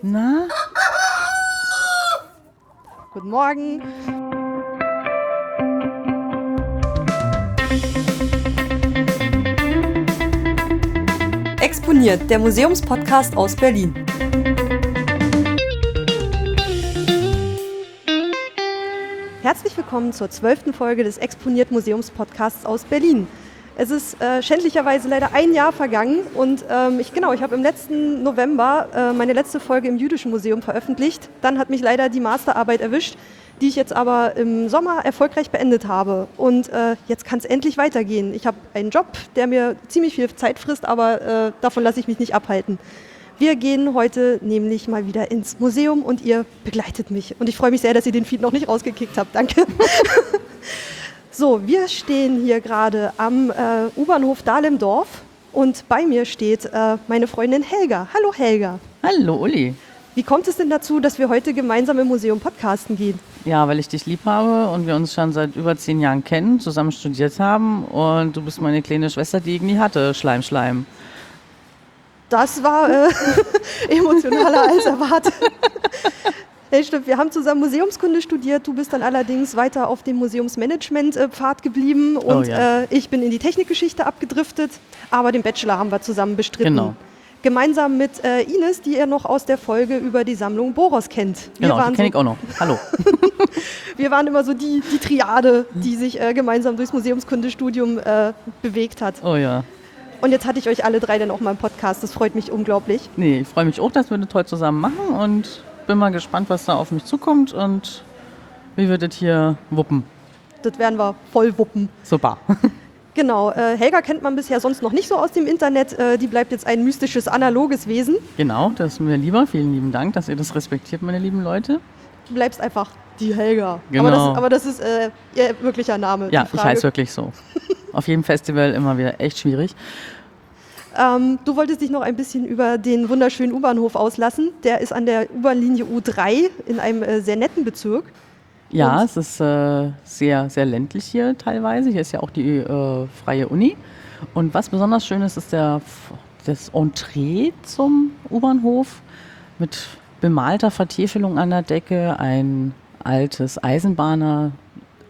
Na? Guten Morgen. Exponiert, der Museumspodcast aus Berlin. Herzlich willkommen zur zwölften Folge des Exponiert Museumspodcasts aus Berlin. Es ist äh, schändlicherweise leider ein Jahr vergangen und ähm, ich genau, ich habe im letzten November äh, meine letzte Folge im Jüdischen Museum veröffentlicht. Dann hat mich leider die Masterarbeit erwischt, die ich jetzt aber im Sommer erfolgreich beendet habe. Und äh, jetzt kann es endlich weitergehen. Ich habe einen Job, der mir ziemlich viel Zeit frisst, aber äh, davon lasse ich mich nicht abhalten. Wir gehen heute nämlich mal wieder ins Museum und ihr begleitet mich. Und ich freue mich sehr, dass ihr den Feed noch nicht rausgekickt habt. Danke. so, wir stehen hier gerade am äh, U-Bahnhof Dahlemdorf und bei mir steht äh, meine Freundin Helga. Hallo Helga. Hallo Uli. Wie kommt es denn dazu, dass wir heute gemeinsam im Museum podcasten gehen? Ja, weil ich dich lieb habe und wir uns schon seit über zehn Jahren kennen, zusammen studiert haben und du bist meine kleine Schwester, die ich nie hatte, Schleim, Schleim. Das war äh, emotionaler als erwartet. Hey, stimmt, wir haben zusammen Museumskunde studiert. Du bist dann allerdings weiter auf dem Museumsmanagement-Pfad geblieben und Oh ja. äh, ich bin in die Technikgeschichte abgedriftet. Aber den Bachelor haben wir zusammen bestritten. Genau. Gemeinsam mit äh, Ines, die ihr noch aus der Folge über die Sammlung Boros kennt. Wir, Genau, die kenne ich auch noch. Hallo. wir waren immer so die, die Triade, die sich äh, gemeinsam durchs Museumskundestudium äh, bewegt hat. Oh ja. Und jetzt hatte ich euch alle drei dann auch mal im Podcast. Das freut mich unglaublich. Nee, ich freue mich auch, dass wir das heute zusammen machen und bin mal gespannt, was da auf mich zukommt und wie wir das hier wuppen. Das werden wir voll wuppen. Super. Genau, äh, Helga kennt man bisher sonst noch nicht so aus dem Internet. Äh, die bleibt jetzt ein mystisches, analoges Wesen. Genau, das ist mir lieber. Vielen lieben Dank, dass ihr das respektiert, meine lieben Leute. Du bleibst einfach die Helga. Genau. Aber das, aber das ist äh, ihr wirklicher Name. Ja, ich heiße wirklich so. auf jedem Festival immer wieder echt schwierig. Ähm, du wolltest dich noch ein bisschen über den wunderschönen U-Bahnhof auslassen. Der ist an der U-Bahn-Linie U3 in einem äh, sehr netten Bezirk. Ja, Und- es ist äh, sehr, sehr ländlich hier teilweise. Hier ist ja auch die äh, Freie Uni. Und was besonders schön ist, ist der, das Entree zum U-Bahnhof mit bemalter Vertiefelung an der Decke, ein altes Eisenbahner.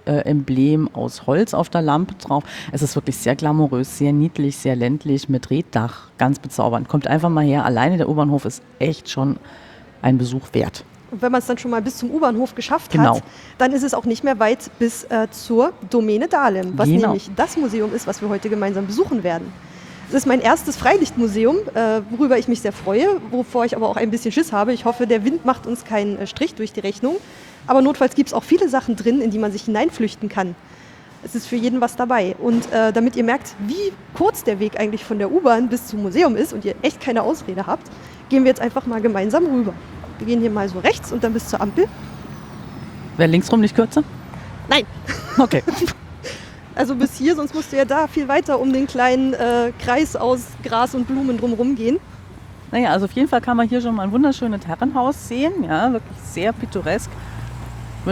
Äh, Emblem aus Holz auf der Lampe drauf. Es ist wirklich sehr glamourös, sehr niedlich, sehr ländlich mit Reddach, ganz bezaubernd. Kommt einfach mal her. Alleine der U-Bahnhof ist echt schon ein Besuch wert. Und wenn man es dann schon mal bis zum U-Bahnhof geschafft Genau. hat, dann ist es auch nicht mehr weit bis äh, zur Domäne Dahlem, was Genau. nämlich das Museum ist, was wir heute gemeinsam besuchen werden. Es ist mein erstes Freilichtmuseum, äh, worüber ich mich sehr freue, wovor ich aber auch ein bisschen Schiss habe. Ich hoffe, der Wind macht uns keinen äh, Strich durch die Rechnung. Aber notfalls gibt es auch viele Sachen drin, in die man sich hineinflüchten kann. Es ist für jeden was dabei. Und äh, damit ihr merkt, wie kurz der Weg eigentlich von der U-Bahn bis zum Museum ist und ihr echt keine Ausrede habt, gehen wir jetzt einfach mal gemeinsam rüber. Wir gehen hier mal so rechts und dann bis zur Ampel. Wäre linksrum nicht kürzer? Nein. Okay. Also bis hier, sonst musst du ja da viel weiter um den kleinen äh, Kreis aus Gras und Blumen drumherum gehen. Naja, also auf jeden Fall kann man hier schon mal ein wunderschönes Herrenhaus sehen. Ja, wirklich sehr pittoresk.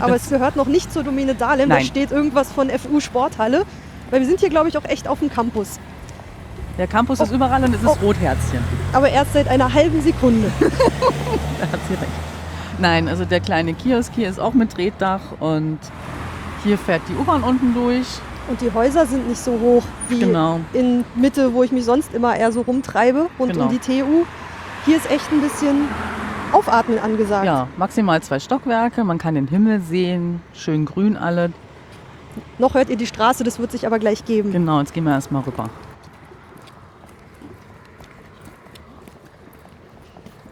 Aber es gehört noch nicht zur Domäne Dahlem. Da Nein. steht irgendwas von FU Sporthalle. Weil wir sind hier, glaube ich, auch echt auf dem Campus. der Campus ist Oh. überall und es ist Oh. Rotherzchen. Aber erst seit einer halben Sekunde. Da hat sie recht. Nein, also der kleine Kiosk hier ist auch mit Reddach und hier fährt die U-Bahn unten durch. Und die Häuser sind nicht so hoch wie Genau. in Mitte, wo ich mich sonst immer eher so rumtreibe, rund Genau. um die TU. Hier ist echt ein bisschen Aufatmen angesagt. Ja, maximal zwei Stockwerke. Man kann den Himmel sehen, schön grün alle. Noch hört ihr die Straße, das wird sich aber gleich geben. Genau, jetzt gehen wir erstmal rüber.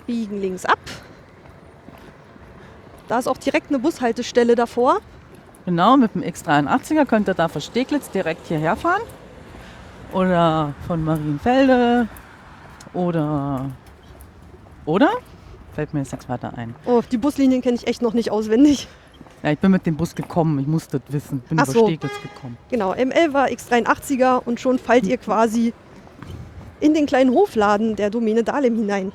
biegen links ab. Da ist auch direkt eine Bushaltestelle davor. Genau, mit dem X83er könnt ihr da von Steglitz direkt hierher fahren. Oder von Marienfelde. Oder. Oder? Fällt mir jetzt nichts weiter ein. Oh, die Buslinien kenne ich echt noch nicht auswendig. Ja, ich bin mit dem Bus gekommen, ich musste das wissen. Bin Ach über so. Steglitz gekommen. Genau, M11er, X83er und schon fallt ihr quasi in den kleinen Hofladen der Domäne Dahlem hinein.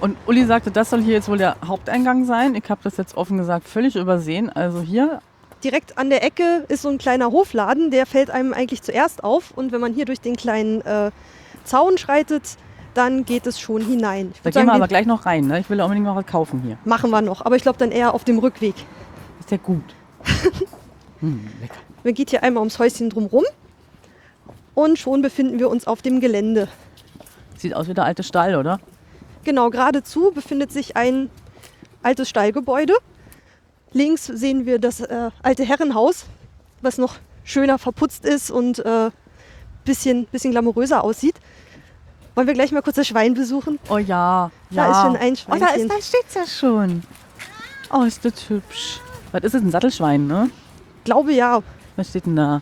Und Uli sagte, das soll hier jetzt wohl der Haupteingang sein. Ich habe das jetzt offen gesagt völlig übersehen. Also hier, Direkt an der Ecke ist so ein kleiner Hofladen, der fällt einem eigentlich zuerst auf. Und wenn man hier durch den kleinen äh, Zaun schreitet, dann geht es schon hinein. Ich Da gehen wir aber gleich noch rein. Ne? Ich will unbedingt noch was kaufen hier. machen wir noch, aber ich glaube dann eher auf dem Rückweg. Ist ja gut. hm, lecker. Man geht hier einmal ums Häuschen drumrum und schon befinden wir uns auf dem Gelände. Sieht aus wie der alte Stall, oder? Genau, geradezu befindet sich ein altes Stallgebäude. Links sehen wir das äh, alte Herrenhaus, was noch schöner verputzt ist und äh, bisschen, bisschen glamouröser aussieht. Wollen wir gleich mal kurz das Schwein besuchen? Oh ja. Da ja. ist schon ein Oh, da, ist, da steht's ja schon. Oh, ist das hübsch. Was ist es? Ein Sattelschwein, ne? Glaube ja, Was steht denn da?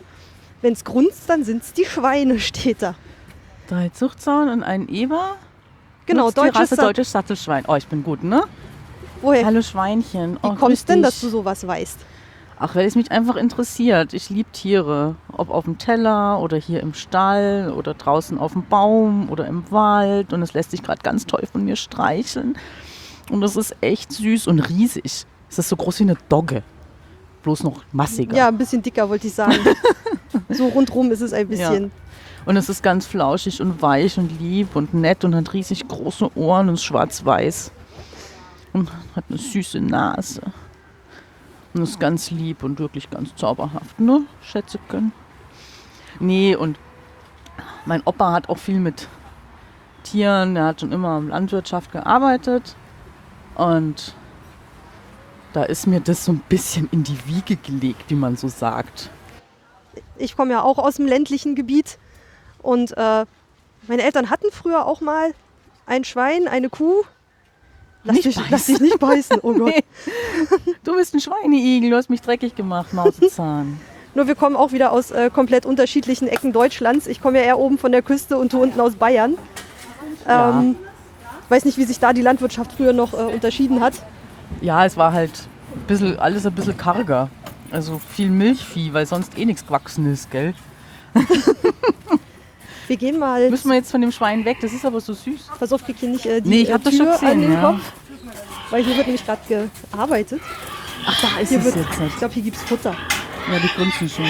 wenn es grunzt, dann sind es die Schweine, steht da. Drei Zuchtzaun und ein Eber. Genau, deutsches Rasse Sa- deutsches Sattelschwein. Oh, ich bin gut, ne? Woher? Hallo Schweinchen. Oh, Wie kommst denn, dass du sowas weißt? Ach, weil es mich einfach interessiert. Ich liebe Tiere. Ob auf dem Teller oder hier im Stall oder draußen auf dem Baum oder im Wald. Und es lässt sich gerade ganz toll von mir streicheln. Und es ist echt süß und riesig. Es ist so groß wie eine Dogge. Bloß noch massiger. Ja, ein bisschen dicker wollte ich sagen. so rundrum ist es ein bisschen. Und es ist ganz flauschig und weich und lieb und nett und hat riesig große Ohren und schwarz-weiß. Und hat eine süße Nase. Und ist ganz lieb und wirklich ganz zauberhaft, ne? Schätzeken. Nee, und mein Opa hat auch viel mit Tieren. Der hat schon immer Landwirtschaft gearbeitet. Und da ist mir das so ein bisschen in die Wiege gelegt, wie man so sagt. Ich komme ja auch aus dem ländlichen Gebiet und äh, meine Eltern hatten früher auch mal ein Schwein, eine Kuh. Lass, Nicht dich, beißen. lass dich nicht beißen, oh Gott. Nee. Du bist ein Schweineigel, du hast mich dreckig gemacht, Mausezahn. Nur wir kommen auch wieder aus äh, komplett unterschiedlichen Ecken Deutschlands. Ich komme ja eher oben von der Küste und du unten aus Bayern. Ja. Ähm, weiß nicht, wie sich da die Landwirtschaft früher noch äh, unterschieden hat. Ja, es war halt ein bisschen, alles ein bisschen karger. Also viel Milchvieh, weil sonst eh nichts gewachsen ist, gell? Wir gehen mal. Müssen wir jetzt von dem Schwein weg, das ist aber so süß. Pass auf, krieg hier nicht äh, die Nee, ich äh, hab das schon Tür an gesehen, den ja. Kopf. Weil hier wird nämlich gerade gearbeitet. Ach, da ist Hier es wird, jetzt. ich glaube, hier gibt es Futter. Ja, die grunzen schon.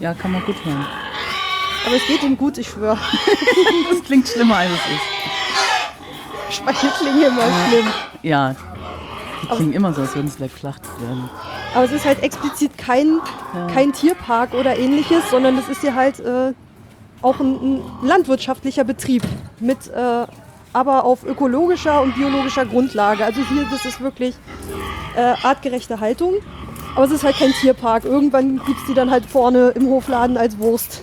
Ja, kann man gut hören. Aber es geht ihm gut, ich schwöre. Das klingt schlimmer, als es ist. Schweine klingen immer schlimm. Ja, die klingen immer so, als würden sie gleich geschlachtet werden. Aber es ist halt explizit kein, kein Tierpark oder ähnliches, sondern es ist hier halt äh, auch ein, ein landwirtschaftlicher Betrieb mit äh, aber auf ökologischer und biologischer Grundlage. Also hier, das ist wirklich äh, artgerechte Haltung. Aber es ist halt kein Tierpark. Irgendwann gibt es die dann halt vorne im Hofladen als Wurst.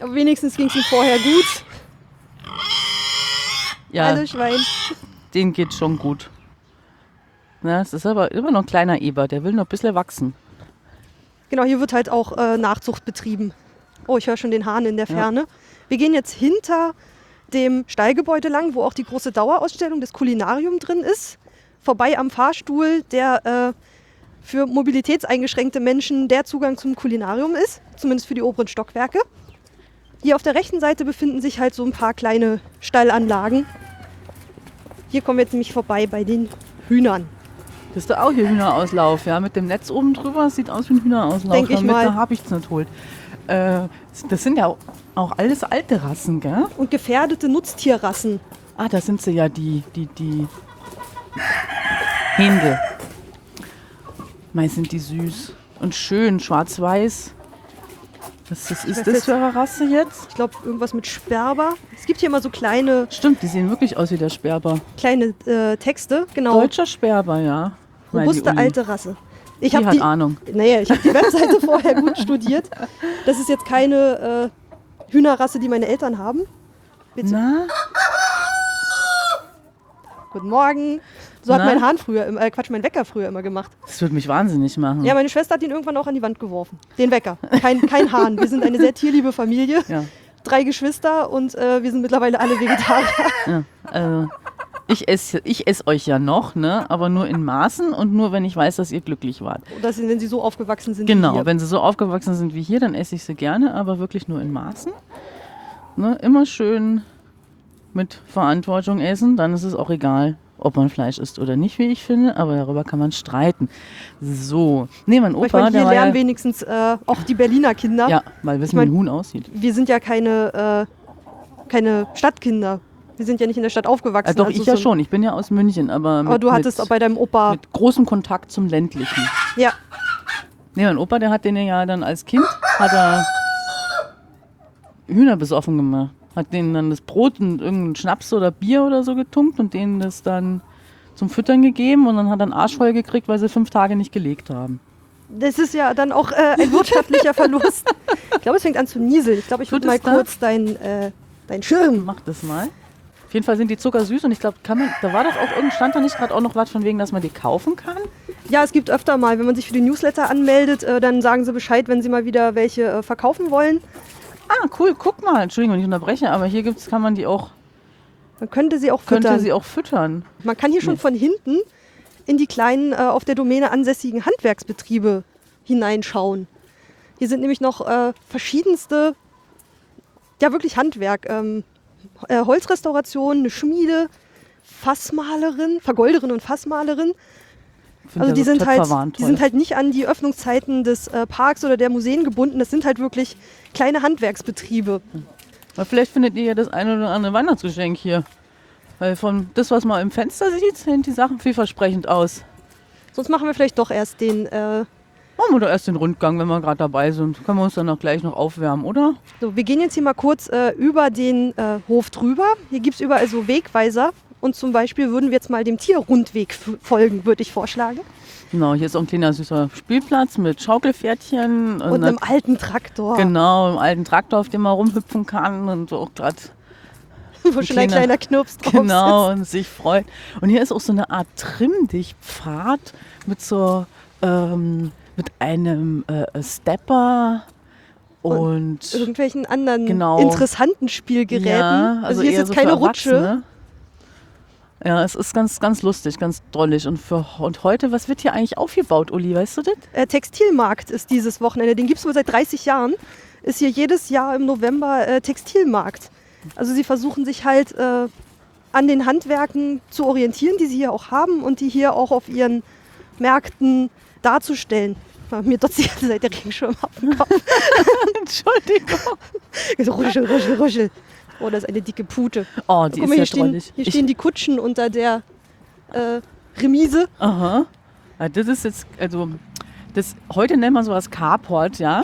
Aber wenigstens ging es ihm vorher gut. Ja, Hallo Schwein. den geht schon gut. Na, es ist aber immer noch ein kleiner Eber, der will noch ein bisschen wachsen. Genau, hier wird halt auch äh, Nachzucht betrieben. Oh, ich höre schon den Hahn in der Ja. Ferne. Wir gehen jetzt hinter dem Stallgebäude lang, wo auch die große Dauerausstellung des Kulinarium drin ist. Vorbei am Fahrstuhl, der äh, für mobilitätseingeschränkte Menschen der Zugang zum Kulinarium ist, zumindest für die oberen Stockwerke. Hier auf der rechten Seite befinden sich halt so ein paar kleine Stallanlagen. Hier kommen wir jetzt nämlich vorbei bei den Hühnern. Das ist doch auch hier Hühnerauslauf, ja, mit dem Netz oben drüber. Sieht aus wie ein Hühnerauslauf, Denk ich damit mal. der Habichts nicht holt. Äh, das sind ja auch- alles alte Rassen, gell? Und gefährdete Nutztierrassen. Ah, da sind sie ja, die, die, die Händel. Mei, sind die süß. Und schön, schwarz-weiß. Was das ist das für eine Rasse jetzt? Ich glaube, irgendwas mit Sperber. Es gibt hier immer so kleine, Stimmt, die sehen wirklich aus wie der Sperber. kleine äh, Texte. Genau. Deutscher Sperber, ja. Robuste alte Rasse. Ich habe hat die, Ahnung. naja, ich habe die Webseite vorher gut studiert. Das ist jetzt keine äh, Hühnerrasse, die meine Eltern haben. Bitte. Na, Guten Morgen. So hat Na? mein Hahn früher, äh, Quatsch, mein Wecker früher immer gemacht. das würde mich wahnsinnig machen. Ja, meine Schwester hat ihn irgendwann auch an die Wand geworfen. Den Wecker. Kein, kein Hahn. Wir sind eine sehr tierliebe Familie. Ja. Drei Geschwister und äh, wir sind mittlerweile alle Vegetarier. Ja, also ich esse ich ess euch ja noch, ne? aber nur in Maßen und nur, wenn ich weiß, dass ihr glücklich wart. Sind, wenn sie so aufgewachsen sind. wie Genau, wir. wenn sie so aufgewachsen sind wie hier, dann esse ich sie gerne, aber wirklich nur in Maßen. Ne? Immer schön mit Verantwortung essen, dann ist es auch egal, ob man Fleisch isst oder nicht, wie ich finde, aber darüber kann man streiten. So, nee, mein Aber ich Opa, meine, hier lernen ja, wenigstens äh, auch die Berliner Kinder. ja, weil wissen, mein- wie ein Huhn aussieht. Wir sind ja keine, äh, keine Stadtkinder. Wir sind ja nicht in der Stadt aufgewachsen. Äh, doch, also ich ja so- schon. Ich bin ja aus München, aber mit, Aber du hattest mit, auch bei deinem Opa. mit großem Kontakt zum ländlichen. Ja, Nee, mein Opa, der hat den ja dann als Kind, hat er Hühner besoffen gemacht. Hat denen dann das Brot und irgendeinen Schnaps oder Bier oder so getunkt und denen das dann zum Füttern gegeben und dann hat er einen Arsch voll gekriegt, weil sie fünf Tage nicht gelegt haben. das ist ja dann auch äh, ein wirtschaftlicher Verlust. Ich glaube, es fängt an zu nieseln. Ich glaube, ich würde mal kurz deinen äh, dein Schirm. Mach das mal. Auf jeden Fall sind die zuckersüß und ich glaube, da war doch auch irgendein, stand da nicht gerade auch noch was von wegen, dass man die kaufen kann? Ja, es gibt öfter mal, wenn man sich für die Newsletter anmeldet, äh, dann sagen sie Bescheid, wenn sie mal wieder welche äh, verkaufen wollen. Ah, cool, guck mal. Entschuldigung, wenn ich unterbreche, aber hier gibt's, kann man die auch, Man könnte sie auch könnte füttern. sie auch füttern. Man kann hier schon Nee. von hinten in die kleinen, äh, auf der Domäne ansässigen Handwerksbetriebe hineinschauen. Hier sind nämlich noch äh, verschiedenste, ja wirklich Handwerk. Ähm, äh, Holzrestauration, eine Schmiede, Fassmalerin, Vergolderin und Fassmalerin. Find Also die sind, halt, die sind halt nicht an die Öffnungszeiten des äh, Parks oder der Museen gebunden. Das sind halt wirklich kleine Handwerksbetriebe. Aber vielleicht findet ihr ja das eine oder andere Weihnachtsgeschenk hier. Weil von das, was man im Fenster sieht, sehen die Sachen vielversprechend aus. Sonst machen wir vielleicht doch erst den. Äh, Machen wir doch erst den Rundgang, wenn wir gerade dabei sind. Können wir uns dann auch gleich noch aufwärmen, oder? so, wir gehen jetzt hier mal kurz äh, über den äh, Hof drüber. Hier gibt es überall so Wegweiser. Und zum Beispiel würden wir jetzt mal dem Tierrundweg folgen, würde ich vorschlagen. Genau, hier ist auch ein kleiner süßer Spielplatz mit Schaukelpferdchen. Und dann- einem alten Traktor, Genau, im alten Traktor, auf dem man rumhüpfen kann und so auch gerade wo schon ein kleiner- kleiner Knirps drauf genau sitzt. und sich freut. Und hier ist auch so eine Art Trimm-dich-Pfad mit so ähm, mit einem äh, Stepper und, Irgendwelchen anderen Genau. interessanten Spielgeräten. Ja, also, hier ist jetzt so keine Rutsche. Ja, es ist ganz, ganz lustig, ganz drollig. Und, für, und heute, was wird hier eigentlich aufgebaut, Uli? Weißt du das? äh, Textilmarkt ist dieses Wochenende. Den gibt es wohl seit 30 Jahren. Ist hier jedes Jahr im November äh, Textilmarkt. Also sie versuchen sich halt äh, an den Handwerken zu orientieren, die sie hier auch haben und die hier auch auf ihren Märkten darzustellen. Ah, Mir dotzt die ganze Zeit der Regenschirm auf den Kopf. Entschuldigung. So, ruschel, ruschel, ruschel. Oh, das ist eine dicke Pute. Oh, die Guck mal, ist hier ja stehen, drollig. hier stehen die Kutschen unter der äh, Remise. Aha. Das ist jetzt, also, das, heute nennt man sowas Carport, ja.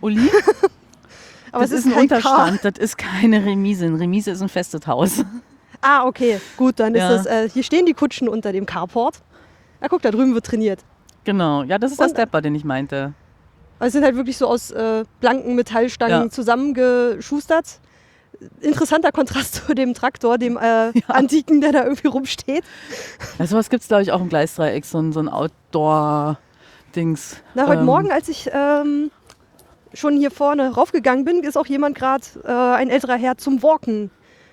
Uli, Aber das es ist, ist, ein kein Car. Unterstand, das ist keine Remise. Eine Remise ist ein festes Haus. Ah, okay. Gut, dann Ja. ist das. Äh, hier stehen die Kutschen unter dem Carport. Ah, guck, da drüben wird trainiert. Genau, ja, das ist der Und- Stepper, den ich meinte. Es sind halt wirklich so aus äh, blanken Metallstangen Ja. zusammengeschustert. Interessanter Kontrast zu dem Traktor, dem äh, Antiken, der da irgendwie rumsteht. Ja, sowas gibt es, glaube ich, auch im Gleisdreieck, so ein, so ein Outdoor-Dings. Na, heute Ähm, Morgen, als ich ähm, schon hier vorne raufgegangen bin, ist auch jemand gerade, äh, ein älterer Herr, zum Walken.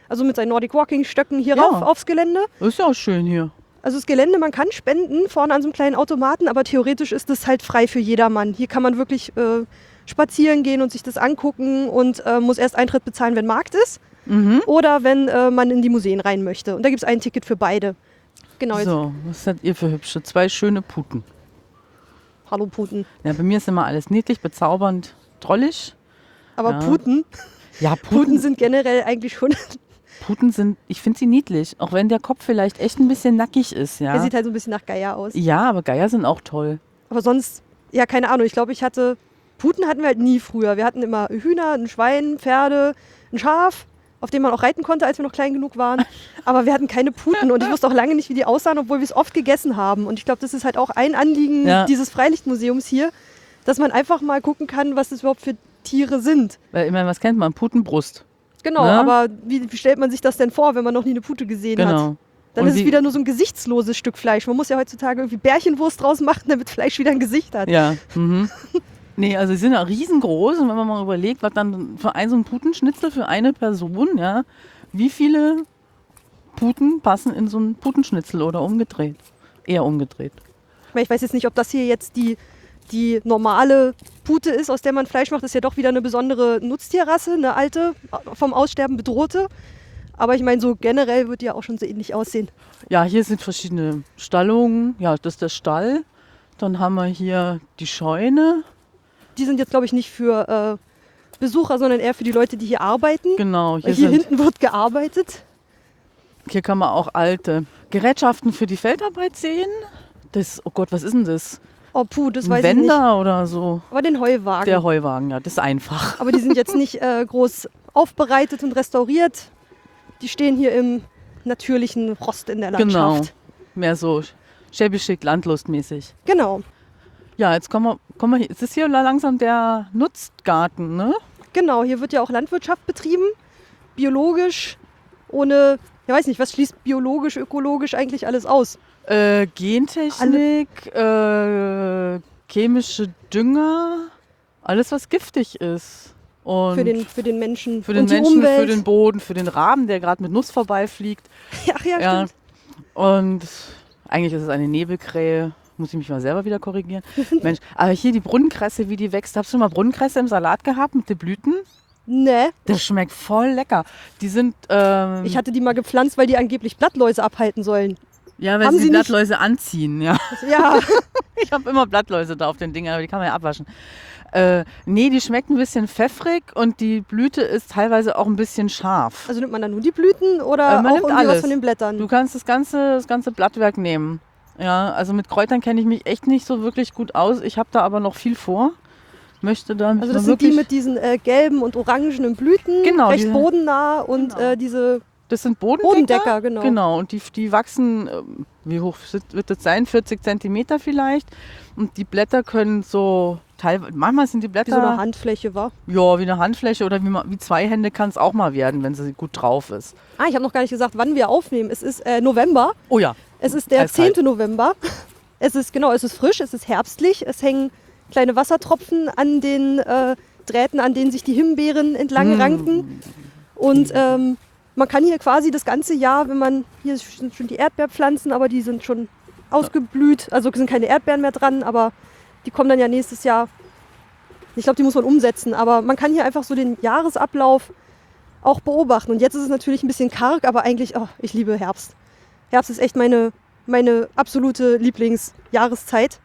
Also mit seinen Nordic Walking Stöcken hier Ja. rauf aufs Gelände. Ist ja auch schön hier. Also das Gelände, man kann spenden vorne an so einem kleinen Automaten, aber theoretisch ist es halt frei für jedermann. Hier kann man wirklich äh, spazieren gehen und sich das angucken und äh, muss erst Eintritt bezahlen, wenn Markt ist Mhm. oder wenn äh, man in die Museen rein möchte. Und da gibt es ein Ticket für beide. Genau, jetzt, So, was seid ihr für hübsche? Zwei schöne Puten. hallo Puten. Ja, bei mir ist immer alles niedlich, bezaubernd, drollig. Aber Ja. Puten, Ja, Puten sind generell eigentlich schon, Puten sind, ich finde sie niedlich. Auch wenn der Kopf vielleicht echt ein bisschen nackig ist, ja. er sieht halt so ein bisschen nach Geier aus. ja, aber Geier sind auch toll. Aber sonst, ja, keine Ahnung. Ich glaube, ich hatte, Puten hatten wir halt nie früher. Wir hatten immer Hühner, ein Schwein, Pferde, ein Schaf, auf dem man auch reiten konnte, als wir noch klein genug waren. Aber wir hatten keine Puten und ich wusste auch lange nicht, wie die aussahen, obwohl wir es oft gegessen haben. Und ich glaube, das ist halt auch ein Anliegen Ja. dieses Freilichtmuseums hier, dass man einfach mal gucken kann, was das überhaupt für Tiere sind. Weil ich meine, was kennt man? Putenbrust. Genau, Ne? aber wie, stellt man sich das denn vor, wenn man noch nie eine Pute gesehen hat? Genau. Dann Und ist es wie- wieder nur so ein gesichtsloses Stück Fleisch. Man muss ja heutzutage irgendwie Bärchenwurst draus machen, damit Fleisch wieder ein Gesicht hat. Ja. Mhm. Nee, also sie sind ja riesengroß und wenn man mal überlegt, was dann für ein so ein Putenschnitzel für eine Person, ja, wie viele Puten passen in so ein Putenschnitzel oder umgedreht? Eher umgedreht. Ich weiß jetzt nicht, ob das hier jetzt die, die normale Pute ist, aus der man Fleisch macht. Ist ja doch wieder eine besondere Nutztierrasse, eine alte, vom Aussterben bedrohte. Aber ich meine, so generell wird die ja auch schon so ähnlich aussehen. Ja, hier sind verschiedene Stallungen. Ja, das ist der Stall. Dann haben wir hier die Scheune. Die sind jetzt, glaube ich, nicht für Besucher, sondern eher für die Leute, die hier arbeiten. Genau, hier, hier hinten wird gearbeitet. hier kann man auch alte Gerätschaften für die Feldarbeit sehen. Das, oh Gott, was ist denn das? Oh puh, das weiß ich nicht. Wender oder so? Aber den Heuwagen. Der Heuwagen, ja, das ist einfach. Aber die sind jetzt nicht äh, groß aufbereitet und restauriert. Die stehen hier im natürlichen Rost in der Genau. Landschaft. Mehr so schäbig schick, landlustmäßig. Genau. Ja, jetzt kommen wir, kommen wir hier. Es ist hier langsam der Nutzgarten, ne? Genau, hier wird ja auch Landwirtschaft betrieben. Biologisch, ohne, ja weiß nicht, was schließt biologisch, ökologisch eigentlich alles aus? Äh, Gentechnik, äh, chemische Dünger, alles was giftig ist. Und Für den, für den Menschen für den und die Menschen, Umwelt. für den Boden, für den Raben, der gerade mit Nuss vorbeifliegt. Ach ja, Ja. stimmt. Und eigentlich ist es eine Nebelkrähe. Muss ich mich mal selber wieder korrigieren. Mensch, aber hier die Brunnenkresse, wie die wächst. Hast du schon mal Brunnenkresse im Salat gehabt mit den Blüten? Ne, Das schmeckt voll lecker. Die sind, ähm, ich hatte die mal gepflanzt, weil die angeblich Blattläuse abhalten sollen. ja, weil haben sie die sie nicht- Blattläuse anziehen, ja. Ja, Ich habe immer Blattläuse da auf den Dingern, aber die kann man ja abwaschen. Äh, nee, die schmeckt ein bisschen pfeffrig und die Blüte ist teilweise auch ein bisschen scharf. also nimmt man dann nur die Blüten oder Äh, man auch nimmt irgendwie was alles. von den Blättern? Du kannst das ganze, das ganze Blattwerk nehmen. Ja, also mit Kräutern kenne ich mich echt nicht so wirklich gut aus. Ich habe da aber noch viel vor. Möchte da Also das sind die mit diesen äh, gelben und orangenen Blüten, Genau, recht diese- bodennah und Genau. äh, diese das sind Bodendecker. Bodendecker, genau. Genau, und die, die wachsen, ähm, wie hoch wird das sein? 40 Zentimeter vielleicht. Und die Blätter können so, teilweise, manchmal sind die wie Blätter so eine Handfläche war. ja, wie eine Handfläche oder wie, wie zwei Hände kann es auch mal werden, wenn sie gut drauf ist. Ah, ich habe noch gar nicht gesagt, wann wir aufnehmen. Es ist äh, November. Oh ja, Es ist der Eiskalt. 10. November. Es ist genau, es ist frisch, es ist herbstlich. Es hängen kleine Wassertropfen an den äh, Drähten, an denen sich die Himbeeren entlang Mm. ranken. Und ähm, man kann hier quasi das ganze Jahr, wenn man hier sind schon die Erdbeerpflanzen, aber die sind schon ausgeblüht, also sind keine Erdbeeren mehr dran, aber die kommen dann ja nächstes Jahr. Ich glaube, die muss man umsetzen, aber man kann hier einfach so den Jahresablauf auch beobachten. Und jetzt ist es natürlich ein bisschen karg, aber eigentlich, oh, ich liebe Herbst. Herbst ist echt meine, meine absolute Lieblingsjahreszeit.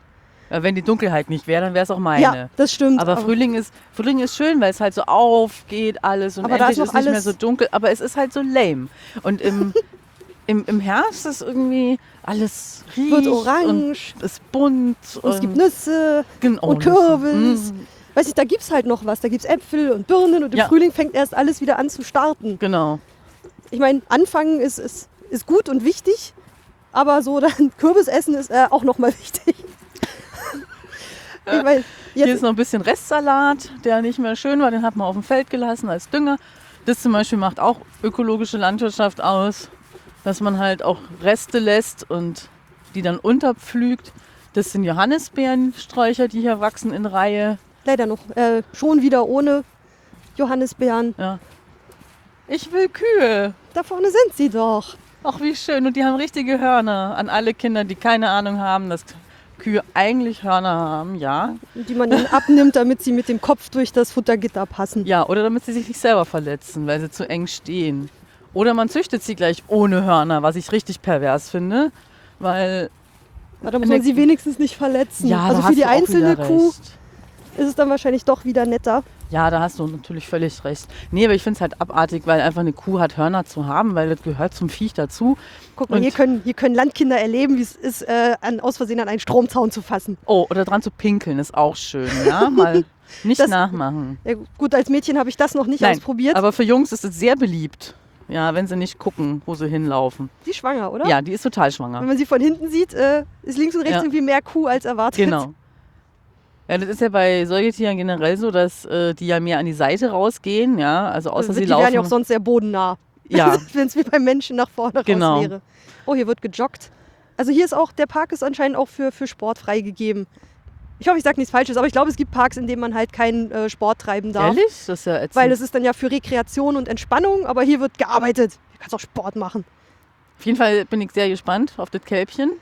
Äh, wenn die Dunkelheit nicht wäre, dann wäre es auch meine. Ja, das stimmt. Aber Frühling ist, Frühling ist schön, weil es halt so aufgeht alles und Aber da endlich ist ist, nicht mehr so dunkel. Aber es ist halt so lame. Und im, im, im Herbst ist irgendwie alles riecht wird und orange ist bunt. und es gibt Nüsse. genau, und. Kürbis. Mm, Weiß ich, da gibt es halt noch was. Da gibt es Äpfel und Birnen und im Ja. Frühling fängt erst alles wieder an zu starten. genau. Ich meine, anfangen ist, ist, ist gut und wichtig, aber so dann Kürbis essen ist äh, auch nochmal wichtig. Ich mein, Hier ist noch ein bisschen Restsalat, der nicht mehr schön war. Den hat man auf dem Feld gelassen als Dünger. Das zum Beispiel macht auch ökologische Landwirtschaft aus, dass man halt auch Reste lässt und die dann unterpflügt. Das sind Johannisbeerensträucher, die hier wachsen in Reihe. leider noch äh, schon wieder ohne Johannisbeeren. Ja. Ich will Kühe. Da vorne sind sie doch. Ach, wie schön. Und die haben richtige Hörner. An alle Kinder, die keine Ahnung haben, dass Kühe eigentlich Hörner haben, ja. Die man ihnen abnimmt, damit sie mit dem Kopf durch das Futtergitter passen. Ja, oder damit sie sich nicht selber verletzen, weil sie zu eng stehen. Oder man züchtet sie gleich ohne Hörner, was ich richtig pervers finde. Weil, Aber da muss man sie wenigstens nicht verletzen. ja, also für die einzelne Kuh recht. ist es dann wahrscheinlich doch wieder netter. Ja, da hast du natürlich völlig recht. Nee, aber ich finde es halt abartig, weil einfach eine Kuh hat Hörner zu haben, weil das gehört zum Viech dazu. Guck mal, Und- hier können, hier können Landkinder erleben, wie es ist, äh, an, aus Versehen an einen Stromzaun zu fassen. Oh, oder dran zu pinkeln ist auch schön, ja. Mal nicht Das- nachmachen. Ja, gut, als Mädchen habe ich das noch nicht Nein, ausprobiert. Aber für Jungs ist es sehr beliebt. Ja, wenn sie nicht gucken, wo sie hinlaufen. die ist schwanger, oder? Ja, die ist total Wenn schwanger. man sie von hinten sieht, äh, ist links und rechts Ja. irgendwie mehr Kuh als erwartet. Genau. Ja, das ist ja bei Säugetieren generell so, dass äh, die ja mehr an die Seite rausgehen, ja. Also außer Also sie die laufen. wären ja auch sonst sehr bodennah. ja, Wenn es wie beim Menschen nach vorne Genau. raus wäre. Oh, hier wird gejoggt. Also hier ist auch, der Park ist anscheinend auch für, für Sport freigegeben. Ich hoffe, ich sage nichts Falsches, aber ich glaube, es gibt Parks, in denen man halt keinen äh, Sport treiben darf. ehrlich? Das ist ja ätzend. Weil es ist dann ja für Rekreation und Entspannung, aber hier wird gearbeitet. Hier kannst du auch Sport machen. Auf jeden Fall bin ich sehr gespannt auf das Kälbchen.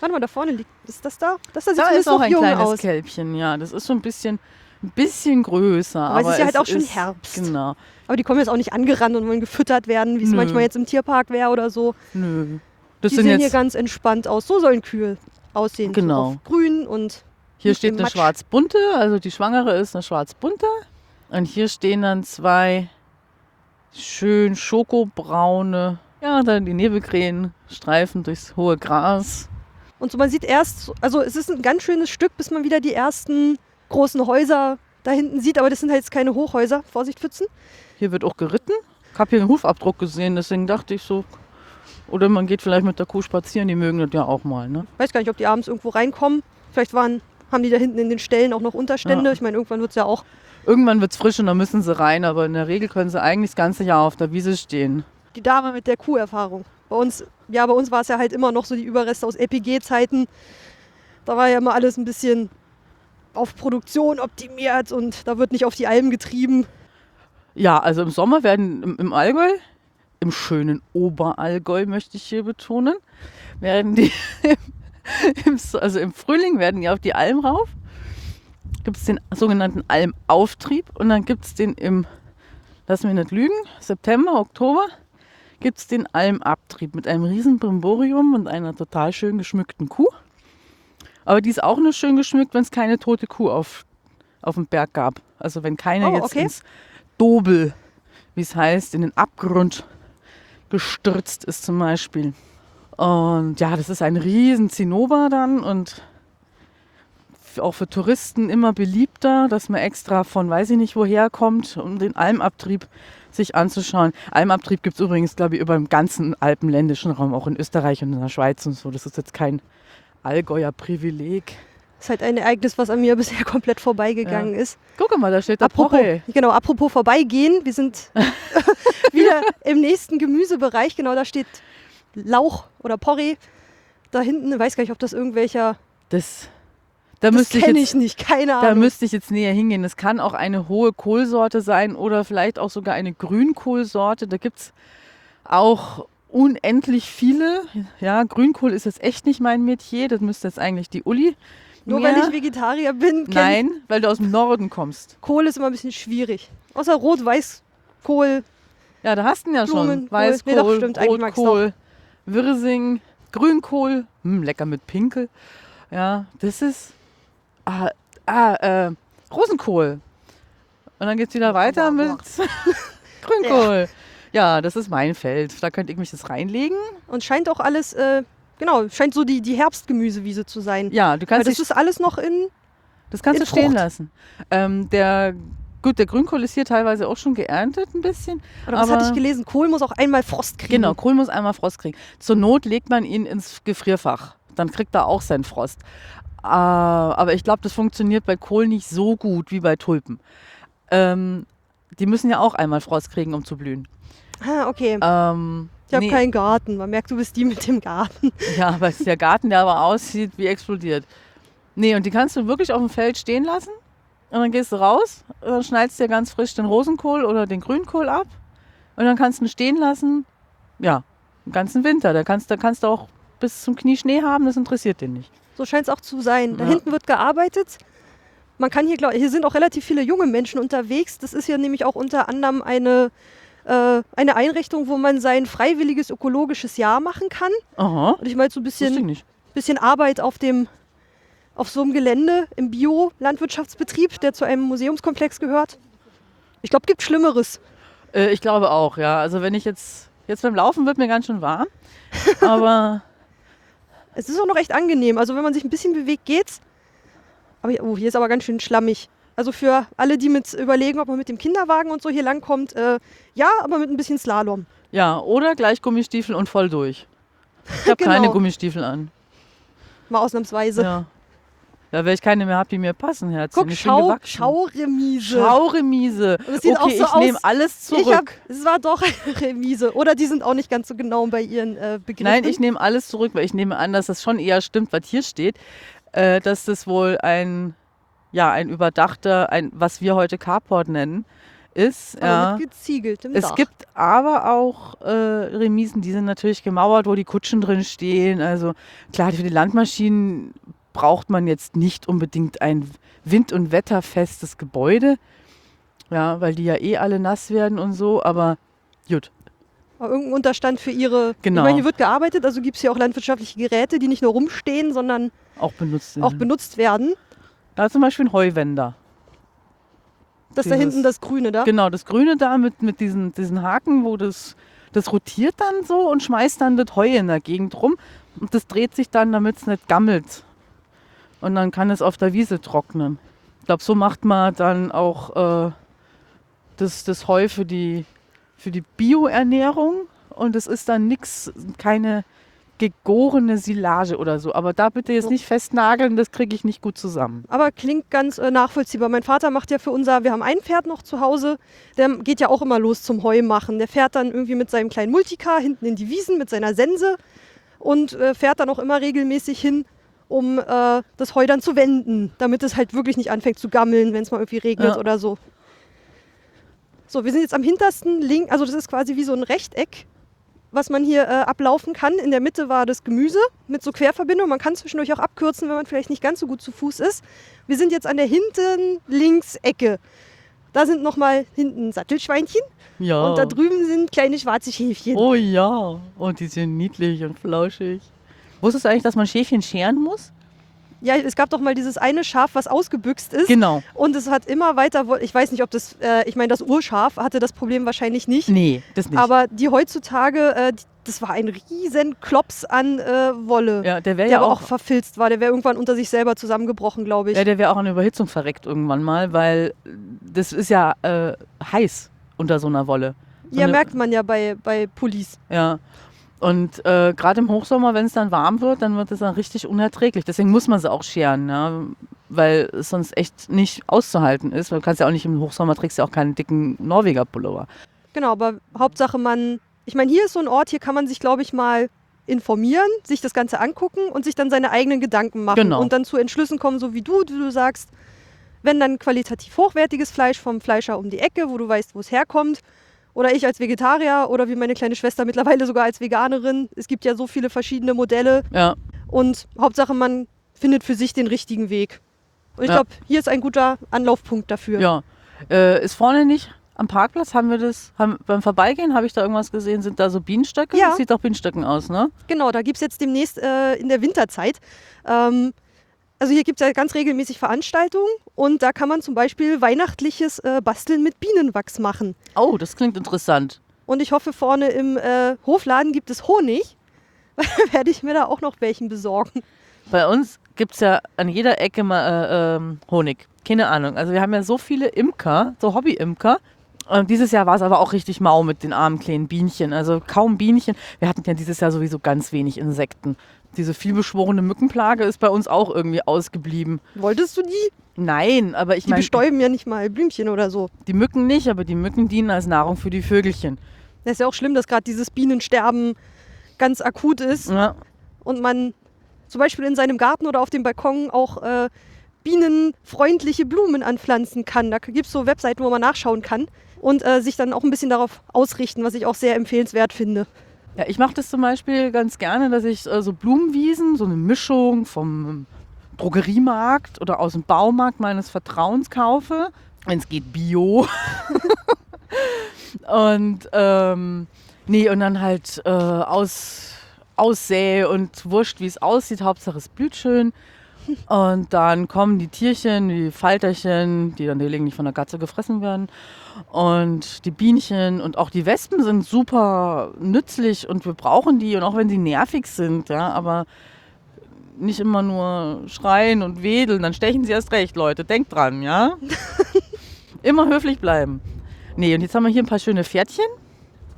Warte mal, da vorne liegt. Ist das da? Das da sieht Da ist auch noch ein jung kleines aus. Kälbchen, ja. Das ist schon ein bisschen, ein bisschen größer. Aber es ist ja halt auch schon Herbst. Genau. Aber die kommen jetzt auch nicht angerannt und wollen gefüttert werden, wie es manchmal jetzt im Tierpark wäre oder so. Nö. Das die sehen hier ganz entspannt aus. So sollen Kühe aussehen. Genau. So grün und hier steht eine schwarz-bunte, also die Schwangere ist eine schwarz-bunte. Und hier stehen dann zwei schön schokobraune, ja, dann die Nebelkrähen streifen durchs hohe Gras. Und so man sieht erst, also es ist ein ganz schönes Stück, bis man wieder die ersten großen Häuser da hinten sieht, aber das sind halt jetzt keine Hochhäuser. Vorsicht, Pfützen. Hier wird auch geritten. Ich habe hier einen Hufabdruck gesehen, deswegen dachte ich so. Oder man geht vielleicht mit der Kuh spazieren, die mögen das ja auch mal. Ne? Weiß gar nicht, ob die abends irgendwo reinkommen. Vielleicht waren, haben die da hinten in den Ställen auch noch Unterstände. Ja. Ich meine, irgendwann wird es ja auch. Irgendwann wird es frisch und dann müssen sie rein, aber in der Regel können sie eigentlich das ganze Jahr auf der Wiese stehen. Die Dame mit der Kuherfahrung. Bei uns, ja, bei uns war es ja halt immer noch so die Überreste aus EPG-Zeiten. Da war ja immer alles ein bisschen auf Produktion optimiert und da wird nicht auf die Alm getrieben. Ja, also im Sommer werden im, Allgäu, im schönen Oberallgäu möchte ich hier betonen, werden die, im, So- also im Frühling werden die auf die Alm rauf. Gibt es den sogenannten Almauftrieb und dann gibt es den im, lass mich nicht lügen, September, Oktober, gibt es den Almabtrieb mit einem riesen Brimborium und einer total schön geschmückten Kuh. Aber die ist auch nur schön geschmückt, wenn es keine tote Kuh auf, auf dem Berg gab. Also wenn keine Oh, jetzt okay. ins Dobel, wie es heißt, in den Abgrund gestürzt ist zum Beispiel. Und ja, das ist ein riesen Zinnober dann und auch für Touristen immer beliebter, dass man extra von weiß ich nicht woher kommt, um den Almabtrieb sich anzuschauen. Almabtrieb gibt es übrigens, glaube ich, über dem ganzen alpenländischen Raum, auch in Österreich und in der Schweiz und so. Das ist jetzt kein Allgäuer Privileg. Das ist halt ein Ereignis, was an mir bisher komplett vorbeigegangen ist. Guck mal, da steht der Apropos, Porree. genau, apropos vorbeigehen, wir sind wieder im nächsten Gemüsebereich. Genau, da steht Lauch oder Porree. Da hinten, ich weiß gar nicht, ob das irgendwelcher. Das, da Das müsste ich kenne jetzt ich nicht, keine Da Ahnung. müsste ich jetzt näher hingehen. Es kann auch eine hohe Kohlsorte sein oder vielleicht auch sogar eine Grünkohlsorte. Da gibt es auch unendlich viele. Ja, Grünkohl ist jetzt echt nicht mein Metier. Das müsste jetzt eigentlich die Uli. Nur mehr. weil ich Vegetarier bin, ich Nein, weil du aus dem Norden kommst. Kohl ist immer ein bisschen schwierig. Außer Rot-Weiß-Kohl. Ja, da hast du ihn ja schon. Weißkohl, Nee, doch, stimmt. Rotkohl, Wirsing, Grünkohl. Hm, lecker mit Pinkel. Ja, das ist ah, ah, äh, Rosenkohl. Und dann geht es wieder weiter mit Grünkohl. Ja, das ist mein Feld. Da könnte ich mich das reinlegen. Und scheint auch alles, äh, genau, scheint so die, die Herbstgemüsewiese zu sein. Ja, du Weil kannst das dich, ist alles noch in. das kannst du in stehen Frucht. lassen. Ähm, der, gut, der Grünkohl ist hier teilweise auch schon geerntet ein bisschen. Oder was hatte ich gelesen? Kohl muss auch einmal Frost kriegen. Genau, Kohl muss einmal Frost kriegen. Zur Not legt man ihn ins Gefrierfach. Dann kriegt er auch seinen Frost. Äh, aber ich glaube, das funktioniert bei Kohl nicht so gut wie bei Tulpen. Ähm, die müssen ja auch einmal Frost kriegen, um zu blühen. Ah, okay. Ähm, Ich habe nee, keinen Garten. Man merkt, du bist die mit dem Garten. Ja, aber es ist der Garten, der aber aussieht wie explodiert. Nee, und die kannst du wirklich auf dem Feld stehen lassen. Und dann gehst du raus, und dann schneidest dir ganz frisch den Rosenkohl oder den Grünkohl ab. Und dann kannst du ihn stehen lassen. Ja, den ganzen Winter. Da kannst, da kannst du auch bis zum Knie Schnee haben, das interessiert den nicht. So scheint es auch zu sein. Da Ja. hinten wird gearbeitet. Man kann hier, glaub, hier sind auch relativ viele junge Menschen unterwegs. Das ist hier nämlich auch unter anderem eine, äh, eine Einrichtung, wo man sein freiwilliges ökologisches Jahr machen kann. Aha, Und ich meine, so ein bisschen, bisschen Arbeit auf dem auf so einem Gelände im Bio-Landwirtschaftsbetrieb, der zu einem Museumskomplex gehört. Ich glaube, gibt Schlimmeres. Äh, ich glaube auch, ja. Also wenn ich jetzt, jetzt beim Laufen wird mir ganz schön warm. Aber Es ist auch noch recht angenehm. Also wenn man sich ein bisschen bewegt, geht's. Aber hier, oh, hier ist aber ganz schön schlammig. Also für alle, die mit überlegen, ob man mit dem Kinderwagen und so hier langkommt, äh, ja, aber mit ein bisschen Slalom. ja, oder gleich Gummistiefel und voll durch. Ich habe Genau. keine Gummistiefel an. Mal ausnahmsweise. Ja. Ja, weil ich keine mehr habe, die mir passen, Herzchen. Guck, Schau. Schauremise. Schauremise. Und es sieht okay, auch so ich nehme alles zurück. hab, es war doch eine Remise. Oder die sind auch nicht ganz so genau bei ihren äh, Begriffen. Nein, ich nehme alles zurück, weil ich nehme an, dass das schon eher stimmt, was hier steht. Äh, dass das wohl ein, ja, ein überdachter, ein, was wir heute Carport nennen, ist. aber ja. mit geziegeltem Es Dach. gibt aber auch äh, Remisen, die sind natürlich gemauert, wo die Kutschen drin stehen. Also klar, für die Landmaschinen braucht man jetzt nicht unbedingt ein wind- und wetterfestes Gebäude. Ja, weil die ja eh alle nass werden und so, aber gut. Aber irgendein Unterstand für ihre. Genau. Ich meine, hier wird gearbeitet, also gibt es hier auch landwirtschaftliche Geräte, die nicht nur rumstehen, sondern Auch benutzt. auch werden. benutzt werden. Da zum Beispiel ein Heuwender. Das ist da Dieses- hinten das Grüne da. Genau, das Grüne da mit, mit diesen, diesen Haken, wo das, das rotiert dann so und schmeißt dann das Heu in der Gegend rum. Und das dreht sich dann, damit es nicht gammelt. Und dann kann es auf der Wiese trocknen. Ich glaube, so macht man dann auch äh, das, das Heu für die, für die Bioernährung. Und es ist dann nichts, keine gegorene Silage oder so. Aber da bitte jetzt nicht festnageln, das kriege ich nicht gut zusammen. Aber klingt ganz äh, nachvollziehbar. Mein Vater macht ja für unser, wir haben ein Pferd noch zu Hause, der geht ja auch immer los zum Heu machen. Der fährt dann irgendwie mit seinem kleinen Multicar hinten in die Wiesen mit seiner Sense und äh, fährt dann auch immer regelmäßig hin, um äh, das Heu dann zu wenden, damit es halt wirklich nicht anfängt zu gammeln, wenn es mal irgendwie regnet Ja. oder so. So, wir sind jetzt am hintersten Link, also das ist quasi wie so ein Rechteck, was man hier äh, ablaufen kann. In der Mitte war das Gemüse mit so Querverbindung. Man kann zwischendurch auch abkürzen, wenn man vielleicht nicht ganz so gut zu Fuß ist. Wir sind jetzt an der hinten Linksecke. Da sind nochmal hinten Sattelschweinchen Ja. und da drüben sind kleine schwarze Schäfchen. Oh ja, und die sind niedlich und flauschig. Wusstest du eigentlich, dass man Schäfchen scheren muss? Ja, es gab doch mal dieses eine Schaf, was ausgebüxt ist. Genau. Und es hat immer weiter, ich weiß nicht, ob das, äh, ich meine, das Urschaf hatte das Problem wahrscheinlich nicht. Nee, das nicht. Aber die heutzutage, äh, das war ein riesen Klops an äh, Wolle. ja, der wäre ja auch, auch verfilzt war. Der wäre irgendwann unter sich selber zusammengebrochen, glaube ich. ja, der wäre auch an Überhitzung verreckt irgendwann mal, weil das ist ja äh, heiß unter so einer Wolle. So ja, merkt man ja bei, bei Pullis. Ja. Und äh, gerade im Hochsommer, wenn es dann warm wird, dann wird es dann richtig unerträglich. Deswegen muss man sie auch scheren, ja? weil es sonst echt nicht auszuhalten ist. Weil du kannst ja auch nicht im Hochsommer trägst ja auch keinen dicken Norweger Pullover. Genau, aber Hauptsache man, ich meine, hier ist so ein Ort, hier kann man sich, glaube ich, mal informieren, sich das Ganze angucken und sich dann seine eigenen Gedanken machen Genau. und dann zu Entschlüssen kommen, so wie du, wie du sagst, wenn dann qualitativ hochwertiges Fleisch vom Fleischer um die Ecke, wo du weißt, wo es herkommt, oder ich als Vegetarier oder wie meine kleine Schwester mittlerweile sogar als Veganerin. Es gibt ja so viele verschiedene Modelle Ja, und Hauptsache man findet für sich den richtigen Weg. Und ich Ja. glaube, hier ist ein guter Anlaufpunkt dafür. ja. Äh, ist vorne nicht am Parkplatz, haben wir das, haben, beim Vorbeigehen habe ich da irgendwas gesehen, sind da so Bienenstöcke? Ja. Das sieht doch Bienenstöcken aus, ne? Genau, da gibt es jetzt demnächst äh, in der Winterzeit. Ähm, also hier gibt es ja ganz regelmäßig Veranstaltungen und da kann man zum Beispiel weihnachtliches äh, Basteln mit Bienenwachs machen. Oh, das klingt interessant. Und ich hoffe, vorne im äh, Hofladen gibt es Honig. Werde ich mir da auch noch welchen besorgen. Bei uns gibt es ja an jeder Ecke mal äh, ähm, Honig. Keine Ahnung. Also wir haben ja so viele Imker, so Hobby-Imker. Und dieses Jahr war es aber auch richtig mau mit den armen kleinen Bienchen. Also kaum Bienchen. Wir hatten ja dieses Jahr sowieso ganz wenig Insekten. Diese vielbeschworene Mückenplage ist bei uns auch irgendwie ausgeblieben. Wolltest du die? Nein, aber ich Die meine, bestäuben ja nicht mal Blümchen oder so. die Mücken nicht, aber die Mücken dienen als Nahrung für die Vögelchen. Das ist ja auch schlimm, dass gerade dieses Bienensterben ganz akut ist. Ja, und man zum Beispiel in seinem Garten oder auf dem Balkon auch äh, bienenfreundliche Blumen anpflanzen kann. Da gibt es so Webseiten, wo man nachschauen kann und äh, sich dann auch ein bisschen darauf ausrichten, was ich auch sehr empfehlenswert finde. Ja, ich mache das zum Beispiel ganz gerne, dass ich äh, so Blumenwiesen, so eine Mischung vom Drogeriemarkt oder aus dem Baumarkt meines Vertrauens kaufe. Wenn es geht, Bio. und ähm, nee, und dann halt äh, aus, aussähe und wurscht, wie es aussieht. Hauptsache es blüht schön. Und dann kommen die Tierchen, die Falterchen, die dann gelegentlich von der Katze gefressen werden. Und die Bienchen und auch die Wespen sind super nützlich und wir brauchen die. Und auch wenn sie nervig sind, ja, aber nicht immer nur schreien und wedeln, dann stechen sie erst recht, Leute. Denkt dran, ja? immer höflich bleiben. Nee, und jetzt haben wir hier ein paar schöne Pferdchen.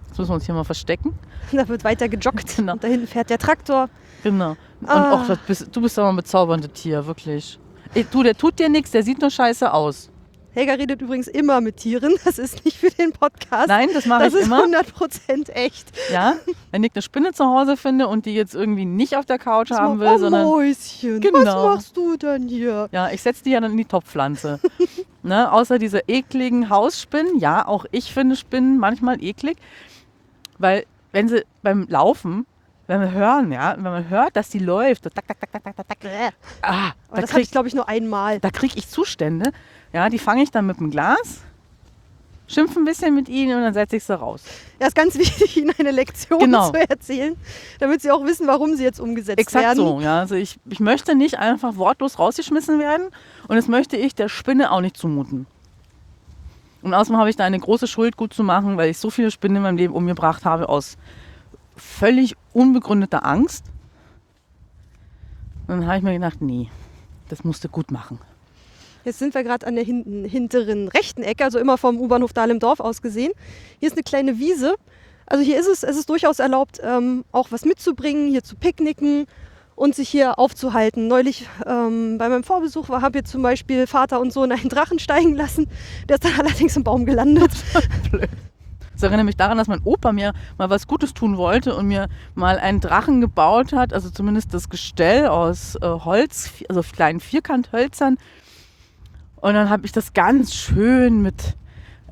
Jetzt müssen wir uns hier mal verstecken. Da wird weiter gejoggt Genau. und da hinten fährt der Traktor. Genau. Und Ah. auch, das bist, du bist aber ein bezauberndes Tier, wirklich. Ey, du, der tut dir nichts, der sieht nur scheiße aus. Helga redet übrigens immer mit Tieren. Das ist nicht für den Podcast. Nein, das mache das ich ist immer. 100% echt. Ja, wenn ich eine Spinne zu Hause finde und die jetzt irgendwie nicht auf der Couch haben will, oh, sondern Mäuschen, Genau. was machst du denn hier? ja, ich setze die ja dann in die Topfpflanze. ne, außer diese ekligen Hausspinnen. Ja, auch ich finde Spinnen manchmal eklig, weil wenn sie beim Laufen, wenn wir hören, ja, wenn man hört, dass die läuft, tak, tak, tak, tak, tak, tak, Bäh. ah, da das hatte ich, glaube ich, nur einmal. da krieg ich Zustände. Ja, die fange ich dann mit dem Glas, schimpfe ein bisschen mit ihnen und dann setze ich sie raus. Ja, ist ganz wichtig, ihnen eine Lektion Genau. zu erzählen, damit sie auch wissen, warum sie jetzt umgesetzt Exakt werden. so, ja. Also ich, ich möchte nicht einfach wortlos rausgeschmissen werden und das möchte ich der Spinne auch nicht zumuten. Und außerdem habe ich da eine große Schuld gut zu machen, weil ich so viele Spinnen in meinem Leben umgebracht habe aus völlig unbegründeter Angst. Und dann habe ich mir gedacht, nee, das musst du gut machen. Jetzt sind wir gerade an der hinten, hinteren rechten Ecke, also immer vom U-Bahnhof Dahl im Dorf aus gesehen. Hier ist eine kleine Wiese. Also hier ist es, es ist durchaus erlaubt, ähm, auch was mitzubringen, hier zu picknicken und sich hier aufzuhalten. Neulich ähm, bei meinem Vorbesuch war, habe ich zum Beispiel Vater und Sohn einen Drachen steigen lassen. Der ist dann allerdings im Baum gelandet. Das erinnert mich daran, dass mein Opa mir mal was Gutes tun wollte und mir mal einen Drachen gebaut hat, also zumindest das Gestell aus äh, Holz, also kleinen Vierkanthölzern. Und dann habe ich das ganz schön mit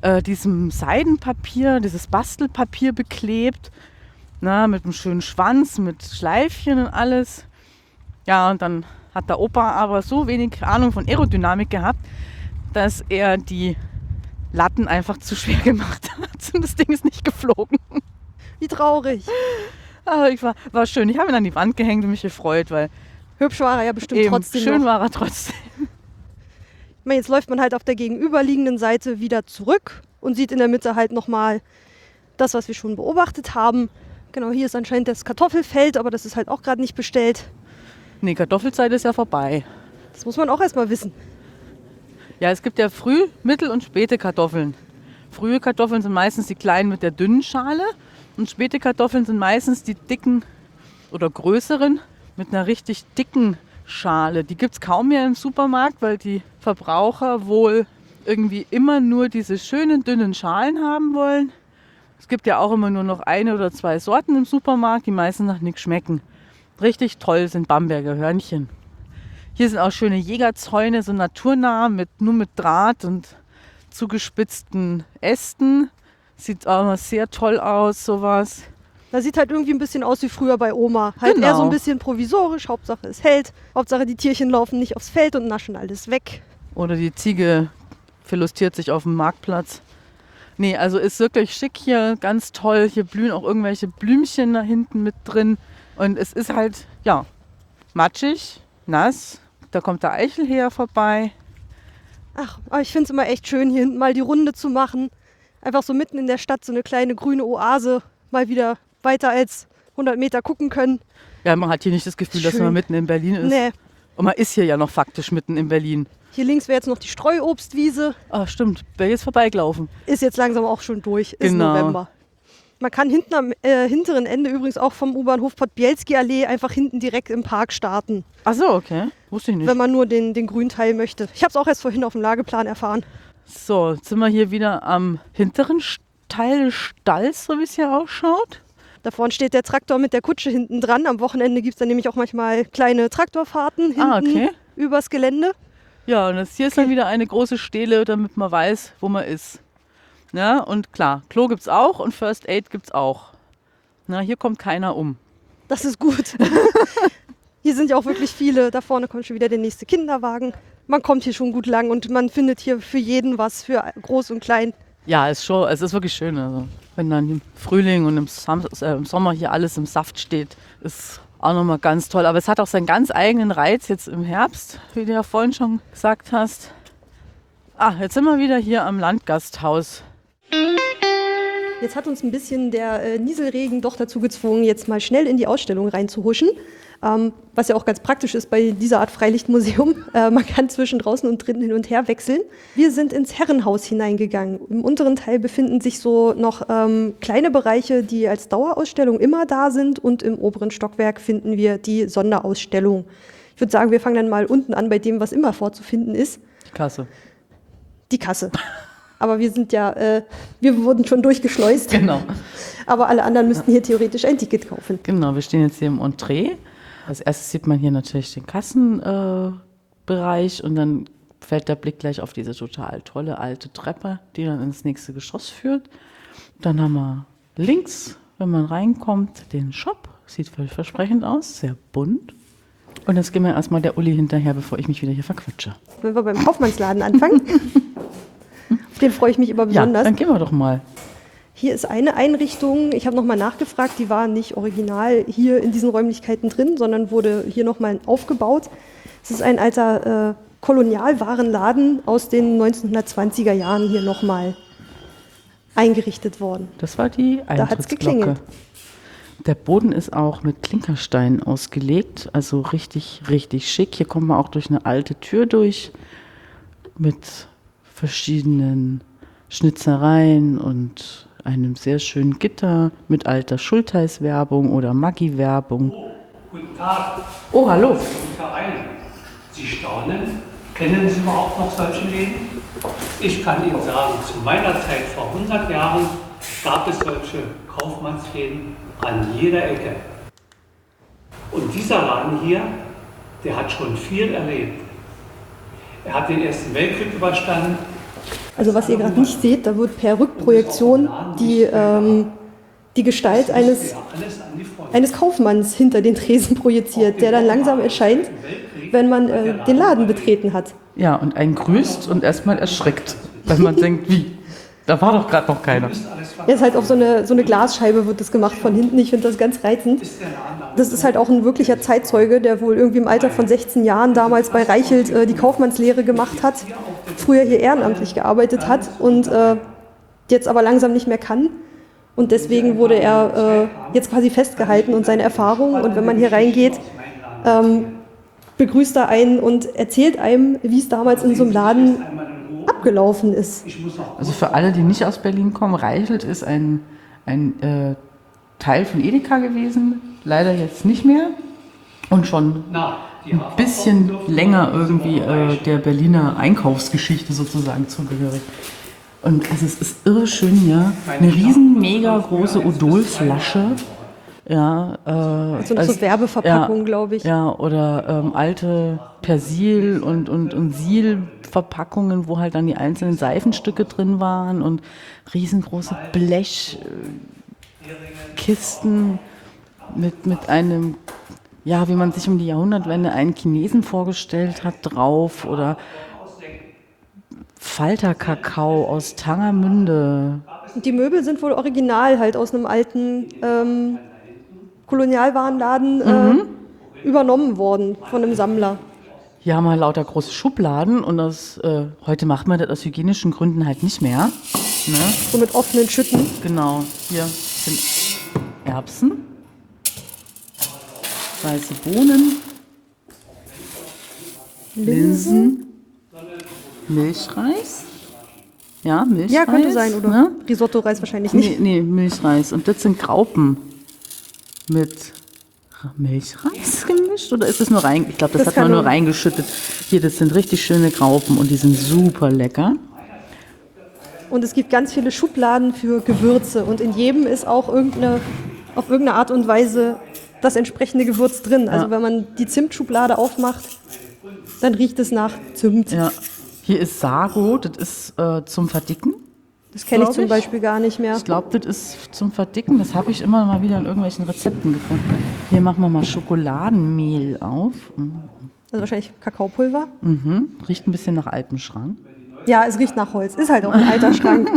äh, diesem Seidenpapier, dieses Bastelpapier beklebt, na, mit einem schönen Schwanz, mit Schleifchen und alles. Ja, und dann hat der Opa aber so wenig Ahnung von Aerodynamik gehabt, dass er die Latten einfach zu schwer gemacht hat. Und das Ding ist nicht geflogen. Wie traurig. Aber ich war, war schön. Ich habe ihn an die Wand gehängt und mich gefreut, weil. Hübsch war er ja bestimmt trotzdem. Schön noch. war er trotzdem. Jetzt läuft man halt auf der gegenüberliegenden Seite wieder zurück und sieht in der Mitte halt nochmal das, was wir schon beobachtet haben. Genau, hier ist anscheinend das Kartoffelfeld, aber das ist halt auch gerade nicht bestellt. Nee, Kartoffelzeit ist ja vorbei. Das muss man auch erstmal wissen. Ja, es gibt ja früh-, mittel- und späte Kartoffeln. Frühe Kartoffeln sind meistens die kleinen mit der dünnen Schale und späte Kartoffeln sind meistens die dicken oder größeren mit einer richtig dicken Schale. Die gibt es kaum mehr im Supermarkt, weil die Verbraucher wohl irgendwie immer nur diese schönen dünnen Schalen haben wollen. Es gibt ja auch immer nur noch eine oder zwei Sorten im Supermarkt, die meistens nach nichts schmecken. Richtig toll sind Bamberger Hörnchen. Hier sind auch schöne Jägerzäune, so naturnah, mit, nur mit Draht und zugespitzten Ästen. Sieht auch immer sehr toll aus, sowas. Das sieht halt irgendwie ein bisschen aus wie früher bei Oma. Halt eher so ein Genau. bisschen provisorisch. Hauptsache es hält. Hauptsache die Tierchen laufen nicht aufs Feld und naschen alles weg. Oder die Ziege verlustiert sich auf dem Marktplatz. Nee, also ist wirklich schick hier, ganz toll. Hier blühen auch irgendwelche Blümchen da hinten mit drin. Und es ist halt, ja, matschig, nass. Da kommt der Eichelheer vorbei. Ach, aber ich finde es immer echt schön, hier hinten mal die Runde zu machen. Einfach so mitten in der Stadt so eine kleine grüne Oase. Mal wieder weiter als 100 Meter gucken können. Ja, man hat hier nicht das Gefühl, dass Schön. man mitten in Berlin ist. Nee, Und man ist hier ja noch faktisch mitten in Berlin. Hier links wäre jetzt noch die Streuobstwiese. Ah, stimmt. Wäre jetzt vorbeigelaufen. Ist jetzt langsam auch schon durch. Ist Genau. November. Man kann hinten am äh, hinteren Ende übrigens auch vom U-Bahnhof Podbielski Allee einfach hinten direkt im Park starten, Ach so, okay. Wusste ich nicht. wenn man nur den, den Grünteil möchte. Ich habe es auch erst vorhin auf dem Lageplan erfahren. So, jetzt sind wir hier wieder am hinteren Teil des Stalls, so wie es hier ausschaut. Da vorne steht der Traktor mit der Kutsche hinten dran. Am Wochenende gibt es dann nämlich auch manchmal kleine Traktorfahrten hinten Ah, okay. übers Gelände. Ja, und das hier ist dann wieder eine große Stele, damit man weiß, wo man ist. Ja, und klar, Klo gibt's auch und First Aid gibt's auch. Na, hier kommt keiner um. Das ist gut. hier sind ja auch wirklich viele. Da vorne kommt schon wieder der nächste Kinderwagen. Man kommt hier schon gut lang und man findet hier für jeden was, für groß und klein. Ja, ist schon, es ist wirklich schön. Also, wenn dann im Frühling und im, äh, im Sommer hier alles im Saft steht, ist auch nochmal ganz toll. Aber es hat auch seinen ganz eigenen Reiz jetzt im Herbst, wie du ja vorhin schon gesagt hast. Ah, jetzt sind wir wieder hier am Landgasthaus. Jetzt hat uns ein bisschen der äh, Nieselregen doch dazu gezwungen, jetzt mal schnell in die Ausstellung reinzuhuschen. Ähm, was ja auch ganz praktisch ist bei dieser Art Freilichtmuseum. Äh, man kann zwischen draußen und drinnen hin und her wechseln. Wir sind ins Herrenhaus hineingegangen. Im unteren Teil befinden sich so noch ähm, kleine Bereiche, die als Dauerausstellung immer da sind. Und im oberen Stockwerk finden wir die Sonderausstellung. Ich würde sagen, wir fangen dann mal unten an bei dem, was immer vorzufinden ist Die Kasse. die Kasse. Aber wir sind ja, äh, wir wurden schon durchgeschleust. Genau. Aber alle anderen müssten hier theoretisch ein Ticket kaufen. Genau, wir stehen jetzt hier im Entree. Als erstes sieht man hier natürlich den Kassenbereich äh, und dann fällt der Blick gleich auf diese total tolle alte Treppe, die dann ins nächste Geschoss führt. Dann haben wir links, wenn man reinkommt, den Shop. Sieht vielversprechend aus, sehr bunt. Und jetzt gehen wir erstmal der Uli hinterher, bevor ich mich wieder hier verquatsche. Wenn wir beim Kaufmannsladen anfangen, auf den freue ich mich immer Ja, besonders. dann gehen wir doch mal. Hier ist eine Einrichtung, ich habe nochmal nachgefragt, die war nicht original hier in diesen Räumlichkeiten drin, sondern wurde hier nochmal aufgebaut. Es ist ein alter äh, Kolonialwarenladen aus den 1920er Jahren hier nochmal eingerichtet worden. Das war die Da hat's Eintrittsglocke. geklingelt. Der Boden ist auch mit Klinkersteinen ausgelegt, also richtig, richtig schick. Hier kommt man auch durch eine alte Tür durch mit verschiedenen Schnitzereien und einem sehr schönen Gitter mit alter Schultheiß-Werbung oder Maggi-Werbung. Guten Tag, Oh, hallo. guten. Sie staunen. Kennen Sie überhaupt noch solche Läden? Ich kann Ihnen sagen, zu meiner Zeit vor 100 Jahren gab es solche Kaufmannsläden an jeder Ecke. Und dieser Laden hier, der hat schon viel erlebt. Er hat den Ersten Weltkrieg überstanden. Also was ihr gerade nicht seht, da wird per Rückprojektion die, ähm, die Gestalt eines, eines Kaufmanns hinter den Tresen projiziert, der dann langsam erscheint, wenn man äh, den Laden betreten hat. Ja, und einen grüßt und erstmal erschreckt, wenn man denkt, wie? Da war doch gerade noch keiner. Ja, ist halt auf so eine, so eine Glasscheibe wird das gemacht von hinten. Ich finde das ganz reizend. Das ist halt auch ein wirklicher Zeitzeuge, der wohl irgendwie im Alter von 16 Jahren damals bei Reichelt äh, die Kaufmannslehre gemacht hat, früher hier ehrenamtlich gearbeitet hat und äh, jetzt aber langsam nicht mehr kann. Und deswegen wurde er äh, jetzt quasi festgehalten und seine Erfahrungen. Und wenn man hier reingeht, ähm, begrüßt er einen und erzählt einem, wie es damals in so einem Laden abgelaufen ist. Also für alle, die nicht aus Berlin kommen, Reichelt ist ein, ein äh, Teil von Edeka gewesen, leider jetzt nicht mehr und schon ein bisschen länger irgendwie äh, der Berliner Einkaufsgeschichte sozusagen zugehörig. Und also es ist irre schön hier, eine riesen, mega große Odol-Flasche. Ja, äh, So, als- so Werbeverpackung, ja, glaube ich. Ja, oder ähm, alte Persil- und, und, und Siel-Verpackungen, wo halt dann die einzelnen Seifenstücke drin waren und riesengroße Blechkisten mit, mit einem, ja, wie man sich um die Jahrhundertwende einen Chinesen vorgestellt hat, drauf oder Falterkakao aus Tangermünde. Und die Möbel sind wohl original halt aus einem alten ähm, Kolonialwarenladen äh, übernommen worden von einem Sammler. Hier haben wir lauter große Schubladen und das, äh, heute macht man das aus hygienischen Gründen halt nicht mehr. Ne? So mit offenen Schütten. Genau, hier sind Erbsen, weiße Bohnen, Linsen, Milchreis. Ja, Milchreis. Ja, könnte sein, oder? Ne? Risotto-Reis wahrscheinlich nicht. Nee, nee, Milchreis. Und das sind Graupen mit Milchreis gemischt oder ist es nur rein? Ich glaube, das, Das hat man nur- reingeschüttet. Hier, das sind richtig schöne Graupen und die sind super lecker. Und es gibt ganz viele Schubladen für Gewürze. Und in jedem ist auch irgendeine, auf irgendeine Art und Weise das entsprechende Gewürz drin. Also Ja. wenn man die Zimtschublade aufmacht, dann riecht es nach Zimt. Ja. Hier ist Sago, das ist äh, zum Verdicken. Das kenne ich zum ich. Beispiel gar nicht mehr. Ich glaube, das ist zum Verdicken. Das habe ich immer mal wieder in irgendwelchen Rezepten gefunden. Hier machen wir mal Schokoladenmehl auf. Also wahrscheinlich Kakaopulver. Mhm. Riecht ein bisschen nach Alpenschrank. Ja, es riecht nach Holz. Ist halt auch ein alter Schrank.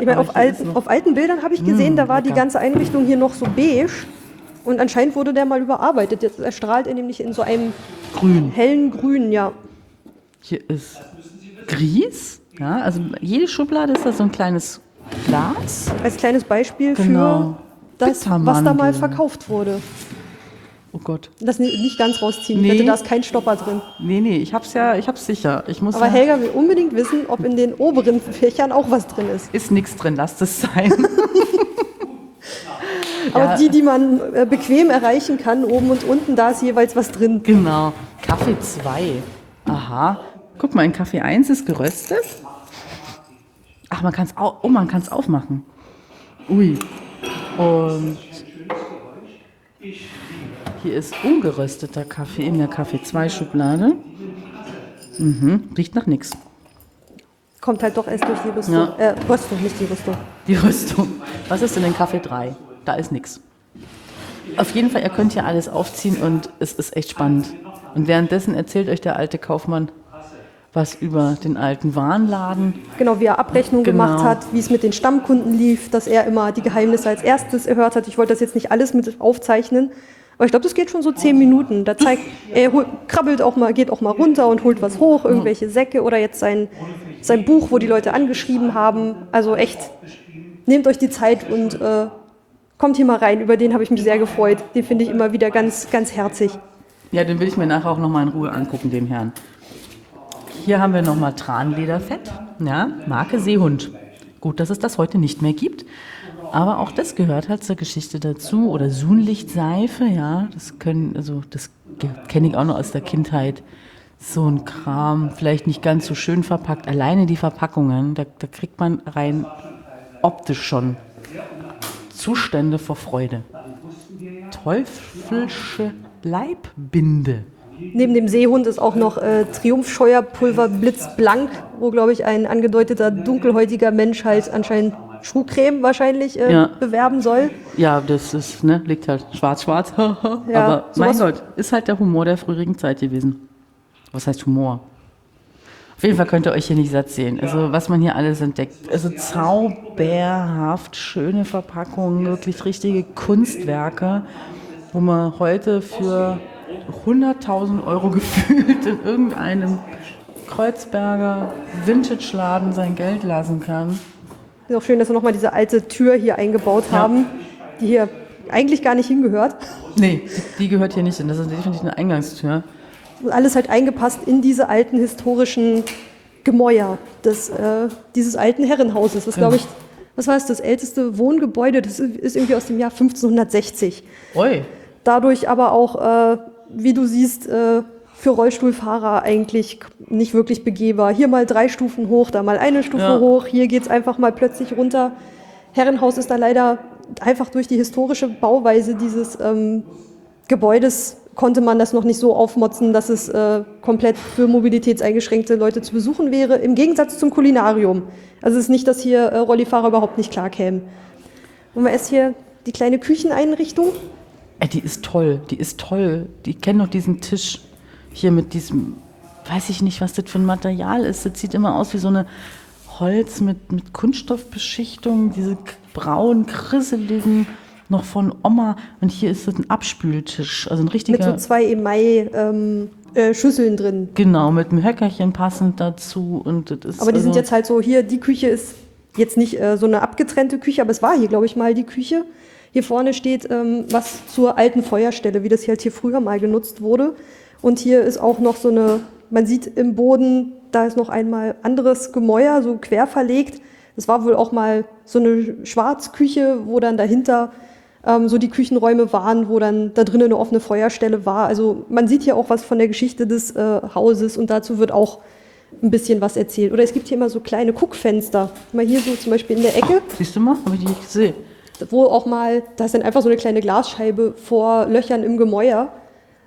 Ich meine, auf, noch- auf alten Bildern habe ich gesehen, da war die lecker. ganze Einrichtung hier noch so beige. Und anscheinend wurde der mal überarbeitet. Jetzt erstrahlt er nämlich in so einem Grün. hellen Grün, ja. Hier ist Grieß. Ja, also jede Schublade ist da so ein kleines Glas. Als kleines Beispiel Genau. für das, was da mal verkauft wurde. Oh Gott. Das ni- nicht ganz rausziehen, Nee. bitte, da ist kein Stopper drin. Nee, nee, ich hab's ja, ich hab's sicher. Ich muss Aber ja, Helga will unbedingt wissen, ob in den oberen Fächern auch was drin ist. ist nichts drin, lasst es sein. Aber Ja. die, die man äh, bequem erreichen kann, oben und unten, da ist jeweils was drin. genau. Kaffee 2. Aha. Guck mal, in Kaffee 1 ist geröstet. Ach, man kann's au oh, man kann's aufmachen. Ui. Und hier ist ungerösteter Kaffee in der Kaffee 2 Schublade. Mhm. Riecht nach nichts. Kommt halt doch erst durch die Rüstung. Ja. Äh, Rüstung, nicht die Rüstung. Die Rüstung. Was ist denn in Kaffee 3? Da ist nichts. Auf jeden Fall, ihr könnt hier alles aufziehen und es ist echt spannend. Und währenddessen erzählt euch der alte Kaufmann was über den alten Warenladen. Genau, wie er Abrechnung Genau. gemacht hat, wie es mit den Stammkunden lief, dass er immer die Geheimnisse als erstes erhört hat. Ich wollte das jetzt nicht alles mit aufzeichnen, aber ich glaube, das geht schon so zehn Minuten. Da zeigt, er hol, krabbelt auch mal, geht auch mal runter und holt was hoch, irgendwelche Säcke oder jetzt sein, sein Buch, wo die Leute angeschrieben haben. Also echt nehmt euch die Zeit und äh, kommt hier mal rein. Über den habe ich mich sehr gefreut. Den finde ich immer wieder ganz, ganz herzig. Ja, den will ich mir nachher auch nochmal in Ruhe angucken, den Herrn. Hier haben wir nochmal Tranlederfett, ja, Marke Seehund. Gut, dass es das heute nicht mehr gibt. Aber auch das gehört halt zur Geschichte dazu. Oder Sunlichtseife, ja, das können, also das kenne ich auch noch aus der Kindheit. So ein Kram, vielleicht nicht ganz so schön verpackt. Alleine die Verpackungen, da, da kriegt man rein optisch schon Zustände vor Freude. Teuflische Leibbinde. Neben dem Seehund ist auch noch äh, Triumphscheuerpulver blitzblank, wo, glaube ich, ein angedeuteter dunkelhäutiger Mensch halt anscheinend Schuhcreme wahrscheinlich äh, Ja. bewerben soll. Ja, das ist, ne, liegt halt schwarz-schwarz. Aber sowas- mein Gott, ist halt der Humor der früheren Zeit gewesen. Was heißt Humor? Auf jeden Fall könnt ihr euch hier nicht satt sehen. Also was man hier alles entdeckt. Also zauberhaft schöne Verpackungen, wirklich richtige Kunstwerke, wo man heute für 100.000 Euro gefühlt in irgendeinem Kreuzberger Vintage-Laden sein Geld lassen kann. Ist auch schön, dass wir nochmal diese alte Tür hier eingebaut Ja. haben, die hier eigentlich gar nicht hingehört. Nee, die gehört hier nicht hin. Das ist definitiv eine Eingangstür. Und alles halt eingepasst in diese alten historischen Gemäuer des, äh, dieses alten Herrenhauses. Das glaube ich, was war es, das älteste Wohngebäude, das ist irgendwie aus dem Jahr 1560. Oi. Dadurch aber auch, äh, wie du siehst, äh, für Rollstuhlfahrer eigentlich nicht wirklich begehbar. Hier mal drei Stufen hoch, da mal eine Stufe Ja. hoch, hier geht es einfach mal plötzlich runter. Herrenhaus ist da leider einfach durch die historische Bauweise dieses ähm, Gebäudes konnte man das noch nicht so aufmotzen, dass es äh, komplett für mobilitätseingeschränkte Leute zu besuchen wäre, im Gegensatz zum Kulinarium. Also es ist nicht, dass hier äh, Rollifahrer überhaupt nicht klarkämen. Und wir erst hier die kleine Kücheneinrichtung. Ey, die ist toll, die ist toll. Die kennen doch diesen Tisch hier mit diesem, weiß ich nicht, was das für ein Material ist. Das sieht immer aus wie so eine Holz mit, mit Kunststoffbeschichtung, diese braunen, krisseligen, noch von Oma. Und hier ist das ein Abspültisch, also ein richtiger, mit so zwei Emai-Schüsseln äh, Schüsseln drin. genau, mit einem Höckerchen passend dazu. Und das ist Aber die sind also, jetzt halt so, hier, die Küche ist jetzt nicht äh, so eine abgetrennte Küche, aber es war hier, glaube ich, mal die Küche. Hier vorne steht ähm, was zur alten Feuerstelle, wie das hier halt hier früher mal genutzt wurde. Und hier ist auch noch so eine, man sieht im Boden, da ist noch einmal anderes Gemäuer, so quer verlegt. Das war wohl auch mal so eine Schwarzküche, wo dann dahinter ähm, so die Küchenräume waren, wo dann da drinnen eine offene Feuerstelle war. Also man sieht hier auch was von der Geschichte des äh, Hauses und dazu wird auch ein bisschen was erzählt. Oder es gibt hier immer so kleine Guckfenster. Mal hier so zum Beispiel in der Ecke, Siehst du mal, habe ich die nicht gesehen. Wo auch mal, da ist dann einfach so eine kleine Glasscheibe vor Löchern im Gemäuer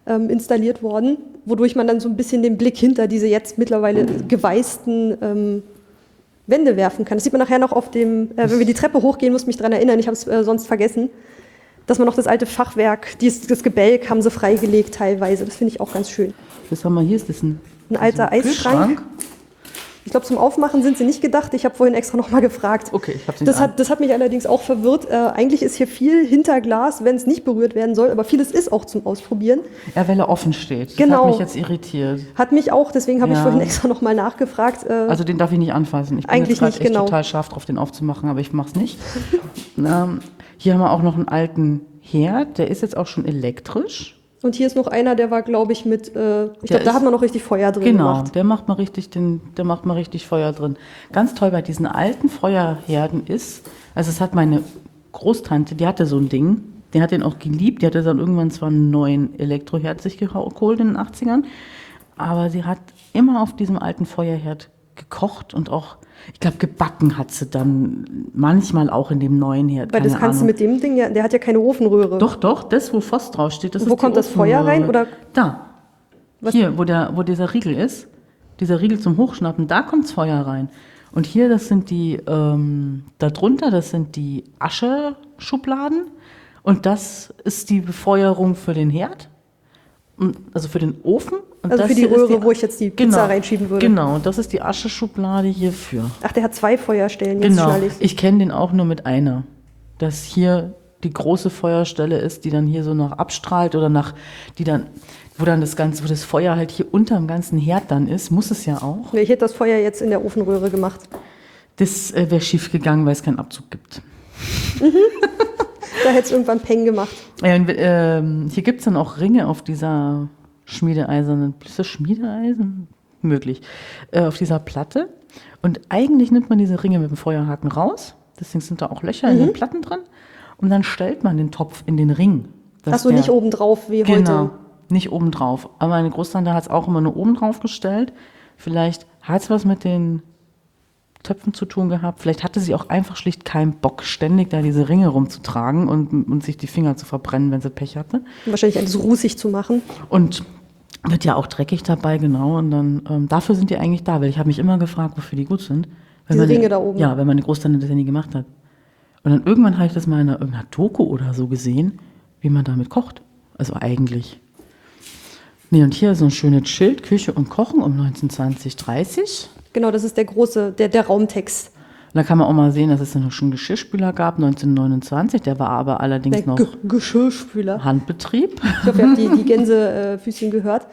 ähm, installiert worden, wodurch man dann so ein bisschen den Blick hinter diese jetzt mittlerweile geweißten ähm, Wände werfen kann. Das sieht man nachher noch auf dem, äh, wenn wir die Treppe hochgehen, muss mich daran erinnern, ich habe es äh, sonst vergessen, dass man noch das alte Fachwerk, dies, das Gebälk haben sie freigelegt teilweise. Das finde ich auch ganz schön. Was haben wir hier? Ist das ein, Ein alter Eisschrank. Ich glaube, zum Aufmachen sind sie nicht gedacht. Ich habe vorhin extra nochmal gefragt. Okay, ich habe Das hat, das hat mich allerdings auch verwirrt. Äh, eigentlich ist hier viel hinter Glas, wenn es nicht berührt werden soll, aber vieles ist auch zum Ausprobieren. Ja, weil er offen steht. Das Genau. hat mich jetzt irritiert. Hat mich auch, deswegen habe ich Ja. vorhin extra nochmal nachgefragt. Äh, Also den darf ich nicht anfassen. Ich bin Eigentlich jetzt nicht, echt genau. total scharf drauf, den aufzumachen, aber ich mache es nicht. ähm, hier haben wir auch noch einen alten Herd, der ist jetzt auch schon elektrisch. Und hier ist noch einer, der war, glaube ich, mit, äh, ich glaube, da hat man noch richtig Feuer drin Genau, gemacht. der macht mal richtig den, der macht mal richtig Feuer drin. Ganz toll bei diesen alten Feuerherden ist, also es hat meine Großtante, die hatte so ein Ding, die hat den auch geliebt, die hatte dann irgendwann zwar einen neuen Elektroherd sich geholt in den 80ern, aber sie hat immer auf diesem alten Feuerherd gekocht und auch, ich glaube, gebacken hat sie dann manchmal auch in dem neuen Herd. Weil das kannst du Ahnung. mit dem Ding ja, der hat ja keine Ofenröhre. Doch, doch, das, wo Voss draufsteht, das Und wo ist die kommt das Feuer rein, oder? Da. Hier, wo, der, wo dieser Riegel ist, dieser Riegel zum Hochschnappen, da kommt's Feuer rein. Und hier, das sind die, ähm, da drunter, das sind die Ascheschubladen. Und das ist die Befeuerung für den Herd, also für den Ofen. Und Also für die Röhre, wo ich jetzt die Pizza reinschieben würde. Genau, das ist die Ascheschublade hierfür. Ach, der hat zwei Feuerstellen, jetzt Genau. ich's. Ich kenne den auch nur mit einer. Dass hier die große Feuerstelle ist, die dann hier so noch abstrahlt oder nach, die dann, wo dann das ganze, wo das Feuer halt hier unterm ganzen Herd dann ist, muss es ja auch. Ich hätte das Feuer jetzt in der Ofenröhre gemacht. Das äh, wäre schief gegangen, weil es keinen Abzug gibt. Da hätte es irgendwann Peng gemacht. Ja, und, ähm, hier gibt es dann auch Ringe auf dieser schmiedeeisernen, ist das Schmiedeeisen? Möglich. Äh, auf dieser Platte. Und eigentlich nimmt man diese Ringe mit dem Feuerhaken raus. Deswegen sind da auch Löcher in den Platten drin. Und dann stellt man den Topf in den Ring. Achso, nicht obendrauf wie Genau, heute. nicht obendrauf. Aber meine Großtante hat es auch immer nur obendrauf gestellt. Vielleicht hat es was mit den Töpfen zu tun gehabt. Vielleicht hatte sie auch einfach schlicht keinen Bock, ständig da diese Ringe rumzutragen und, und sich die Finger zu verbrennen, wenn sie Pech hatte. Wahrscheinlich alles rußig zu machen. Und wird ja auch dreckig dabei, genau. Und dann ähm, dafür sind die eigentlich da, weil ich habe mich immer gefragt, wofür die gut sind. Wenn Diese meine, Ringe da oben. Ja, weil meine Großtante das ja nie gemacht hat. Und dann irgendwann habe ich das mal in einer, irgendeiner Doku oder so gesehen, wie man damit kocht. Also eigentlich. Nee, und hier so ein schönes Schild, Küche und Kochen um 1920, 30. Genau, das ist der große, der, der Raumtext. Und da kann man auch mal sehen, dass es dann schon einen Geschirrspüler gab, 1929. Der war aber allerdings Der noch Ge Geschirrspüler. Handbetrieb. Ich hoffe, ihr habt die, die Gänsefüßchen gehört.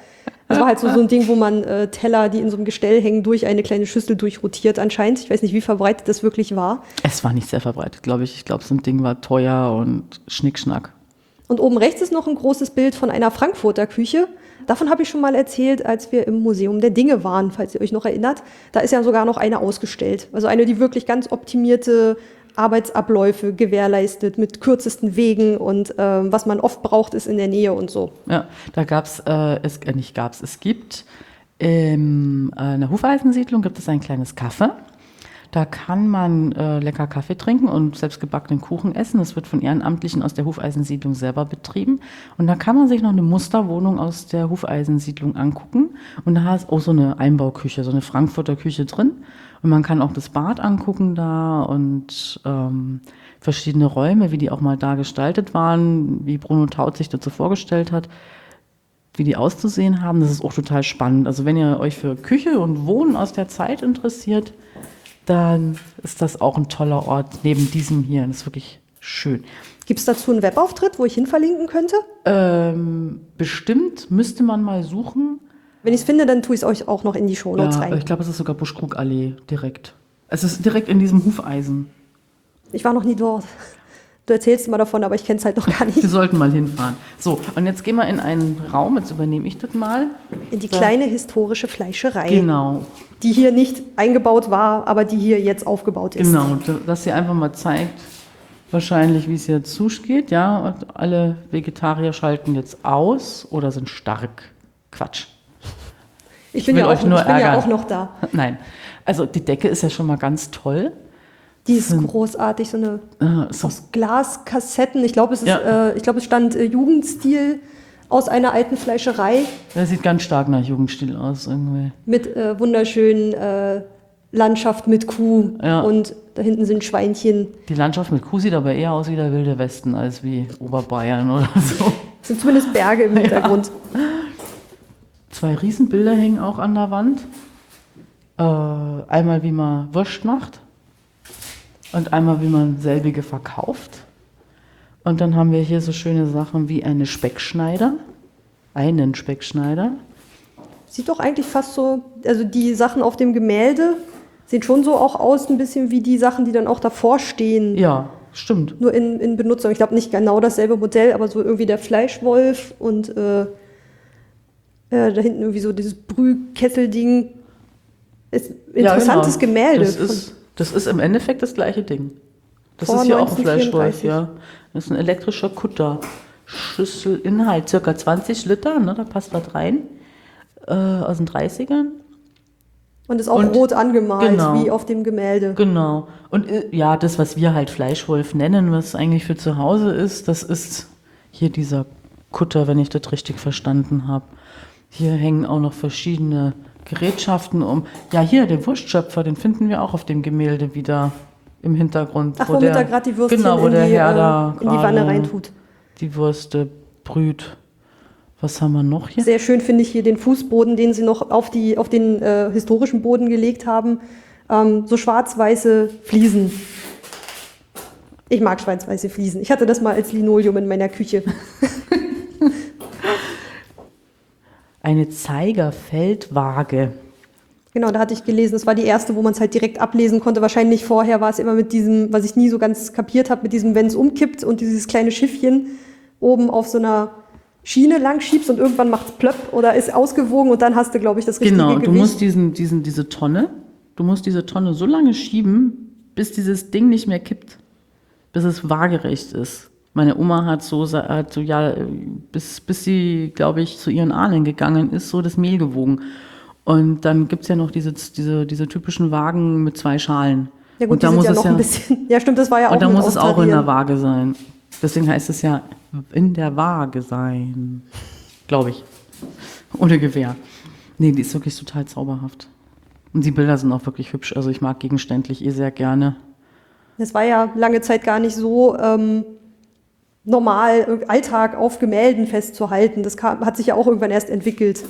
Das war halt so, so ein Ding, wo man äh, Teller, die in so einem Gestell hängen, durch eine kleine Schüssel durchrotiert anscheinend. Ich weiß nicht, wie verbreitet das wirklich war. Es war nicht sehr verbreitet, glaube ich. Ich glaube, so ein Ding war teuer und Schnickschnack. Und oben rechts ist noch ein großes Bild von einer Frankfurter Küche. Davon habe ich schon mal erzählt, als wir im Museum der Dinge waren, falls ihr euch noch erinnert. Da ist ja sogar noch eine ausgestellt. Also eine, die wirklich ganz optimierte Arbeitsabläufe gewährleistet mit kürzesten Wegen und ähm, was man oft braucht, ist in der Nähe und so. Ja, da gab es, äh, es äh, nicht gab es, es gibt in einer Hufeisensiedlung gibt es ein kleines Kaffee. Da kann man äh, lecker Kaffee trinken und selbstgebackenen Kuchen essen. Das wird von Ehrenamtlichen aus der Hufeisensiedlung selber betrieben. Und da kann man sich noch eine Musterwohnung aus der Hufeisensiedlung angucken. Und da ist auch so eine Einbauküche, so eine Frankfurter Küche drin. Und man kann auch das Bad angucken da und ähm, verschiedene Räume, wie die auch mal da gestaltet waren, wie Bruno Taut sich dazu vorgestellt hat, wie die auszusehen haben. Das ist auch total spannend. Also wenn ihr euch für Küche und Wohnen aus der Zeit interessiert, dann ist das auch ein toller Ort neben diesem hier. Das ist wirklich schön. Gibt es dazu einen Webauftritt, wo ich hin verlinken könnte? Ähm, bestimmt müsste man mal suchen. Wenn ich es finde, dann tue ich es euch auch noch in die Shownotes Ja, rein. ich glaube, es ist sogar Buschkrugallee direkt. Es ist direkt in diesem Hufeisen. Ich war noch nie dort. Du erzählst immer davon, aber ich kenne es halt noch gar Wir nicht. sollten mal hinfahren. So, und jetzt gehen wir in einen Raum, jetzt übernehme ich das mal. In die kleine historische Fleischerei, Genau, die hier nicht eingebaut war, aber die hier jetzt aufgebaut ist. genau, dass sie einfach mal zeigt, wahrscheinlich, wie es hier zugeht. Ja, und alle Vegetarier schalten jetzt aus oder sind stark. Quatsch. Ich bin, will ja auch, ich bin ja auch noch da. Nein, also die Decke ist ja schon mal ganz toll. Die ist großartig, so eine Äh, so, aus Glaskassetten. Ich glaube, es, ist, Ja. äh, ich glaube, es stand äh, Jugendstil aus einer alten Fleischerei das sieht ganz stark nach Jugendstil aus irgendwie. mit äh, wunderschönen äh, Landschaft mit Kuh Ja. und da hinten sind Schweinchen. Die Landschaft mit Kuh sieht aber eher aus wie der Wilde Westen als wie Oberbayern oder so. Es sind zumindest Berge im Hintergrund. Zwei Riesenbilder hängen auch an der Wand. Äh, einmal, wie man Wurst macht und einmal, wie man selbige verkauft. Und dann haben wir hier so schöne Sachen wie eine Speckschneider, einen Speckschneider. Sieht doch eigentlich fast so, also die Sachen auf dem Gemälde sehen schon so auch aus, ein bisschen wie die Sachen, die dann auch davor stehen. Ja, stimmt. Nur in, in Benutzung. Ich glaube nicht genau dasselbe Modell, aber so irgendwie der Fleischwolf und äh, äh, da hinten irgendwie so dieses Brühkesselding. Ist ein Ja, interessantes genau. Gemälde. Das ist, das ist im Endeffekt das gleiche Ding. Das Vor ist hier auch ein Fleischwolf, 1934. ja. Das ist ein elektrischer Kutter. Schüsselinhalt, circa 20 Liter, ne, da passt was rein. Äh, aus den 30ern. und ist auch und- rot angemalt, genau. wie auf dem Gemälde. Genau. Und äh, ja, das, was wir halt Fleischwolf nennen, was eigentlich für zu Hause ist, das ist hier dieser Kutter, wenn ich das richtig verstanden habe. Hier hängen auch noch verschiedene Gerätschaften um. Ja, hier, der Wurstschöpfer, den finden wir auch auf dem Gemälde wieder im Hintergrund. Ach, womit er gerade die Würstchen genau, wo in, der die, Herr äh, da in die Wanne reintut. Die Würste brüht. Was haben wir noch hier? Sehr schön finde ich hier den Fußboden, den sie noch auf, die, auf den äh, historischen Boden gelegt haben. Ähm, so schwarz-weiße Fliesen. Ich mag schwarz-weiße Fliesen. Ich hatte das mal als Linoleum in meiner Küche. Eine Zeigerfeldwaage. Genau, da hatte ich gelesen, es war die erste, wo man es halt direkt ablesen konnte. Wahrscheinlich vorher war es immer mit diesem, was ich nie so ganz kapiert habe, mit diesem, wenn es umkippt und dieses kleine Schiffchen oben auf so einer Schiene lang schiebst und irgendwann macht es plöpp oder ist ausgewogen und dann hast du, glaube ich, das richtige Genau, Gewicht. du musst diesen, diesen, diese Tonne, du musst diese Tonne so lange schieben, bis dieses Ding nicht mehr kippt, bis es waagerecht ist. Meine Oma hat so, hat so ja, bis, bis sie, glaube ich, zu ihren Ahnen gegangen ist, so das Mehl gewogen. Und dann gibt's ja noch diese, diese, diese typischen Wagen mit zwei Schalen. ja gut, und da muss ja es noch ja, ein bisschen. Ja, stimmt, das war ja auch und da muss es auch in der Waage sein. Deswegen heißt es ja in der Waage sein. Glaube ich. Ohne Gewehr. Nee, die ist wirklich total zauberhaft. Und die Bilder sind auch wirklich hübsch. Also ich mag gegenständlich eh sehr gerne. Es war ja lange Zeit gar nicht so ähm, normal, Alltag auf Gemälden festzuhalten. Das kam, hat sich ja auch irgendwann erst entwickelt.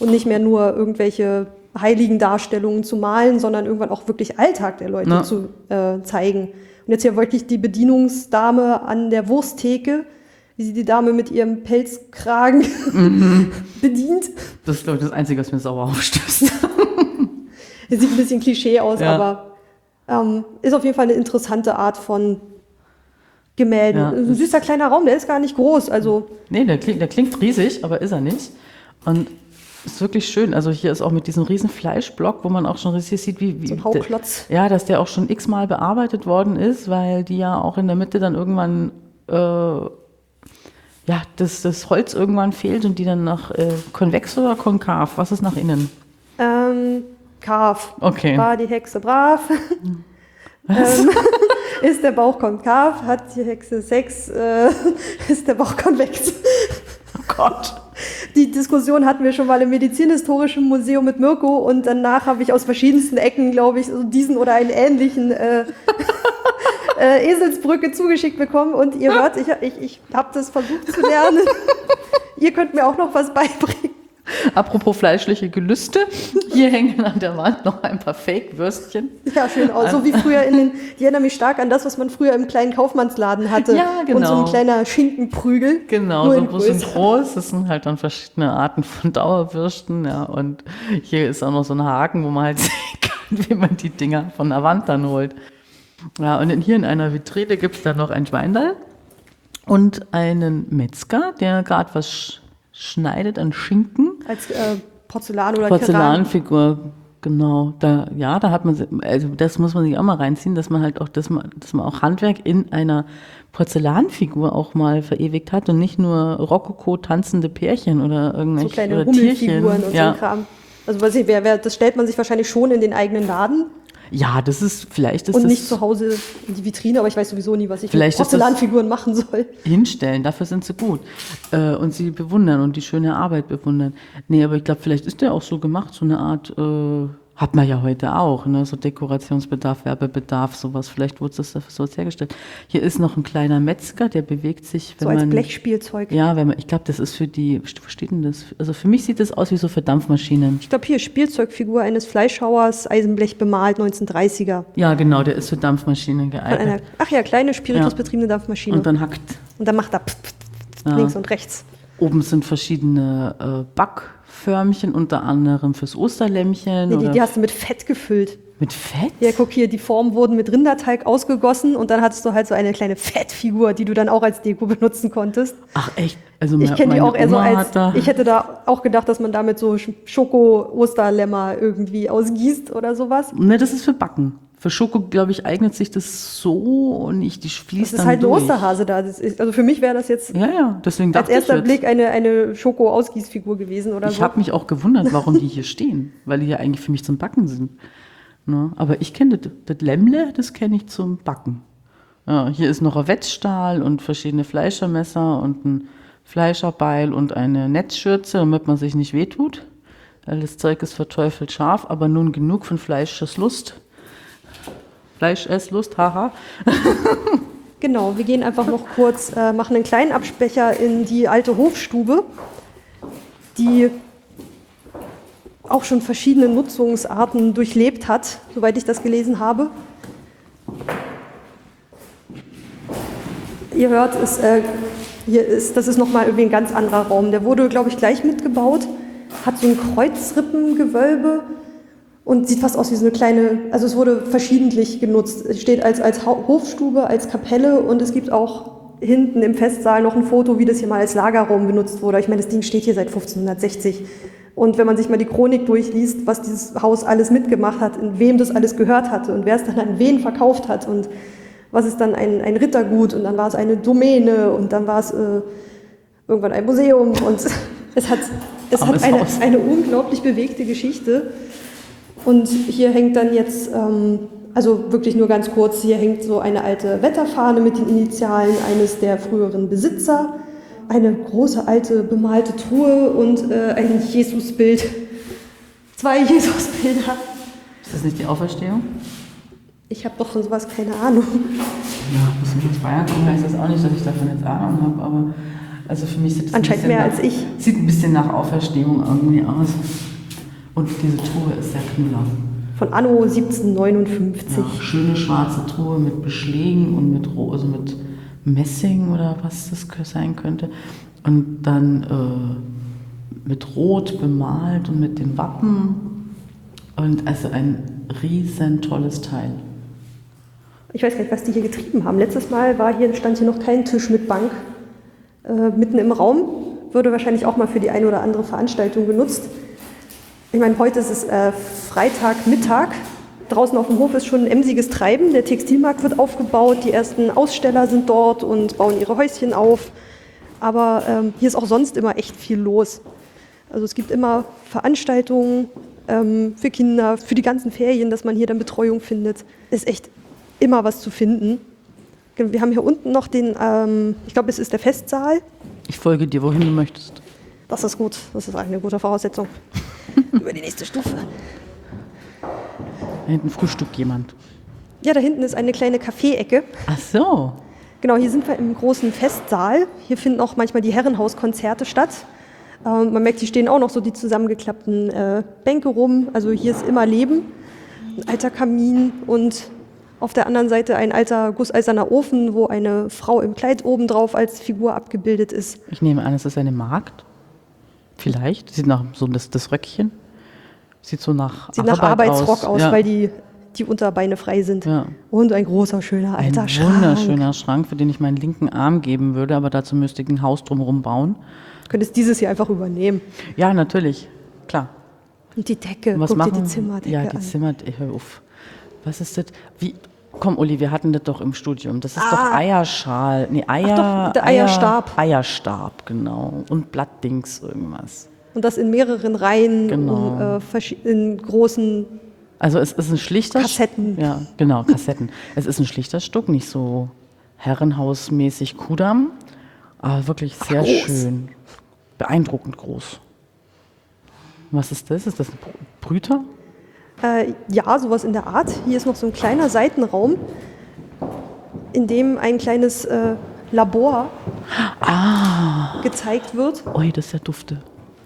Und nicht mehr nur irgendwelche heiligen Darstellungen zu malen, sondern irgendwann auch wirklich Alltag der Leute Ja. zu äh, zeigen. Und jetzt hier wirklich die Bedienungsdame an der Wursttheke, wie sie die Dame mit ihrem Pelzkragen Mhm. bedient. Das ist, glaube ich, das Einzige, was mir sauer aufstößt. Sieht ein bisschen Klischee aus, Ja. aber ähm, ist auf jeden Fall eine interessante Art von Gemälden. Ja, ein süßer kleiner Raum, der ist gar nicht groß. Also nee, der klingt, der klingt riesig, aber ist er nicht. Und ist wirklich schön. Also hier ist auch mit diesem riesen Fleischblock, wo man auch schon richtig sieht, wie, wie so ein Hauklotz. Ja, dass der auch schon x-mal bearbeitet worden ist, weil die ja auch in der Mitte dann irgendwann, äh, ja, das, das Holz irgendwann fehlt und die dann nach äh, konvex oder konkav, was ist nach innen? Ähm, Kav. Okay. War die Hexe brav? ähm, ist der Bauch konkav? Hat die Hexe Sex? Äh, ist der Bauch konvex? Oh Gott. Die Diskussion hatten wir schon mal im Medizinhistorischen Museum mit Mirko und danach habe ich aus verschiedensten Ecken, glaube ich, so diesen oder einen ähnlichen äh, äh, Eselsbrücke zugeschickt bekommen. Und ihr hört, ich, ich, ich habe das versucht zu lernen. ihr könnt mir auch noch was beibringen. Apropos fleischliche Gelüste, hier hängen an der Wand noch ein paar Fake-Würstchen. Ja, schön aus. So wie früher in den, ich erinnere mich stark an das, was man früher im kleinen Kaufmannsladen hatte. Ja, Und so genau. ein kleiner Schinkenprügel. Genau, nur so groß und groß. Das sind halt dann verschiedene Arten von Dauerwürsten. Ja, und hier ist auch noch so ein Haken, wo man halt sehen kann, wie man die Dinger von der Wand dann holt. Ja, und in, hier in einer Vitrine gibt es dann noch ein Schweindall und einen Metzger, der gerade was schneidet an Schinken. Als äh, Porzellan oder Keramik. Porzellanfigur, genau. Da, ja, da hat man, also das muss man sich auch mal reinziehen, dass man halt auch, dass man, dass man auch Handwerk in einer Porzellanfigur auch mal verewigt hat und nicht nur Rokoko tanzende Pärchen oder So irgendwelche kleine oder Hummelfiguren und so ja. ein Kram. Also weiß ich, wer, wer, das stellt man sich wahrscheinlich schon in den eigenen Laden ja, das ist, vielleicht ist und nicht zu Hause in die Vitrine, aber ich weiß sowieso nie, was ich Vielleicht mit Porzellanfiguren machen soll. hinstellen, dafür sind sie gut. Äh, und sie bewundern und die schöne Arbeit bewundern. Nee, aber ich glaube, vielleicht ist der auch so gemacht, so eine Art, äh, hat man ja heute auch, ne? so Dekorationsbedarf, Werbebedarf, sowas. Vielleicht wurde das dafür sowas hergestellt. Hier ist noch ein kleiner Metzger, der bewegt sich, wenn So als man... Blechspielzeug. Ja, wenn man, ich glaube, das ist für die, wo steht denn das? Also für mich sieht das aus wie so für Dampfmaschinen. Ich glaube hier Spielzeugfigur eines Fleischhauers, Eisenblech bemalt, 1930er. Ja, genau, der ist für Dampfmaschinen Von einer, geeignet. ach ja, kleine spiritusbetriebene Dampfmaschine. Und dann hackt Und dann macht er pf, pf, pf, Ja. links und rechts. Oben sind verschiedene äh, Backförmchen, unter anderem fürs Osterlämmchen Nee, die, die hast du mit Fett gefüllt. mit Fett. Ja, guck hier, die Formen wurden mit Rinderteig ausgegossen und dann hattest du halt so eine kleine Fettfigur, die du dann auch als Deko benutzen konntest. Ach echt? Also Ich kenne die auch eher so als, ich hätte da auch gedacht, dass man damit so Sch- Schoko-Osterlämmer irgendwie ausgießt oder sowas. Ne, das ist für Backen. Für Schoko, glaube ich, eignet sich das so nicht. Die fließt Das ist halt ein. Osterhase da. Ist, also für mich wäre das jetzt Ja, ja, deswegen als erster ich. Blick eine, eine Schoko-Ausgießfigur gewesen oder Ich so. habe mich auch gewundert, warum die hier stehen, weil die ja eigentlich für mich zum Backen sind. Ne? Aber ich kenne das, das Lämmle, das kenne ich zum Backen. Ja, hier ist noch ein Wetzstahl und verschiedene Fleischermesser und ein Fleischerbeil und eine Netzschürze, damit man sich nicht wehtut. Weil das Zeug ist verteufelt scharf, aber nun genug von Fleischeslust. Fleischeslust, haha. Genau, wir gehen einfach noch kurz, äh, machen einen kleinen Abspecher in die alte Hofstube, die auch schon verschiedene Nutzungsarten durchlebt hat, soweit ich das gelesen habe. Ihr hört, es, äh, hier ist, das ist nochmal irgendwie ein ganz anderer Raum. Der wurde, glaube ich, gleich mitgebaut, hat so ein Kreuzrippengewölbe und sieht fast aus wie so eine kleine, also es wurde verschiedentlich genutzt. Es steht als, als Hofstube, als Kapelle und es gibt auch hinten im Festsaal noch ein Foto, wie das hier mal als Lagerraum benutzt wurde. Ich meine, das Ding steht hier seit 1560. Und wenn man sich mal die Chronik durchliest, was dieses Haus alles mitgemacht hat, in wem das alles gehört hatte und wer es dann an wen verkauft hat und was ist dann ein, ein Rittergut und dann war es eine Domäne und dann war es äh, irgendwann ein Museum und es hat, es hat eine, eine unglaublich bewegte Geschichte. Und hier hängt dann jetzt, ähm, also wirklich nur ganz kurz, hier hängt so eine alte Wetterfahne mit den Initialen eines der früheren Besitzer eine große alte bemalte Truhe und äh, ein Jesusbild. Zwei Jesusbilder. Ist das nicht die Auferstehung? Ich habe doch von sowas keine Ahnung. Ja, bis zum jetzt Bayern heißt das auch nicht, dass ich davon jetzt Ahnung habe, aber also für mich sieht es Anscheinend mehr nach, als ich. Sieht ein bisschen nach Auferstehung irgendwie aus. Und diese Truhe ist sehr Knüller. Von Anno 1759. Ja, schöne schwarze Truhe mit Beschlägen und mit, also mit Messing oder was das sein könnte. Und dann äh, mit Rot bemalt und mit den Wappen. Und also ein riesen tolles Teil. Ich weiß gar nicht, was die hier getrieben haben. Letztes Mal war hier, stand hier noch kein Tisch mit Bank äh, mitten im Raum. Würde wahrscheinlich auch mal für die eine oder andere Veranstaltung genutzt. Ich meine, heute ist es äh, Freitagmittag. Draußen auf dem Hof ist schon ein emsiges Treiben. Der Textilmarkt wird aufgebaut, die ersten Aussteller sind dort und bauen ihre Häuschen auf. Aber ähm, hier ist auch sonst immer echt viel los. Also es gibt immer Veranstaltungen ähm, für Kinder, für die ganzen Ferien, dass man hier dann Betreuung findet. Ist echt immer was zu finden. Wir haben hier unten noch den, ähm, ich glaube, es ist der Festsaal. Ich folge dir, wohin du möchtest. Das ist gut, das ist eine gute Voraussetzung. Über die nächste Stufe. Da hinten frühstückt jemand. Ja, da hinten ist eine kleine Kaffeeecke. Ach so. Genau, hier sind wir im großen Festsaal. Hier finden auch manchmal die Herrenhauskonzerte statt. Ähm, man merkt, hier stehen auch noch so die zusammengeklappten äh, Bänke rum. Also hier ist immer Leben. Ein alter Kamin und auf der anderen Seite ein alter gusseiserner Ofen, wo eine Frau im Kleid obendrauf als Figur abgebildet ist. Ich nehme an, es ist eine Magd. Vielleicht. Sieht nach so das, das Röckchen. Sieht so nach Sieht nach Arbeitsrock aus, aus ja. weil die, die Unterbeine frei sind. Ja. Und ein großer, schöner alter ein Schrank. Ein wunderschöner Schrank, für den ich meinen linken Arm geben würde, aber dazu müsste ich ein Haus drumherum bauen. Du könntest dieses hier einfach übernehmen. Ja, natürlich. Klar. Und die Decke. Und was Guck machen? dir die Zimmerdecke Ja, die Zimmerdecke. Hör auf. Was ist das? Wie, Komm, Uli, wir hatten das doch im Studium. Das ist ah. doch Eierschal. Nee, Eier, Ach doch, der Eierstab. Eier, Eierstab, genau. Und Blattdings, irgendwas. Und das in mehreren Reihen, genau. um, äh, in großen also es ist ein schlichter Kassetten. Ja, genau, Kassetten. es ist ein schlichter Stück, nicht so herrenhausmäßig Kudamm, aber wirklich sehr Ach, schön. Beeindruckend groß. Was ist das? Ist das ein Brüter? Äh, ja, sowas in der Art. Hier ist noch so ein kleiner Seitenraum, in dem ein kleines äh, Labor ah. gezeigt wird. Ui, das ist ja dufte.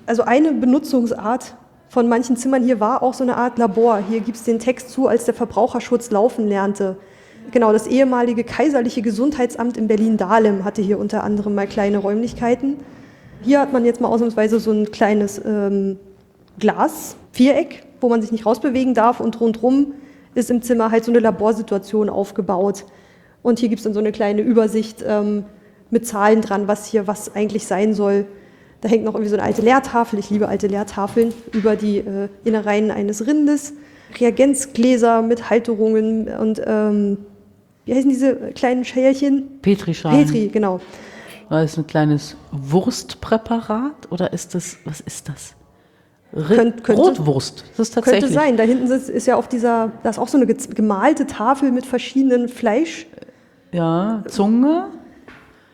Also eine Benutzungsart von manchen Zimmern hier war auch so eine Art Labor. Hier gibt es den Text zu, als der Verbraucherschutz laufen lernte. Genau, das ehemalige kaiserliche Gesundheitsamt in Berlin-Dahlem hatte hier unter anderem mal kleine Räumlichkeiten. Hier hat man jetzt mal ausnahmsweise so ein kleines ähm, Glas-Viereck wo man sich nicht rausbewegen darf und rundherum ist im Zimmer halt so eine Laborsituation aufgebaut. Und hier gibt es dann so eine kleine Übersicht ähm, mit Zahlen dran, was hier was eigentlich sein soll. Da hängt noch irgendwie so eine alte Leertafel, ich liebe alte Leertafeln, über die äh, Innereien eines Rindes. Reagenzgläser mit Halterungen und ähm, wie heißen diese kleinen Schälchen? Petrischalen. Petri, genau. War das ein kleines Wurstpräparat oder ist das, was ist das? Könnt, könnte, Rotwurst. Das ist tatsächlich. Könnte sein. Da hinten ist, ist ja auf dieser, da ist auch so eine gemalte Tafel mit verschiedenen Fleisch. Ja, Zunge.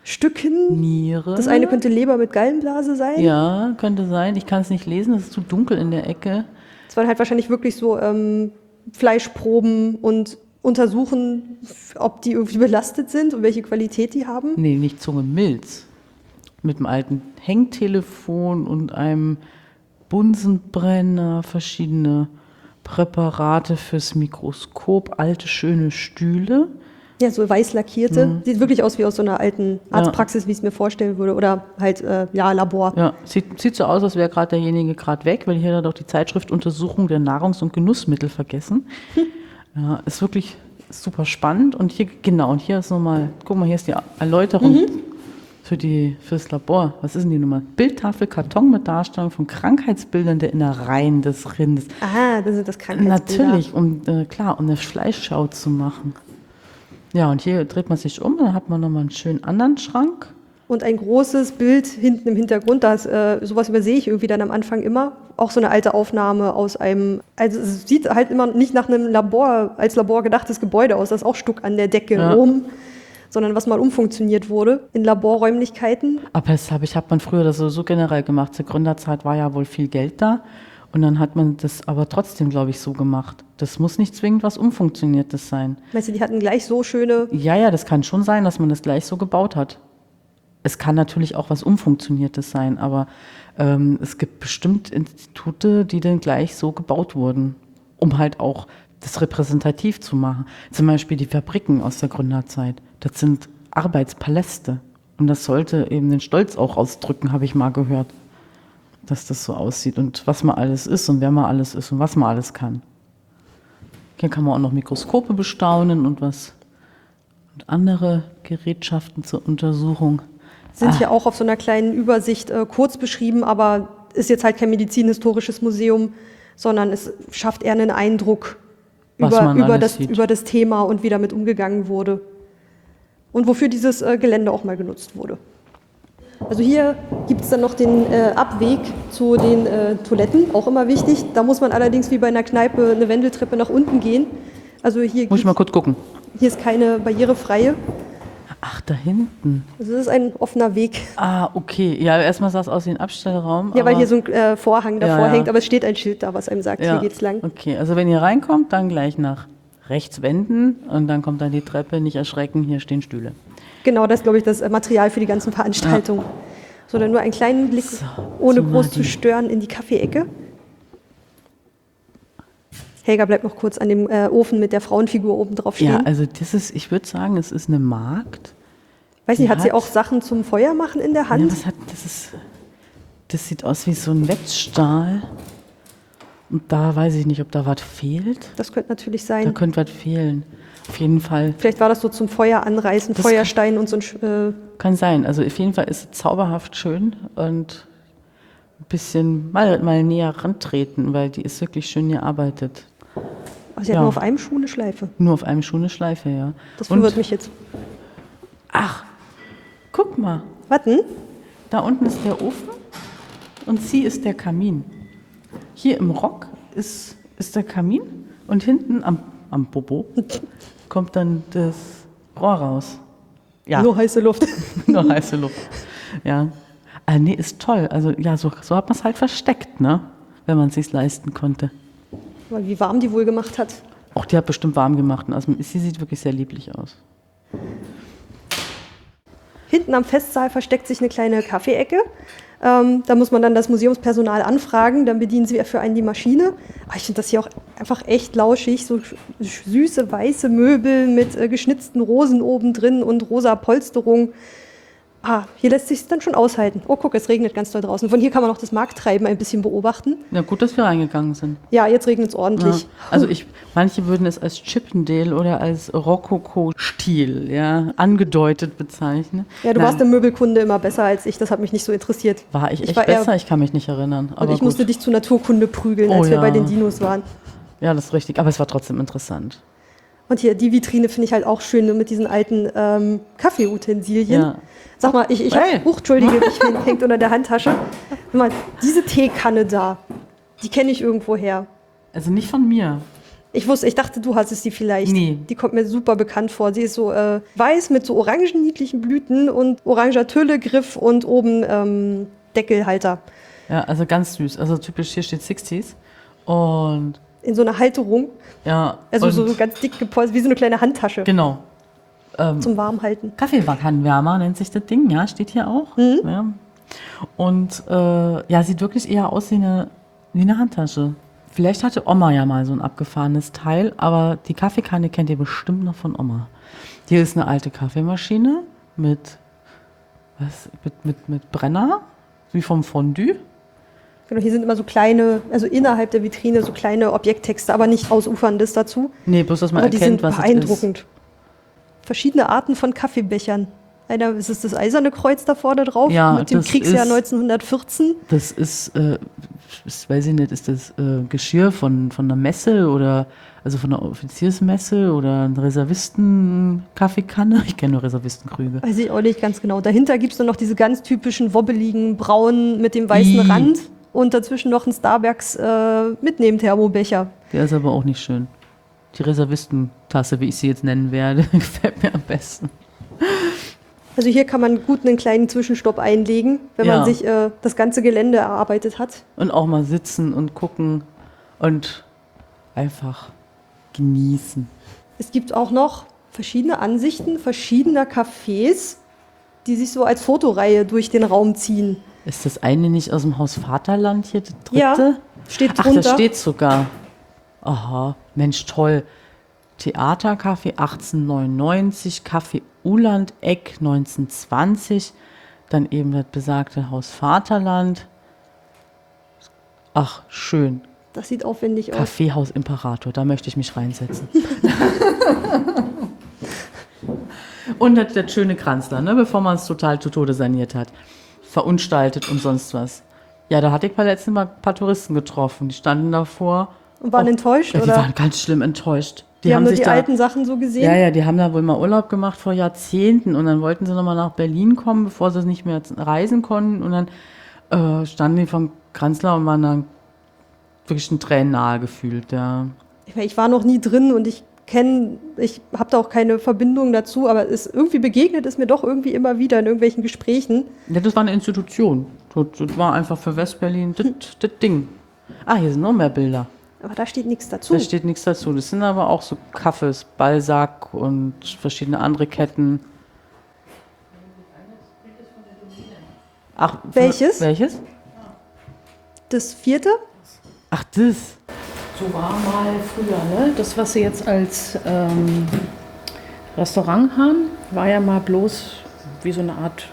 Stücken. Niere. Das eine könnte Leber mit Gallenblase sein. Ja, könnte sein. Ich kann es nicht lesen, es ist zu dunkel in der Ecke. Es waren halt wahrscheinlich wirklich so ähm, Fleischproben und untersuchen, ob die irgendwie belastet sind und welche Qualität die haben. Nee, nicht Zunge, Milz. Mit einem alten Hängtelefon und einem Bunsenbrenner, verschiedene Präparate fürs Mikroskop, alte schöne Stühle Ja, so weiß lackierte. Sieht wirklich aus wie aus so einer alten Ja. Arztpraxis, wie ich es mir vorstellen würde. Oder halt, äh, ja, Labor. Ja, sieht, sieht so aus, als wäre gerade derjenige gerade weg, weil hier hat er doch die Zeitschrift Untersuchung der Nahrungs- und Genussmittel vergessen. Ja, ist wirklich super spannend. Und hier, genau, und hier ist nochmal, guck mal, hier ist die Erläuterung für die, fürs Labor. Was ist denn die Nummer? Bildtafel Karton mit Darstellung von Krankheitsbildern der Innereien des Rindes. Ah, das sind das Krankheitsbilder. Natürlich, um, äh, klar, um eine Fleischschau zu machen. Ja, und hier dreht man sich um, dann hat man nochmal einen schönen anderen Schrank. Und ein großes Bild hinten im Hintergrund, das, äh, sowas übersehe ich irgendwie dann am Anfang immer. Auch so eine alte Aufnahme aus einem, also es sieht halt immer nicht nach einem Labor, als Labor gedachtes Gebäude aus, das ist auch Stuck an der Decke Ja. oben, sondern was mal umfunktioniert wurde in Laborräumlichkeiten. Aber das habe ich, hat man früher das so, so generell gemacht. Zur Gründerzeit war ja wohl viel Geld da. Und dann hat man das aber trotzdem, glaube ich, so gemacht. Das muss nicht zwingend was Umfunktioniertes sein. Weißt du, die hatten gleich so schöne, Ja, ja, das kann schon sein, dass man das gleich so gebaut hat. Es kann natürlich auch was Umfunktioniertes sein, aber ähm, es gibt bestimmt Institute, die dann gleich so gebaut wurden, um halt auch das repräsentativ zu machen. Zum Beispiel die Fabriken aus der Gründerzeit. Das sind Arbeitspaläste. Und das sollte eben den Stolz auch ausdrücken, habe ich mal gehört, dass das so aussieht und was man alles ist und wer man alles ist und was man alles kann. Hier kann man auch noch Mikroskope bestaunen und was und andere Gerätschaften zur Untersuchung. sind Ah. hier auch auf so einer kleinen Übersicht äh, kurz beschrieben, aber ist jetzt halt kein medizinhistorisches Museum, sondern es schafft eher einen Eindruck Was über, über, das, über das Thema und wie damit umgegangen wurde. Und wofür dieses äh, Gelände auch mal genutzt wurde. Also hier gibt es dann noch den äh, Abweg zu den äh, Toiletten, auch immer wichtig. Da muss man allerdings wie bei einer Kneipe eine Wendeltreppe nach unten gehen. Also hier, Muss ich mal kurz gucken. hier ist keine barrierefreie. Ach, da hinten. Also das ist ein offener Weg. Ah, okay. Ja, erstmal sah es aus wie ein Abstellraum. Ja, weil hier so ein äh, Vorhang davor Ja, ja. hängt, aber es steht ein Schild da, was einem sagt, ja. hier geht's lang. Okay, also wenn ihr reinkommt, dann gleich nach rechts wenden und dann kommt dann die Treppe. Nicht erschrecken, hier stehen Stühle. Genau, das ist, glaube ich, das äh, Material für die ganzen Veranstaltungen. So, dann nur einen kleinen Blick, ohne so groß mal zu stören, in die Kaffeeecke. Helga bleibt noch kurz an dem äh, Ofen mit der Frauenfigur oben drauf stehen. Ja, also das ist, ich würde sagen, es ist eine Markt. Weiß nicht, die hat sie hat- auch Sachen zum Feuer machen in der Ja, Hand? das, hat, das, ist, das sieht aus wie so ein Wetzstahl. Und da weiß ich nicht, ob da was fehlt. Das könnte natürlich Da sein. könnte was fehlen. Auf jeden Fall. Vielleicht war das so zum Feuer anreißen, Das Feuerstein und so ein. Äh, Kann sein. Also auf jeden Fall ist es zauberhaft schön und ein bisschen mal, mal näher rantreten, weil die ist wirklich schön gearbeitet. oh, sie hat Ja. nur auf einem Schuh eine Schleife. Nur auf einem Schuh eine Schleife, ja. Das verwirrt mich jetzt. ach, guck mal, Warten. da unten ist der Ofen und sie ist der Kamin. Hier im Rock ist, ist der Kamin und hinten am, am Popo kommt dann das Rohr raus. Ja. Nur heiße Luft. Nur heiße Luft. Ja. Ah, nee, ist toll. Also ja, so, so hat man es halt versteckt, ne? Wenn man es sich leisten konnte. Aber wie warm die wohl gemacht hat. Auch die hat bestimmt warm gemacht. Also sie sieht wirklich sehr lieblich aus. Hinten am Festsaal versteckt sich eine kleine Kaffeeecke. Ähm, da muss man dann das Museumspersonal anfragen, dann bedienen sie für einen die Maschine. Aber ich finde das hier auch einfach echt lauschig, so süße weiße Möbel mit äh, geschnitzten Rosen oben drin und rosa Polsterung. Ah, hier lässt sich dann schon aushalten. Oh, guck, es regnet ganz doll draußen. Von hier kann man auch das Markttreiben ein bisschen beobachten. Ja, gut, dass wir reingegangen sind. Ja, jetzt regnet es Ja. ordentlich. Also ich, manche würden es als Chippendale oder als Rokoko-Stil ja, angedeutet bezeichnen. Ja, du Nein, warst im Möbelkunde immer besser als ich, das hat mich nicht so interessiert. War ich echt war besser? Ich kann mich nicht erinnern. Und Aber ich gut. musste dich zu Naturkunde prügeln, Oh als wir ja. bei den Dinos waren. Ja, das ist richtig. Aber es war trotzdem interessant. Und hier, die Vitrine finde ich halt auch schön ne, mit diesen alten ähm, Kaffeeutensilien. Ja. Sag mal, ich, ich Hey. hab, huch, Entschuldige, ich häng- hängt unter der Handtasche. Sag mal, diese Teekanne da, die kenne ich irgendwo her. Also nicht von mir. Ich wusste, ich dachte, du hattest die vielleicht. Nee. Die kommt mir super bekannt vor. Sie ist so äh, weiß mit so orangen niedlichen Blüten und oranger Tüllegriff und oben ähm, Deckelhalter. Ja, also ganz süß. Also typisch hier steht 60s. Und In so einer Halterung. ja. Also so ganz dick gepolstert, wie so eine kleine Handtasche Genau. Ähm, zum Warmhalten. Kaffeewannenwärmer nennt sich das Ding, ja, steht hier auch. Mhm. Ja. Und äh, ja, sieht wirklich eher aus wie eine, wie eine Handtasche. Vielleicht hatte Oma ja mal so ein abgefahrenes Teil, aber die Kaffeekanne kennt ihr bestimmt noch von Oma. Hier ist eine alte Kaffeemaschine mit, was, mit, mit, mit Brenner, wie vom Fondue. Genau, hier sind immer so kleine, also innerhalb der Vitrine so kleine Objekttexte, aber nicht ausuferndes dazu. Nee, bloß, dass man aber die erkennt, sind was beeindruckend. Verschiedene Arten von Kaffeebechern. Einer ist es das eiserne Kreuz da vorne drauf Ja, mit dem Kriegsjahr ist- 1914. Das ist, äh, ist, weiß ich nicht, ist das äh, Geschirr von, von einer Messe oder also von einer Offiziersmesse oder eine Reservisten-Kaffeekanne? Ich kenne nur Reservistenkrüge. Weiß ich auch nicht ganz genau. Dahinter gibt es dann noch diese ganz typischen wobbeligen braunen mit dem weißen Ih. Rand und dazwischen noch ein Starbucks äh, Mitnehmen-Thermobecher. Der ist aber auch nicht schön. Die Reservistentasse, wie ich sie jetzt nennen werde, gefällt mir am besten. Also hier kann man gut einen kleinen Zwischenstopp einlegen, wenn Ja. man sich äh, das ganze Gelände erarbeitet hat. Und auch mal sitzen und gucken und einfach genießen. Es gibt auch noch verschiedene Ansichten verschiedener Cafés, die sich so als Fotoreihe durch den Raum ziehen. Ist das eine nicht aus dem Haus Vaterland hier, das dritte? Ja, steht Ach, drunter. da steht sogar. Aha, Mensch, toll. Theatercafé 1899, Café Uland Eck 1920, dann eben das besagte Haus Vaterland. Ach, schön. Das sieht aufwendig aus. Kaffeehaus Imperator, da möchte ich mich reinsetzen. und das, das schöne Kranzler, ne, bevor man es total zu Tode saniert hat. Verunstaltet und sonst was. Ja, da hatte ich bei letztem Mal ein paar Touristen getroffen. Die standen davor. Und waren Oh, enttäuscht, Ja, die oder? waren ganz schlimm enttäuscht. Die, haben nur sich die da, alten Sachen so gesehen. Ja, ja, die haben da wohl mal Urlaub gemacht vor Jahrzehnten und dann wollten sie nochmal nach Berlin kommen, bevor sie nicht mehr reisen konnten. Und dann äh, standen die vom Kanzler und waren dann wirklich ein Tränen nahe gefühlt. Ja. Ich, meine, ich war noch nie drin und ich kenne, ich habe da auch keine Verbindung dazu, aber es irgendwie begegnet es mir doch irgendwie immer wieder in irgendwelchen Gesprächen. ja, das war eine Institution. Das, das war einfach für Westberlin das, das Ding. Ah, hier sind noch mehr Bilder. Aber da steht nichts dazu. Da steht nichts dazu. Das sind aber auch so Kaffees, Balsac und verschiedene andere Ketten. Ach, Welches? Welches? Das vierte? Ach, das. So war mal früher, ne? Das, was sie jetzt als ähm, Restaurant haben, war ja mal bloß wie so eine Art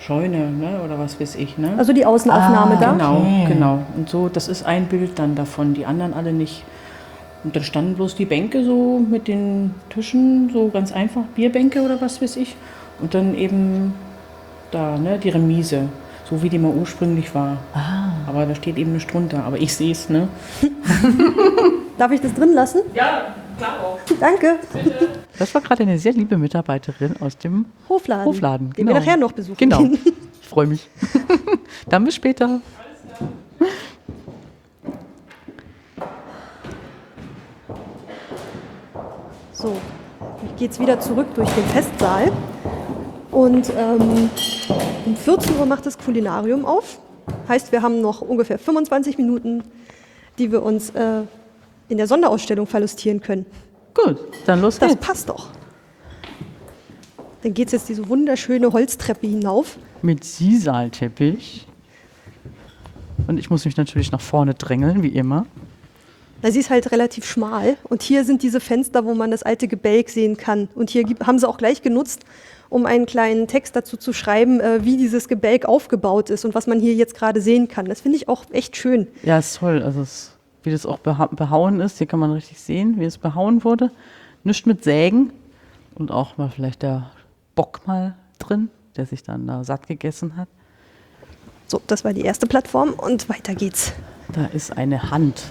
Scheune, ne? Oder was weiß ich, ne? Also die Außenaufnahme Ah, da. genau, Okay. genau. Und so, das ist ein Bild dann davon, die anderen alle nicht. Und dann standen bloß die Bänke so mit den Tischen, so ganz einfach, Bierbänke oder was weiß ich. Und dann eben da, ne, die Remise, so wie die mal ursprünglich war. Aber da steht eben nicht drunter, aber ich sehe es, ne? Darf ich das drin lassen? Ja, Danke. Das war gerade eine sehr liebe Mitarbeiterin aus dem Hofladen. Hofladen. Den wir nachher noch besuchen. Genau. Ich freue mich. Dann bis später. So, ich gehe jetzt wieder zurück durch den Festsaal. Und ähm, um 14 Uhr macht das Kulinarium auf. Heißt, wir haben noch ungefähr 25 Minuten, die wir uns äh, in der Sonderausstellung verlustieren können. Gut, dann los Das geht's. passt doch. Dann geht es jetzt diese wunderschöne Holztreppe hinauf. Mit Sisalteppich. Und ich muss mich natürlich nach vorne drängeln, wie immer. Na, sie ist halt relativ schmal. Und hier sind diese Fenster, wo man das alte Gebälk sehen kann. Und hier gibt, haben sie auch gleich genutzt, um einen kleinen Text dazu zu schreiben, äh, wie dieses Gebälk aufgebaut ist und was man hier jetzt gerade sehen kann. Das finde ich auch echt schön. Ja, ist toll. Also es, wie das auch beha behauen ist. Hier kann man richtig sehen, wie es behauen wurde. Nicht mit Sägen. Und auch mal vielleicht der Bock mal drin, der sich dann da satt gegessen hat. So, das war die erste Plattform und weiter geht's. Da ist eine Hand.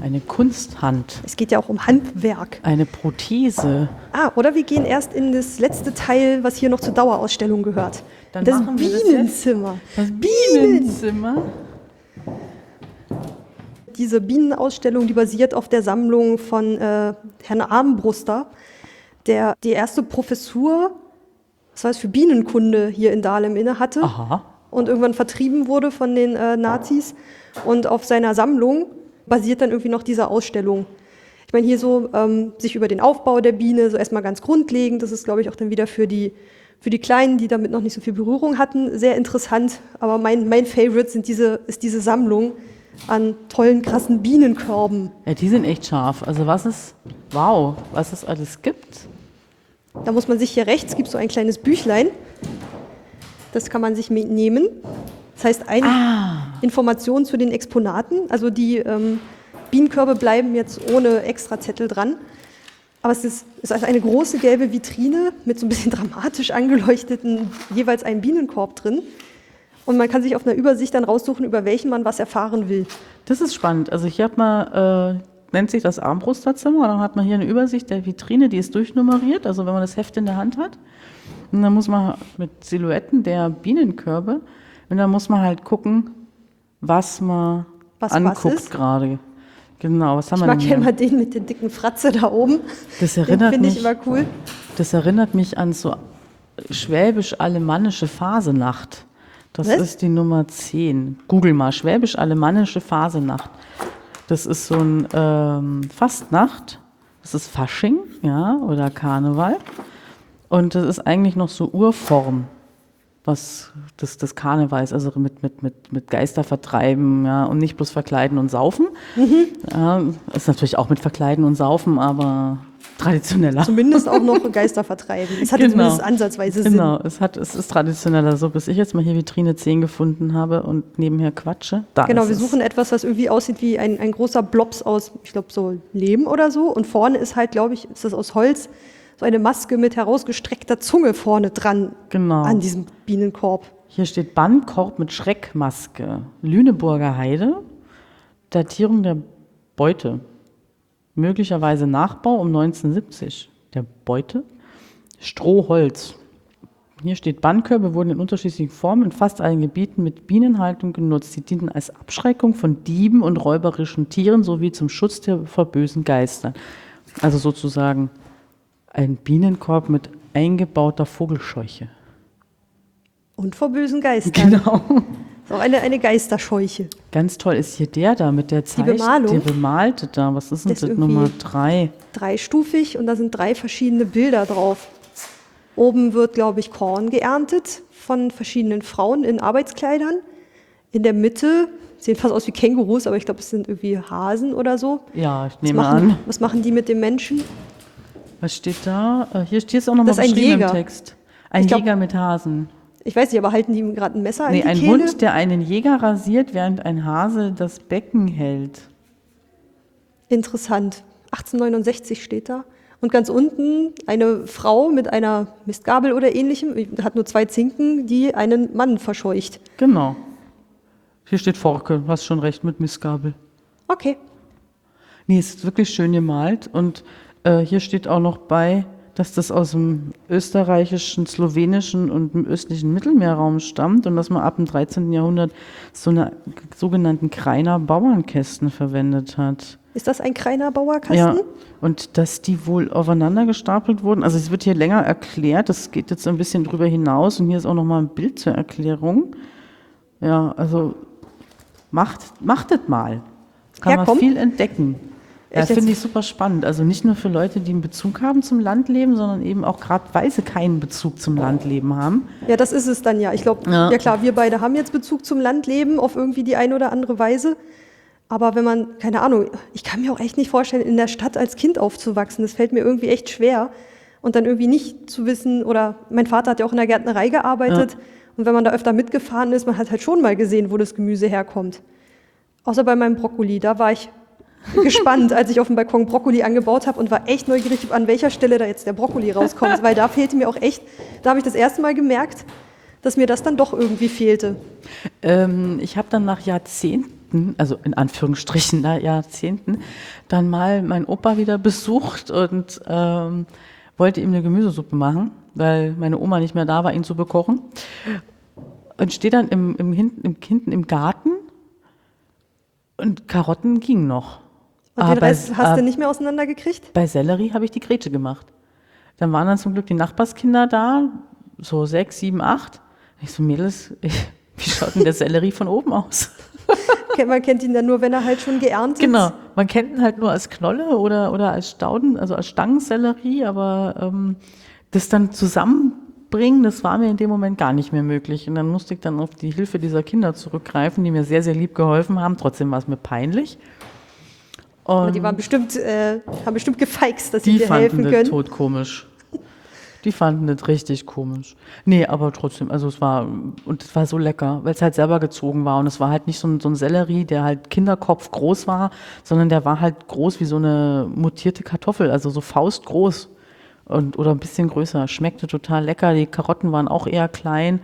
Eine Kunsthand. Es geht ja auch um Handwerk. Eine Prothese. Ah, oder wir gehen erst in das letzte Teil, was hier noch zur Dauerausstellung gehört. Dann das wir das. Bienenzimmer. Das Bienenzimmer. Diese Bienenausstellung, die basiert auf der Sammlung von äh, Herrn Armbruster, der die erste Professur, was heißt für Bienenkunde hier in Dahlem inne hatte Aha. und irgendwann vertrieben wurde von den äh, Nazis. Und auf seiner Sammlung basiert dann irgendwie noch diese Ausstellung. Ich meine, hier so ähm, sich über den Aufbau der Biene, so erstmal ganz grundlegend. Das ist, glaube ich, auch dann wieder für die, für die Kleinen, die damit noch nicht so viel Berührung hatten, sehr interessant. Aber mein, mein Favorite sind diese, ist diese Sammlung, an tollen, krassen Bienenkörben. Ja, die sind echt scharf. Also was es, wow, was es alles gibt. Da muss man sich hier rechts, gibt so ein kleines Büchlein. Das kann man sich nehmen. Das heißt, eine Ah. Information zu den Exponaten. Also die ähm, Bienenkörbe bleiben jetzt ohne extra Zettel dran. Aber es ist, ist also eine große gelbe Vitrine mit so ein bisschen dramatisch angeleuchteten jeweils einem Bienenkorb drin. Und man kann sich auf einer Übersicht dann raussuchen, über welchen man was erfahren will. Das ist spannend. Also hier hat man, äh, nennt sich das Armbrusterzimmer, und dann hat man hier eine Übersicht der Vitrine, die ist durchnummeriert, also wenn man das Heft in der Hand hat. Und dann muss man mit Silhouetten der Bienenkörbe, und dann muss man halt gucken, was man Was was anguckt ist. gerade. Genau, was haben Ich wir mag ja immer den mit den dicken Fratze da oben. Das Den erinnert finde ich mich, immer cool. das erinnert mich an so schwäbisch-alemannische Phasenacht. Das Was? ist die Nummer 10. Google mal, schwäbisch-alemannische Phasenacht. Das ist so ein ähm, Fastnacht. Das ist Fasching, ja, oder Karneval. Und das ist eigentlich noch so Urform, was des, des Karnevals, also mit, mit, mit, mit Geister vertreiben, ja, und nicht bloß verkleiden und saufen. Mhm. Ja, ist natürlich auch mit verkleiden und saufen, aber traditioneller. Zumindest auch noch Geister vertreiben. Es hat Genau. zumindest ansatzweise Sinn. Genau, es, hat, es ist traditioneller so, bis ich jetzt mal hier Vitrine 10 gefunden habe und nebenher quatsche. Da Genau, wir es. suchen etwas, was irgendwie aussieht wie ein, ein großer Blops aus, ich glaube, so Lehm oder so. Und vorne ist halt, glaube ich, ist das aus Holz, so eine Maske mit herausgestreckter Zunge vorne dran Genau. an diesem Bienenkorb. Hier steht Bannkorb mit Schreckmaske. Lüneburger Heide. Datierung der Beute. Möglicherweise Nachbau um 1970. Der Beute. Strohholz. Hier steht, Bannkörbe wurden in unterschiedlichen Formen in fast allen Gebieten mit Bienenhaltung genutzt. Sie dienten als Abschreckung von Dieben und räuberischen Tieren sowie zum Schutz der vor bösen Geistern. Also sozusagen ein Bienenkorb mit eingebauter Vogelscheuche. Und vor bösen Geistern. Genau. Ist auch eine, eine Geisterscheuche. Ganz toll ist hier der da mit der Zeich, Bemalung? Der bemalte da. Was ist denn Das das, ist Nummer drei? Dreistufig und da sind drei verschiedene Bilder drauf. Oben wird, glaube ich, Korn geerntet von verschiedenen Frauen in Arbeitskleidern. In der Mitte sehen fast aus wie Kängurus, aber ich glaube, es sind irgendwie Hasen oder so. Ja, ich Was nehme machen, an. was machen die mit dem Menschen? Was steht da? Äh, Hier steht es auch nochmal ist ein beschrieben Jäger. im Text. Ein glaub- Jäger mit Hasen. Ich weiß nicht, aber halten die ihm gerade ein Messer an Nee, die ein Kehle? Hund, der einen Jäger rasiert, während ein Hase das Becken hält. Interessant. 1869 steht da. Und ganz unten eine Frau mit einer Mistgabel oder ähnlichem, hat nur zwei Zinken, die einen Mann verscheucht. Genau. Hier steht Forke, hast schon recht, mit Missgabel. Okay. Nee, es ist wirklich schön gemalt. Und äh, hier steht auch noch bei, dass das aus dem österreichischen, slowenischen und dem östlichen Mittelmeerraum stammt und dass man ab dem 13. Jahrhundert so eine sogenannten Kreiner Bauernkästen verwendet hat. Ist das ein Kreiner Bauerkasten? Ja, und dass die wohl aufeinander gestapelt wurden. Also es wird hier länger erklärt, das geht jetzt ein bisschen drüber hinaus und hier ist auch noch mal ein Bild zur Erklärung. Ja, also macht, machtet mal. Kann Herkommen? man viel entdecken. Ja, jetzt? finde ich super spannend. Also nicht nur für Leute, die einen Bezug haben zum Landleben, sondern eben auch gerade, weil sie keinen Bezug zum Landleben haben. Ja, das ist es dann ja. Ich glaube, ja. Ja. klar, wir beide haben jetzt Bezug zum Landleben auf irgendwie die eine oder andere Weise. Aber wenn man, keine Ahnung, ich kann mir auch echt nicht vorstellen, in der Stadt als Kind aufzuwachsen. Das fällt mir irgendwie echt schwer. Und dann irgendwie nicht zu wissen, oder mein Vater hat ja auch in der Gärtnerei gearbeitet. Und wenn man da öfter mitgefahren ist, man hat halt schon mal gesehen, wo das Gemüse herkommt. Außer bei meinem Brokkoli, da war ich gespannt, als ich auf dem Balkon Brokkoli angebaut habe und war echt neugierig, an welcher Stelle da jetzt der Brokkoli rauskommt, weil da fehlte mir auch echt, da habe ich das erste Mal gemerkt, dass mir das dann doch irgendwie fehlte. Ähm, ich habe dann nach Jahrzehnten, also in Anführungsstrichen nach Jahrzehnten, dann mal meinen Opa wieder besucht und ähm, wollte ihm eine Gemüsesuppe machen, weil meine Oma nicht mehr da war, ihn zu bekochen. Und stehe dann im, im, hinten, im, hinten im Garten und Karotten gingen noch. Und Aber den Rest hast äh, du nicht mehr auseinandergekriegt? bei Sellerie habe ich die Grätsche gemacht. Dann waren dann zum Glück die Nachbarskinder da, so sechs, sieben, acht. Ich so, Mädels, wie schaut denn der Sellerie von oben aus? Man kennt ihn dann nur, wenn er halt schon geerntet Genau, man kennt ihn halt nur als Knolle oder, oder als Stauden, also als Stangensellerie, aber ähm, das dann zusammen bringen, das war mir in dem Moment gar nicht mehr möglich. Und dann musste ich dann auf die Hilfe dieser Kinder zurückgreifen, die mir sehr, sehr lieb geholfen haben. Trotzdem war es mir peinlich. Aber Und die waren bestimmt, äh, haben bestimmt gefeixt, dass sie die dir fanden helfen das können. tot komisch. Die fanden das richtig komisch. Nee, aber trotzdem, also es war, und es war so lecker, weil es halt selber gezogen war. Und es war halt nicht so ein, so ein Sellerie, der halt Kinderkopf groß war, sondern der war halt groß wie so eine mutierte Kartoffel, also so faustgroß. Und, oder ein bisschen größer. Schmeckte total lecker. Die Karotten waren auch eher klein.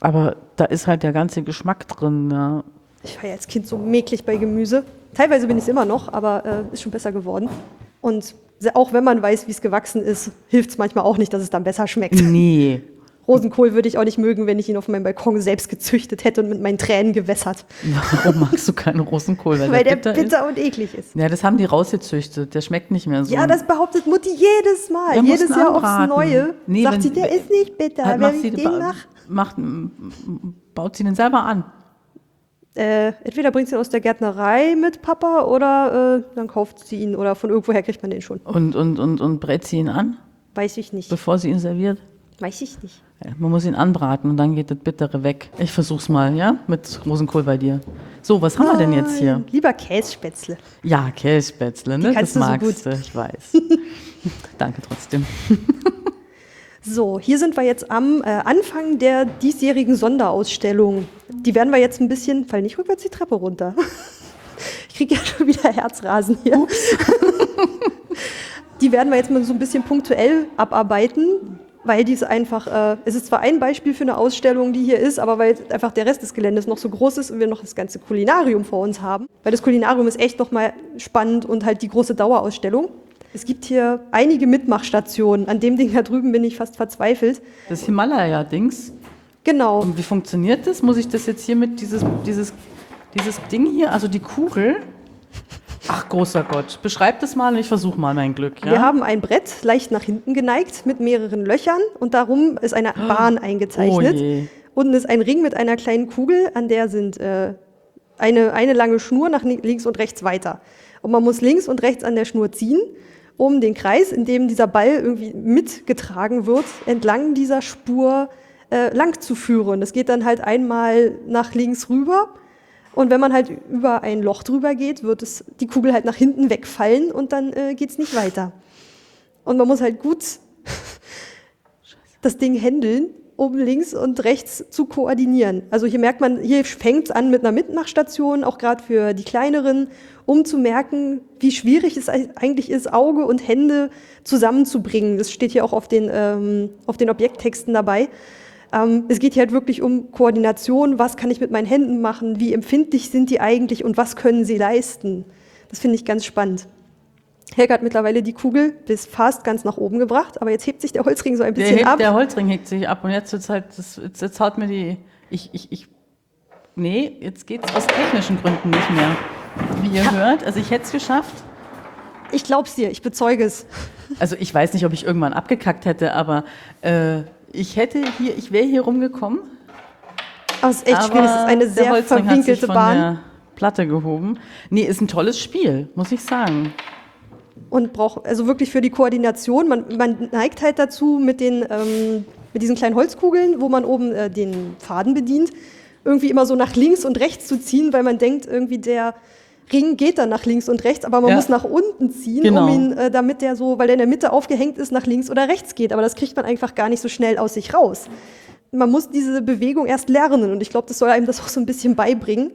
Aber da ist halt der ganze Geschmack drin. Ja. Ich war ja als Kind so mäglich bei Gemüse. Teilweise bin ich es immer noch, aber äh, ist schon besser geworden. Und auch wenn man weiß, wie es gewachsen ist, hilft es manchmal auch nicht, dass es dann besser schmeckt. Nee. Rosenkohl würde ich auch nicht mögen, wenn ich ihn auf meinem Balkon selbst gezüchtet hätte und mit meinen Tränen gewässert. Warum magst du keinen Rosenkohl? Weil der bitter bitter, ist? und eklig ist. Ja, das haben die rausgezüchtet. Der schmeckt nicht mehr so. Ja, das behauptet Mutti jedes Mal. Der jedes Jahr aufs anbraten. Neue. Nee, sagt wenn- sie, der ist nicht bitter. Halt, wenn macht ich sie, den mach. macht, baut sie den selber an. Äh, entweder bringt sie ihn aus der Gärtnerei mit Papa oder äh, dann kauft sie ihn oder von irgendwoher kriegt man den schon. Und, und, und, und brät sie ihn an, Weiß ich nicht. bevor sie ihn serviert. Weiß ich nicht. Man muss ihn anbraten und dann geht das Bittere weg. Ich versuch's mal, ja? Mit Rosenkohl bei dir. So, was haben wir denn jetzt hier? Nein, Lieber Kässpätzle. Ja, Kässpätzle, ne? kannst das du so magst du, ich weiß. Danke trotzdem. So, hier sind wir jetzt am äh, Anfang der diesjährigen Sonderausstellung. Die werden wir jetzt ein bisschen, fall nicht rückwärts die Treppe runter. Ich kriege ja schon wieder Herzrasen hier. Die werden wir jetzt mal so ein bisschen punktuell abarbeiten, weil dies einfach, äh, es ist zwar ein Beispiel für eine Ausstellung, die hier ist, aber weil einfach der Rest des Geländes noch so groß ist und wir noch das ganze Kulinarium vor uns haben. Weil das Kulinarium ist echt nochmal spannend und halt die große Dauerausstellung. Es gibt hier einige Mitmachstationen. An dem Ding da drüben bin ich fast verzweifelt. Das Himalaya-Dings. Genau. Und wie funktioniert das? Muss ich das jetzt hier mit dieses, dieses, dieses Ding hier, also die Kugel? Ach, großer Gott. Beschreib das mal und ich versuche mal mein Glück. Ja? Wir haben ein Brett leicht nach hinten geneigt mit mehreren Löchern und darum ist eine Bahn eingezeichnet. Oh je. Unten ist ein Ring mit einer kleinen Kugel, an der sind äh, eine, eine lange Schnur nach links und rechts weiter. Und man muss links und rechts an der Schnur ziehen, um den Kreis, in dem dieser Ball irgendwie mitgetragen wird, entlang dieser Spur äh, lang zu führen. Das geht dann halt einmal nach links rüber. Und wenn man halt über ein Loch drüber geht, wird es die Kugel halt nach hinten wegfallen und dann äh, geht es nicht weiter. Und man muss halt gut das Ding händeln, um links und rechts zu koordinieren. Also hier merkt man, hier fängt es an mit einer Mitmachstation, auch gerade für die kleineren, um zu merken, wie schwierig es eigentlich ist, Auge und Hände zusammenzubringen. Das steht hier auch auf den, ähm, auf den Objekttexten dabei. Ähm, es geht hier halt wirklich um Koordination. Was kann ich mit meinen Händen machen? Wie empfindlich sind die eigentlich und was können sie leisten? Das finde ich ganz spannend. Helga hat mittlerweile die Kugel bis fast ganz nach oben gebracht, aber jetzt hebt sich der Holzring so ein Der, bisschen hebt, ab. der Holzring hebt sich ab und jetzt wird's halt, das, jetzt, jetzt haut mir die, ich, ich, ich, nee, jetzt geht's aus technischen Gründen nicht mehr. Wie ihr hört, also ich hätte es geschafft. Ich glaub's dir, ich bezeuge es. Also ich weiß nicht, ob ich irgendwann abgekackt hätte, aber äh, ich hätte hier, ich wäre hier rumgekommen. Es ist echt schwierig, es ist eine der sehr Holzring hat sich verwinkelte von Bahn Der Platte gehoben. Nee, ist ein tolles Spiel, muss ich sagen. Und braucht also wirklich für die Koordination. Man, man neigt halt dazu mit den ähm, mit diesen kleinen Holzkugeln, wo man oben äh, den Faden bedient, irgendwie immer so nach links und rechts zu ziehen, weil man denkt, irgendwie der Ring geht dann nach links und rechts, aber man Ja. muss nach unten ziehen, Genau. um ihn, äh, damit der so, weil der in der Mitte aufgehängt ist, nach links oder rechts geht. Aber das kriegt man einfach gar nicht so schnell aus sich raus. Man muss diese Bewegung erst lernen und ich glaube, das soll einem das auch so ein bisschen beibringen.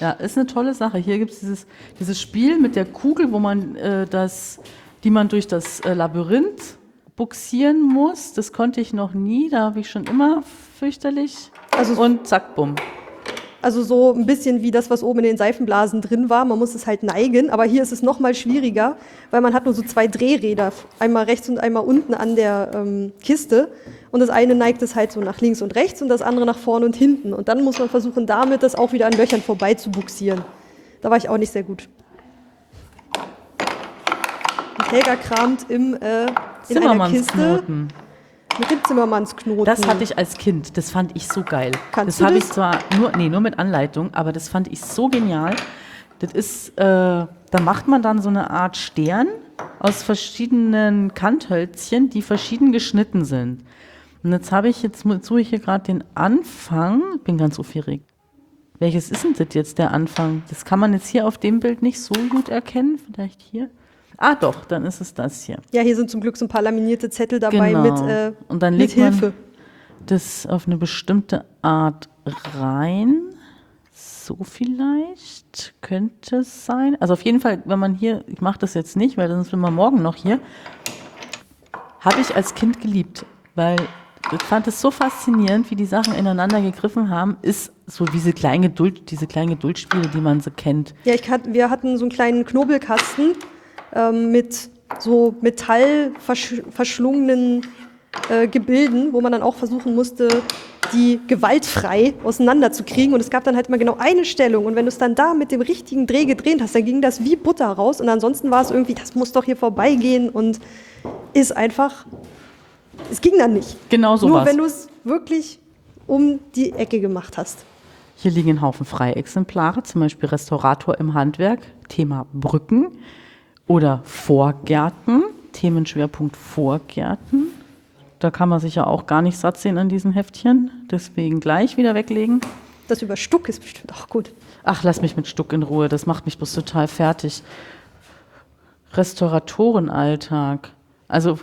Ja, ist eine tolle Sache. Hier gibt es dieses, dieses Spiel mit der Kugel, wo man äh, das, die man durch das äh, Labyrinth buxieren muss. Das konnte ich noch nie, da habe ich schon immer fürchterlich. Also- und zack, bumm. Also so ein bisschen wie das, was oben in den Seifenblasen drin war. Man muss es halt neigen, aber hier ist es noch mal schwieriger, weil man hat nur so zwei Drehräder, einmal rechts und einmal unten an der ähm, Kiste. Und das eine neigt es halt so nach links und rechts und das andere nach vorne und hinten. Und dann muss man versuchen, damit das auch wieder an Löchern vorbei zu buxieren. Da war ich auch nicht sehr gut. Und Helga kramt im, äh, in einer Kiste Zimmermannsknoten. mit dem Zimmermannsknoten. Das hatte ich als Kind. Das fand ich so geil. Kannst das habe ich zwar nur, nee, nur mit Anleitung, aber das fand ich so genial. Das ist, äh, da macht man dann so eine Art Stern aus verschiedenen Kanthölzchen, die verschieden geschnitten sind. Und jetzt habe ich, jetzt suche ich hier gerade den Anfang. Bin ganz aufgeregt. Welches ist denn das jetzt, der Anfang? Das kann man jetzt hier auf dem Bild nicht so gut erkennen. Vielleicht hier. Ah, doch, dann ist es das hier. Ja, hier sind zum Glück so ein paar laminierte Zettel dabei Genau. mit, äh, Und dann mit legt man- Hilfe. das auf eine bestimmte Art rein. So vielleicht könnte es sein. Also auf jeden Fall, wenn man hier, ich mache das jetzt nicht, weil sonst sind wir morgen noch hier, habe ich als Kind geliebt, weil ich fand es so faszinierend, wie die Sachen ineinander gegriffen haben, ist so diese kleinen Geduld, diese kleinen Geduldspiele, die man so kennt. Ja, ich hat, wir hatten so einen kleinen Knobelkasten ähm, mit so Metall versch verschlungenen äh, Gebilden, wo man dann auch versuchen musste, die gewaltfrei auseinanderzukriegen. Und es gab dann halt immer genau eine Stellung. Und wenn du es dann da mit dem richtigen Dreh gedreht hast, dann ging das wie Butter raus. Und ansonsten war es irgendwie, das muss doch hier vorbeigehen und ist einfach, es ging dann nicht. Genau Nur sowas. wenn du es wirklich um die Ecke gemacht hast. Hier liegen ein Haufen Freiexemplare, zum Beispiel Restaurator im Handwerk, Thema Brücken oder Vorgärten, Themenschwerpunkt Vorgärten. Da kann man sich ja auch gar nicht satt sehen an diesen Heftchen, deswegen gleich wieder weglegen. Das über Stuck ist bestimmt auch gut. Ach, lass mich mit Stuck in Ruhe, das macht mich bloß total fertig. Restauratorenalltag. Also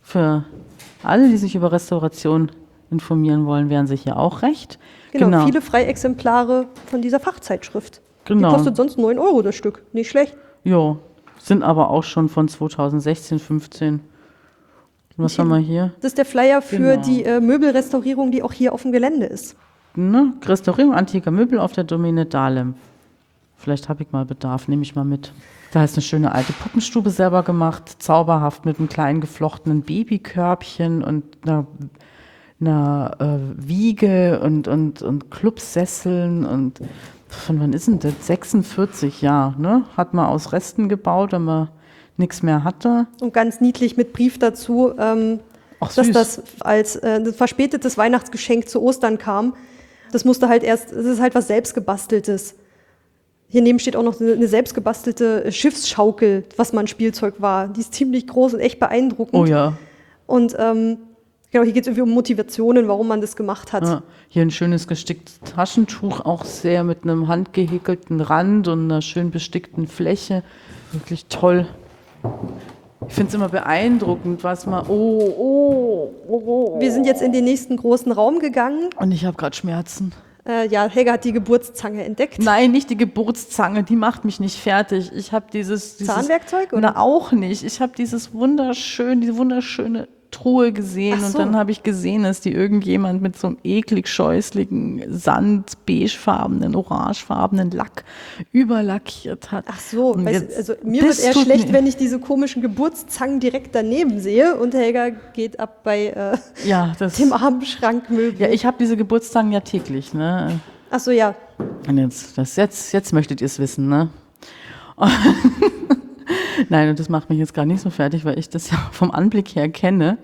für alle, die sich über Restauration informieren wollen, wären sich hier auch recht. Genau, viele Freiexemplare von dieser Fachzeitschrift. Genau. Die kostet sonst 9 Euro das Stück. Nicht schlecht. Ja, sind aber auch schon von 2016, 15. Was haben wir hier? Das ist der Flyer für Genau. die äh, Möbelrestaurierung, die auch hier auf dem Gelände ist. Ne? Restaurierung antiker Möbel auf der Domäne Dahlem. Vielleicht habe ich mal Bedarf, nehme ich mal mit. Da ist eine schöne alte Puppenstube selber gemacht, zauberhaft mit einem kleinen geflochtenen Babykörbchen und einer, einer äh, Wiege und, und, und Clubsesseln und von wann ist denn das? 46 Jahre, ne? Hat man aus Resten gebaut, wenn man nichts mehr hatte. Und ganz niedlich mit Brief dazu, ähm, Ach, dass das als äh, verspätetes Weihnachtsgeschenk zu Ostern kam. Das musste halt erst, es ist halt was selbstgebasteltes. Hier neben steht auch noch eine, selbstgebastelte Schiffsschaukel, was mal ein Spielzeug war. Die ist ziemlich groß und echt beeindruckend. Oh ja. Und ähm, genau, hier geht es irgendwie um Motivationen, warum man das gemacht hat. Ja, hier ein schönes gesticktes Taschentuch, auch sehr mit einem handgehäkelten Rand und einer schön bestickten Fläche. Wirklich toll. Ich finde es immer beeindruckend, was man. Oh, oh, oh, oh. Wir sind jetzt in den nächsten großen Raum gegangen. Und ich habe gerade Schmerzen. Äh, ja, Helga hat die Geburtszange entdeckt. Nein, nicht die Geburtszange, die macht mich nicht fertig. Ich habe dieses, dieses Zahnwerkzeug, oder? Na, auch nicht. Ich habe dieses wunderschön, diese wunderschöne Truhe gesehen Ach und so. dann habe ich gesehen, dass die irgendjemand mit so einem eklig scheußlichen Sand, beigefarbenen, orangefarbenen Lack überlackiert hat. Ach so, weißt, also mir wird eher schlecht, mir- wenn ich diese komischen Geburtszangen direkt daneben sehe und Helga geht ab bei äh, Ja, das. dem armen Schrankmöbel. Ja, ich habe diese Geburtstagen ja täglich, ne? Ach so, ja. Und jetzt, das, jetzt, jetzt möchtet ihr es wissen, ne? Nein, und das macht mich jetzt gar nicht so fertig, weil ich das ja vom Anblick her kenne.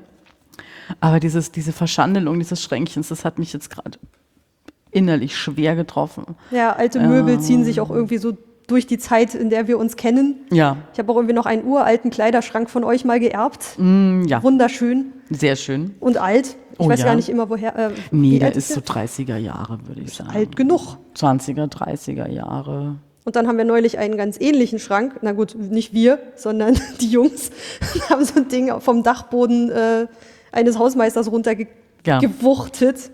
Aber dieses, diese Verschandelung dieses Schränkchens, das hat mich jetzt gerade innerlich schwer getroffen. Ja, alte Möbel ziehen sich auch irgendwie so durch die Zeit, in der wir uns kennen. Ja, Ich habe auch irgendwie noch einen uralten Kleiderschrank von euch mal geerbt. mm, ja, Wunderschön sehr schön. und alt. Ich Oh weiß ja. gar nicht immer, woher. Äh, Nee, der ist so der? 30er Jahre, würde ich sagen. alt genug. 20er, 30er Jahre. Und dann haben wir neulich einen ganz ähnlichen Schrank. Na gut, nicht wir, sondern die Jungs haben so ein Ding vom Dachboden äh, eines Hausmeisters Ja. runtergewuchtet.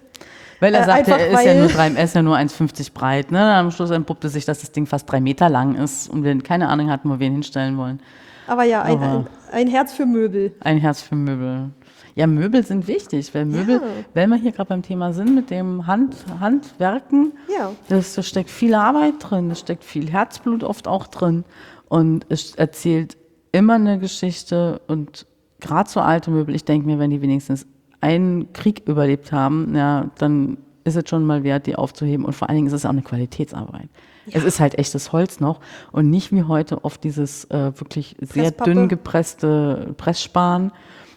Weil er Äh, sagte, er ist ja nur, drei, er ist ja nur 1,50 breit. Ne? Am Schluss entpuppte sich, dass das Ding fast drei Meter lang ist und wir keine Ahnung hatten, wo wir ihn hinstellen wollen. Aber ja, ein, Aber- ein, ein Herz für Möbel. Ein Herz für Möbel. Ja, Möbel sind wichtig, weil Möbel, Ja. wenn wir hier gerade beim Thema sind mit dem Hand, Handwerken, Ja. das, da steckt viel Arbeit drin, da steckt viel Herzblut oft auch drin und es erzählt immer eine Geschichte und gerade so alte Möbel, ich denke mir, wenn die wenigstens einen Krieg überlebt haben, ja, dann ist es schon mal wert, die aufzuheben und vor allen Dingen ist es auch eine Qualitätsarbeit. Es ist halt echtes Holz noch und nicht wie heute oft dieses äh, wirklich sehr Presspappe. dünn gepresste Pressspan,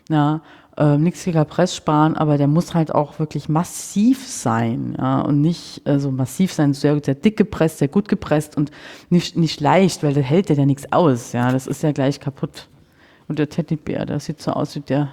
ja, äh, nichts gegen Pressspan, aber der muss halt auch wirklich massiv sein, ja, und nicht äh, so massiv sein, sehr, sehr dick gepresst, sehr gut gepresst und nicht, nicht leicht, weil da hält der ja nichts aus, ja, das ist ja gleich kaputt. Und der Teddybär, der sieht so aus wie der,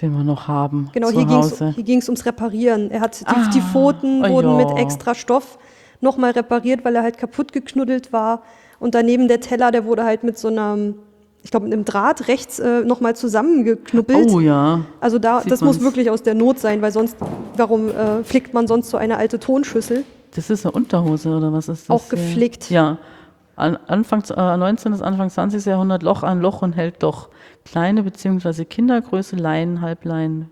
den wir noch haben Genau, hier ging es ums Reparieren. Er hat die, Ah, die Pfoten oh wurden mit extra Stoff nochmal repariert, weil er halt kaputt geknuddelt war. Und daneben der Teller, der wurde halt mit so einem, ich glaube, mit einem Draht rechts äh, nochmal zusammengeknuppelt. Oh ja, also da, sieht das muss man's. wirklich aus der Not sein, weil sonst, warum äh, flickt man sonst so eine alte Tonschüssel? das ist eine Unterhose oder was ist das? Auch hier? geflickt. Ja. An, Anfang, äh, 19. bis Anfang 20. Jahrhundert Loch an Loch und hält doch kleine bzw. Kindergröße, Leinen, Halbleinen.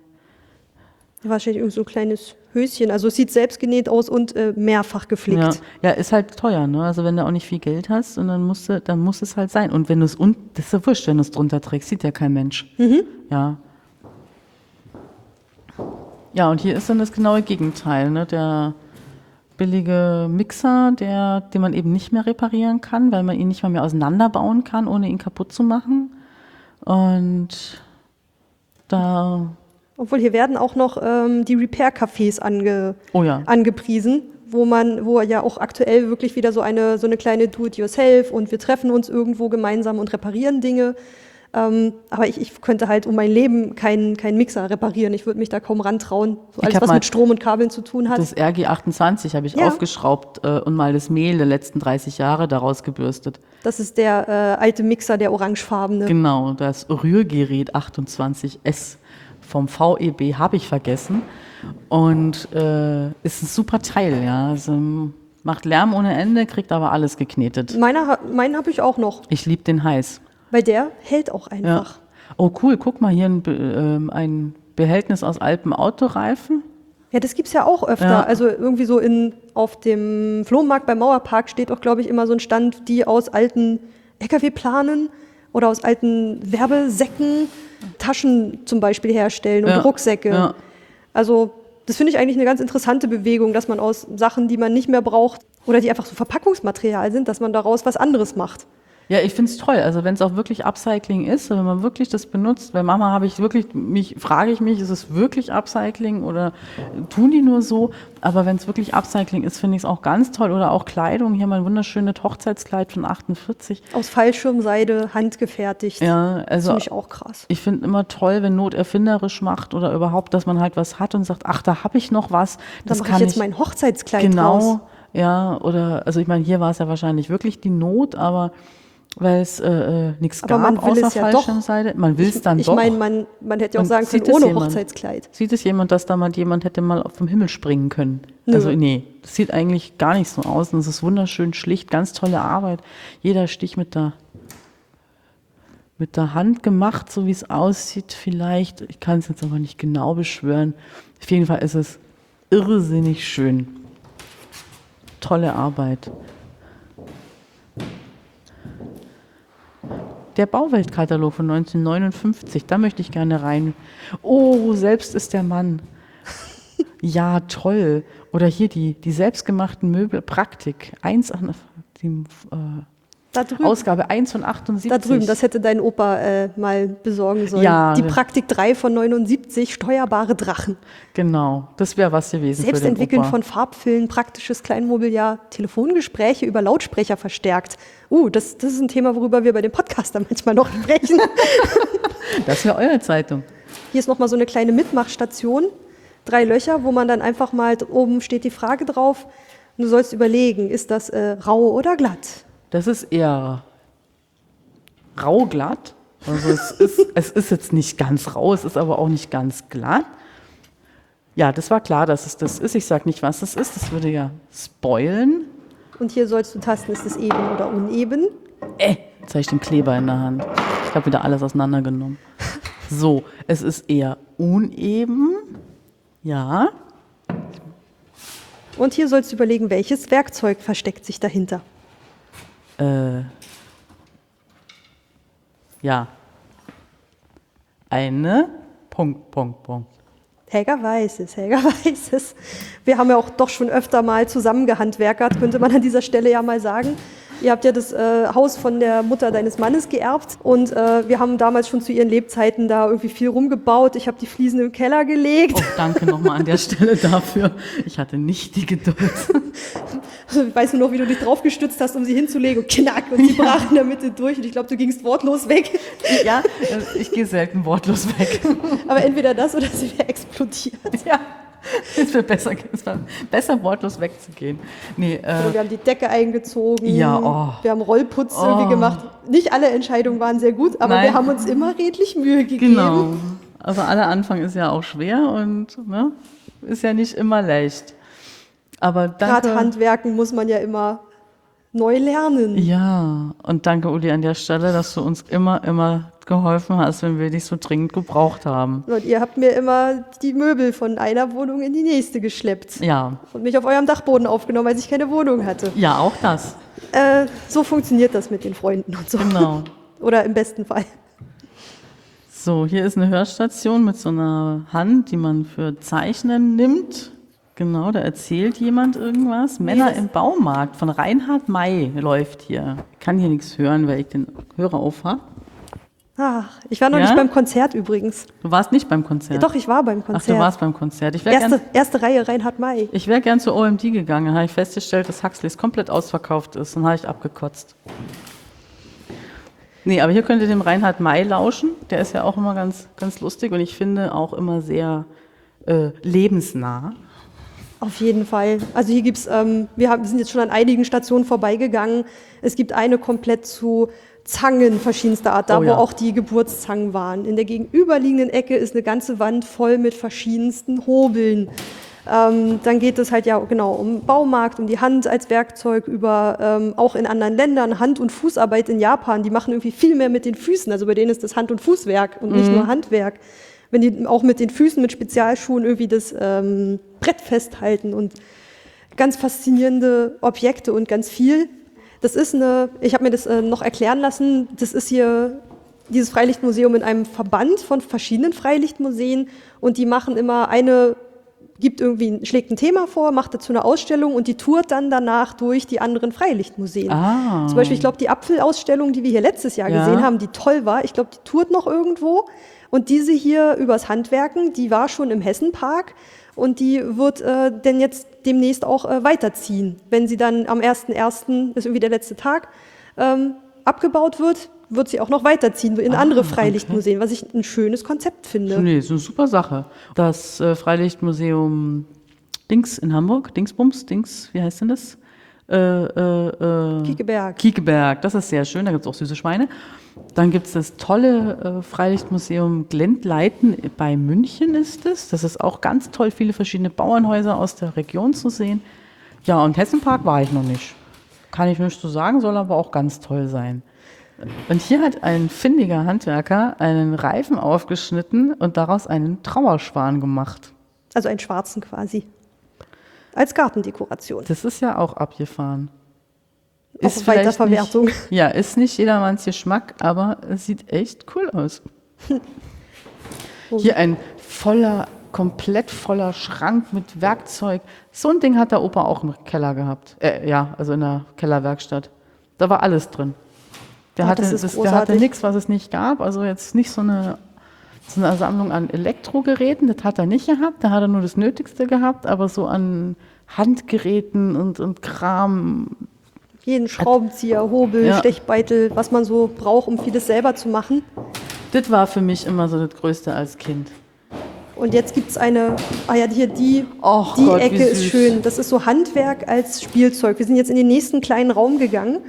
Wahrscheinlich irgend so ein kleines Höschen. Also es sieht selbst genäht aus und äh, mehrfach geflickt. Ja, ja, ist halt teuer, ne? Also wenn du auch nicht viel Geld hast, und dann musst du, dann muss es halt sein. Und wenn du es un, das ist ja wurscht, wenn du es drunter trägst, sieht ja kein Mensch. Ja. Ja, und hier ist dann das genaue Gegenteil, ne? Der billige Mixer, der, den man eben nicht mehr reparieren kann, weil man ihn nicht mal mehr auseinanderbauen kann, ohne ihn kaputt zu machen. Und da, Obwohl hier werden auch noch ähm, die Repair-Cafés ange, oh ja, angepriesen, wo man, wo ja auch aktuell wirklich wieder so eine, so eine kleine Do-it-yourself und wir treffen uns irgendwo gemeinsam und reparieren Dinge. Ähm, aber ich, ich könnte halt um mein Leben keinen keinen Mixer reparieren. Ich würde mich da kaum rantrauen. So alles, was mit Strom und Kabeln zu tun hat. Das RG28 habe ich Ja. aufgeschraubt äh, und mal das Mehl der letzten 30 Jahre daraus gebürstet. Das ist der äh, alte Mixer, der orangefarbene. Genau, das Rührgerät 28S vom VEB habe ich vergessen und äh, ist ein super Teil, ja. Also, macht Lärm ohne Ende, kriegt aber alles geknetet. Meiner, meinen habe ich auch noch, Ich liebe den heiß. weil der hält auch Ja. einfach. Oh cool, guck mal hier ein, ähm, ein Behältnis aus alten Autoreifen. Ja, das gibt's ja auch öfter. Ja. Also irgendwie so in, auf dem Flohmarkt beim Mauerpark steht auch, glaube ich, immer so ein Stand, die aus alten LKW-Planen oder aus alten Werbesäcken Taschen zum Beispiel herstellen und Ja, Rucksäcke. ja. Also das finde ich eigentlich eine ganz interessante Bewegung, dass man aus Sachen, die man nicht mehr braucht oder die einfach so Verpackungsmaterial sind, dass man daraus was anderes macht. Ja, ich find's toll. Also wenn es auch wirklich Upcycling ist, wenn man wirklich das benutzt, bei Mama habe ich wirklich, mich frage ich mich, ist es wirklich Upcycling oder tun die nur so? Aber wenn es wirklich Upcycling ist, finde ich es auch ganz toll. Oder auch Kleidung. Hier mein wunderschönes Hochzeitskleid von 48. Aus Fallschirmseide, handgefertigt. Ja, also Finde ich auch krass. ich finde immer toll, wenn Not erfinderisch macht oder überhaupt, dass man halt was hat und sagt, ach, da habe ich noch was. Da Das mache kann ich jetzt ich mein Hochzeitskleid genau, draus. ja, oder also ich meine, hier war es ja wahrscheinlich wirklich die Not, aber weil es äh, äh, nichts gab man will außer es ja. Man will es dann ich doch. meine, man, man hätte ja auch Und sagen können, ohne jemand? Hochzeitskleid. Sieht es jemand, dass da mal jemand hätte mal vom Himmel springen können? Nö. Also nee, das sieht eigentlich gar nicht so aus. Und es ist wunderschön schlicht, ganz tolle Arbeit. Jeder Stich mit der mit der Hand gemacht, so wie es aussieht, vielleicht. Ich kann es jetzt aber nicht genau beschwören. Auf jeden Fall ist es irrsinnig schön. Tolle Arbeit. Der Bauweltkatalog von 1959, da möchte ich gerne rein. Oh, selbst ist der Mann. Ja, toll. Oder hier die, die selbstgemachten Möbel, Praktik. Eins an, die, äh, Ausgabe 1 von 78. da drüben, das hätte dein Opa äh, mal besorgen sollen. Ja. Die Praktik 3 von 79, steuerbare Drachen. Genau, das wäre was gewesen Selbst für den entwickeln Opa. von Farbfilmen, praktisches Kleinmobiliar, Telefongespräche über Lautsprecher verstärkt. Uh, das, das ist ein Thema, worüber wir bei den Podcastern manchmal noch sprechen. Das wäre eure Zeitung. Hier ist nochmal so eine kleine Mitmachstation. Drei Löcher, wo man dann einfach mal, oben steht die Frage drauf. Und du sollst überlegen, ist das äh, rau oder glatt? Das ist eher rauglatt. Also es ist, es ist jetzt nicht ganz rau, es ist aber auch nicht ganz glatt. Ja, das war klar, dass es das ist. Ich sage nicht, was das ist. Das würde ja spoilen. Und hier sollst du tasten, ist es eben oder uneben? Äh, jetzt habe ich den Kleber in der Hand. Ich habe wieder alles auseinandergenommen. So, es ist eher uneben. Ja. Und hier sollst du überlegen, welches Werkzeug versteckt sich dahinter. Äh, ja. Eine. Punkt, Punkt, Punkt. Helga weiß es, Helga weiß es. Wir haben ja auch doch schon öfter mal zusammengehandwerkert, könnte man an dieser Stelle ja mal sagen. Ihr habt ja das äh, Haus von der Mutter deines Mannes geerbt und äh, wir haben damals schon zu ihren Lebzeiten da irgendwie viel rumgebaut. Ich habe die Fliesen im Keller gelegt. Oh, danke nochmal an der Stelle dafür. Ich hatte nicht die Geduld. Also, ich weiß nur noch, wie du dich draufgestützt hast, um sie hinzulegen und knack und sie brach in der Mitte durch und ich glaube, du gingst wortlos weg. Ja, äh, ich gehe selten wortlos weg. Aber entweder das oder sie wäre explodiert. Ja, es wäre besser, es war besser wortlos wegzugehen. Nee, Also äh, wir haben die Decke eingezogen, Ja, oh. wir haben Rollputz Oh. irgendwie gemacht. Nicht alle Entscheidungen waren sehr gut, aber Nein. wir haben uns immer redlich Mühe gegeben. genau. Also aller Anfang ist ja auch schwer und ne, ist ja nicht immer leicht. Aber danke. Gerade Handwerken muss man ja immer neu lernen. Ja, und danke Uli an der Stelle, dass du uns immer, immer geholfen hast, wenn wir dich so dringend gebraucht haben. Und ihr habt mir immer die Möbel von einer Wohnung in die nächste geschleppt Ja, und mich auf eurem Dachboden aufgenommen, als ich keine Wohnung hatte. ja, auch das. Äh, so funktioniert das mit den Freunden und so. Genau. Oder im besten Fall. So, hier ist eine Hörstation mit so einer Hand, die man für Zeichnen nimmt. Genau, da erzählt jemand irgendwas. Männer im Baumarkt von Reinhard May läuft hier. Ich kann hier nichts hören, weil ich den Hörer auf habe. Ach, ich war noch Ja? nicht beim Konzert übrigens. Du warst nicht beim Konzert. Doch, ich war beim Ach, Konzert. du warst beim Konzert. Ich wäre erste, gern, erste Reihe Reinhard May. ich wär gern zu OMD gegangen. habe ich festgestellt, dass Huxleys komplett ausverkauft ist. Dann habe ich abgekotzt. Nee, aber hier könnt ihr dem Reinhard May lauschen. Der ist ja auch immer ganz, ganz lustig und ich finde auch immer sehr äh, lebensnah. Auf jeden Fall. Also hier gibt's, ähm, wir, haben, wir sind jetzt schon an einigen Stationen vorbeigegangen. Es gibt eine komplett zu Zangen verschiedenster Art, da Oh wo ja. auch die Geburtszangen waren. In der gegenüberliegenden Ecke ist eine ganze Wand voll mit verschiedensten Hobeln. Ähm, dann geht es halt ja genau um Baumarkt, um die Hand als Werkzeug, über ähm, auch in anderen Ländern Hand- und Fußarbeit in Japan. Die machen irgendwie viel mehr mit den Füßen. Also bei denen ist das Hand- und Fußwerk und nicht nur Handwerk. Wenn die auch mit den Füßen, mit Spezialschuhen irgendwie das ähm, Brett festhalten und ganz faszinierende Objekte und ganz viel. Das ist eine, ich habe mir das äh, noch erklären lassen, das ist hier dieses Freilichtmuseum in einem Verband von verschiedenen Freilichtmuseen und die machen immer eine, gibt irgendwie, schlägt ein Thema vor, macht dazu eine Ausstellung und die tourt dann danach durch die anderen Freilichtmuseen. Ah. Zum Beispiel, ich glaube, die Apfelausstellung, die wir hier letztes Jahr Ja. gesehen haben, die toll war, ich glaube, die tourt noch irgendwo. Und diese hier übers Handwerken, die war schon im Hessenpark und die wird äh, denn jetzt demnächst auch äh, weiterziehen. Wenn sie dann am 1.1., ist irgendwie der letzte Tag, ähm, abgebaut wird, wird sie auch noch weiterziehen in andere Freilichtmuseen, was ich ein schönes Konzept finde. Nee, ist eine super Sache. Das äh, Freilichtmuseum Dings in Hamburg, Dingsbums, Dings, wie heißt denn das? Äh, äh, äh, Kiekeberg. Kiekeberg, das ist sehr schön, da gibt es auch süße Schweine. Dann gibt es das tolle äh, Freilichtmuseum Glendleiten bei München ist es. Das ist auch ganz toll, viele verschiedene Bauernhäuser aus der Region zu sehen. Ja, und Hessenpark war ich noch nicht. Kann ich nicht so sagen, soll aber auch ganz toll sein. Und hier hat ein findiger Handwerker einen Reifen aufgeschnitten und daraus einen Trauerschwan gemacht. Also einen schwarzen quasi. Als Gartendekoration. Das ist ja auch abgefahren. Auch vielleicht Weiterverwertung. Nicht, ja, ist nicht jedermanns Geschmack, aber es sieht echt cool aus. Hier ein voller, komplett voller Schrank mit Werkzeug. So ein Ding hat der Opa auch im Keller gehabt. Äh, ja, also in der Kellerwerkstatt. Da war alles drin. Der Ah, hatte, das ist das, der hatte nichts, was es nicht gab. Also jetzt nicht so eine, so eine Sammlung an Elektrogeräten, das hat er nicht gehabt. Da hat er nur das Nötigste gehabt, aber so an Handgeräten und, und Kram. Jeden Schraubenzieher, Hobel, Ja. Stechbeitel, was man so braucht, um vieles selber zu machen. Das war für mich immer so das Größte als Kind. Und jetzt gibt es eine, ah ja, hier die, Och die Gott, Ecke ist schön. Das ist so Handwerk als Spielzeug. Wir sind jetzt in den nächsten kleinen Raum gegangen.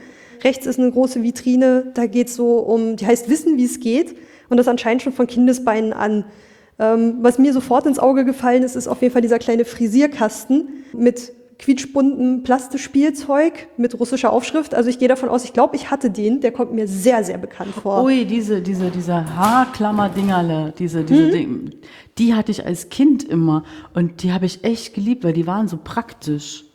Rechts ist eine große Vitrine, da geht es so um, die heißt Wissen, wie es geht. Und das anscheinend schon von Kindesbeinen an. Ähm, was mir sofort ins Auge gefallen ist, ist auf jeden Fall dieser kleine Frisierkasten mit quietschbuntem Plastikspielzeug mit russischer Aufschrift. Also ich gehe davon aus, ich glaube, ich hatte den. Der kommt mir sehr, sehr bekannt vor. Ui, diese, diese, diese Haarklammer-Dingerle, diese, diese Hm? Ding, die hatte ich als Kind immer. Und die habe ich echt geliebt, weil die waren so praktisch.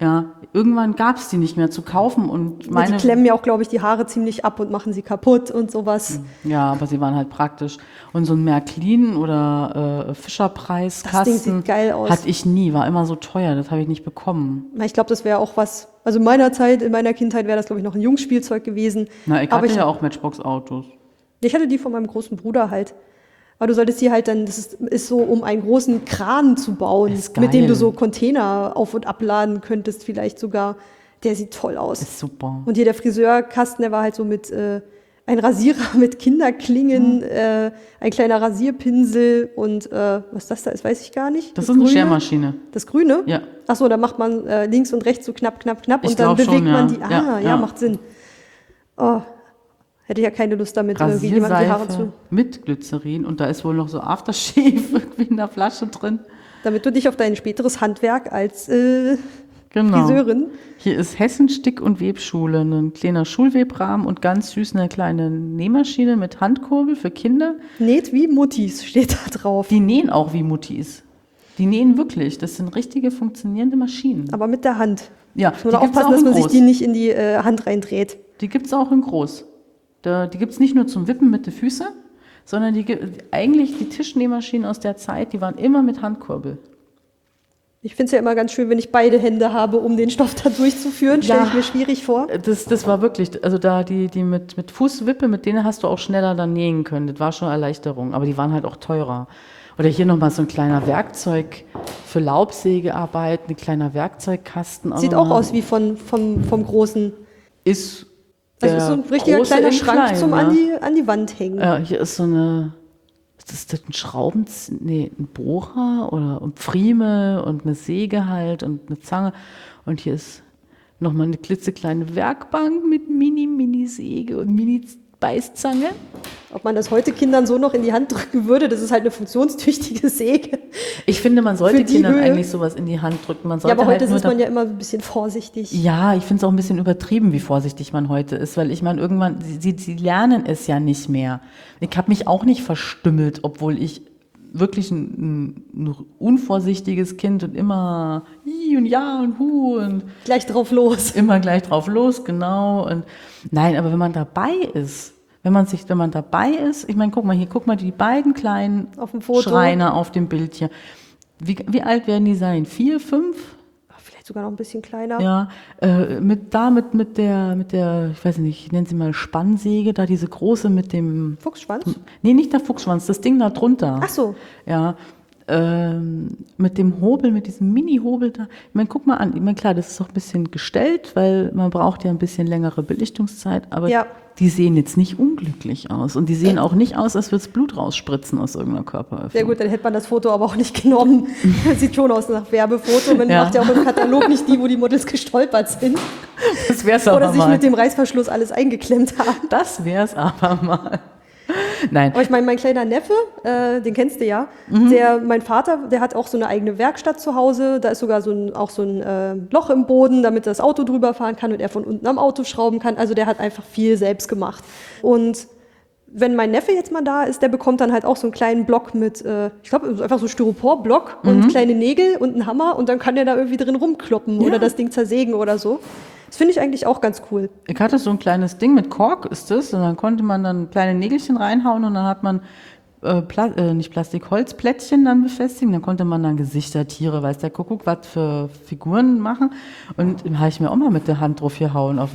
Ja, irgendwann gab es die nicht mehr zu kaufen und Meine die klemmen ja auch, glaube ich, die Haare ziemlich ab und machen sie kaputt und sowas. Ja, aber sie waren halt praktisch. Und so ein Märklin oder äh, Fischerpreiskasten Das Ding sieht geil aus. hatte ich nie, war immer so teuer, das habe ich nicht bekommen. Ich glaube, das wäre auch was, also in meiner Zeit, in meiner Kindheit wäre das, glaube ich, noch ein Jungspielzeug gewesen. Na, ich Aber hatte ich- ja auch Matchbox-Autos. Ich hatte die von meinem großen Bruder halt. Aber du solltest die halt dann, das ist, ist so, um einen großen Kran zu bauen, Ist mit dem du so Container auf- und abladen könntest, vielleicht sogar. Der sieht toll aus. Ist super. Und hier der Friseurkasten, der war halt so mit äh, ein Rasierer mit Kinderklingen, äh, ein kleiner Rasierpinsel und äh, was das da ist, weiß ich gar nicht. Das ist eine Grüne? Schermaschine. Das Grüne? Ja. Achso, da macht man äh, links und rechts so knapp, knapp, knapp Ich und dann bewegt schon, man ja. die. Ah, Ja, ja, ja. macht Sinn. Oh, hätte ich ja keine Lust damit, irgendwie jemandem die Haare zu. mit Glycerin und da ist wohl noch so Aftershave irgendwie in der Flasche drin. Damit du dich auf dein späteres Handwerk als äh, Genau. Friseurin. Hier ist Hessen Stick- und Webschule, ein kleiner Schulwebrahmen und ganz süß eine kleine Nähmaschine mit Handkurbel für Kinder. Näht wie Muttis, steht da drauf. Die nähen auch wie Muttis. Die nähen wirklich. Das sind richtige funktionierende Maschinen. Aber mit der Hand. Ja, gibt's aufpassen, dass man sich groß. die nicht in die äh, Hand reindreht. Die gibt es auch in groß. Da, die gibt es nicht nur zum Wippen mit den Füßen, sondern die, eigentlich die Tischnähmaschinen aus der Zeit, die waren immer mit Handkurbel. Ich finde es ja immer ganz schön, wenn ich beide Hände habe, um den Stoff da durchzuführen. Stelle Ja. ich mir schwierig vor. Das, das war wirklich, also da die, die mit, mit Fußwippe, mit denen hast du auch schneller dann nähen können. Das war schon Erleichterung, aber die waren halt auch teurer. Oder hier nochmal so ein kleiner Werkzeug für Laubsägearbeit, ein kleiner Werkzeugkasten. Sieht auch mal. aus wie von, vom, vom großen. Ist Also der ist so ein richtiger kleiner in Schrank klein, zum ja. an, die, an die Wand hängen. Ja, hier ist so eine, ist das ein Schrauben, nee, ein Bohrer oder ein Pfrieme und eine Säge halt und eine Zange. Und hier ist nochmal eine klitzekleine Werkbank mit Mini-Mini-Säge und Mini-Beißzange. Ob man das heute Kindern so noch in die Hand drücken würde, das ist halt eine funktionstüchtige Säge. Ich finde, man sollte Kindern Höhe. eigentlich sowas in die Hand drücken. Man Ja, sollte aber halt heute nur ist man ja immer ein bisschen vorsichtig. Ja, ich finde es auch ein bisschen übertrieben, wie vorsichtig man heute ist, weil ich meine, irgendwann, sie, sie, lernen es ja nicht mehr. Ich habe mich auch nicht verstümmelt, obwohl ich wirklich ein, ein unvorsichtiges Kind und immer hi und ja und hu und Gleich drauf los. immer gleich drauf los, genau. Und nein, aber wenn man dabei ist, wenn man sich, wenn man dabei ist, ich meine, guck mal hier, guck mal die beiden kleinen Auf dem Foto. Schreiner auf dem Bild hier. Wie, wie alt werden die sein? Vier, fünf? Vielleicht sogar noch ein bisschen kleiner. Ja, äh, mit da mit, mit der, mit der, ich weiß nicht, ich nenne sie mal Spannsäge, da diese große mit dem, Fuchsschwanz? nee, nicht der Fuchsschwanz, das Ding da drunter. Ach so. Ja, ähm, mit dem Hobel, mit diesem Mini-Hobel da. Ich meine, guck mal an, ich meine, klar, das ist auch ein bisschen gestellt, weil man braucht ja ein bisschen längere Belichtungszeit, aber Ja. die sehen jetzt nicht unglücklich aus und die sehen auch nicht aus, als würde es Blut rausspritzen aus irgendeiner Körperöffnung. Sehr gut, dann hätte man das Foto aber auch nicht genommen. Das sieht schon aus nach Werbefoto. Man Ja. macht ja auch im Katalog nicht die, wo die Models gestolpert sind. Das wär's aber Oder sich mal. mit dem Reißverschluss alles eingeklemmt haben. das wär's aber mal. Nein, Aber ich meine, mein kleiner Neffe, äh, den kennst du ja, Mhm. der, mein Vater, der hat auch so eine eigene Werkstatt zu Hause. Da ist sogar so ein, auch so ein äh, Loch im Boden, damit das Auto drüber fahren kann und er von unten am Auto schrauben kann. Also der hat einfach viel selbst gemacht. Und wenn mein Neffe jetzt mal da ist, der bekommt dann halt auch so einen kleinen Block mit, äh, ich glaube, einfach so Styropor-Block Mhm. und kleine Nägel und einen Hammer und dann kann der da irgendwie drin rumkloppen oder das Ding zersägen oder so. Das finde ich eigentlich auch ganz cool. Ich hatte so ein kleines Ding mit Kork ist das und dann konnte man dann kleine Nägelchen reinhauen und dann hat man äh, Pla äh, nicht Plastik, Holzplättchen dann befestigen. Dann konnte man dann Gesichter, Tiere, weiß der Kuckuck, was für Figuren machen. Und da habe ich mir auch mal mit der Hand drauf gehauen. Auf,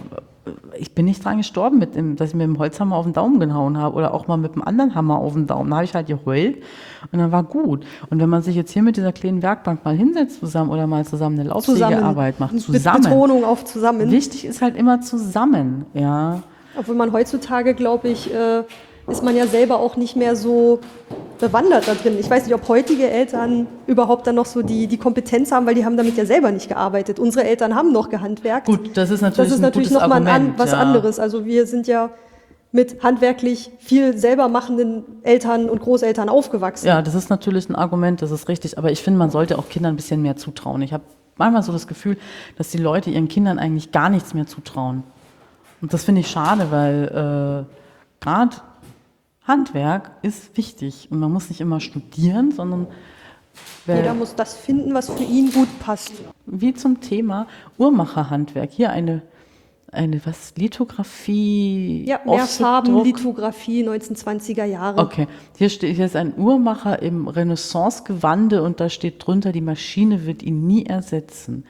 ich bin nicht dran gestorben, mit dem, dass ich mit dem Holzhammer auf den Daumen gehauen habe oder auch mal mit einem anderen Hammer auf den Daumen. Da habe ich halt geheult und dann war gut. Und wenn man sich jetzt hier mit dieser kleinen Werkbank mal hinsetzt zusammen oder mal zusammen eine Laubsägearbeit macht, Mit zusammen. Betonung auf zusammen. Wichtig ist halt immer zusammen, ja. Obwohl man heutzutage, glaube ich, äh, ist man ja selber auch nicht mehr so bewandert da drin. Ich weiß nicht, ob heutige Eltern überhaupt dann noch so die, die Kompetenz haben, weil die haben damit ja selber nicht gearbeitet. Unsere Eltern haben noch gehandwerkt. Gut, das ist natürlich das ist natürlich nochmal an, Argument, was ja. anderes. Also wir sind ja mit handwerklich viel selber machenden Eltern und Großeltern aufgewachsen. Ja, das ist natürlich ein Argument, das ist richtig. Aber ich finde, man sollte auch Kindern ein bisschen mehr zutrauen. Ich habe manchmal so das Gefühl, dass die Leute ihren Kindern eigentlich gar nichts mehr zutrauen. Und das finde ich schade, weil äh, gerade Handwerk ist wichtig. Und man muss nicht immer studieren, sondern Jeder muss das finden, was für ihn gut passt. Wie zum Thema Uhrmacherhandwerk. Hier eine, eine was, Lithografie? Ja, mehr? Farben, Lithografie, 1920er Jahre. Okay, hier steht hier ist ein Uhrmacher im Renaissance-Gewande und da steht drunter, die Maschine wird ihn nie ersetzen.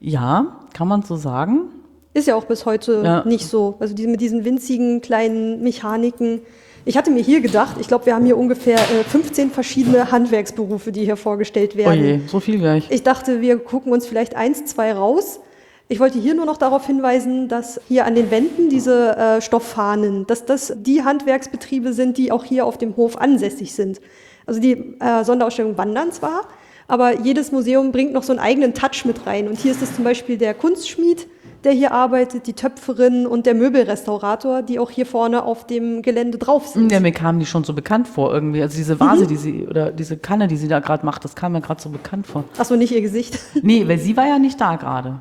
Ja, kann man so sagen. Ist ja auch bis heute Ja. nicht so. Also mit diesen winzigen kleinen Mechaniken. Ich hatte mir hier gedacht, ich glaube, wir haben hier ungefähr äh, 15 verschiedene Handwerksberufe, die hier vorgestellt Oh werden. je, so viel gleich. Ich dachte, wir gucken uns vielleicht eins, zwei raus. Ich wollte hier nur noch darauf hinweisen, dass hier an den Wänden diese äh, Stofffahnen, dass das die Handwerksbetriebe sind, die auch hier auf dem Hof ansässig sind. Also die äh, Sonderausstellung wandern zwar, aber jedes Museum bringt noch so einen eigenen Touch mit rein. Und hier ist es zum Beispiel der Kunstschmied, der hier arbeitet, die Töpferin und der Möbelrestaurator, die auch hier vorne auf dem Gelände drauf sind. Ja, mir kamen die schon so bekannt vor irgendwie. Also diese Vase, die sie, oder diese Kanne, die sie da gerade macht, das kam mir gerade so bekannt vor. Achso, nicht ihr Gesicht. Nee, weil sie war ja nicht da gerade.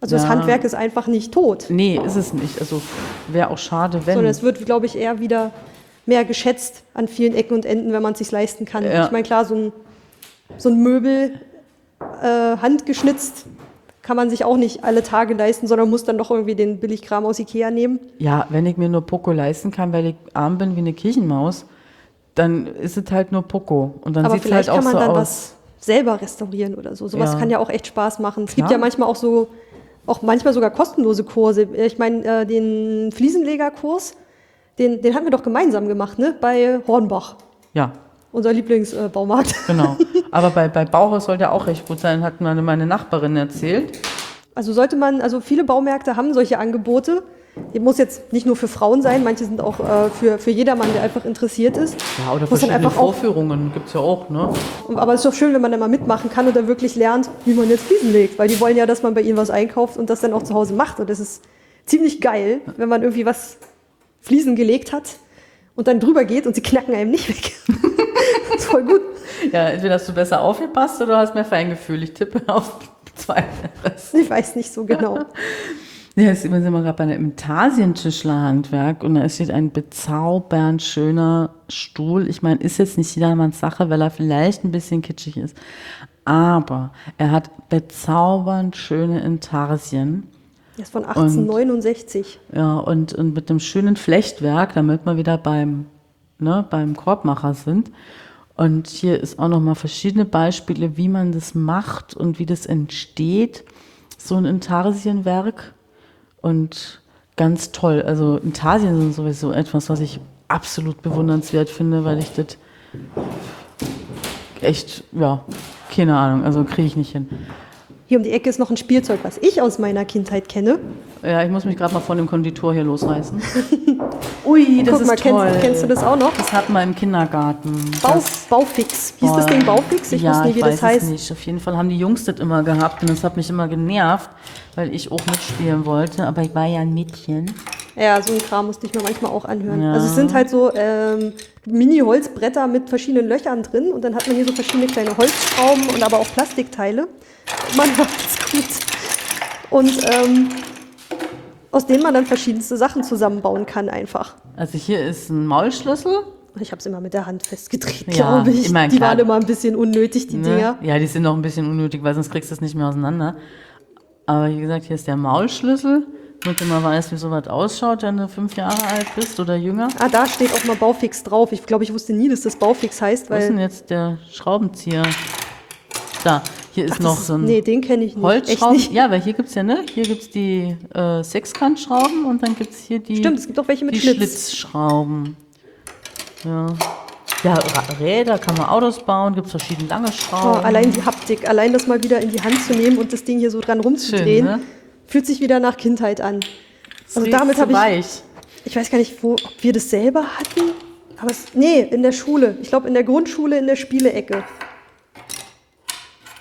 Also das Ja. Handwerk ist einfach nicht tot. Nee, ist es nicht. Also wäre auch schade, wenn. sondern es wird, glaube ich, eher wieder mehr geschätzt an vielen Ecken und Enden, wenn man es sich leisten kann. Ja. Ich meine, klar, so ein, so ein Möbel äh, handgeschnitzt kann man sich auch nicht alle Tage leisten, sondern muss dann doch irgendwie den Billigkram aus Ikea nehmen. Ja, wenn ich mir nur Poco leisten kann, weil ich arm bin wie eine Kirchenmaus, dann ist es halt nur Poco. Und dann Aber sieht es vielleicht halt auch kann man so dann aus. was selber restaurieren oder so. Sowas Ja. kann ja auch echt Spaß machen. Es gibt Klar. ja manchmal auch so, auch manchmal sogar kostenlose Kurse. Ich meine, äh, den Fliesenlegerkurs, den, den hatten wir doch gemeinsam gemacht, ne? Bei Hornbach, Ja, unser Lieblingsbaumarkt. genau. Aber bei, bei Bauhaus soll der auch recht gut sein, hat mir meine Nachbarin erzählt. Also sollte man, also viele Baumärkte haben solche Angebote. Die muss jetzt nicht nur für Frauen sein, manche sind auch äh, für, für jedermann, der einfach interessiert ist. Ja, oder Muss verschiedene Vorführungen gibt es ja auch, ne? Aber es ist doch schön, wenn man da mal mitmachen kann und dann wirklich lernt, wie man jetzt Fliesen legt. Weil die wollen ja, dass man bei ihnen was einkauft und das dann auch zu Hause macht. Und das ist ziemlich geil, wenn man irgendwie was Fliesen gelegt hat und dann drüber geht und sie knacken einem nicht weg. das ist voll gut. Ja, entweder hast du besser aufgepasst oder hast mehr Feingefühl. Ich tippe auf zweiteres. Ich weiß nicht so genau. Ja, jetzt sind wir gerade bei einem Imtasientischlerhandwerk und da steht ein bezaubernd schöner Stuhl. Ich meine, ist jetzt nicht jedermanns Sache, weil er vielleicht ein bisschen kitschig ist. Aber er hat bezaubernd schöne Intarsien. Der ist von 1869. Ja, und, und mit dem schönen Flechtwerk, damit wir wieder beim, ne, beim Korbmacher sind. Und hier ist auch nochmal verschiedene Beispiele, wie man das macht und wie das entsteht, so ein Intarsienwerk. Und ganz toll. Also Intarsien sind sowieso etwas, was ich absolut bewundernswert finde, weil ich das echt, ja, keine Ahnung, also kriege ich nicht hin. Hier um die Ecke ist noch ein Spielzeug, was ich aus meiner Kindheit kenne. Ja, ich muss mich gerade mal von dem Konditor hier losreißen. Ui, das Guck ist mal, toll. kennst, kennst du das auch noch? Das hatten wir im Kindergarten. Bau, Baufix. Hieß das. Ding Baufix? Ich ja, wusste nicht, wie ich das weiß heißt. Es nicht. Auf jeden Fall haben die Jungs das immer gehabt und das hat mich immer genervt, weil ich auch mitspielen wollte. Aber ich war ja ein Mädchen. Ja, so ein Kram musste ich mir manchmal auch anhören. Ja. Also es sind halt so ähm, Mini-Holzbretter mit verschiedenen Löchern drin und dann hat man hier so verschiedene kleine Holzschrauben und aber auch Plastikteile. Man macht's gut. Und ähm, aus denen man dann verschiedenste Sachen zusammenbauen kann einfach. Also hier ist ein Maulschlüssel. Ich habe es immer mit der Hand festgedreht, Ja, glaube ich. ich mein, die klar. waren immer ein bisschen unnötig, die Ne? Dinger. Ja, die sind noch ein bisschen unnötig, weil sonst kriegst du es nicht mehr auseinander. Aber wie gesagt, hier ist der Maulschlüssel, damit du mal weißt, wie sowas ausschaut, wenn du fünf Jahre alt bist oder jünger. Ah, da steht auch mal Baufix drauf. Ich glaube, ich wusste nie, dass das Baufix heißt, Wo ist denn weil. jetzt der Schraubenzieher? Da, hier ist Ach, noch so ein Nee, den kenne ich nicht. Echt Holzschrauben. nicht. Ja, weil hier gibt es ja, ne? Hier gibt es die äh, Sechskantschrauben und dann gibt es hier die, Stimmt, es gibt auch welche mit die Schlitz. Schlitzschrauben. Ja. Ja, Räder kann man Autos bauen, gibt es verschiedene lange Oh, Schrauben. allein die Haptik, allein das mal wieder in die Hand zu nehmen und das Ding hier so dran rumzudrehen, Schön, ne? Fühlt sich wieder nach Kindheit an. Also Riecht damit habe ich, ich weiß gar nicht, wo, ob wir das selber hatten, aber es, nee, in der Schule. Ich glaube in der Grundschule in der Spielecke.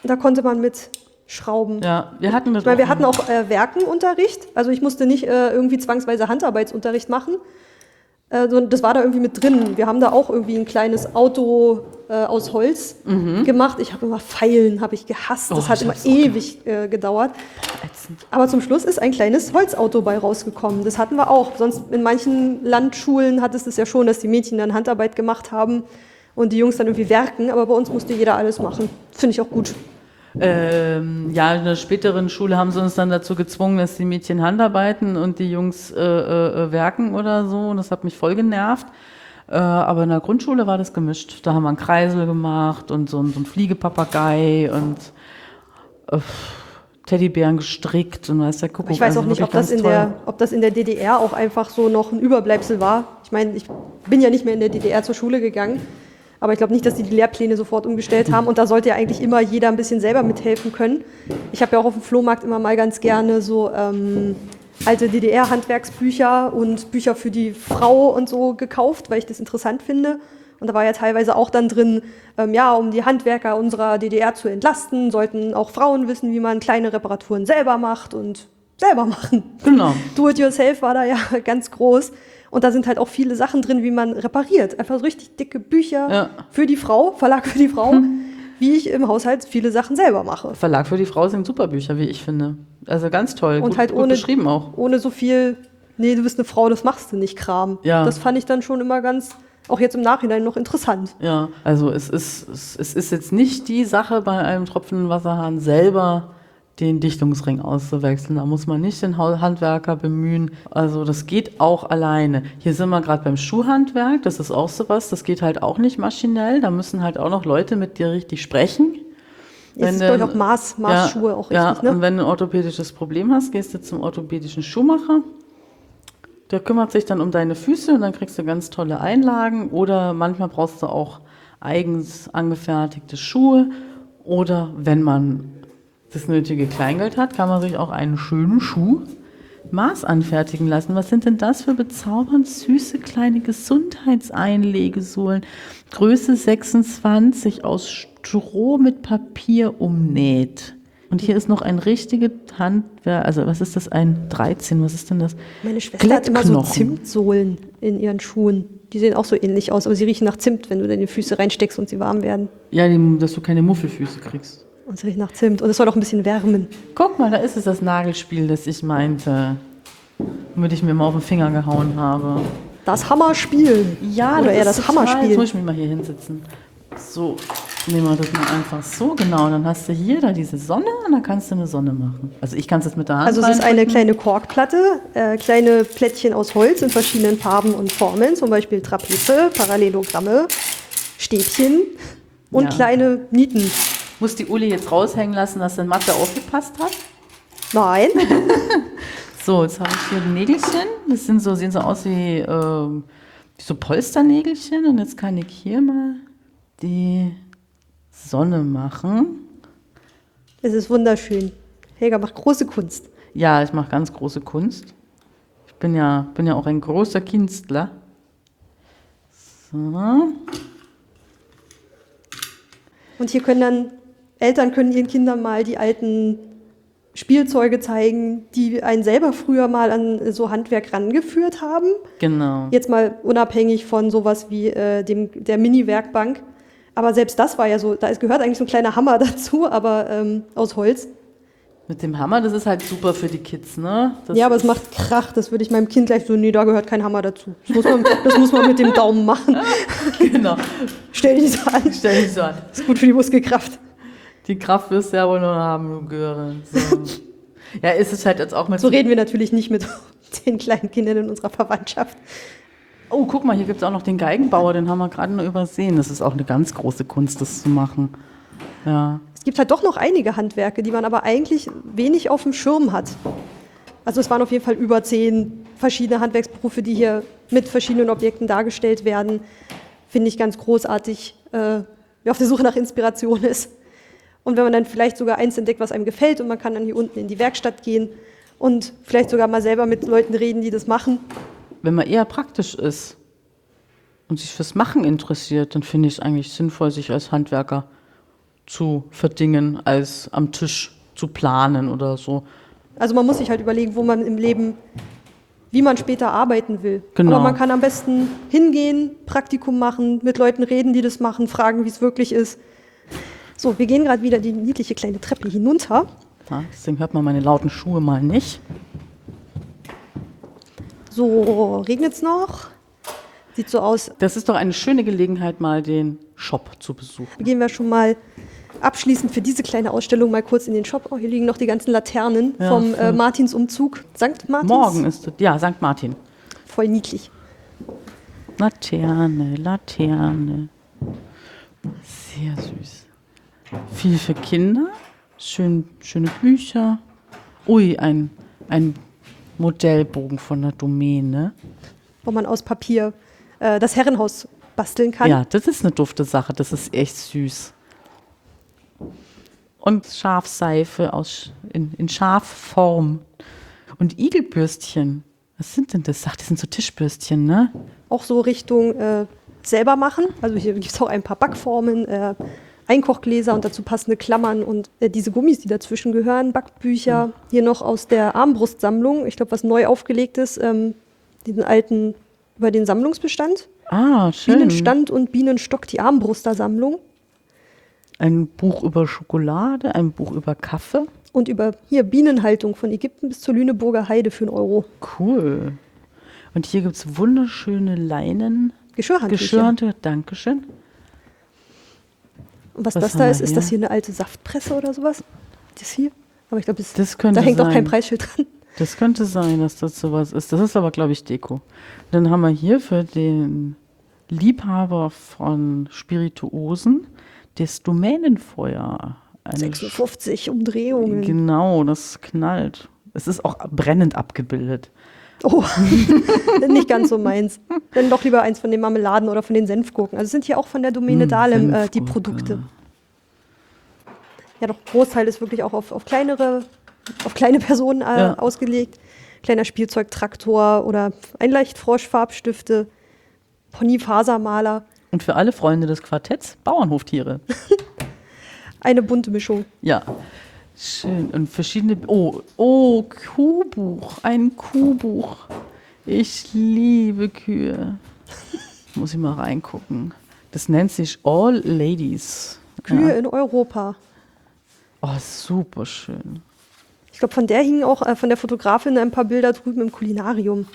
Da konnte man mit schrauben. Ja, wir hatten das Ich meine, wir auch hatten auch äh, Werkenunterricht. Also ich musste nicht äh, irgendwie zwangsweise Handarbeitsunterricht machen. Sondern das war da irgendwie mit drin. Wir haben da auch irgendwie ein kleines Auto äh, aus Holz gemacht. Ich habe immer Pfeilen, habe ich gehasst. Das Mhm. Oh, hat immer ewig äh, gedauert. Aber zum Schluss ist ein kleines Holzauto bei rausgekommen. Das hatten wir auch. Sonst in manchen Landschulen hat es das ja schon, dass die Mädchen dann Handarbeit gemacht haben und die Jungs dann irgendwie werken, aber bei uns musste jeder alles machen. Finde ich auch gut. Ähm, ja, in der späteren Schule haben sie uns dann dazu gezwungen, dass die Mädchen Handarbeiten und die Jungs äh, äh, werken oder so. Und das hat mich voll genervt. Äh, aber in der Grundschule war das gemischt. Da haben wir einen Kreisel gemacht und so, so einen Fliegepapagei und äh, Teddybären gestrickt und weiß der Kuckuck. Ich weiß also auch nicht, wirklich ob das, in toll. der, ob das in der DDR auch einfach so noch ein Überbleibsel war. Ich meine, ich bin ja nicht mehr in der DDR zur Schule gegangen, aber ich glaube nicht, dass die die Lehrpläne sofort umgestellt haben und da sollte ja eigentlich immer jeder ein bisschen selber mithelfen können. Ich habe ja auch auf dem Flohmarkt immer mal ganz gerne so ähm, alte DDR-Handwerksbücher und Bücher für die Frau und so gekauft, weil ich das interessant finde. Und da war ja teilweise auch dann drin, ähm, ja, um die Handwerker unserer DDR zu entlasten, sollten auch Frauen wissen, wie man kleine Reparaturen selber macht und selber machen. Genau. Do-it-yourself war da ja ganz groß. Und da sind halt auch viele Sachen drin, wie man repariert. Einfach so richtig dicke Bücher Ja. für die Frau, Verlag für die Frau, wie ich im Haushalt viele Sachen selber mache. Verlag für die Frau sind super Bücher, wie ich finde. Also ganz toll. Und gut, halt gut ohne- beschrieben auch. Ohne so viel, nee, du bist eine Frau, das machst du nicht, Kram. Ja. Das fand ich dann schon immer ganz, auch jetzt im Nachhinein noch interessant. Ja, also es ist, es, es ist jetzt nicht die Sache bei einem tropfenden Wasserhahn selber den Dichtungsring auszuwechseln. Da muss man nicht den Handwerker bemühen. Also das geht auch alleine. Hier sind wir gerade beim Schuhhandwerk. Das ist auch sowas. Das geht halt auch nicht maschinell. Da müssen halt auch noch Leute mit dir richtig sprechen. Jetzt ist, du- auch Maß, Maßschuhe auch ja, richtig, und ne? wenn du ein orthopädisches Problem hast, gehst du zum orthopädischen Schuhmacher. Der kümmert sich dann um deine Füße und dann kriegst du ganz tolle Einlagen. Oder manchmal brauchst du auch eigens angefertigte Schuhe. Oder wenn man das nötige Kleingeld hat, kann man sich auch einen schönen Schuh Maß anfertigen lassen. Was sind denn das für bezaubernd süße kleine Gesundheitseinlegesohlen? Größe 26 aus Stroh mit Papier umnäht. Und hier ist noch ein richtiges Handwerk, also was ist das, ein 13, was ist denn das? Meine Schwester hat immer so. Zimtsohlen in ihren Schuhen. Die sehen auch so ähnlich aus, aber sie riechen nach Zimt, wenn du deine Füße reinsteckst und sie warm werden. Ja, dass du keine Muffelfüße kriegst. Und es riecht nach Zimt. Und es soll auch ein bisschen wärmen. Guck mal, da ist es das Nagelspiel, das ich meinte. Womit ich mir mal auf den Finger gehauen habe. Das Hammerspiel. Ja, Oder eher ist das total- Jetzt Hammerspiel. muss ich mich mal hier hinsetzen. So, nehmen wir das mal einfach so, genau. Dann hast du hier da diese Sonne und dann kannst du eine Sonne machen. Also ich kann es jetzt mit der Hand Also es ist eine kleine Korkplatte, äh, kleine Plättchen aus Holz in verschiedenen Farben und Formen, zum Beispiel Trapeze, Parallelogramme, Stäbchen und Ja. kleine Nieten. Muss die Uli jetzt raushängen lassen, dass in Mathe aufgepasst hat? Nein, So, jetzt habe ich hier die Nägelchen. Das sind so, sehen so aus wie, ähm, wie so Polsternägelchen. Und jetzt kann ich hier mal die Sonne machen. es ist wunderschön. Helga macht große Kunst. Ja, ich mache ganz große Kunst. Ich bin ja, bin ja auch ein großer Künstler. So. Und hier können dann Eltern können ihren Kindern mal die alten Spielzeuge zeigen, die einen selber früher mal an so Handwerk rangeführt haben. Genau. Jetzt mal unabhängig von sowas wie äh, dem, der Mini-Werkbank. Aber selbst das war ja so, da ist, gehört eigentlich so ein kleiner Hammer dazu, aber ähm, aus Holz. Mit dem Hammer, das ist halt super für die Kids, ne? Das ja, aber es macht Krach, das würde ich meinem Kind gleich so, nee, da gehört kein Hammer dazu. Das muss man, das muss man mit dem Daumen machen. genau. Stell dich so an, Stell dich so an. ist gut für die Muskelkraft. Die Kraft wirst du ja wohl nur haben, du Göre. So. ja, ist es halt jetzt auch mit So reden wir natürlich nicht mit den kleinen Kindern in unserer Verwandtschaft. Oh, guck mal, hier gibt es auch noch den Geigenbauer, den haben wir gerade nur übersehen. Das ist auch eine ganz große Kunst, das zu machen. Ja. Es gibt halt doch noch einige Handwerke, die man aber eigentlich wenig auf dem Schirm hat. Also es waren auf jeden Fall über zehn verschiedene Handwerksberufe, die hier mit verschiedenen Objekten dargestellt werden. Finde ich ganz großartig, äh, wer auf der Suche nach Inspiration ist. Und wenn man dann vielleicht sogar eins entdeckt, was einem gefällt und man kann dann hier unten in die Werkstatt gehen und vielleicht sogar mal selber mit Leuten reden, die das machen. Wenn man eher praktisch ist und sich fürs Machen interessiert, dann finde ich es eigentlich sinnvoll, sich als Handwerker zu verdingen, als am Tisch zu planen oder so. Also man muss sich halt überlegen, wo man im Leben, wie man später arbeiten will. Genau. Aber man kann am besten hingehen, Praktikum machen, mit Leuten reden, die das machen, fragen, wie es wirklich ist. So, wir gehen gerade wieder die niedliche kleine Treppe hinunter. Ja, deswegen hört man meine lauten Schuhe mal nicht. So, regnet es noch? Sieht so aus. Das ist doch eine schöne Gelegenheit, mal den Shop zu besuchen. Gehen wir schon mal abschließend für diese kleine Ausstellung mal kurz in den Shop. Oh, hier liegen noch die ganzen Laternen Ja, vom äh. Martinsumzug. St. Martins. Morgen ist es, ja, St. Martin. Voll niedlich. Laterne, Laterne. Sehr süß. Viel für Kinder. Schön, schöne Bücher. Ui, ein, ein Modellbogen von der Domäne. Wo man aus Papier äh, das Herrenhaus basteln kann. Ja, das ist eine dufte Sache. Das ist echt süß. Und Schafseife aus, in, in Schafform. Und Igelbürstchen. Was sind denn das? Ach, das sind so Tischbürstchen, ne? Auch so Richtung äh, selber machen. Also hier gibt es auch ein paar Backformen, äh, Einkochgläser und dazu passende Klammern und äh, diese Gummis, die dazwischen gehören, Backbücher. Hier noch aus der Armbrustsammlung. Ich glaube, was neu aufgelegt ist, ähm, diesen alten über den Sammlungsbestand. Ah, schön. Bienenstand und Bienenstock, die Armbrustersammlung. Ein Buch über Schokolade, ein Buch über Kaffee. Und über hier Bienenhaltung von Ägypten bis zur Lüneburger Heide für einen Euro. Cool. Und hier gibt es wunderschöne Leinen. Geschirrhandtücher. Geschirrte, Dankeschön. Und was, Was das da ist, ist das hier eine alte Saftpresse oder sowas? Das hier? Aber ich glaube, da hängt auch kein sein. Preisschild dran. Das könnte sein, dass das sowas ist. Das ist aber, glaube ich, Deko. Dann haben wir hier für den Liebhaber von Spirituosen das Domänenfeuer. Eine 56 Umdrehungen. Genau, das knallt. Es ist auch brennend abgebildet. Oh, nicht ganz so meins. Dann doch lieber eins von den Marmeladen oder von den Senfgurken. Also sind hier auch von der Domäne Hm, Dahlem äh, die. Produkte. Ja, doch Großteil ist wirklich auch auf, auf kleinere, auf kleine Personen äh, Ja. ausgelegt. Kleiner Spielzeugtraktor oder Einleichtfrosch, Farbstifte, Ponyfasermaler, Und für alle Freunde des Quartetts Bauernhoftiere. eine bunte Mischung. Ja. Schön. Und verschiedene. Oh, oh, Kuhbuch. Ein Kuhbuch. Ich liebe Kühe. Muss ich mal reingucken. Das nennt sich All Ladies. Kühe Ja. in Europa. Oh, super schön. Ich glaube, von der hingen auch äh, von der Fotografin ein paar Bilder drüben im Kulinarium.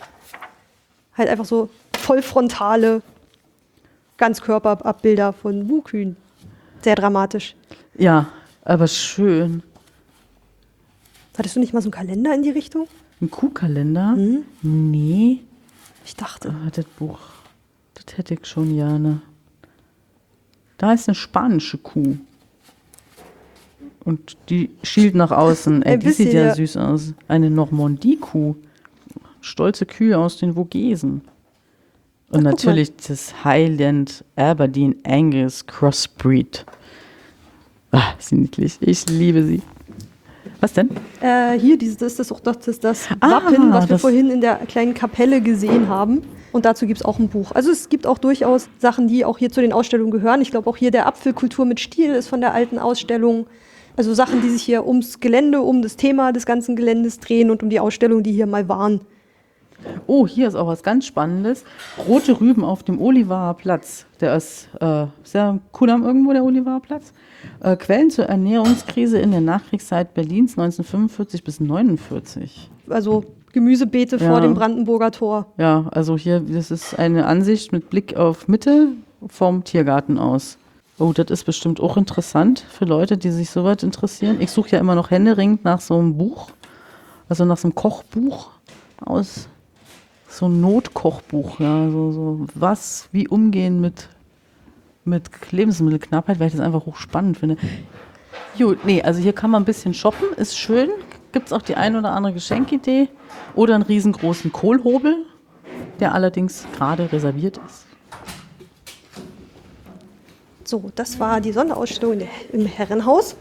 Halt einfach so vollfrontale Ganzkörperabbilder von Wuhkühen. Sehr dramatisch. Ja, aber schön. Hattest du nicht mal so einen Kalender in die Richtung? Ein Kuhkalender? Hm? Nee. Ich dachte. Ah, das Buch. Das hätte ich schon gerne. Da ist eine spanische Kuh. Und die schielt nach außen. Ey, die sieht ja, ja. süß aus. Eine Normandie-Kuh. Stolze Kühe aus den Vogesen. Und mal. natürlich das Highland Aberdeen Angus Crossbreed. Ah, sie niedlich. Ich liebe sie. Was denn? Äh, hier, dieses, das ist auch das, das, das Ah, Wappen, was wir das- vorhin in der kleinen Kapelle gesehen haben. Und dazu gibt es auch ein Buch. Also es gibt auch durchaus Sachen, die auch hier zu den Ausstellungen gehören. Ich glaube auch hier der Apfelkultur mit Stil ist von der alten Ausstellung. Also Sachen, die sich hier ums Gelände, um das Thema des ganzen Geländes drehen und um die Ausstellung, die hier mal waren. Oh, hier ist auch was ganz Spannendes. Rote Rüben auf dem Olivarer Platz. Der ist äh, sehr Kudamm irgendwo, der Olivarer Platz. Äh, Quellen zur Ernährungskrise in der Nachkriegszeit Berlins 1945 bis 1949. Also Gemüsebeete Ja. vor dem Brandenburger Tor. Ja, also hier, das ist eine Ansicht mit Blick auf Mitte vom Tiergarten aus. Oh, das ist bestimmt auch interessant für Leute, die sich so weit interessieren. Ich suche ja immer noch händeringend nach so einem Buch, also nach so einem Kochbuch aus, so ein Notkochbuch, ja, so, so was, wie umgehen mit, mit Lebensmittelknappheit, weil ich das einfach hochspannend finde. Jo, nee, also hier kann man ein bisschen shoppen, ist schön. Gibt es auch die ein oder andere Geschenkidee oder einen riesengroßen Kohlhobel, der allerdings gerade reserviert ist. So, das war die Sonderausstellung im Herrenhaus.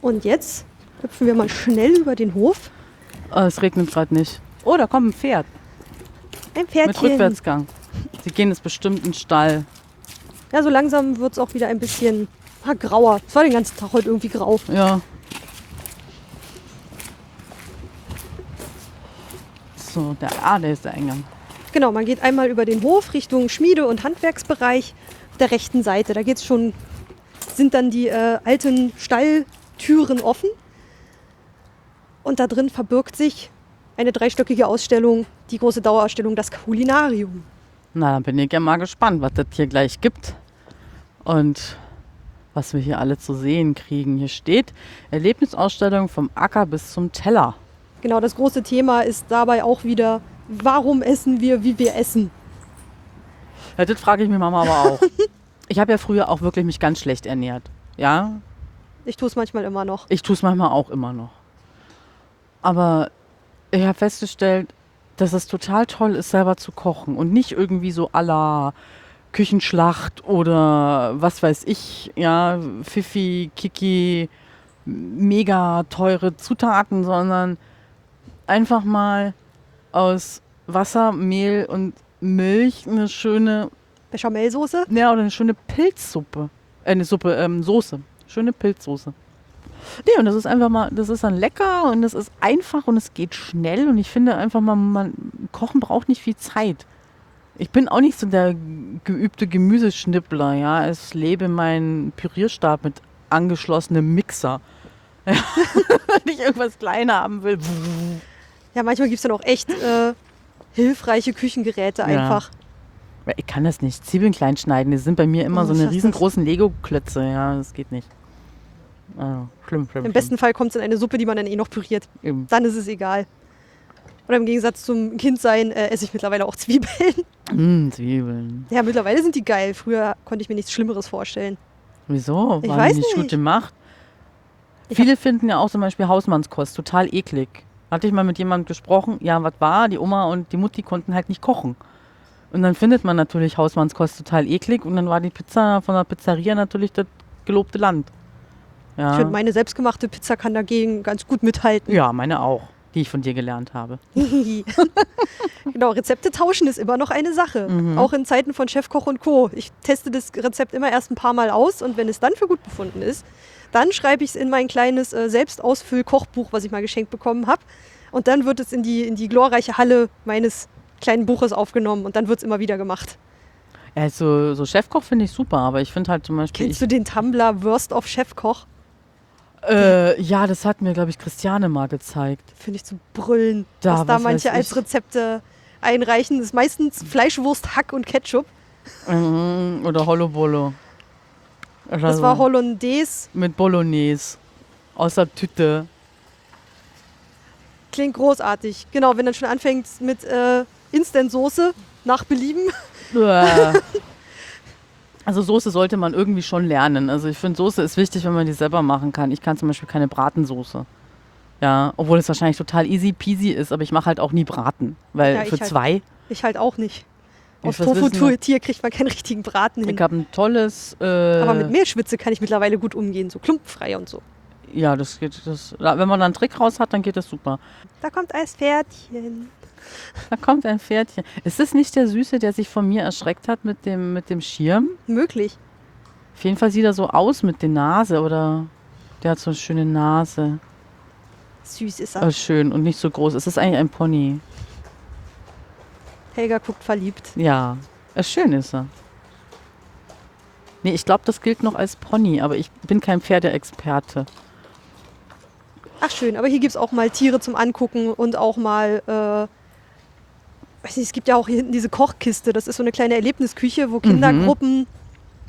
Und jetzt hüpfen wir mal schnell über den Hof. Ah, es regnet gerade nicht. Oh, da kommt ein Pferd Ein mit Pferdchen. Rückwärtsgang. Sie gehen jetzt bestimmt in den Stall. Ja, so langsam wird es auch wieder ein bisschen ah, grauer. Es war den ganzen Tag heute irgendwie grau. Ja. So, der, ah, der ist der Eingang. Genau, man geht einmal über den Hof Richtung Schmiede- und Handwerksbereich. Auf der rechten Seite, da geht's schon, sind dann die äh, alten Stalltüren offen. Und da drin verbirgt sich eine dreistöckige Ausstellung, die große Dauerausstellung Das Kulinarium. Na, dann bin ich ja mal gespannt, was das hier gleich gibt. Und was wir hier alle zu sehen kriegen. Hier steht Erlebnisausstellung vom Acker bis zum Teller. Genau, das große Thema ist dabei auch wieder, warum essen wir, wie wir essen. Ja, das frage ich mir Mama aber auch. ich habe ja früher auch wirklich mich ganz schlecht ernährt. Ja, Ich tue es manchmal immer noch. ich tue es manchmal auch immer noch. Aber ich habe festgestellt, dass es total toll ist, selber zu kochen und nicht irgendwie so la Küchenschlacht oder was weiß ich, ja, Fifi, Kiki, mega teure Zutaten, sondern einfach mal aus Wasser, Mehl und Milch eine schöne Bechamelsoße? ja, oder eine schöne Pilzsuppe. Äh, eine Suppe, ähm, Soße. Schöne Pilzsoße. Nee, und das ist einfach mal, das ist dann lecker und es ist einfach und es geht schnell und ich finde einfach mal, man, Kochen braucht nicht viel Zeit. Ich bin auch nicht so der geübte Gemüseschnippler, ja. Es lebe mein Pürierstab mit angeschlossenem Mixer. Ja. Wenn ich irgendwas kleiner haben will. Ja, manchmal gibt es dann auch echt äh, hilfreiche Küchengeräte einfach. Ja, Ich kann das nicht. Zwiebeln klein schneiden, die sind bei mir immer Oh, so eine riesengroßen Lego-Klötze. Ja, das geht nicht. Also, schlimm, schlimm. Im besten Fall kommt es in eine Suppe, die man dann eh noch püriert. Eben. Dann ist es egal. Oder im Gegensatz zum Kindsein äh, esse ich mittlerweile auch Zwiebeln. Mm, Zwiebeln. Ja, mittlerweile sind die geil. Früher konnte ich mir nichts Schlimmeres vorstellen. Wieso? Ich Waren weiß die nicht gut nicht. gemacht? Ich Viele finden ja auch zum Beispiel Hausmannskost total eklig. Hatte ich mal mit jemandem gesprochen, ja, was war? Die Oma und die Mutti konnten halt nicht kochen. Und dann findet man natürlich Hausmannskost total eklig und dann war die Pizza von der Pizzeria natürlich das gelobte Land. Ich Ja, finde, meine selbstgemachte Pizza kann dagegen ganz gut mithalten. ja meine auch, die ich von dir gelernt habe. genau, Rezepte tauschen ist immer noch eine Sache. Mhm. Auch in Zeiten von Chefkoch und Co. Ich teste das Rezept immer erst ein paar Mal aus und wenn es dann für gut befunden ist, dann schreibe ich es in mein kleines äh, Selbstausfüll-Kochbuch, was ich mal geschenkt bekommen habe. Und dann wird es in die, in die glorreiche Halle meines kleinen Buches aufgenommen und dann wird es immer wieder gemacht. Also so Chefkoch finde ich super, aber ich finde halt zum Beispiel, Kennst du den Tumblr Worst of Chefkoch? Äh, ja, das hat mir glaube ich Christiane mal gezeigt. Finde ich zu brüllen, Da, was da was manche als. Rezepte einreichen. Das ist meistens Fleischwurst, Hack und Ketchup. Mhm, Oder Hollobolo. Das so. war Hollandaise. Mit Bolognese. Aus der Tüte. Klingt großartig. Genau, wenn dann schon anfängt mit äh, Instant-Soße nach Belieben. Also Soße sollte man irgendwie schon lernen. Also ich finde, Soße ist wichtig, wenn man die selber machen kann. Ich kann zum Beispiel keine Bratensoße. Ja, obwohl es wahrscheinlich total easy peasy ist, aber ich mache halt auch nie Braten. Weil Ja, für halt. zwei, Ich halt auch nicht. Aus Tofu-Tier kriegt man keinen richtigen Braten hin. ich habe ein tolles... Äh, Aber mit Mehlschwitze kann ich mittlerweile gut umgehen, so klumpenfrei und so. Ja, das geht. Das, wenn man da einen Trick raus hat, dann geht das super. Da kommt ein Pferdchen. Da kommt ein Pferdchen. Ist das nicht der Süße, der sich von mir erschreckt hat mit dem, mit dem Schirm? Möglich. Auf jeden Fall sieht er so aus mit der Nase oder der hat so eine schöne Nase. Süß ist er. Aber schön und nicht so groß. Es ist eigentlich ein Pony. Helga guckt verliebt. Ja, äh, schön ist er. Nee, ich glaube, das gilt noch als Pony, aber ich bin kein Pferdeexperte. Ach schön, aber hier gibt es auch mal Tiere zum Angucken und auch mal, äh, weiß nicht, es gibt ja auch hier hinten diese Kochkiste. Das ist so eine kleine Erlebnisküche, wo Kindergruppen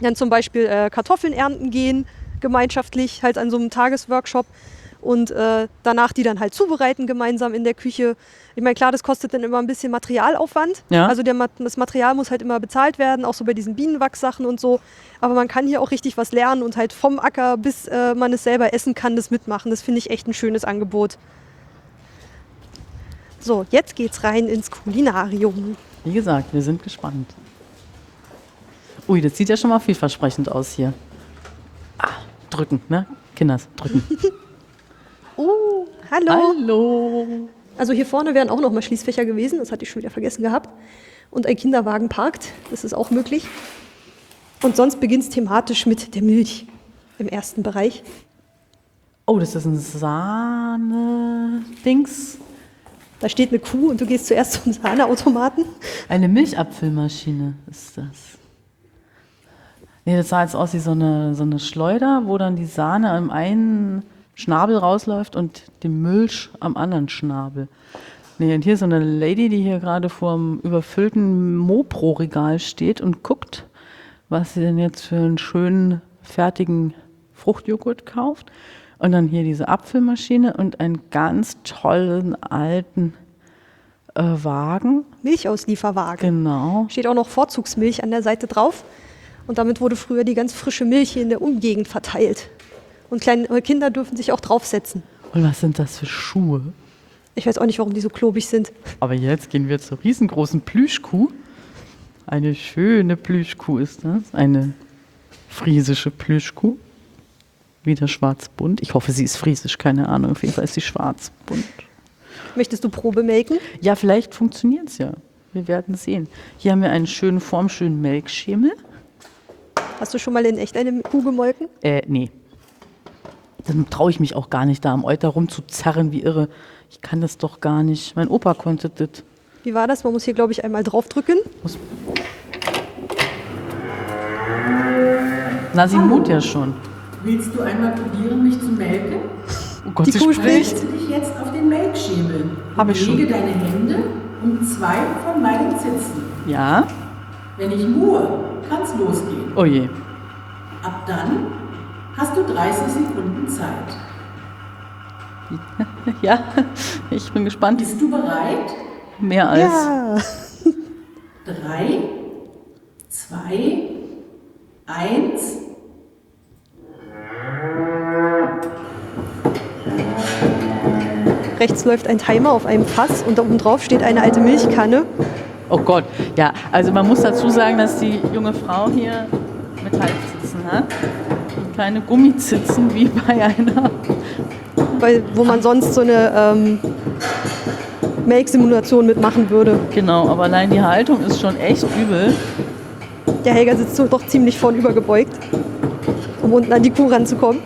dann zum Beispiel äh, Kartoffeln ernten gehen, gemeinschaftlich, halt an so einem Tagesworkshop. Und äh, danach die dann halt zubereiten gemeinsam in der Küche. Ich meine, klar, das kostet dann immer ein bisschen Materialaufwand. Ja. Also der, das Material muss halt immer bezahlt werden, auch so bei diesen Bienenwachssachen und so. Aber man kann hier auch richtig was lernen und halt vom Acker, bis äh, man es selber essen kann, das mitmachen. Das finde ich echt ein schönes Angebot. So, jetzt geht's rein ins Kulinarium. Wie gesagt, wir sind gespannt. Ui, das sieht ja schon mal vielversprechend aus hier. Ah, drücken, ne? Kinders, drücken. Oh, hallo. Hallo. Also hier vorne wären auch noch mal Schließfächer gewesen, das hatte ich schon wieder vergessen gehabt. Und ein Kinderwagen parkt, das ist auch möglich. Und sonst beginnt es thematisch mit der Milch im ersten Bereich. Oh, das ist ein Sahne-Dings. Da steht eine Kuh und du gehst zuerst zum Sahneautomaten. Eine Milchabfüllmaschine ist das. Nee, das sah jetzt aus wie so eine, so eine Schleuder, wo dann die Sahne am einen Schnabel rausläuft und die Milch am anderen Schnabel. Nee, und hier ist so eine Lady, die hier gerade vor dem überfüllten Mopro-Regal steht und guckt, was sie denn jetzt für einen schönen, fertigen Fruchtjoghurt kauft. Und dann hier diese Apfelmaschine und einen ganz tollen alten äh, Wagen. Milchauslieferwagen. Genau. Steht auch noch Vorzugsmilch an der Seite drauf. Und damit wurde früher die ganz frische Milch hier in der Umgegend verteilt. Und kleine Kinder dürfen sich auch draufsetzen. Und was sind das für Schuhe? Ich weiß auch nicht, warum die so klobig sind. Aber jetzt gehen wir zur riesengroßen Plüschkuh. Eine schöne Plüschkuh ist das. Eine friesische Plüschkuh. Wieder schwarz-bunt. Ich hoffe, sie ist friesisch, keine Ahnung. Auf jeden Fall ist sie schwarz-bunt. Möchtest du Probe melken? Ja, vielleicht funktioniert es ja. Wir werden sehen. Hier haben wir einen schönen, formschönen Melkschemel. Hast du schon mal in echt eine Kuh gemolken? Äh, nee. Dann traue ich mich auch gar nicht, da am Euter rumzuzerren wie irre. Ich kann das doch gar nicht. Mein Opa konnte das. Wie war das? Man muss hier, glaube ich, einmal draufdrücken. Muss Na, sie mut ja schon. Willst du einmal probieren, mich zu melken? Oh Gott, Die Kuh spricht. Setze dich jetzt auf den Melkschemel. Hab ich schon. Lege deine Hände um zwei von meinen Zitzen. Ja? Wenn ich murre, kann's losgehen. Oh je. Ab dann hast du 30 Sekunden Zeit. Ja, ich bin gespannt. Bist du bereit? Mehr als. Ja. Drei, zwei, eins. Rechts läuft ein Timer auf einem Fass und da oben drauf steht eine alte Milchkanne. Oh Gott. Ja, also man muss dazu sagen, dass die junge Frau hier Metallzitzen hat. Und keine Gummizitzen wie bei einer. weil, wo man sonst so eine ähm, Melksimulation mitmachen würde. Genau, aber allein die Haltung ist schon echt übel. Der Helga sitzt so doch ziemlich vornüber gebeugt, um unten an die Kuh ranzukommen.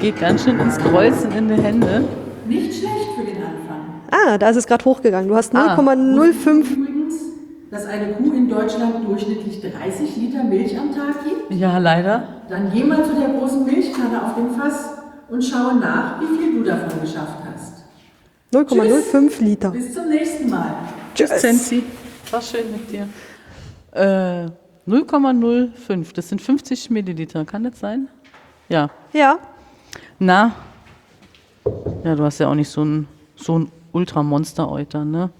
Geht ganz schön ins Kreuzen in die Hände. Nicht schlecht für den Anfang. Ah, da ist es gerade hochgegangen. Du hast Ah. 0,05. Übrigens, dass eine Kuh in Deutschland durchschnittlich 30 Liter Milch am Tag gibt. Ja, leider. Dann geh mal zu der großen Milchkanne auf dem Fass und schaue nach, wie viel du davon geschafft hast. 0,05 Liter. Bis zum nächsten Mal. Tschüss, Zenzi. War schön mit dir. Äh, 0,05. Das sind 50 Milliliter. Kann das sein? Ja. Ja, Na? Ja, du hast ja auch nicht so ein, so ein Ultramonster-Euter, ne?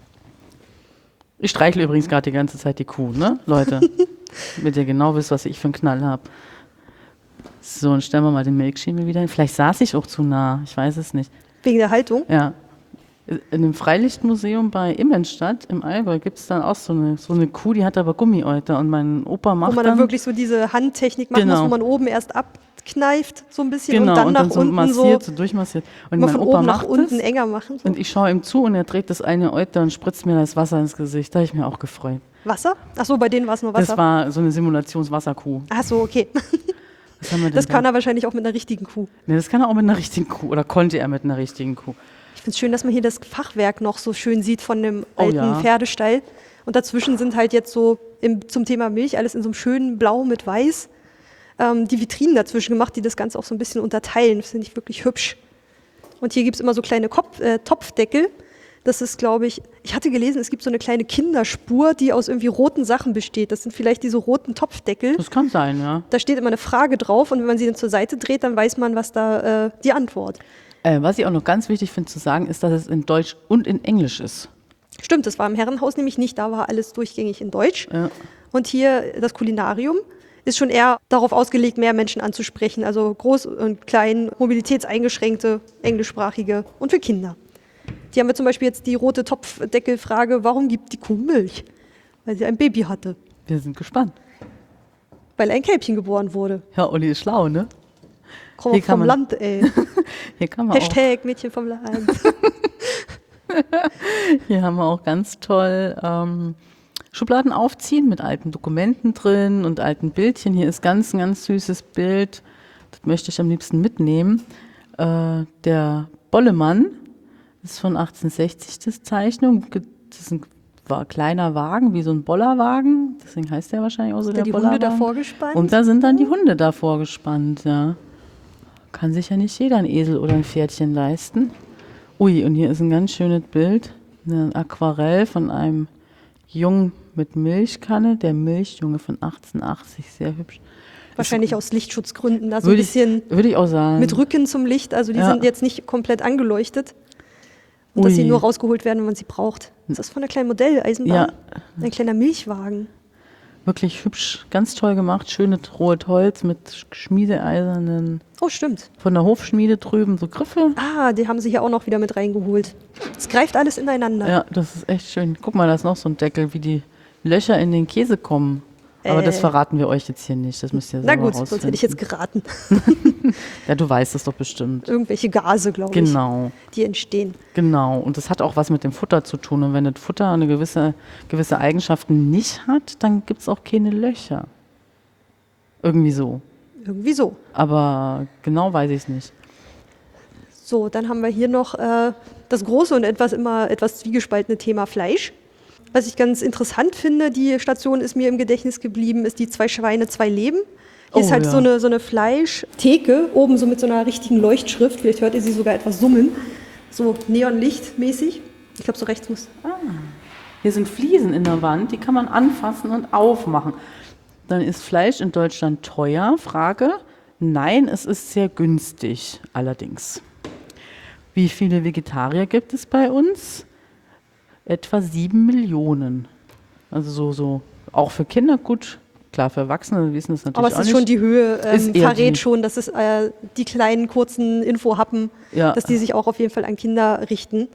Ich streichle übrigens gerade die ganze Zeit die Kuh, ne, Leute? Damit ihr genau wisst, was ich für einen Knall habe. So, und stellen wir mal den Milchschemel wieder hin. Vielleicht saß ich auch zu nah, ich weiß es nicht. wegen der Haltung. Ja. In dem Freilichtmuseum bei Immenstadt im Allgäu gibt es dann auch so eine, so eine Kuh, die hat aber Gummiäuter. Und mein Opa macht Wo man dann wirklich so diese Handtechnik machen Genau. muss, wo man oben erst abkneift, so ein bisschen genau, und dann nach so unten massiert, so, so durchmassiert. Und mein Opa oben nach macht unten das. enger machen. So. Und ich schaue ihm zu und er dreht das eine Euter und spritzt mir das Wasser ins Gesicht. Da habe ich mir auch gefreut. Wasser? Ach so, bei denen war es nur Wasser. Das war so eine Simulationswasserkuh. Ach so, okay. Das kann da? er wahrscheinlich auch mit einer richtigen Kuh. Nee, das kann er auch mit einer richtigen Kuh. Oder konnte er mit einer richtigen Kuh. Ich finde es schön, dass man hier das Fachwerk noch so schön sieht von dem Oh alten ja. Pferdestall. Und dazwischen sind halt jetzt so im, zum Thema Milch alles in so einem schönen Blau mit Weiß. Ähm, die Vitrinen dazwischen gemacht, die das Ganze auch so ein bisschen unterteilen. Das finde ich wirklich hübsch. Und hier gibt es immer so kleine Kopf, äh, Topfdeckel. Das ist, glaube ich, ich hatte gelesen, es gibt so eine kleine Kinderspur, die aus irgendwie roten Sachen besteht. Das sind vielleicht diese roten Topfdeckel. Das kann sein, ja. Da steht immer eine Frage drauf und wenn man sie dann zur Seite dreht, dann weiß man, was da äh, die Antwort. Äh, was ich auch noch ganz wichtig finde zu sagen, ist, dass es in Deutsch und in Englisch ist. Stimmt, das war im Herrenhaus nämlich nicht, da war alles durchgängig in Deutsch. Ja. Und hier das Kulinarium ist schon eher darauf ausgelegt, mehr Menschen anzusprechen, also groß und klein, mobilitätseingeschränkte, englischsprachige und für Kinder. Die haben wir zum Beispiel jetzt die rote Topfdeckelfrage, warum gibt die Kuh Milch? Weil sie ein Baby hatte, Wir sind gespannt. weil ein Kälbchen geboren wurde. Ja, Olli ist schlau, ne? Komm vom Land, ey. Hier kann man auch Hashtag Mädchen vom Land. Hier haben wir auch ganz toll ähm, Schubladen aufziehen mit alten Dokumenten drin und alten Bildchen. Hier ist ganz, ein ganz süßes Bild. Das möchte ich am liebsten mitnehmen. Äh, der Bollemann ist von 1860 das Zeichnung. Das ist ein war ein kleiner Wagen, wie so ein Bollerwagen. Deswegen heißt der wahrscheinlich auch so Da der die Hunde Bollerwagen. davor gespannt. Und da sind dann die Hunde davor gespannt, ja. Kann sich ja nicht jeder ein Esel oder ein Pferdchen leisten. Ui, und hier ist ein ganz schönes Bild, ein Aquarell von einem Jungen mit Milchkanne, der Milchjunge von 1880, sehr hübsch. Wahrscheinlich aus Lichtschutzgründen, also ein Würde ich, bisschen würde ich auch sagen. mit Rücken zum Licht. Also die Ja. sind jetzt nicht komplett angeleuchtet. Und dass Ui. sie nur rausgeholt werden, wenn man sie braucht. Ist das von einer kleinen Modelleisenbahn? Ja. Ein kleiner Milchwagen. Wirklich hübsch, ganz toll gemacht, schönes rohes Holz mit schmiedeeisernen, Oh, stimmt. von der Hofschmiede drüben so Griffe. Ah, die haben sie hier auch noch wieder mit reingeholt. Es greift alles ineinander. Ja, das ist echt schön. Guck mal, da ist noch so ein Deckel, wie die Löcher in den Käse kommen. Aber das Äh. verraten wir euch jetzt hier nicht. Das müsst ihr Na gut, rausfinden. sonst hätte ich jetzt geraten. Ja, du weißt es doch bestimmt. Irgendwelche Gase, glaube ich, Genau, die entstehen. genau. Und das hat auch was mit dem Futter zu tun. Und wenn das Futter eine gewisse, gewisse Eigenschaften nicht hat, dann gibt es auch keine Löcher. Irgendwie so. Irgendwie so. Aber genau weiß ich es nicht. So, dann haben wir hier noch äh, das große und etwas immer etwas zwiegespaltene Thema Fleisch. Was ich ganz interessant finde, die Station ist mir im Gedächtnis geblieben, ist die Zwei Schweine, zwei Leben. Hier ist Oh, halt ja. so eine, so eine Fleischtheke, oben so mit so einer richtigen Leuchtschrift. Vielleicht hört ihr sie sogar etwas summen. So Neonlichtmäßig. Ich glaube, so rechts muss. Hier sind Fliesen in der Wand, die kann man anfassen und aufmachen. Dann ist Fleisch in Deutschland teuer? Frage. Nein, es ist sehr günstig, allerdings. Wie viele Vegetarier gibt es bei uns? Etwa sieben Millionen. Also so, so auch für Kinder gut. Klar, für Erwachsene wissen es natürlich Aber es auch ist schon die Höhe, ähm, verrät die- schon, dass es äh, die kleinen, kurzen Infohappen, Ja. dass die sich auch auf jeden Fall an Kinder richten.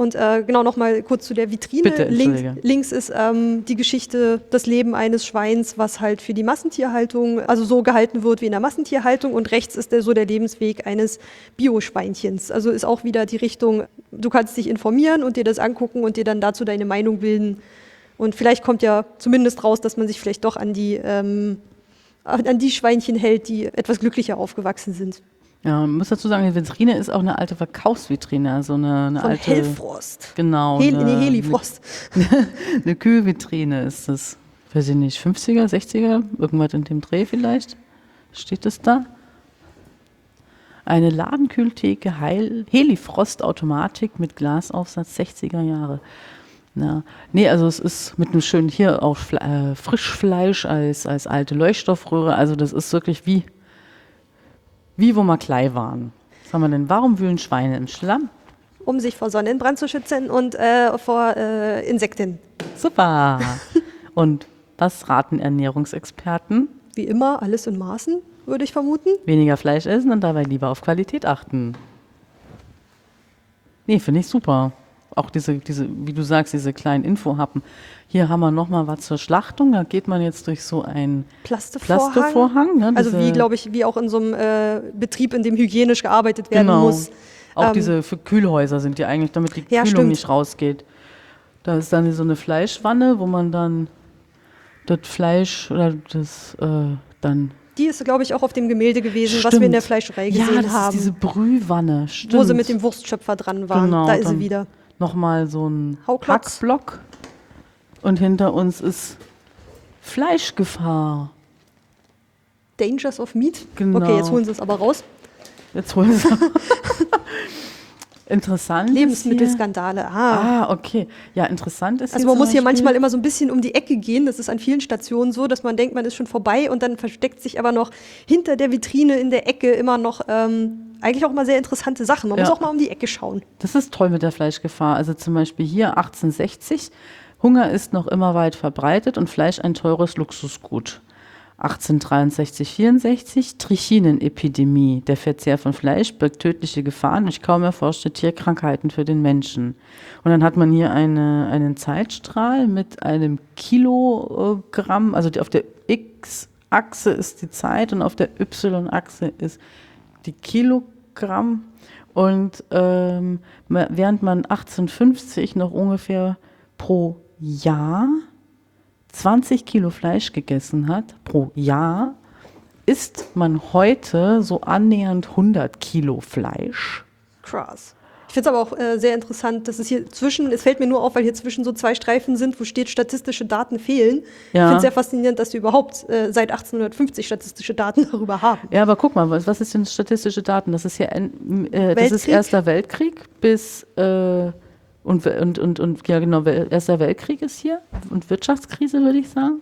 Und äh, genau nochmal kurz zu der Vitrine. Bitte, links, Entschuldige. links ist ähm, die Geschichte, das Leben eines Schweins, was halt für die Massentierhaltung, also so gehalten wird wie in der Massentierhaltung. Und rechts ist der, so der Lebensweg eines Bioschweinchens. Also ist auch wieder die Richtung, du kannst dich informieren und dir das angucken und dir dann dazu deine Meinung bilden. Und vielleicht kommt ja zumindest raus, dass man sich vielleicht doch an die, ähm, an die Schweinchen hält, die etwas glücklicher aufgewachsen sind. Ja, man muss dazu sagen, die Vitrine ist auch eine alte Verkaufsvitrine, also eine, eine Von alte. Hellfrost. Genau. Hel eine- nee, Helifrost. Eine Kühlvitrine ist das. Weiß ich nicht, 50er, 60er, irgendwas in dem Dreh vielleicht. Steht es da? Eine Ladenkühltheke, Heil Helifrost-Automatik mit Glasaufsatz 60er Jahre. Ja. Nee, also es ist mit einem schönen hier auch Fle äh, Frischfleisch als, als alte Leuchtstoffröhre. Also das ist wirklich wie, wie wo wir klein waren. Was haben wir denn? Warum wühlen Schweine im Schlamm? um sich vor Sonnenbrand zu schützen und äh, vor äh, Insekten. Super. Und was raten Ernährungsexperten? Wie immer, alles in Maßen, würde ich vermuten. Weniger Fleisch essen und dabei lieber auf Qualität achten. Nee, finde ich super. Auch diese, diese, wie du sagst, diese kleinen Infohappen. Hier haben wir nochmal was zur Schlachtung. Da geht man jetzt durch so einen Plastevorhang. Plastevorhang. Ne? Also wie, glaube ich, wie auch in so einem äh, Betrieb, in dem hygienisch gearbeitet werden Genau. muss. Auch Ähm, diese für Kühlhäuser sind die eigentlich, damit die Ja, Kühlung stimmt. nicht rausgeht. Da ist dann so eine Fleischwanne, wo man dann das Fleisch oder das äh, dann Die ist, glaube ich, auch auf dem Gemälde gewesen, was wir in der Stimmt. Fleischerei gesehen ja, das haben. ist diese Brühwanne, stimmt. wo sie mit dem Wurstschöpfer dran waren. Genau, da ist sie wieder. Nochmal so ein Hauklotz. Hackblock. Und hinter uns ist Fleischgefahr. Dangers of Meat. Genau. Okay, jetzt holen sie es aber raus. Jetzt holen sie. interessant. ist Lebensmittelskandale. Ah. ah, okay. Ja, interessant ist Also man muss hier manchmal immer so ein bisschen um die Ecke gehen. Das ist an vielen Stationen so, dass man denkt, man ist schon vorbei und dann versteckt sich aber noch hinter der Vitrine in der Ecke immer noch ähm, eigentlich auch mal sehr interessante Sachen. Man Ja. muss auch mal um die Ecke schauen. Das ist toll mit der Fleischgefahr. Also zum Beispiel hier 1860. Hunger ist noch immer weit verbreitet und Fleisch ein teures Luxusgut. 1863, 64 Trichinenepidemie. Der Verzehr von Fleisch birgt tödliche Gefahren durch kaum erforschte Tierkrankheiten für den Menschen. Und dann hat man hier eine, einen Zeitstrahl mit einem Kilogramm, also auf der X-Achse ist die Zeit und auf der Y-Achse ist die Kilogramm. Und ähm, während man 1850 noch ungefähr pro Jahr 20 Kilo Fleisch gegessen hat, pro Jahr, isst man heute so annähernd 100 Kilo Fleisch. Krass. Ich finde es aber auch äh, sehr interessant, dass es hier zwischen, es fällt mir nur auf, weil hier zwischen so zwei Streifen sind, wo steht, statistische Daten fehlen. Ich Ja. finde es sehr faszinierend, dass wir überhaupt äh, seit 1850 statistische Daten darüber haben. Ja, aber guck mal, was, was ist denn statistische Daten? Das ist hier ein, äh, das ist? Erster Weltkrieg bis äh, und, und, und, und ja genau, Erster Weltkrieg ist hier und Wirtschaftskrise, würde ich sagen.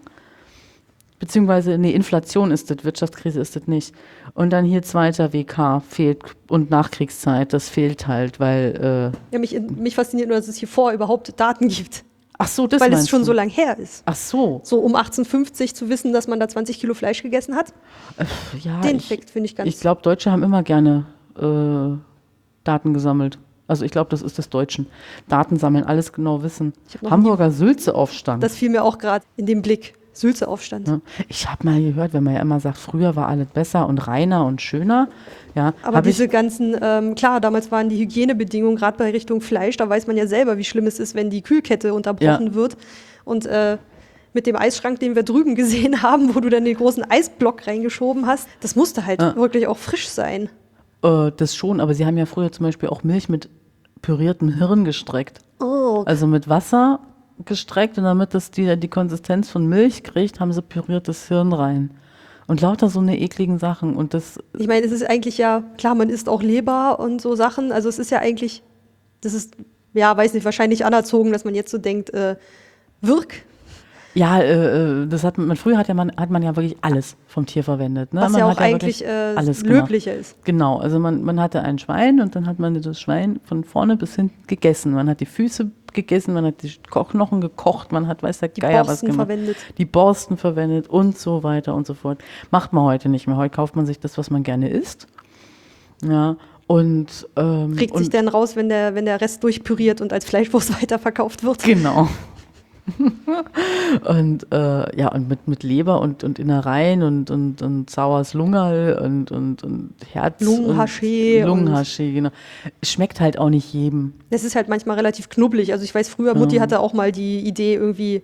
Beziehungsweise, nee, Inflation ist das, Wirtschaftskrise ist das nicht. Und dann hier zweiter WK fehlt und Nachkriegszeit, das fehlt halt, weil, äh, Ja, mich, mich fasziniert nur, dass es hier vor überhaupt Daten gibt, ach so, das weil es schon du. so lang her ist. Ach so, So um 1850 zu wissen, dass man da 20 Kilo Fleisch gegessen hat, ja. den ich, Fakt finde ich ganz Ich glaube, Deutsche haben immer gerne äh, Daten gesammelt. Also ich glaube, das ist des Deutschen. Daten sammeln, alles genau wissen. Hab Hamburger Sülze-Aufstand. Das fiel mir auch gerade in den Blick. Sülze-Aufstand. Ja. Ich habe mal gehört, wenn man ja immer sagt, früher war alles besser und reiner und schöner. Ja, Aber diese ganzen, ähm, klar, damals waren die Hygienebedingungen, gerade bei Richtung Fleisch, da weiß man ja selber, wie schlimm es ist, wenn die Kühlkette unterbrochen Ja. wird. Und äh, mit dem Eisschrank, den wir drüben gesehen haben, wo du dann den großen Eisblock reingeschoben hast, das musste halt Ja. wirklich auch frisch sein. äh, das schon, aber sie haben ja früher zum Beispiel auch Milch mit püriertem Hirn gestreckt. Oh, Also mit Wasser gestreckt und damit das die, die Konsistenz von Milch kriegt, haben sie püriertes Hirn rein. Und lauter so eine ekligen Sachen. Und das ich meine, es ist eigentlich ja, klar, man isst auch Leber und so Sachen. Also es ist ja eigentlich, das ist, ja, weiß nicht, wahrscheinlich anerzogen, dass man jetzt so denkt, äh, Wirk, Ja, äh, äh, das hat man, früher hat, ja man, hat man ja wirklich alles vom Tier verwendet. Ne? was man ja auch eigentlich wirklich äh, alles gemacht. löblicher ist. Genau, also man, man hatte ein Schwein und dann hat man das Schwein von vorne bis hinten gegessen. Man hat die Füße gegessen, man hat die Ko- Knochen gekocht, man hat, weiß der Die Geier was Borsten gemacht. verwendet. Die Borsten verwendet und so weiter und so fort. Macht man heute nicht mehr. Heute kauft man sich das, was man gerne isst. Ja, und, ähm, Kriegt und sich dann raus, wenn der, wenn der Rest durchpüriert und als Fleischwurst weiterverkauft wird. Genau. und äh, ja, und mit, mit Leber und, und Innereien und, und, und saures Lungerl und, und, und Herz. Und- Lungenhaché, genau. Schmeckt halt auch nicht jedem. Das ist halt manchmal relativ knubbelig. Also ich weiß, früher Mutti hatte auch mal die Idee, irgendwie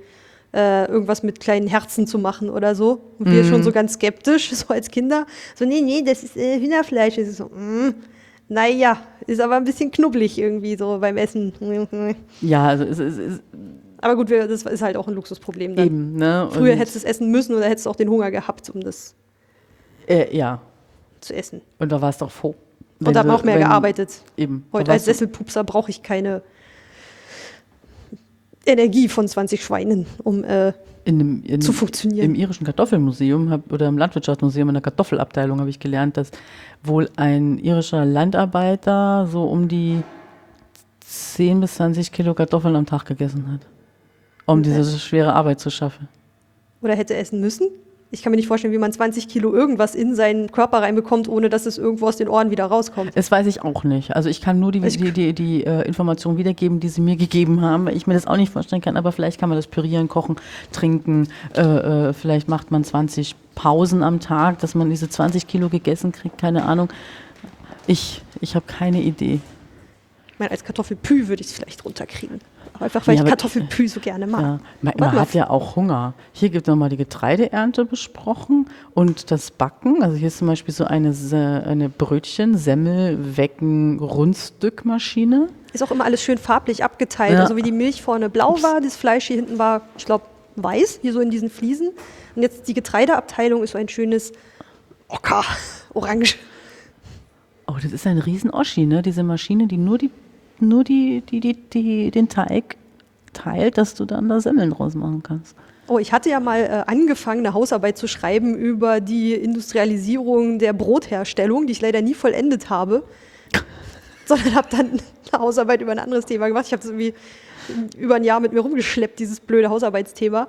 äh, irgendwas mit kleinen Herzen zu machen oder so. Und wir schon so ganz skeptisch, so als Kinder. So, nee, nee, das ist äh, Hühnerfleisch. Das ist so, mm, naja, ist aber ein bisschen knubbelig irgendwie so beim Essen. Ja, also es ist Aber gut, wir, das ist halt auch ein Luxusproblem dann. eben, ne? Früher und, hättest du es essen müssen oder hättest du auch den Hunger gehabt, um das äh, Ja, zu essen. und da warst du auch froh. Und da hat man auch mehr gearbeitet. Eben. Heute als Sesselpupser brauche ich keine Energie von 20 Schweinen, um äh, in dem, in, zu funktionieren. Im irischen Kartoffelmuseum hab, oder im Landwirtschaftsmuseum in der Kartoffelabteilung habe ich gelernt, dass wohl ein irischer Landarbeiter so um die 10 bis 20 Kilo Kartoffeln am Tag gegessen hat. Um diese schwere Arbeit zu schaffen. oder hätte essen müssen. Ich kann mir nicht vorstellen, wie man 20 Kilo irgendwas in seinen Körper reinbekommt, ohne dass es irgendwo aus den Ohren wieder rauskommt. Das weiß ich auch nicht. Also ich kann nur die, Ich- die, die, die äh, Informationen wiedergeben, die sie mir gegeben haben, weil ich mir das auch nicht vorstellen kann, aber vielleicht kann man das pürieren, kochen, trinken, äh, äh, vielleicht macht man 20 Pausen am Tag, dass man diese 20 Kilo gegessen kriegt, keine Ahnung. Ich, ich habe keine Idee. Ich meine, als Kartoffelpü würde ich es vielleicht runterkriegen. Einfach, weil Ja, ich Kartoffelpü so gerne mag. Ja, man, man hat ja auch Hunger. Hier gibt es nochmal die Getreideernte besprochen und das Backen. Also hier ist zum Beispiel so eine, eine Brötchen, Semmel, Wecken, Rundstückmaschine. Ist auch immer alles schön farblich abgeteilt. Ja. Also wie die Milch vorne blau war, das Fleisch hier hinten war, ich glaube, weiß, hier so in diesen Fliesen. Und jetzt die Getreideabteilung ist so ein schönes Ocker, orange. Oh, das ist ein riesen Oschi, ne? Diese Maschine, die nur die, nur die, die, die, die, den Teig teilt, dass du dann da Semmeln draus machen kannst. Oh, ich hatte ja mal äh, angefangen, eine Hausarbeit zu schreiben über die Industrialisierung der Brotherstellung, die ich leider nie vollendet habe, sondern habe dann eine Hausarbeit über ein anderes Thema gemacht. Ich habe es irgendwie über ein Jahr mit mir rumgeschleppt, dieses blöde Hausarbeitsthema.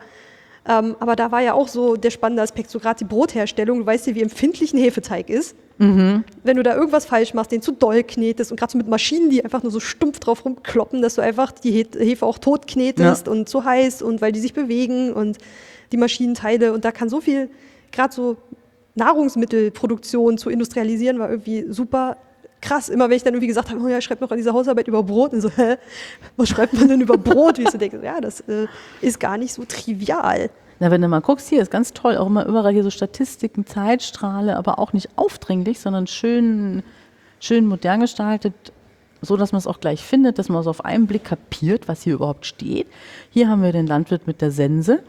Ähm, aber da war ja auch so der spannende Aspekt, so gerade die Brotherstellung. Du weißt ja, wie empfindlich ein Hefeteig ist. Wenn du da irgendwas falsch machst, den zu doll knetest und gerade so mit Maschinen, die einfach nur so stumpf drauf rumkloppen, dass du einfach die He- Hefe auch tot knetest Ja. und zu heiß und weil die sich bewegen und die Maschinenteile und da kann so viel, gerade so Nahrungsmittelproduktion zu industrialisieren, war irgendwie super krass. Immer wenn ich dann irgendwie gesagt habe, oh ja, ich schreibe noch an dieser Hausarbeit über Brot und so, hä, was schreibt man denn über Brot? Wie ich so denke, ja, das äh, ist gar nicht so trivial. Na, wenn du mal guckst, hier ist ganz toll, auch immer überall hier so Statistiken, Zeitstrahle, aber auch nicht aufdringlich, sondern schön, schön modern gestaltet. so dass man es auch gleich findet, dass man es auf einen Blick kapiert, was hier überhaupt steht. Hier haben wir den Landwirt mit der Sense.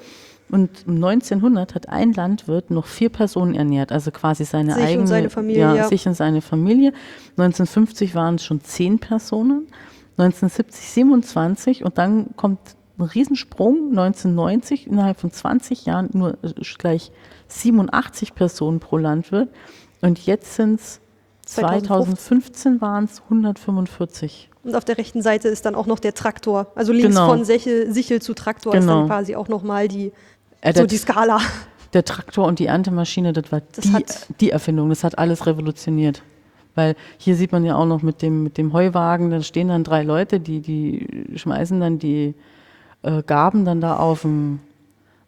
Und um 1900 hat ein Landwirt noch vier Personen ernährt, also quasi seine Sich und eigene, seine Familie, ja, ja. sich und seine Familie. 1950 waren es schon zehn Personen, 1970 27 und dann kommt ein Riesensprung, 1990 innerhalb von 20 Jahren nur äh, gleich 87 Personen pro Landwirt und jetzt sind es 2015 waren es 145. Und auf der rechten Seite ist dann auch noch der Traktor. Also links Genau. von Sichel, Sichel zu Traktor ist Genau. dann quasi auch nochmal die, Äh, so die Skala. der Traktor und die Erntemaschine, das war Das die, hat- die Erfindung, das hat alles revolutioniert. Weil hier sieht man ja auch noch mit dem, mit dem Heuwagen, da stehen dann drei Leute, die, die schmeißen dann die äh, Gaben dann da auf dem,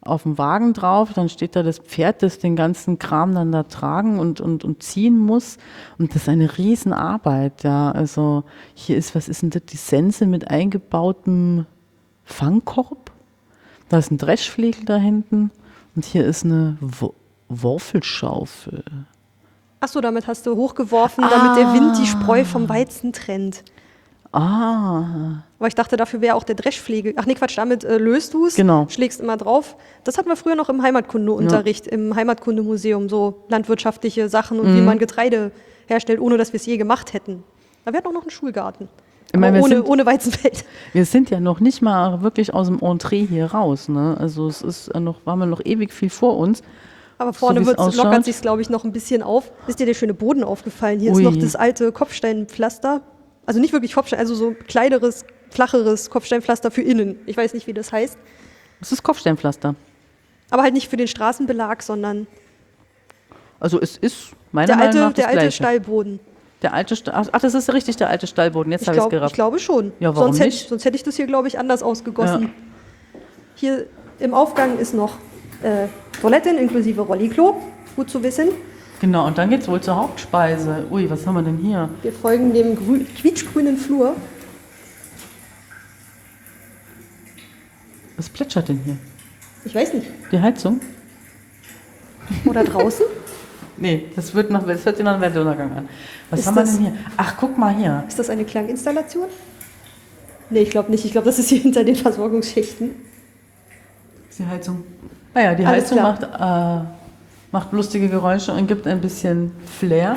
auf dem Wagen drauf, dann steht da das Pferd, das den ganzen Kram dann da tragen und, und, und ziehen muss. Und das ist eine Riesenarbeit, ja. Also hier ist, was ist denn das, die Sense mit eingebautem Fangkorb? Da ist ein Dreschflegel da hinten und hier ist eine Wo Worfelschaufel. Achso, damit hast du hochgeworfen, damit der Wind die Spreu Ah. vom Weizen trennt. Ah, Aber ich dachte, dafür wäre auch der Dreschflegel. Ach nee, Quatsch, damit äh, löst du es, Genau. schlägst immer drauf. Das hatten wir früher noch im Heimatkundeunterricht, im Heimatkundemuseum, so landwirtschaftliche Sachen und Mhm. wie man Getreide herstellt, ohne dass wir es je gemacht hätten. Da wäre auch noch einen Schulgarten. Ich meine, ohne, sind- ohne Weizenfeld. wir sind ja noch nicht mal wirklich aus dem Entree hier raus. Ne? Also es ist noch, waren wir noch ewig viel vor uns. Aber vorne ausschaut. lockert sich glaube ich, noch ein bisschen auf. Ist dir der schöne Boden aufgefallen? Hier Ui. ist noch das alte Kopfsteinpflaster. Also nicht wirklich Kopfstein, also so kleineres, flacheres Kopfsteinpflaster für innen. Ich weiß nicht, wie das heißt. Es ist Kopfsteinpflaster. Aber halt nicht für den Straßenbelag, sondern Also es ist meiner der Meinung alte, nach das der alte Gleiche. Stallboden. Der alte Sta ach, das ist richtig der alte Stallboden. Jetzt habe ich es glaub, ich gerafft. glaube schon. Ja, warum sonst, hätte, nicht? ich- sonst hätte ich das hier, glaube ich, anders ausgegossen. Hier im Aufgang ist noch äh, Toiletten inklusive Rolliklo. Gut zu wissen. Genau, und dann geht es wohl zur Hauptspeise. Ui, was haben wir denn hier? Wir folgen dem grü quietschgrünen Flur. Was plätschert denn hier? Ich weiß nicht. Die Heizung? Oder draußen? Nee, das, wird noch, das hört sich nach einem Weltuntergang an. Was Ist haben wir das- denn hier? Ach, guck mal hier. Ist das eine Klanginstallation? Nee, ich glaube nicht. Ich glaube, das ist hier hinter den Versorgungsschächten. Ist die Heizung? Ah ja, die Alles Heizung klar. macht, äh, macht lustige Geräusche und gibt ein bisschen Flair.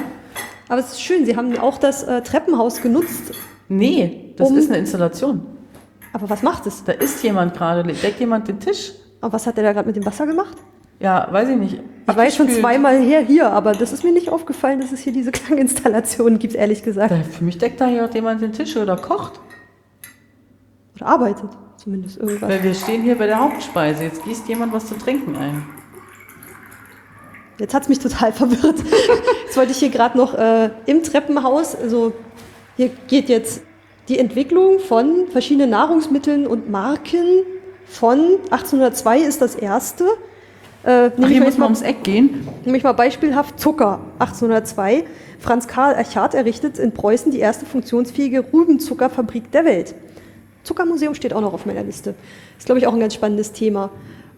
Aber es ist schön, Sie haben auch das äh, Treppenhaus genutzt. Nee, das Um- ist eine Installation. Aber was macht es? Da ist jemand gerade, deckt jemand den Tisch? Aber was hat der da gerade mit dem Wasser gemacht? Ja, weiß ich nicht. Ich war jetzt schon zweimal her hier, aber das ist mir nicht aufgefallen, dass es hier diese Klanginstallation gibt, ehrlich gesagt. Für mich deckt da hier jemand den Tisch oder kocht. Oder arbeitet zumindest irgendwas. Weil wir stehen hier bei der Hauptspeise. Jetzt gießt jemand was zu trinken ein. Jetzt hat es mich total verwirrt. Jetzt wollte ich hier gerade noch äh, im Treppenhaus, also hier geht jetzt die Entwicklung von verschiedenen Nahrungsmitteln und Marken von 1802 ist das erste. Äh, Ach, nehme ich hier mal muss man ums Eck gehen. nehme ich mal beispielhaft Zucker 1802. Franz Karl Erchard errichtet in Preußen die erste funktionsfähige Rübenzuckerfabrik der Welt. Zuckermuseum steht auch noch auf meiner Liste. Ist, glaube ich, auch ein ganz spannendes Thema.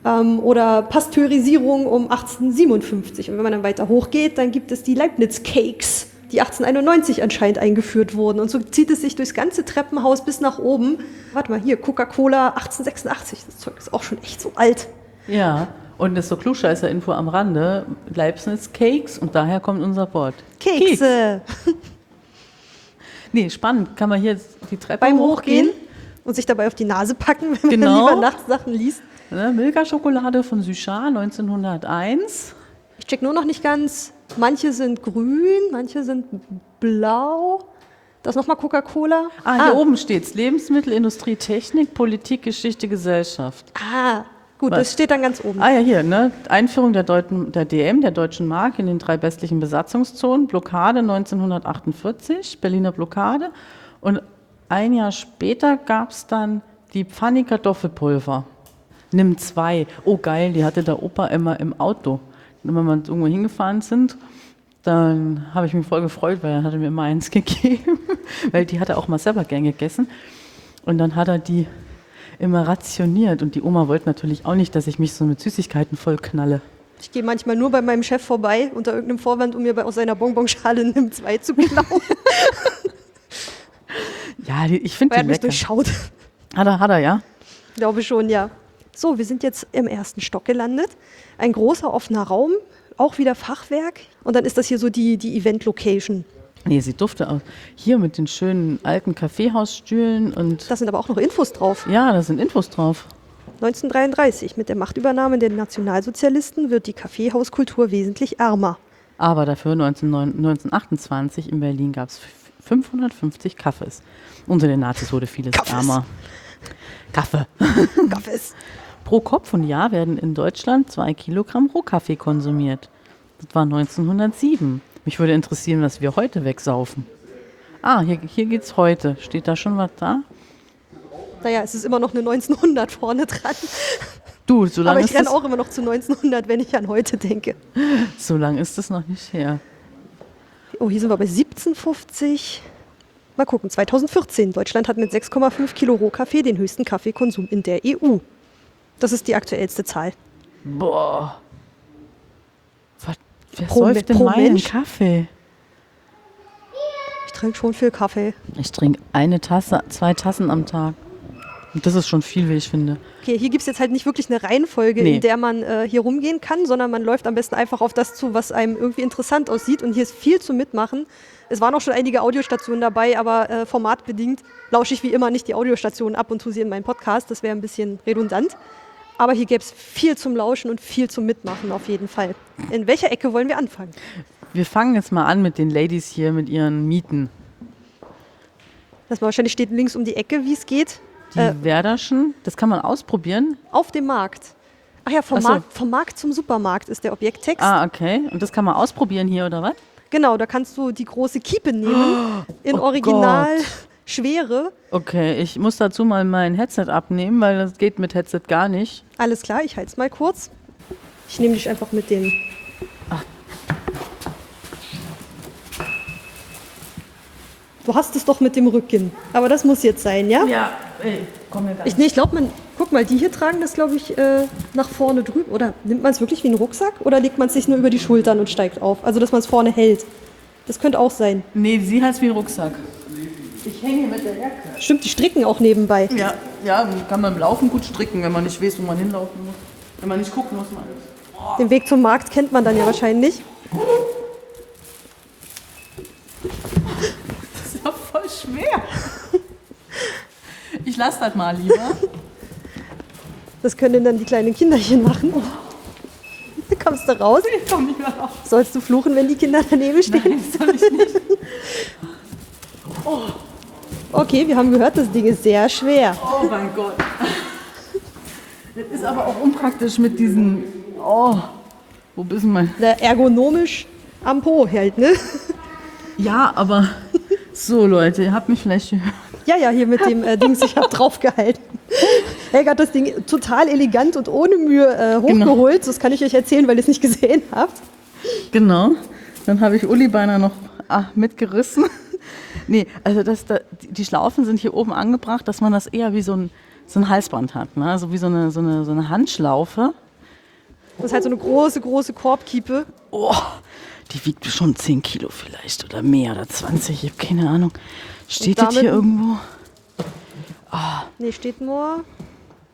Ähm, oder Pasteurisierung um 1857. Und wenn man dann weiter hochgeht, dann gibt es die Leibniz Cakes, die 1891 anscheinend eingeführt wurden. Und so zieht es sich durchs ganze Treppenhaus bis nach oben. Warte mal, hier, Coca-Cola 1886. Das Zeug ist auch schon echt so alt. Ja, und das ist so Klugscheißer-Info am Rande. Leibniz Cakes und daher kommt unser Wort. Kekse. Nee, spannend. Kann man hier die Treppe Beim hochgehen? Hochgehen und sich dabei auf die Nase packen, wenn Genau. man lieber nachts Sachen liest. Ne, Milka-Schokolade von Suchard 1901. Ich check nur noch nicht ganz. Manche sind grün, manche sind blau. Das nochmal Coca-Cola. Ah, hier oben steht's. Lebensmittelindustrie, Technik, Politik, Geschichte, Gesellschaft. Ah, gut, Was? das steht dann ganz oben. Ah ja, hier, ne? Einführung der, Deuten, der DM, der Deutschen Mark in den drei westlichen Besatzungszonen, Blockade 1948, Berliner Blockade. Und ein Jahr später gab es dann die Pfanni-Kartoffelpulver. Nimm zwei. Oh geil, die hatte der Opa immer im Auto. Und wenn wir irgendwo hingefahren sind, dann habe ich mich voll gefreut, weil er hatte mir immer eins gegeben, weil die hat er auch mal selber gern gegessen. Und dann hat er die immer rationiert und die Oma wollte natürlich auch nicht, dass ich mich so mit Süßigkeiten vollknalle. Ich gehe manchmal nur bei meinem Chef vorbei unter irgendeinem Vorwand, um mir bei- aus seiner Bonbonschale Nimm 2 zu klauen. Ja, die, ich finde Er die hat mich lecker. durchschaut. Hat er, hat er, ja? Glaube schon, ja. So, wir sind jetzt im ersten Stock gelandet. Ein großer offener Raum, auch wieder Fachwerk. Und dann ist das hier so die, die Event-Location. Nee, sieht dufte aus. Hier mit den schönen alten Kaffeehausstühlen und Da sind aber auch noch Infos drauf. ja, da sind Infos drauf. 1933. Mit der Machtübernahme der Nationalsozialisten wird die Kaffeehauskultur wesentlich ärmer. Aber dafür 19, 1928 in Berlin gab es 550 Kaffees. Unter den Nazis wurde vieles Kaffees. ärmer. Kaffee. Kaffees. Pro Kopf und Jahr werden in Deutschland zwei Kilogramm Rohkaffee konsumiert. Das war 1907. Mich würde interessieren, was wir heute wegsaufen. Ah, hier, hier geht's heute. Steht da schon was da? Naja, es ist immer noch eine 1900 vorne dran. Du, so Aber lange ich ist, renne auch immer noch zu 1900, wenn ich an heute denke. so lang ist das noch nicht her. Oh, hier sind wir bei 1750. Mal gucken, 2014. Deutschland hat mit 6,5 Kilo Rohkaffee den höchsten Kaffeekonsum in der EU. Das ist die aktuellste Zahl. Boah. Wer Pro säuft denn pro meinen Mensch? Kaffee? Ich trinke schon viel Kaffee. Ich trinke eine Tasse, zwei Tassen am Tag. Und das ist schon viel, wie ich finde. Okay, hier gibt es jetzt halt nicht wirklich eine Reihenfolge, Nee. in der man äh, hier rumgehen kann, sondern man läuft am besten einfach auf das zu, was einem irgendwie interessant aussieht. Und hier ist viel zu mitmachen. Es waren auch schon einige Audiostationen dabei, aber äh, formatbedingt lausche ich wie immer nicht die Audiostationen ab und tue sie in meinen Podcast. Das wäre ein bisschen redundant. Aber hier gäbe es viel zum Lauschen und viel zum Mitmachen auf jeden Fall. In welcher Ecke wollen wir anfangen? Wir fangen jetzt mal an mit den Ladies hier mit ihren Mieten. Das wahrscheinlich steht links um die Ecke, wie es geht. Die Äh. Werderschen, das kann man ausprobieren. Auf dem Markt. Ach ja, vom, Ach so. Markt, vom Markt zum Supermarkt ist der Objekttext. Ah, okay. Und das kann man ausprobieren hier, oder was? Genau, da kannst du die große Kiepe nehmen, in Oh Original Gott. Schwere. Okay, ich muss dazu mal mein Headset abnehmen, weil das geht mit Headset gar nicht. Alles klar, ich halte es mal kurz. Ich nehme dich einfach mit den. Du hast es doch mit dem Rücken. Aber das muss jetzt sein, ja? Ja, ey, komm mir Ich, nee, ich glaube, man. Guck mal, die hier tragen das, glaube ich, äh, nach vorne drüben. Oder nimmt man es wirklich wie einen Rucksack? Oder legt man es sich nur über die Schultern und steigt auf? Also, dass man es vorne hält. Das könnte auch sein. Nee, sie heißt wie ein Rucksack. Ich hänge mit der Jacke. Stimmt, die stricken auch nebenbei. Ja, ja, kann man im Laufen gut stricken, wenn man nicht weiß, wo man hinlaufen muss. Wenn man nicht gucken muss, man ist. Den Weg zum Markt kennt man dann ja wahrscheinlich. Das ist ja voll schwer. Ich lasse das mal lieber. Das können dann die kleinen Kinderchen machen. Dann kommst du raus. Ich komm nicht mehr raus. Sollst du fluchen, wenn die Kinder daneben stehen? Nein, das soll ich nicht. Okay, wir haben gehört, das Ding ist sehr schwer. Oh mein Gott. Das ist aber auch unpraktisch mit diesen. Oh, wo bist mein. Der ergonomisch am Po hält, ne? Ja, aber. So, Leute, ihr habt mich vielleicht gehört. Ja, ja, hier mit dem äh, Dings, ich habe draufgehalten. Helga hat das Ding total elegant und ohne Mühe äh, hochgeholt. Das kann ich euch erzählen, weil ihr es nicht gesehen habt. Genau. Dann habe ich Uli beinahe noch ah, mitgerissen. Nee, also das, da, die- Schlaufen sind hier oben angebracht, dass man das eher wie so ein, so ein Halsband hat. Ne? Also wie so eine, so, eine, so eine Handschlaufe. Das ist halt so eine große, große Korbkiepe. Oh, die wiegt schon 10 Kilo vielleicht oder mehr oder 20, ich habe keine Ahnung. Steht das hier irgendwo? Nee, steht nur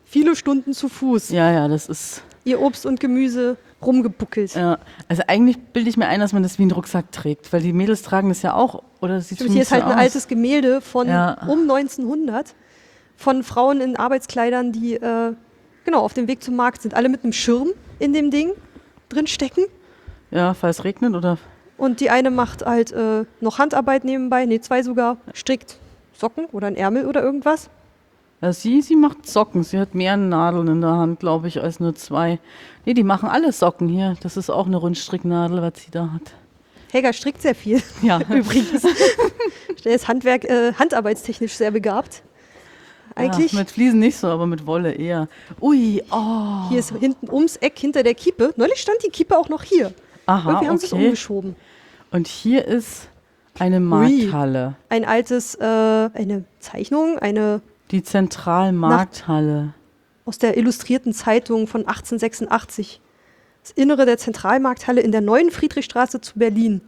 viele Stunden zu Fuß. Ja, ja, das ist. Ihr Obst und Gemüse rumgebuckelt. Ja, also eigentlich bilde ich mir ein, dass man das wie einen Rucksack trägt, weil die Mädels tragen das ja auch. Oder das sieht Stimmt, hier ist halt ein so aus. altes Gemälde von Ja. um 1900 von Frauen in Arbeitskleidern, die äh, genau auf dem Weg zum Markt sind. Alle mit einem Schirm in dem Ding drin stecken. Ja, falls es regnet oder. Und die eine macht halt äh, noch Handarbeit nebenbei, nee, zwei sogar, strickt Socken oder ein Ärmel oder irgendwas. Ja, sie, sie macht Socken. Sie hat mehr Nadeln in der Hand, glaube ich, als nur zwei. Nee, die machen alle Socken hier. Das ist auch eine Rundstricknadel, was sie da hat. Helga strickt sehr viel, Ja, übrigens. Der ist Handwerk, äh, handarbeitstechnisch sehr begabt. Eigentlich. Ja, mit Fliesen nicht so, aber mit Wolle eher. Ui, oh. hier ist hinten ums Eck hinter der Kiepe. Neulich stand die Kiepe auch noch hier. Aha, Und wir haben sie es okay. umgeschoben. Und hier ist eine Markthalle. Ein altes, äh, eine Zeichnung, eine Die Zentralmarkthalle. aus der Illustrierten Zeitung von 1886. Das Innere der Zentralmarkthalle in der neuen Friedrichstraße zu Berlin.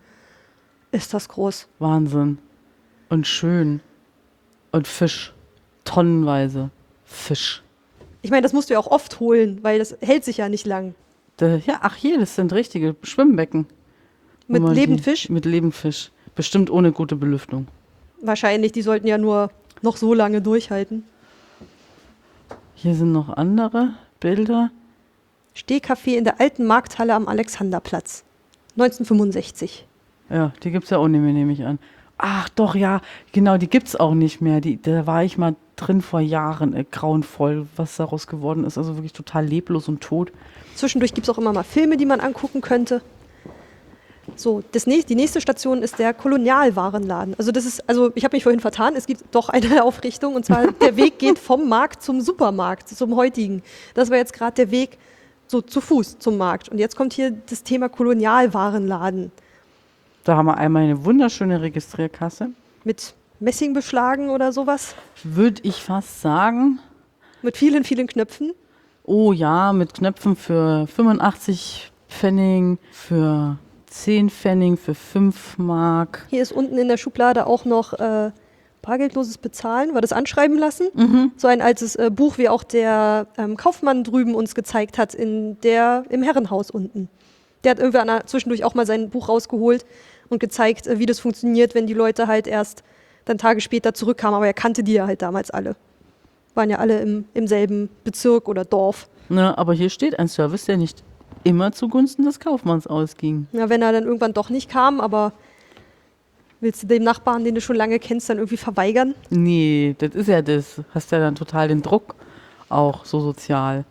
Ist das groß. Wahnsinn. Und schön. Und Fisch. Tonnenweise. Fisch. Ich meine, das musst du ja auch oft holen, weil das hält sich ja nicht lang. Da, ja, ach hier, das sind richtige Schwimmbecken. Mit man lebendem die- Fisch? Mit Lebendfisch. Bestimmt ohne gute Belüftung. Wahrscheinlich, die sollten ja nur noch so lange durchhalten. Hier sind noch andere Bilder. Stehkaffee in der alten Markthalle am Alexanderplatz. 1965. Ja, die gibt es ja auch nicht mehr, nehme ich an. Ach doch, ja, genau, die gibt es auch nicht mehr. Die, da war ich mal drin vor Jahren, äh, grauenvoll, was daraus geworden ist. Also wirklich total leblos und tot. Zwischendurch gibt es auch immer mal Filme, die man angucken könnte. So, das nächste, die nächste Station ist der Kolonialwarenladen. Also das ist, also ich habe mich vorhin vertan, es gibt doch eine Aufrichtung und zwar der Weg geht vom Markt zum Supermarkt, zum heutigen. Das war jetzt gerade der Weg so zu Fuß zum Markt. Und jetzt kommt hier das Thema Kolonialwarenladen Da haben wir einmal eine wunderschöne Registrierkasse. mit Messingbeschlagen oder sowas, Würde ich fast sagen, mit vielen, vielen Knöpfen. oh ja, mit Knöpfen für 85 Pfennig, für 10 Pfennig, für 5 Mark. Hier ist unten in der Schublade auch noch äh, bargeldloses Bezahlen. War das anschreiben lassen? So ein altes äh, Buch, wie auch der ähm, Kaufmann drüben uns gezeigt hat, in der, im Herrenhaus unten. Der hat irgendwann an- zwischendurch auch mal sein Buch rausgeholt und gezeigt, äh, wie das funktioniert, wenn die Leute halt erst dann Tage später zurückkamen. Aber er kannte die ja halt damals alle. Waren ja alle im, im selben Bezirk oder Dorf. Ne, aber hier steht ein Service, der nicht immer zugunsten des Kaufmanns ausging. Ja, wenn er dann irgendwann doch nicht kam, aber willst du dem Nachbarn, den du schon lange kennst, dann irgendwie verweigern? Nee, das ist ja das. Hast ja dann total den Druck, auch so sozial.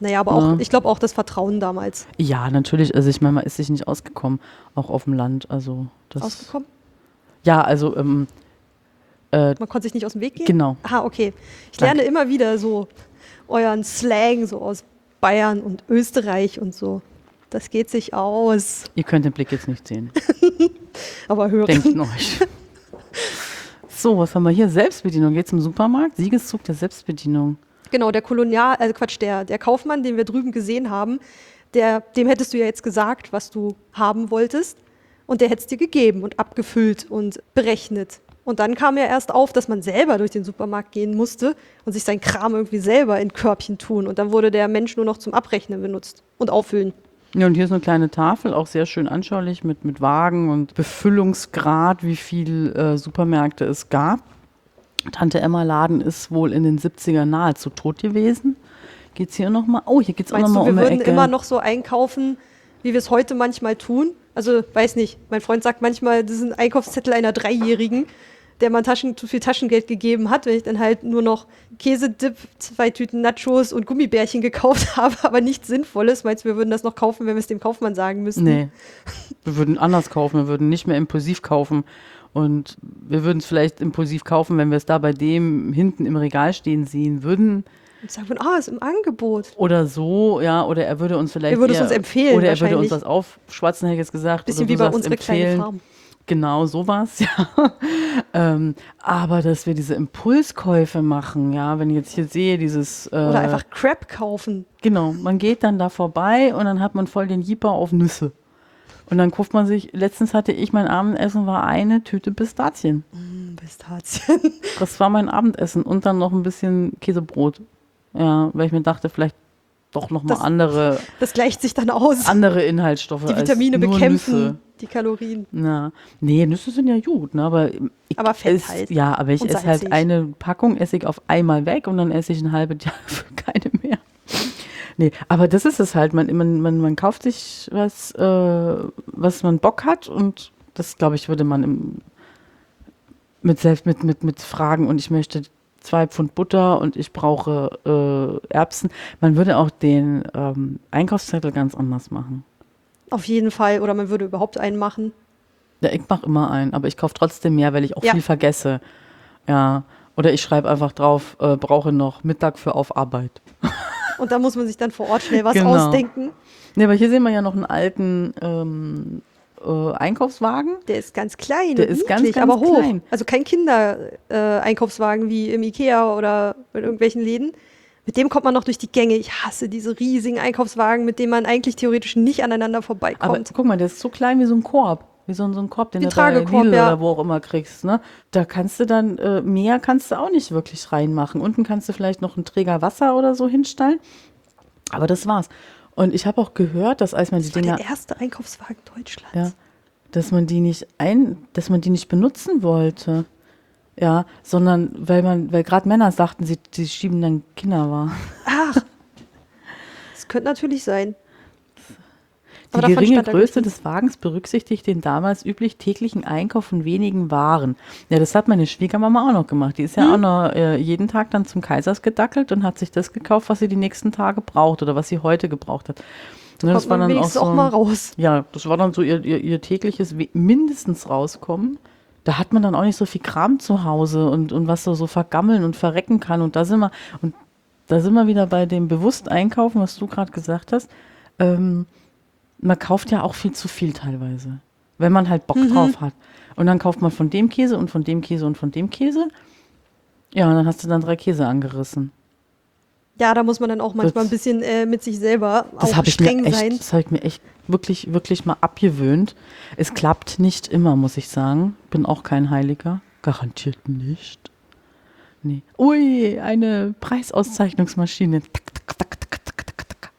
Naja, aber auch, Ja. ich glaube auch das Vertrauen damals. Ja, natürlich. Also ich meine, man ist sich nicht ausgekommen, auch auf dem Land. Also das. Ausgekommen? Ja, also ähm, äh, Man konnte sich nicht aus dem Weg gehen? genau. Aha, okay. Ich Danke. lerne immer wieder so euren Slang so aus Bayern und Österreich und so. Das geht sich aus. Ihr könnt den Blick jetzt nicht sehen. Aber hören. Denkt euch. So, was haben wir hier? Selbstbedienung. Geht zum Supermarkt? Siegeszug der Selbstbedienung. Genau, der Kolonial, also Quatsch, der, der Kaufmann, den wir drüben gesehen haben, der, dem hättest du ja jetzt gesagt, was du haben wolltest. Und der hätte es dir gegeben und abgefüllt und berechnet. Und dann kam ja erst auf, dass man selber durch den Supermarkt gehen musste und sich sein Kram irgendwie selber in Körbchen tun. Und dann wurde der Mensch nur noch zum Abrechnen benutzt und auffüllen. Ja, und hier ist eine kleine Tafel, auch sehr schön anschaulich mit, mit Wagen und Befüllungsgrad, wie viel äh, Supermärkte es gab. Tante Emma Laden ist wohl in den 70ern nahezu tot gewesen. Geht's hier nochmal? Oh, hier geht's auch Meinst du, nochmal wir um die würden Ecke. immer noch so einkaufen, wie wir es heute manchmal tun? Also, weiß nicht. Mein Freund sagt manchmal, das ist ein Einkaufszettel einer Dreijährigen, der man Taschen, zu viel Taschengeld gegeben hat, wenn ich dann halt nur noch Käsedip, zwei Tüten Nachos und Gummibärchen gekauft habe, aber nichts Sinnvolles. Meinst du, wir würden das noch kaufen, wenn wir es dem Kaufmann sagen müssten? Nee. Wir würden anders kaufen, wir würden nicht mehr impulsiv kaufen. Und wir würden es vielleicht impulsiv kaufen, wenn wir es da bei dem hinten im Regal stehen sehen würden. Und sagen wir, ah, ist im Angebot. Oder so, ja, oder er würde uns vielleicht. Er würde es uns empfehlen, Oder er würde uns was aufschwatzen, hätte ich jetzt gesagt. Bisschen wie bei unserer kleinen. Farm. Genau, sowas, ja. ähm, aber dass wir diese Impulskäufe machen, ja, wenn ich jetzt hier sehe, dieses. Äh, Oder einfach Crap kaufen. Genau, man geht dann da vorbei und dann hat man voll den Jeeper auf Nüsse. Und dann kauft man sich, letztens hatte ich mein Abendessen, war eine Tüte Pistazien. Hm, Pistazien. Das war mein Abendessen und dann noch ein bisschen Käsebrot. Ja, weil ich mir dachte, vielleicht doch noch mal Das- andere, Das gleicht sich dann aus. andere Inhaltsstoffe. Die Vitamine bekämpfen Nüsse. Die Kalorien. Na, nee, Nüsse sind ja gut, ne? aber ich Aber Fett ess, halt. Ja, aber ich esse halt eine Packung, esse ich auf einmal weg und dann esse ich ein halbes Jahr für keine mehr. Nee, aber das ist es halt. Man, man, man, man kauft sich was, äh, was man Bock hat und das, glaube ich, würde man im, mit, selbst mit, mit, mit Fragen und ich möchte zwei Pfund Butter und ich brauche äh, Erbsen. Man würde auch den ähm, Einkaufszettel ganz anders machen. Auf jeden Fall. Oder man würde überhaupt einen machen. Ja, ich mache immer einen, aber ich kaufe trotzdem mehr, weil ich auch Ja. viel vergesse. Ja. Oder ich schreibe einfach drauf, äh, brauche noch Mittag für auf Arbeit. Und da muss man sich dann vor Ort schnell was Genau. ausdenken. Ne, aber hier sehen wir ja noch einen alten ähm, äh, Einkaufswagen. Der ist ganz klein, Der ist ganz, ganz aber hoch. klein. Also kein Kinder-Einkaufswagen äh, wie im Ikea oder in irgendwelchen Läden. Mit dem kommt man noch durch die Gänge. Ich hasse diese riesigen Einkaufswagen, mit denen man eigentlich theoretisch nicht aneinander Aber vorbeikommt. guck mal, der ist so klein wie so ein Korb. wie so, ein- so ein Korb, den Wie du bei Tragekorb, Lidl ja. oder wo auch immer kriegst. Ne? Da kannst du dann, äh, mehr kannst du auch nicht wirklich reinmachen. Unten kannst du vielleicht noch einen Träger Wasser oder so hinstellen. Aber das war's. Und ich habe auch gehört, dass als man die Das war Dinger, der erste Einkaufswagen Deutschlands. ja, dass man die nicht ein, dass man die nicht benutzen wollte. Ja, sondern weil man, weil gerade Männer sagten, sie, sie schieben dann Kinder wahr. Ach, das könnte natürlich sein. Die Aber geringe Größe des Wagens berücksichtigt den damals üblich täglichen Einkauf von wenigen Waren. Ja, das hat meine Schwiegermama auch noch gemacht. Die ist ja Hm. auch noch äh, jeden Tag dann zum Kaisers gedackelt und hat sich das gekauft, was sie die nächsten Tage braucht oder was sie heute gebraucht hat. Ne, Kommt man wenigstens auch mal raus. Ja, das war dann so ihr, ihr, ihr tägliches mindestens rauskommen. Da hat man dann auch nicht so viel Kram zu Hause und, und was so, so vergammeln und verrecken kann. Und da sind wir, und da sind wir wieder bei dem bewusst einkaufen, was du gerade gesagt hast. Ähm, man kauft ja auch viel zu viel teilweise, wenn man halt Bock Mhm. drauf hat. Und dann kauft man von dem Käse und von dem Käse und von dem Käse. Ja, und dann hast du dann drei Käse angerissen. Ja, da muss man dann auch manchmal ein Das- bisschen äh, mit sich selber Das auch streng echt, sein. das habe ich mir echt wirklich, wirklich mal abgewöhnt. Es klappt nicht immer, muss ich sagen. Bin auch kein Heiliger. Garantiert nicht. Nee. Ui, eine Preisauszeichnungsmaschine.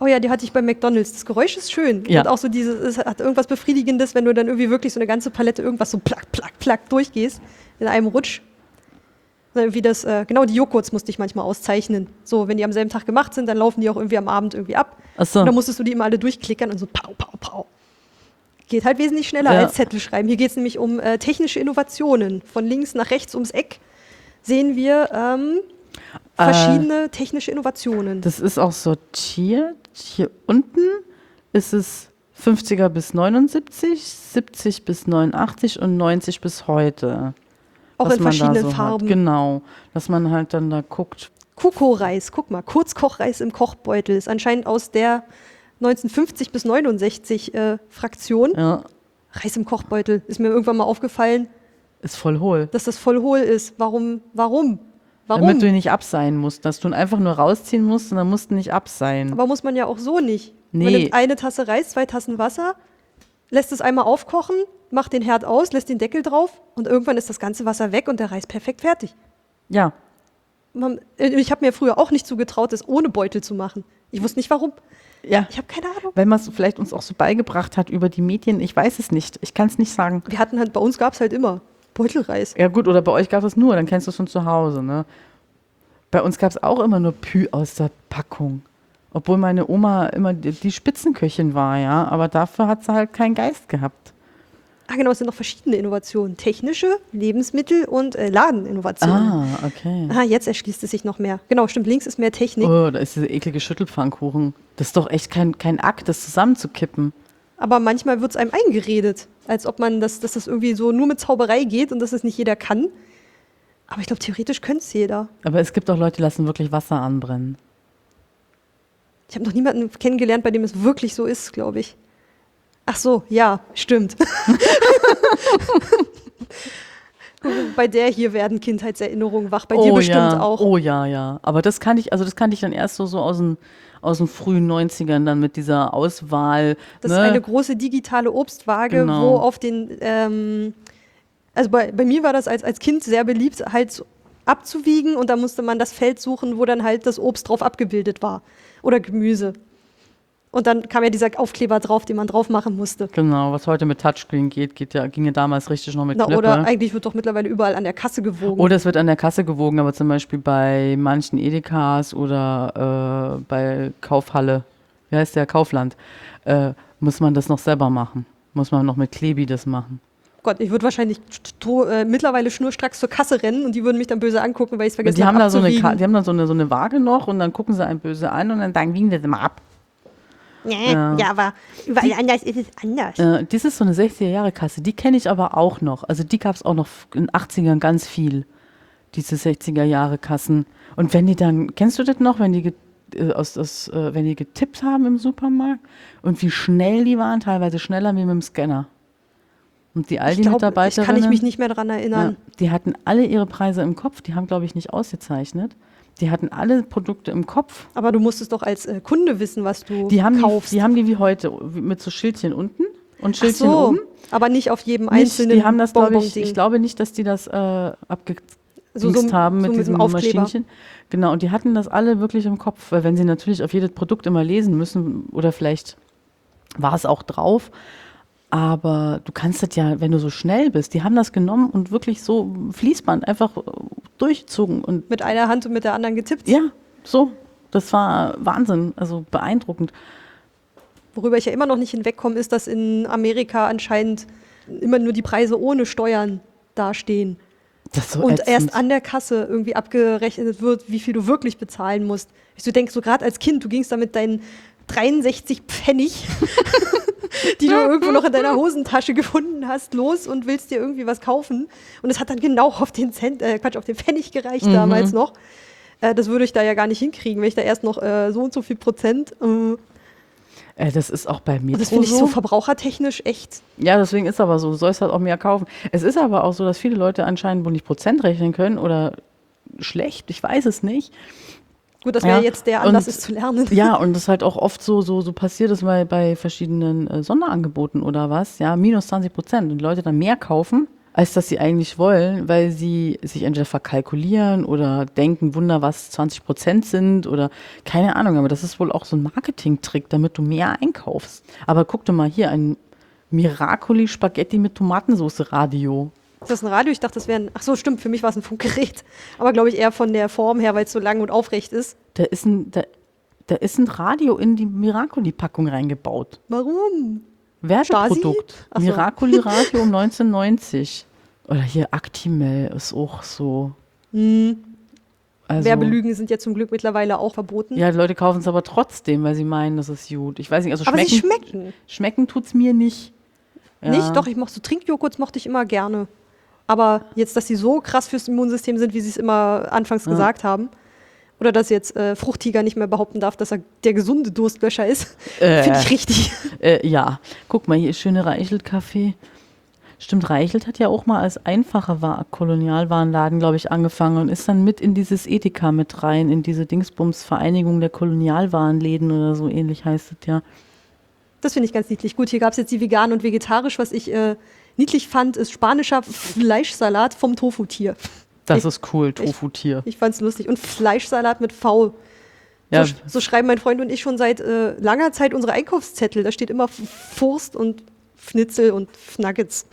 Oh ja, die hatte ich bei McDonalds. Das Geräusch ist schön. Ja. Und auch so dieses, es hat irgendwas Befriedigendes, wenn du dann irgendwie wirklich so eine ganze Palette irgendwas so plack, plack, plack durchgehst in einem Rutsch. Wie das, äh, genau die Joghurts musste ich manchmal auszeichnen. So, wenn die am selben Tag gemacht sind, dann laufen die auch irgendwie am Abend irgendwie ab. Ach so. Und dann musstest du die immer alle durchklickern und so pau, pau, pau. Geht halt wesentlich schneller Ja. als Zettel schreiben. Hier geht es nämlich um äh, technische Innovationen. Von links nach rechts ums Eck sehen wir ähm, verschiedene technische Innovationen. Das ist auch sortiert. Hier unten ist es 50er bis 79, 70 bis 89 und 90 bis heute. Auch in man verschiedenen so Farben. Hat. Genau. Dass man halt dann da guckt. Kuko-Reis, guck mal, Kurzkochreis im Kochbeutel ist anscheinend aus der 1950 bis 69 äh, Fraktion. Ja, Reis im Kochbeutel ist mir irgendwann mal aufgefallen, ist voll hohl. dass das voll hohl ist. Warum? Warum? Warum? Damit du ihn nicht abseihen musst, dass du ihn einfach nur rausziehen musst und dann musst du nicht abseihen. Aber muss man ja auch so nicht. Man Nee. nimmt eine Tasse Reis, zwei Tassen Wasser, lässt es einmal aufkochen, macht den Herd aus, lässt den Deckel drauf und irgendwann ist das ganze Wasser weg und der Reis perfekt fertig. Ja, Man, äh, ich habe mir früher auch nicht zugetraut, das ohne Beutel zu machen. Ich wusste nicht warum. ja. Ich habe keine Ahnung. Weil man es vielleicht uns auch so beigebracht hat über die Medien. Ich weiß es nicht. Ich kann es nicht sagen. Wir hatten halt, bei uns gab es halt immer Beutelreis. Ja gut, oder bei euch gab es nur, dann kennst du es von zu Hause. Ne? Bei uns gab es auch immer nur Pü aus der Packung. Obwohl meine Oma immer die Spitzenköchin war, ja. Aber dafür hat sie halt keinen Geist gehabt. Ah, genau, es sind noch verschiedene Innovationen. Technische, Lebensmittel und äh, Ladeninnovationen. Ah, okay. Ah, jetzt erschließt es sich noch mehr. Genau, stimmt, links ist mehr Technik. Oh, da ist dieser eklige Schüttelpfannkuchen. Das ist doch echt kein, kein Akt, das zusammenzukippen. Aber manchmal wird es einem eingeredet, als ob man das, dass das irgendwie so nur mit Zauberei geht und dass es nicht jeder kann. Aber ich glaube, theoretisch könnte es jeder. Aber es gibt auch Leute, die lassen wirklich Wasser anbrennen. Ich habe noch niemanden kennengelernt, bei dem es wirklich so ist, glaube ich. Ach so, ja, stimmt. bei der hier werden Kindheitserinnerungen wach. Bei dir bestimmt ja. auch. Oh ja, ja. Aber das kannte ich, also das kannte ich dann erst so, so aus den, aus den frühen 90ern dann mit dieser Auswahl. Das ne? ist eine große digitale Obstwaage, Genau. wo auf den, ähm, also bei, bei mir war das als, als Kind sehr beliebt, halt abzuwiegen und da musste man das Feld suchen, wo dann halt das Obst drauf abgebildet war oder Gemüse. Und dann kam ja dieser Aufkleber drauf, den man drauf machen musste. Genau, was heute mit Touchscreen geht, geht ja, ging ja damals richtig noch mit Na, oder eigentlich wird doch mittlerweile überall an der Kasse gewogen. Oder es wird an der Kasse gewogen, aber zum Beispiel bei manchen Edekas oder äh, bei Kaufhalle, wie heißt der, Kaufland, äh, muss man das noch selber machen. Muss man noch mit Klebi das machen. Gott, ich würde wahrscheinlich äh, mittlerweile schnurstracks zur Kasse rennen und die würden mich dann böse angucken, weil ich es vergessen Die haben habe da so eine. Ka- die haben da so eine, so eine Waage noch und dann gucken sie einen böse an und dann sagen, wiegen wir das mal ab. Nee, Ja. ja. aber überall anders ist es anders. Äh, das ist so eine 60er-Jahre-Kasse, die kenne ich aber auch noch. Also die gab es auch noch in den 80ern ganz viel, diese 60er-Jahre-Kassen. Und wenn die dann, kennst du das noch, wenn die, äh, aus, aus, äh, wenn die getippt haben im Supermarkt und wie schnell die waren, teilweise schneller wie mit dem Scanner. Und die ich glaube, ich Aldi-Mitarbeiterinnen, kann ich mich nicht mehr daran erinnern. ja, die hatten alle ihre Preise im Kopf, die haben, glaube ich, nicht ausgezeichnet. Die hatten alle Produkte im Kopf. Aber du musstest doch als äh, Kunde wissen, was du Die haben kaufst. die, die haben die wie heute, mit so Schildchen unten und Schildchen so. oben. Aber nicht auf jedem Nicht, einzelnen die haben das, glaube ich, ich glaube nicht, dass die das äh, abgedingst So- so- haben so mit mit diesem. Maschinchen. Genau, und die hatten das alle wirklich im Kopf, weil wenn sie natürlich auf jedes Produkt immer lesen müssen, oder vielleicht war es auch drauf, aber du kannst das ja, wenn du so schnell bist, die haben das genommen und wirklich so Fließband einfach äh, durchgezogen und mit einer Hand und mit der anderen getippt. ja, so, das war Wahnsinn, also beeindruckend. Worüber ich ja immer noch nicht hinwegkomme, ist, dass in Amerika anscheinend immer nur die Preise ohne Steuern dastehen. Das so und ätzend. erst an der Kasse irgendwie abgerechnet wird, wie viel du wirklich bezahlen musst. Ich so denke, so gerade als Kind, du gingst da mit deinen 63 Pfennig, die du irgendwo noch in deiner Hosentasche gefunden hast, los und willst dir irgendwie was kaufen. Und es hat dann genau auf den Cent, äh, Quatsch, auf den Pfennig gereicht Mhm. damals noch. Äh, das würde ich da ja gar nicht hinkriegen, wenn ich da erst noch äh, so und so viel Prozent. Äh, und äh, das ist auch bei mir das finde ich so verbrauchertechnisch echt. Ja, deswegen ist aber so. Du sollst halt auch mehr kaufen. Es ist aber auch so, dass viele Leute anscheinend wohl nicht Prozent rechnen können oder schlecht. Ich weiß es nicht. Gut, das wäre Ja, jetzt der Anlass, und- es zu lernen. Ja, und das halt auch oft so, so, so passiert ist bei, bei verschiedenen äh, Sonderangeboten oder was. Ja, minus 20 Prozent. Und Leute dann mehr kaufen, als dass sie eigentlich wollen, weil sie sich entweder verkalkulieren oder denken, Wunder, was 20 Prozent sind oder keine Ahnung. Aber das ist wohl auch so ein Marketing-Trick, damit du mehr einkaufst. Aber guck dir mal hier, ein Miracoli Spaghetti mit Tomatensauce Radio. Ist das ein Radio? Ich dachte, das wäre ein. Ach so, stimmt, für mich war es ein Funkgerät. Aber glaube ich eher von der Form her, weil es so lang und aufrecht ist. Da ist ein, da, da ist ein Radio in die Miracoli-Packung reingebaut. Warum? Werbeprodukt. So. Miracoli Radio um 1990. Oder hier Actimel ist auch so. Also, Werbelügen sind ja zum Glück mittlerweile auch verboten. Ja, die Leute kaufen es aber trotzdem, weil sie meinen, das ist gut. Ich weiß nicht, also Aber schmecken, sie schmecken. schmecken tut es mir nicht. Ja. Nicht? Doch, ich mochte so Trinkjoghurts mochte ich immer gerne. Aber jetzt, dass sie so krass fürs Immunsystem sind, wie sie es immer anfangs gesagt haben. Oder dass jetzt äh, Fruchtiger nicht mehr behaupten darf, dass er der gesunde Durstlöscher ist. Äh. Finde ich richtig. Äh, ja, guck mal, hier ist schöne Reichelt-Kaffee. Stimmt, Reichelt hat ja auch mal als einfacher Wa- Kolonialwarenladen, glaube ich, angefangen und ist dann mit in dieses Edeka mit rein, in diese Dingsbums Vereinigung der Kolonialwarenläden oder so ähnlich heißt es ja. Das finde ich ganz niedlich. Gut, hier gab es jetzt die vegan und vegetarisch. Was ich äh, niedlich fand, ist spanischer Fleischsalat vom Tofu-Tier. Das Ich- ist cool, Tofu-Tier. Ich fand es lustig. Und Fleischsalat mit V. Ja, So, so schreiben mein Freund und ich schon seit äh, langer Zeit unsere Einkaufszettel. Da steht immer Furst und Fnitzel und Nuggets.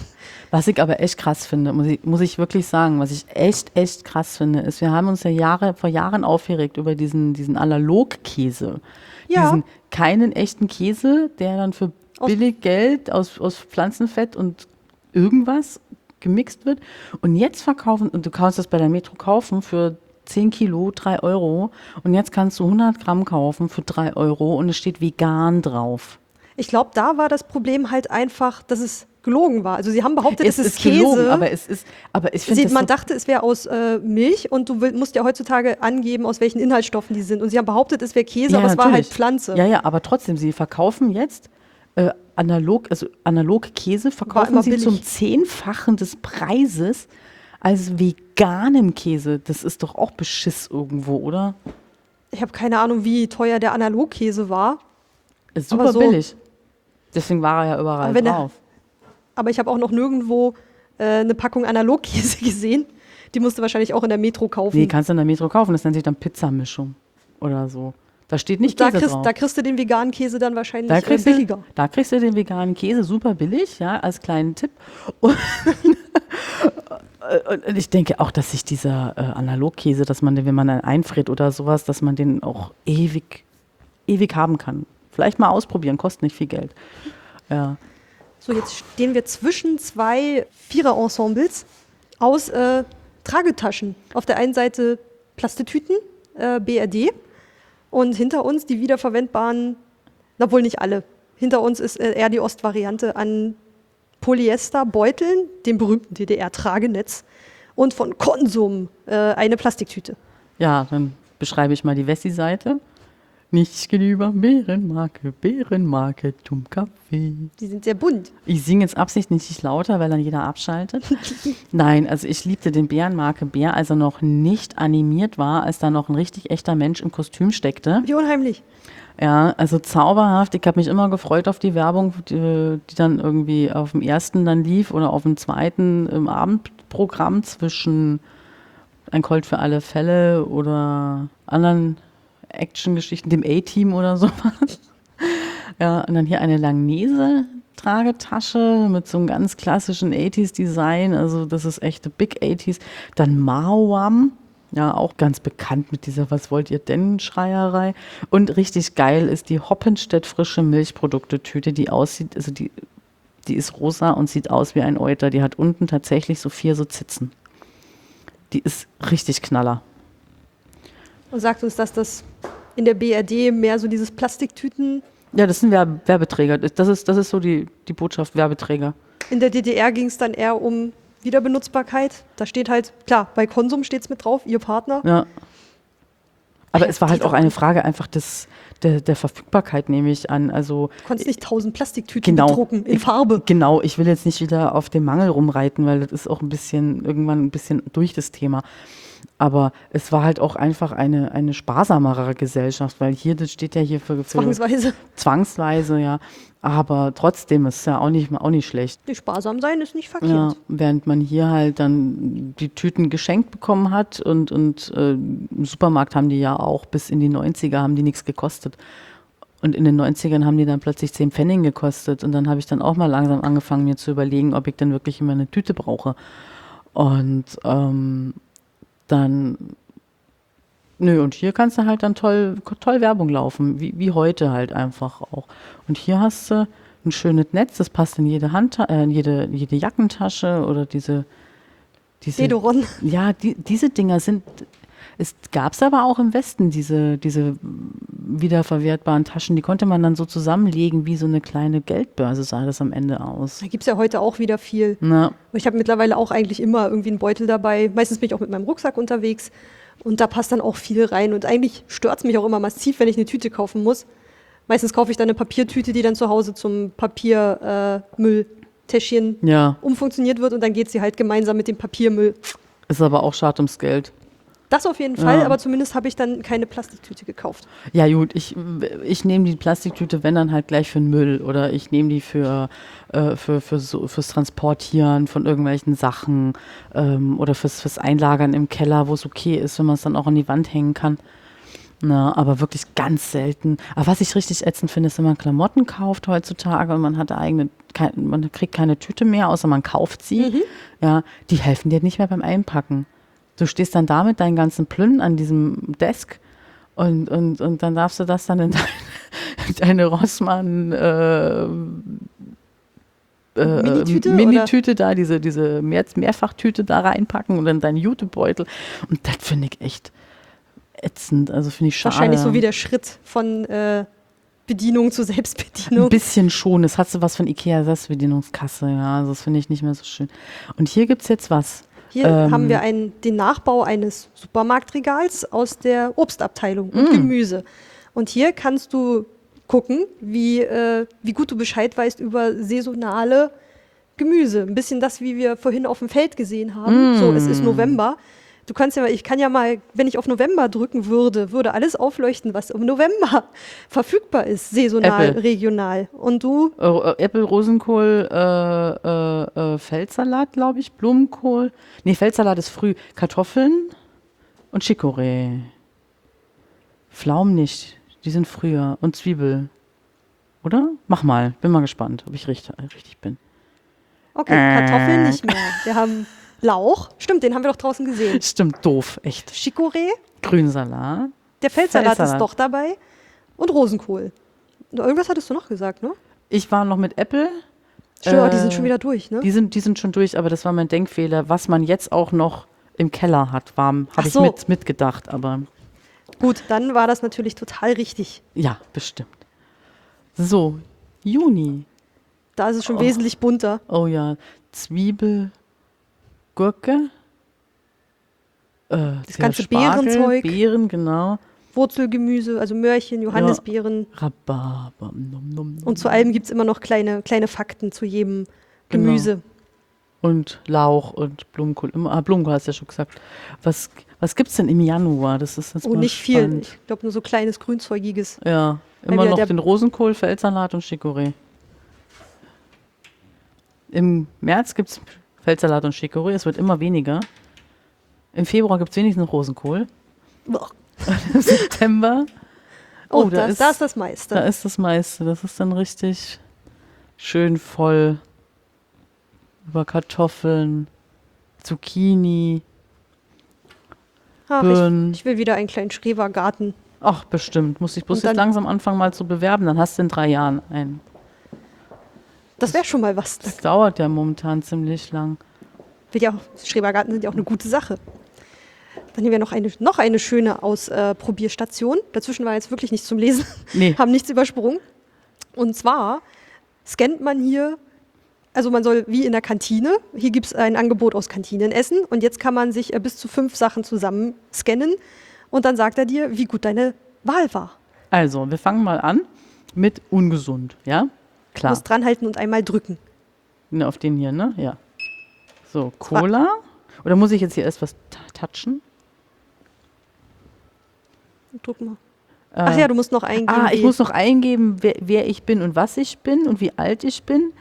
was ich aber echt krass finde, muss ich, muss ich wirklich sagen, was ich echt, echt krass finde, ist, wir haben uns ja Jahre, vor Jahren aufgeregt über diesen, diesen Analogkäse. Ja. Diesen keinen echten Käse, der dann für Aus- billig Geld aus, aus Pflanzenfett und irgendwas gemixt wird. Und jetzt verkaufen, und du kannst das bei der Metro kaufen für 10 Kilo, 3 Euro. Und jetzt kannst du 100 Gramm kaufen für 3 Euro und es steht vegan drauf. Ich glaube, da war das Problem halt einfach, dass es gelogen war. Also sie haben behauptet, es, ist, gelogen, Käse. aber es ist, aber ich finde man so dachte, es wäre aus äh, Milch und du will, musst ja heutzutage angeben, aus welchen Inhaltsstoffen die sind. Und sie haben behauptet, es wäre Käse, aber es war halt. Pflanze. Ja, ja, aber trotzdem, sie verkaufen jetzt äh, analog, also analog Käse verkaufen sie billig. zum Zehnfachen des Preises als veganen Käse. Das ist doch auch Beschiss irgendwo, oder? Ich habe keine Ahnung, wie teuer der Analogkäse war. Ist super so- billig. Deswegen war er ja überall Aber wenn er- drauf. Aber ich habe auch noch nirgendwo äh, eine Packung Analogkäse gesehen. Die musst du wahrscheinlich auch in der Metro kaufen. Nee, kannst du in der Metro kaufen. Das nennt sich dann Pizzamischung oder so. Da steht nicht da, Käse kriegst, drauf. da kriegst du den veganen Käse dann wahrscheinlich Da äh, kriegst, billiger. du, da kriegst du den veganen Käse super billig, ja, als kleinen Tipp. Und, und ich denke auch, dass sich dieser äh, Analogkäse, dass man den, wenn man einen einfriert oder sowas, dass man den auch ewig, ewig haben kann. Vielleicht mal ausprobieren, kostet nicht viel Geld. Ja. So, jetzt stehen wir zwischen zwei Vierer-Ensembles aus äh, Tragetaschen. Auf der einen Seite Plastetüten, äh, BRD, und hinter uns die wiederverwendbaren, na wohl nicht alle. Hinter uns ist äh, eher die Ostvariante an Polyesterbeuteln, dem berühmten DDR-Tragenetz, und von Konsum äh, eine Plastiktüte. ja, dann beschreibe ich mal die Wessi-Seite. Nichts gegenüber Bärenmarke, Bärenmarke zum Kaffee. Die sind sehr bunt. Ich singe jetzt absichtlich nicht lauter, weil dann jeder abschaltet. Nein, also ich liebte den Bärenmarke Bär, als er noch nicht animiert war, als da noch ein richtig echter Mensch im Kostüm steckte. Wie unheimlich. Ja, also zauberhaft. Ich habe mich immer gefreut auf die Werbung, die, die dann irgendwie auf dem ersten dann lief oder auf dem zweiten im Abendprogramm zwischen Ein Colt für alle Fälle oder anderen Actiongeschichten, dem A-Team oder sowas. Ja, und dann hier eine Langnese-Tragetasche mit so einem ganz klassischen 80s-Design. Also das ist echte Big 80s. Dann Mawam, ja, auch ganz bekannt mit dieser Was wollt ihr denn Schreierei. Und richtig geil ist die Hoppenstedt frische Milchprodukte-Tüte, die aussieht, also die, die ist rosa und sieht aus wie ein Euter. Die hat unten tatsächlich so vier so Zitzen. Die ist richtig knaller. Und sagt uns, dass das in der BRD mehr so dieses Plastiktüten. Ja, das sind Werbe Werbeträger. Das ist, das ist so die, die Botschaft, Werbeträger. In der DDR ging es dann eher um Wiederbenutzbarkeit. Da steht halt, klar, bei Konsum steht es mit drauf, ihr Partner. Ja. Aber es war halt auch eine. Frage einfach des, der, der Verfügbarkeit, nehme ich an. Also Du konntest nicht tausend Plastiktüten Genau. bedrucken in Farbe. Genau, ich will jetzt nicht wieder auf dem Mangel rumreiten, weil das ist auch ein bisschen, irgendwann ein bisschen durch das Thema. Aber es war halt auch einfach eine, eine sparsamere Gesellschaft, weil hier, das steht ja hier für, für Zwangsweise. zwangsweise, ja. Aber trotzdem ist es ja auch nicht, auch nicht schlecht. Nee, sparsam sein ist nicht Ja, verkehrt. während man hier halt dann die Tüten geschenkt bekommen hat und, und äh, im Supermarkt haben die ja auch bis in die 90er haben die nichts gekostet. Und in den 90ern haben die dann plötzlich 10 Pfennig gekostet. Und dann habe ich dann auch mal langsam angefangen, mir zu überlegen, ob ich dann wirklich immer eine Tüte brauche. Und ähm, dann, nö, und hier kannst du halt dann toll, toll Werbung laufen, wie, wie heute halt einfach auch. Und hier hast du ein schönes Netz, das passt in jede Hand, äh, in jede, jede Jackentasche oder diese, diese Dedoron. ja, die, diese Dinger sind, gab es aber auch im Westen, diese, diese wiederverwertbaren Taschen, die konnte man dann so zusammenlegen, wie so eine kleine Geldbörse sah das am Ende aus. Da gibt es ja heute auch wieder viel. Na, Ich habe mittlerweile auch eigentlich immer irgendwie einen Beutel dabei. Meistens bin ich auch mit meinem Rucksack unterwegs. Und da passt dann auch viel rein. Und eigentlich stört es mich auch immer massiv, wenn ich eine Tüte kaufen muss. Meistens kaufe ich dann eine Papiertüte, die dann zu Hause zum Papiermülltäschchen ja, umfunktioniert wird. Und dann geht sie halt gemeinsam mit dem Papiermüll. ist aber auch schad ums Geld. Das auf jeden Fall, Ja. aber zumindest habe ich dann keine Plastiktüte gekauft. Ja gut, ich, ich nehme die Plastiktüte, wenn dann halt gleich für den Müll oder ich nehme die für, äh, für, für so, fürs Transportieren von irgendwelchen Sachen ähm, oder fürs, fürs Einlagern im Keller, wo es okay ist, wenn man es dann auch an die Wand hängen kann. Na, aber wirklich ganz selten. Aber was ich richtig ätzend finde, ist, wenn man Klamotten kauft heutzutage und man hat eigene, kein, man kriegt keine Tüte mehr, außer man kauft sie. Ja, die helfen dir nicht mehr beim Einpacken. Du stehst dann da mit deinen ganzen Plünnen an diesem Desk und, und, und dann darfst du das dann in deine, deine Rossmann äh, äh, Minitüte, Minitüte da, diese, diese Mehr Mehrfachtüte da reinpacken und dann deinen Jutebeutel. Und das finde ich echt ätzend. Also finde ich schade. Wahrscheinlich so wie der Schritt von äh, Bedienung zu Ein Selbstbedienung. bisschen schon. Es hat so was von Ikea Selbstbedienungskasse. Ja, also das finde ich nicht mehr so schön. Und hier gibt es jetzt was. Hier Ähm, haben wir einen, den Nachbau eines Supermarktregals aus der Obstabteilung Mm. und Gemüse. Und hier kannst du gucken, wie, äh, wie gut du Bescheid weißt über saisonale Gemüse. Ein bisschen das, wie wir vorhin auf dem Feld gesehen haben. So, es ist Mm. November. Du kannst ja, ich kann ja mal, wenn ich auf November drücken würde, würde alles aufleuchten, was im November verfügbar ist, saisonal, Apple. regional. Und du, Äh, Äpfel, Rosenkohl, äh, äh, äh, Feldsalat, glaube ich, Blumenkohl. Nee, Feldsalat ist früh. Kartoffeln und Chicorée. Pflaumen nicht. Die sind früher. Und Zwiebel. Oder? Mach mal. Bin mal gespannt, ob ich richtig, richtig bin. okay, Kartoffeln nicht mehr. Wir haben Lauch. Stimmt, den haben wir doch draußen gesehen. Stimmt, doof. Echt. Chicorée, Grünsalat. der Feldsalat, Feldsalat. ist doch dabei und Rosenkohl. Irgendwas hattest du noch gesagt, ne? Ich war noch mit Äpfel. Stimmt, aber die Äh, sind schon wieder durch, ne? Die sind, die sind schon durch, aber das war mein Denkfehler. Was man jetzt auch noch im Keller hat, warm, habe ich so. mit, mitgedacht. Aber Gut, dann war das natürlich total richtig. ja, bestimmt. So, Juni. Da ist es schon Oh. wesentlich bunter. Oh ja, Zwiebel, Gurke. Äh, Das ganze Spargel, Beerenzeug. Beeren, genau. Wurzelgemüse, also Möhrchen, Johannisbeeren. Rhabarber. Num, num, num. Und zu allem gibt es immer noch kleine, kleine Fakten zu jedem Genau. Gemüse. Und Lauch und Blumenkohl. Ah, Blumenkohl hast du ja schon gesagt. Was, was gibt es denn im Januar? Das ist jetzt Oh, nicht viel. spannend. Ich glaube nur so kleines grünzeugiges. Ja, Immer noch den Rosenkohl, Feldsalat und Chicorée. Im März gibt es Feldsalat und Chicorée, es wird immer weniger. Im Februar gibt es wenigstens Rosenkohl. Boah. Im September, Oh, Oh, da das, ist- das ist das meiste. da ist das meiste. Das ist dann richtig schön voll. Über Kartoffeln, Zucchini. Ach, Birnen. ich, ich will wieder einen kleinen Schrebergarten. Ach, bestimmt. Muss ich bloß jetzt langsam anfangen, mal zu bewerben. Dann hast du in drei Jahren einen. Das wäre schon mal was. Das dauert ja momentan ziemlich lang. Will ja auch, Schrebergarten sind ja auch eine gute Sache. Dann hier wäre noch eine, noch eine schöne Ausprobierstation. Dazwischen war jetzt wirklich nichts zum Lesen. Nee. Haben nichts übersprungen. Und zwar scannt man hier, also man soll wie in der Kantine, hier gibt es ein Angebot aus Kantinenessen und jetzt kann man sich äh, bis zu fünf Sachen zusammen scannen und dann sagt er dir, wie gut deine Wahl war. Also, wir fangen mal an mit ungesund, ja? Du Klar. musst dranhalten und einmal drücken. Ne, auf den hier, ne? Ja. So, Cola. Oder muss ich jetzt hier erst was touchen? Drück mal. Ach Äh, ja, du musst noch eingeben. Ah, ich muss noch eingeben, wer, wer ich bin und was ich bin und wie alt ich bin.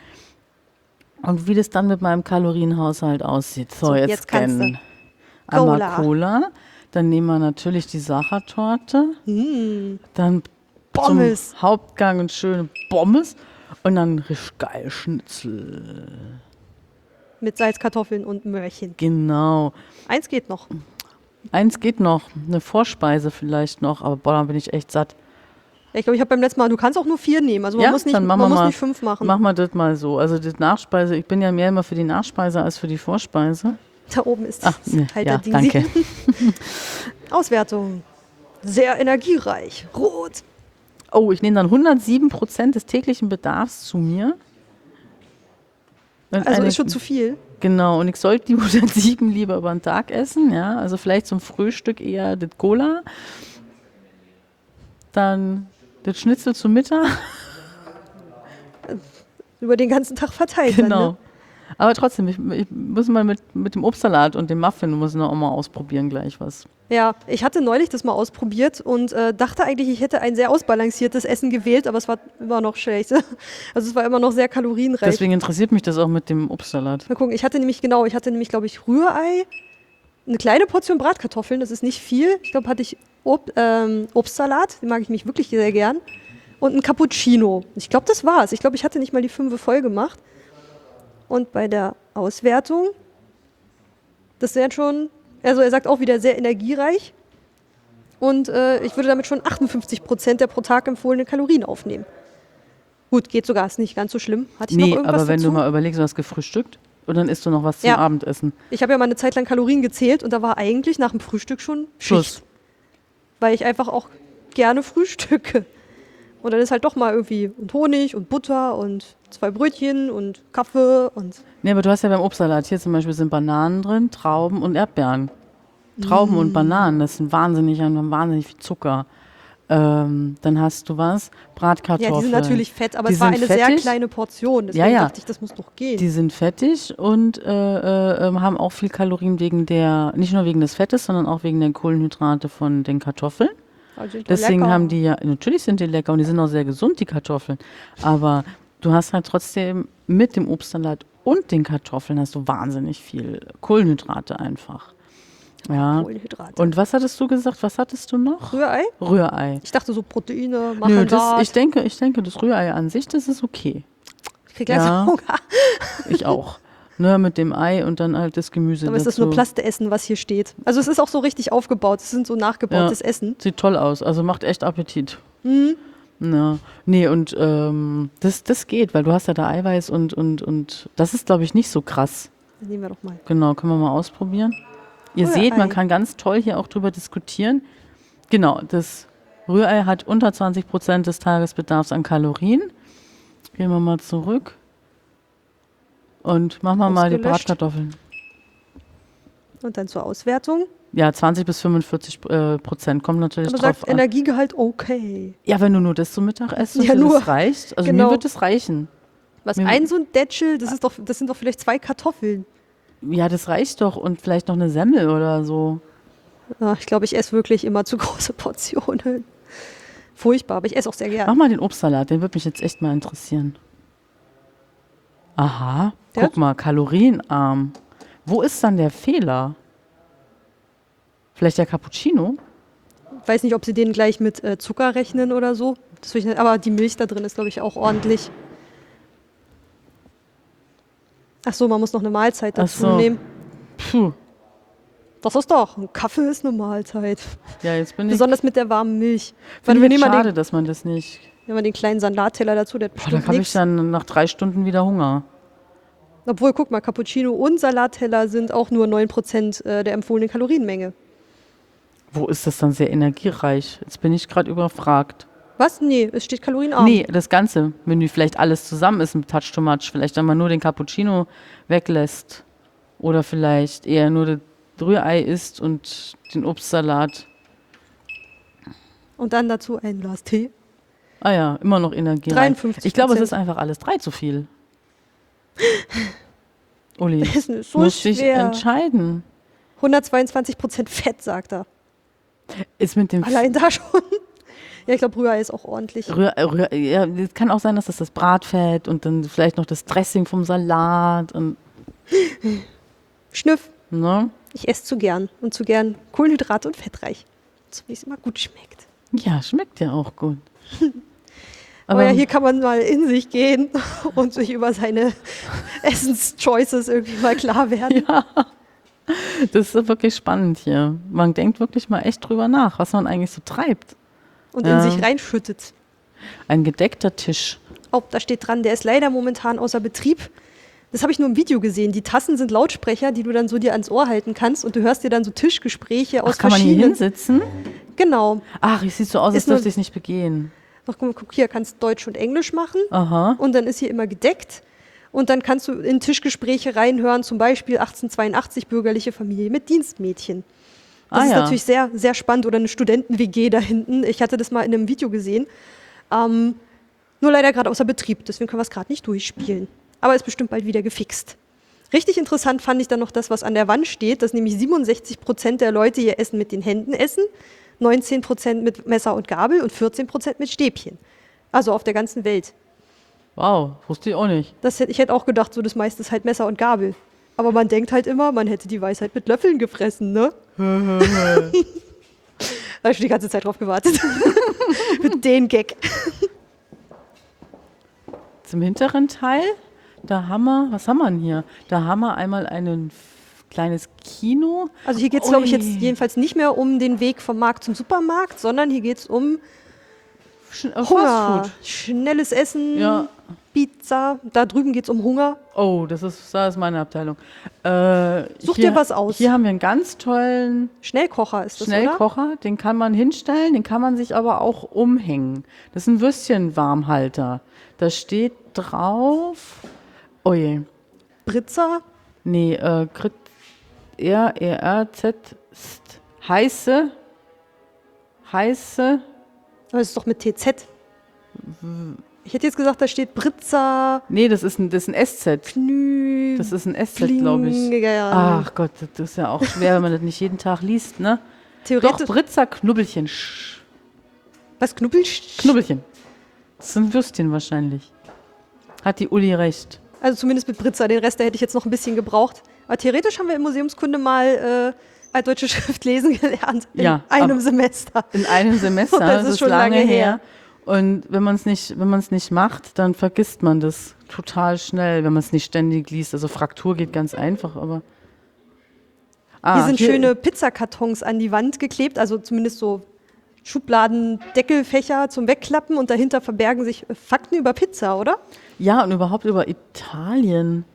Und wie das dann mit meinem Kalorienhaushalt aussieht. So, So, jetzt, jetzt scannen. Einmal Cola. Cola. Dann nehmen wir natürlich die Sachertorte. Hm, Dann Pommes. zum Hauptgang und schöne Pommes. Und dann richtig geil Schnitzel. mit Salz, Kartoffeln und Möhrchen. Genau. Eins geht noch. Eins geht noch. Eine Vorspeise vielleicht noch. Aber boah, dann bin ich echt satt. Ja, Ich glaube, ich habe beim letzten Mal, du kannst auch nur vier nehmen. Also man Ja, muss nicht, dann machen man muss mal- nicht fünf machen. Machen wir das mal so. Also die Nachspeise, ich bin ja mehr immer für die Nachspeise als für die Vorspeise. Da oben ist Ach, das ne, ja, Halterding. danke. Auswertung. Sehr energiereich. Rot. Oh, ich nehme dann 107 Prozent des täglichen Bedarfs zu mir. Und Also eine- ist schon zu viel. Genau, und ich sollte die 107 lieber über den Tag essen, ja. Also vielleicht zum Frühstück eher das Cola. Dann das Schnitzel zum Mittag. Über den ganzen Tag verteilt. Dann, Genau. ne? Aber trotzdem, ich, ich muss mal mit, mit dem Obstsalat und dem Muffin, muss noch mal ausprobieren gleich was. Ja, ich hatte neulich das mal ausprobiert und äh, dachte eigentlich, ich hätte ein sehr ausbalanciertes Essen gewählt, aber es war immer noch schlecht. Also es war immer noch sehr kalorienreich. Deswegen interessiert mich das auch mit dem Obstsalat. Mal gucken, ich hatte nämlich, genau, ich hatte nämlich, glaube ich, Rührei, eine kleine Portion Bratkartoffeln, das ist nicht viel. Ich glaube, hatte ich Ob ähm, Obstsalat, den mag ich mich wirklich sehr gern. Und ein Cappuccino. Ich glaube, das war's. Ich glaube, ich hatte nicht mal die fünfe voll gemacht. Und bei der Auswertung, das wären schon, also er sagt auch wieder sehr energiereich. Und äh, ich würde damit schon 58 Prozent der pro Tag empfohlenen Kalorien aufnehmen. Gut, geht sogar, ist nicht ganz so schlimm. Hatte ich noch Nee, irgendwas aber wenn dazu? du mal überlegst, du hast gefrühstückt und dann isst du noch was zum Ja. Abendessen. Ich habe ja mal eine Zeit lang Kalorien gezählt und da war eigentlich nach dem Frühstück schon Schicht. Schluss. Weil ich einfach auch gerne frühstücke. Und dann ist halt doch mal irgendwie und Honig und Butter und zwei Brötchen und Kaffee und Nee, aber du hast ja beim Obstsalat hier zum Beispiel sind Bananen drin, Trauben und Erdbeeren. Trauben Mm. und Bananen, das sind wahnsinnig, haben wahnsinnig viel Zucker. Ähm, dann hast du was? Bratkartoffeln. ja, die sind natürlich fett, aber Die es war eine sehr fettig. kleine Portion. Deswegen Ja, ja. dachte ich, das muss doch gehen. Die sind fettig und äh, äh, ähm, haben auch viel Kalorien wegen der, nicht nur wegen des Fettes, sondern auch wegen der Kohlenhydrate von den Kartoffeln. Also Deswegen lecker. haben die ja, natürlich sind die lecker und die sind auch sehr gesund, die Kartoffeln. Aber du hast halt trotzdem mit dem Obstsalat und den Kartoffeln hast du wahnsinnig viel Kohlenhydrate einfach. Ja. Kohlenhydrate. Und was hattest du gesagt? Was hattest du noch? Rührei? Rührei. Ich dachte so Proteine, machen Nö, das, ich denke, ich denke, das Rührei an sich, das ist okay. Ich krieg langsam Ja. Hunger. Ich auch. Ne, mit dem Ei und dann halt das Gemüse Aber es ist dazu. nur Plasteessen, was hier steht. Also es ist auch so richtig aufgebaut. Es sind so nachgebautes Ja. Essen. Sieht toll aus, also macht echt Appetit. Mhm. Ja. Nee, und ähm, das, das geht, weil du hast ja da Eiweiß und, und, und das ist, glaube ich, nicht so krass. Dann nehmen wir doch mal. Genau, können wir mal ausprobieren. Ihr Rührei. seht, man kann ganz toll hier auch drüber diskutieren. Genau, das Rührei hat unter 20 Prozent des Tagesbedarfs an Kalorien. Gehen wir mal zurück. Und machen wir mal die. Bratkartoffeln. Und dann zur Auswertung. Ja, 20 bis 45 äh, Prozent kommt natürlich Aber drauf sagt an. Energiegehalt okay. Ja, wenn du nur das zum Mittag isst, Ja, nur. das reicht. Also Genau. mir wird es reichen. Was Mir- ein so ein Dätschel, das ist doch, das sind doch vielleicht zwei Kartoffeln. Ja, das reicht doch. Und vielleicht noch eine Semmel oder so. Ah, ich glaube, ich esse wirklich immer zu große Portionen. Furchtbar, aber ich esse auch sehr Mach gern. mal den Obstsalat, den würde mich jetzt echt mal interessieren. Aha, Der guck hat- mal, kalorienarm. Wo ist dann der Fehler? Vielleicht der Cappuccino? Weiß nicht, ob sie den gleich mit äh, Zucker rechnen oder so. Das will ich nicht, aber die Milch da drin ist, glaube ich, auch ordentlich. Ach so, man muss noch eine Mahlzeit Ach dazu so. nehmen. Puh, Das ist doch, ein Kaffee ist eine Mahlzeit. ja, jetzt bin ich. Besonders mit der warmen Milch. Finde ich mal schade, dass man das nicht. Nehmen wir den kleinen Salatteller dazu, der hat Boah, da habe ich dann nach drei Stunden wieder Hunger. Obwohl, guck mal, Cappuccino und Salatteller sind auch nur 9% äh, der empfohlenen Kalorienmenge. Wo ist das dann sehr energiereich? Jetzt bin ich gerade überfragt. Was? Nee, es steht kalorienarm. Nee, das ganze Menü, vielleicht alles zusammen ist ein Touch too much. Vielleicht, wenn man nur den Cappuccino weglässt. Oder vielleicht eher nur das Rührei isst und den Obstsalat. Und dann dazu ein Glas Tee. Ah ja, immer noch energiereich. 53 Ich glaube, es ist einfach alles drei zu viel. Uli, Essen ist so muss dich entscheiden. 122% Fett, sagt er. Ist mit dem Allein da schon. Ja, ich glaube, Rührei ist auch ordentlich. Rühr, Rühr, ja, es kann auch sein, dass das das Bratfett und dann vielleicht noch das Dressing vom Salat und Schnüff. ne? Ich esse zu gern. Und zu gern Kohlenhydrate und fettreich. So wie es immer gut schmeckt. Ja, schmeckt ja auch gut. Aber, ja, hier kann man mal in sich gehen und sich über seine Essenschoices irgendwie mal klar werden. das ist wirklich spannend hier. Man denkt wirklich mal echt drüber nach, was man eigentlich so treibt. Und Ja. in sich reinschüttet. Ein gedeckter Tisch. Oh, da steht dran, der ist leider momentan außer Betrieb. Das habe ich nur im Video gesehen. Die Tassen sind Lautsprecher, die du dann so dir ans Ohr halten kannst und du hörst dir dann so Tischgespräche aus Ach, kann man hier verschiedenen. hinsitzen? Genau. Ach, es sieht so aus, als dürfte ich es nicht begehen. Mal, guck hier, kannst Deutsch und Englisch machen Aha. und dann ist hier immer gedeckt. Und dann kannst du in Tischgespräche reinhören, zum Beispiel 1882 bürgerliche Familie mit Dienstmädchen. Das Ah, ist ja. natürlich sehr, sehr spannend. Oder eine Studenten-WG da hinten. Ich hatte das mal in einem Video gesehen. Ähm, nur leider gerade außer Betrieb, deswegen können wir es gerade nicht durchspielen. Aber ist bestimmt bald wieder gefixt. Richtig interessant fand ich dann noch das, was an der Wand steht, dass nämlich 67 Prozent der Leute ihr Essen mit den Händen essen, 19 Prozent mit Messer und Gabel und 14 Prozent mit Stäbchen. Also auf der ganzen Welt. Wow, wusste ich auch nicht. Das, ich hätte auch gedacht, so das meiste ist halt Messer und Gabel. Aber man denkt halt immer, man hätte die Weisheit mit Löffeln gefressen, ne? da habe ich schon die ganze Zeit drauf gewartet. mit den Gag. Zum hinteren Teil, da haben wir, was haben wir denn hier? Da haben wir einmal ein kleines Kino. Also hier geht es, glaube ich, jetzt jedenfalls nicht mehr um den Weg vom Markt zum Supermarkt, sondern hier geht es um Sch- äh, Hunger. Fastfood. Schnelles Essen, Ja. Pizza. Da drüben geht es um Hunger. Oh, das ist, das ist meine Abteilung. Äh, Such hier- dir was aus. Hier haben wir einen ganz tollen Schnellkocher ist das, oder? Schnellkocher. Den kann man hinstellen, den kann man sich aber auch umhängen. Das ist ein Würstchenwarmhalter. Da steht drauf. Oh je. Britzer. Nee, äh, Grit, R, E, R, Z, St. Heiße. Heiße. Aber es ist doch mit TZ. Ich hätte jetzt gesagt, da steht Britzer, Nee, das ist ein, das ist ein SZ. Knü. Das ist ein SZ, glaube ich. Ach Gott, das ist ja auch schwer, wenn man das nicht jeden Tag liest, ne? Doch, Theoretisch. Britzer Knubbelchen. Sch- was Knubbel? Knubbelchen. Das sind Würstchen wahrscheinlich. Hat die Uli recht. Also zumindest mit Britzer. Den Rest, da hätte ich jetzt noch ein bisschen gebraucht. Aber theoretisch haben wir in Museumskunde mal äh, altdeutsche Schrift lesen gelernt. In Ja, einem Semester. In einem Semester, Das das ist schon lange, lange her. her. Und wenn man es nicht, wenn man es nicht macht, dann vergisst man das total schnell, wenn man es nicht ständig liest. Also Fraktur geht ganz einfach, aber. Ah, Hier sind schöne Pizzakartons an die Wand geklebt, also zumindest so Schubladen, Deckelfächer zum Wegklappen und dahinter verbergen sich Fakten über Pizza, oder? Ja, und überhaupt über Italien.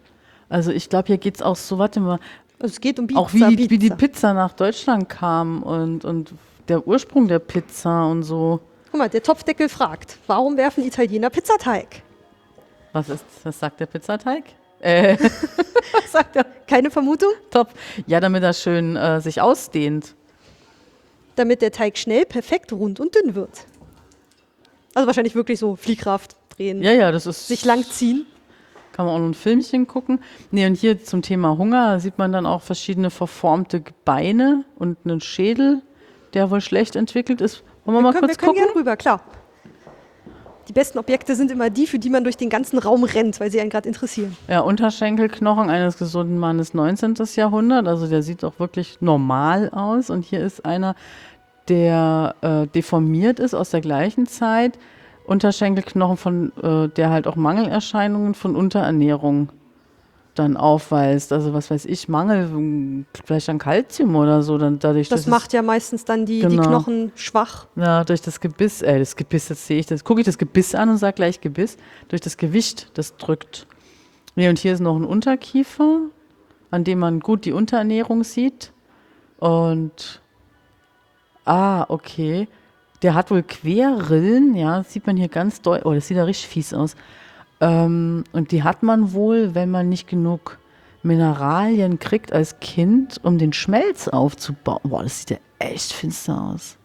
Also ich glaube, hier geht es auch so, warte mal, Also es geht um Pizza. auch wie die, wie die Pizza. Pizza nach Deutschland kam und, und der Ursprung der Pizza und so. Guck mal, der Topfdeckel fragt, warum werfen Italiener Pizzateig? Was ist, was sagt der Pizzateig? Äh, was sagt der Keine Vermutung? Topf? Ja, damit er schön äh, sich ausdehnt. Damit der Teig schnell, perfekt, rund und dünn wird. Also wahrscheinlich wirklich so Fliehkraft drehen, Ja, ja, das ist. sich langziehen. Kann man auch noch ein Filmchen gucken. Nee, und hier zum Thema Hunger sieht man dann auch verschiedene verformte Beine und einen Schädel, der wohl schlecht entwickelt ist. Wollen wir, mal können, kurz wir können gucken? gerne rüber, klar. Die besten Objekte sind immer die, für die man durch den ganzen Raum rennt, weil sie einen gerade interessieren. Ja, Unterschenkelknochen eines gesunden Mannes 19. Jahrhundert. Also der sieht auch wirklich normal aus. Und hier ist einer, der äh, deformiert ist aus der gleichen Zeit. Unterschenkelknochen von, äh, der halt auch Mangelerscheinungen von Unterernährung dann aufweist. Also was weiß ich, Mangel vielleicht an Kalzium oder so. Dann dadurch, Das macht ja meistens dann die, die Genau. Knochen schwach. ja, durch das Gebiss, äh, das Gebiss, jetzt sehe ich das, gucke ich das Gebiss an und sage gleich Gebiss, durch das Gewicht, das drückt. Nee, und hier ist noch ein Unterkiefer, an dem man gut die Unterernährung sieht. Und ah, okay. Der hat wohl Querrillen, ja, das sieht man hier ganz deutlich. Oh, das sieht ja richtig fies aus. Ähm, und die hat man wohl, wenn man nicht genug Mineralien kriegt als Kind, um den Schmelz aufzubauen. Boah, das sieht ja echt finster aus.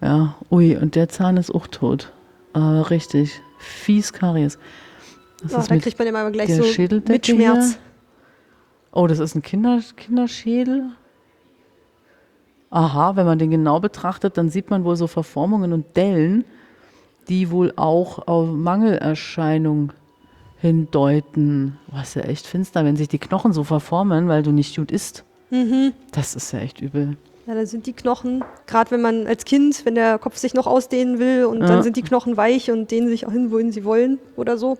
Ja, ui, und der Zahn ist auch tot. Äh, richtig. Fies Karies. Das Ja, ist da kriegt man immer gleich so mit Schmerz. hier. Oh, das ist ein Kinder, Kinderschädel. Aha, wenn man den genau betrachtet, dann sieht man wohl so Verformungen und Dellen, die wohl auch auf Mangelerscheinung hindeuten. Boah, ist ja echt finster, wenn sich die Knochen so verformen, weil du nicht gut isst. Mhm. Das ist ja echt übel. Ja, dann sind die Knochen, gerade wenn man als Kind, wenn der Kopf sich noch ausdehnen will und Ja. dann sind die Knochen weich und dehnen sich auch hin, wohin sie wollen oder so.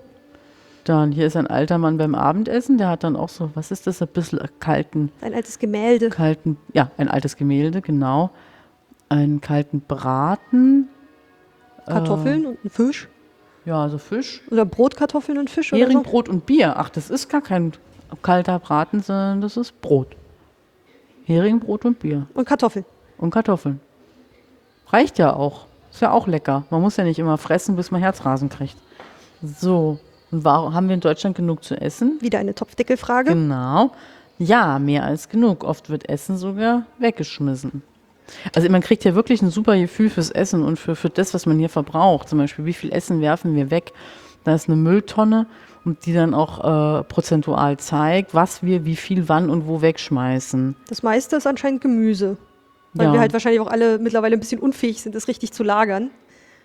Dann, hier ist ein alter Mann beim Abendessen, der hat dann auch so, was ist das, ein bisschen kalten, Ein altes Gemälde. kalten, ja, ein altes Gemälde, genau. Einen kalten Braten. Kartoffeln und ein Fisch. Ja, also Fisch. Oder Brotkartoffeln und Fisch oder Hering, so. Brot und Bier. Ach, das ist gar kein kalter Braten, sondern das ist Brot. Hering, Brot und Bier. Und Kartoffeln. Und Kartoffeln. Reicht ja auch. Ist ja auch lecker. Man muss ja nicht immer fressen, bis man Herzrasen kriegt. So. Und warum haben wir in Deutschland genug zu essen? Wieder eine Topfdeckelfrage. Genau. Ja, mehr als genug. Oft wird Essen sogar weggeschmissen. Also man kriegt ja wirklich ein super Gefühl fürs Essen und für, für das, was man hier verbraucht. Zum Beispiel, wie viel Essen werfen wir weg? Da ist eine Mülltonne und die dann auch äh, prozentual zeigt, was wir wie viel wann und wo wegschmeißen. Das meiste ist anscheinend Gemüse. Weil Ja. wir halt wahrscheinlich auch alle mittlerweile ein bisschen unfähig sind, das richtig zu lagern.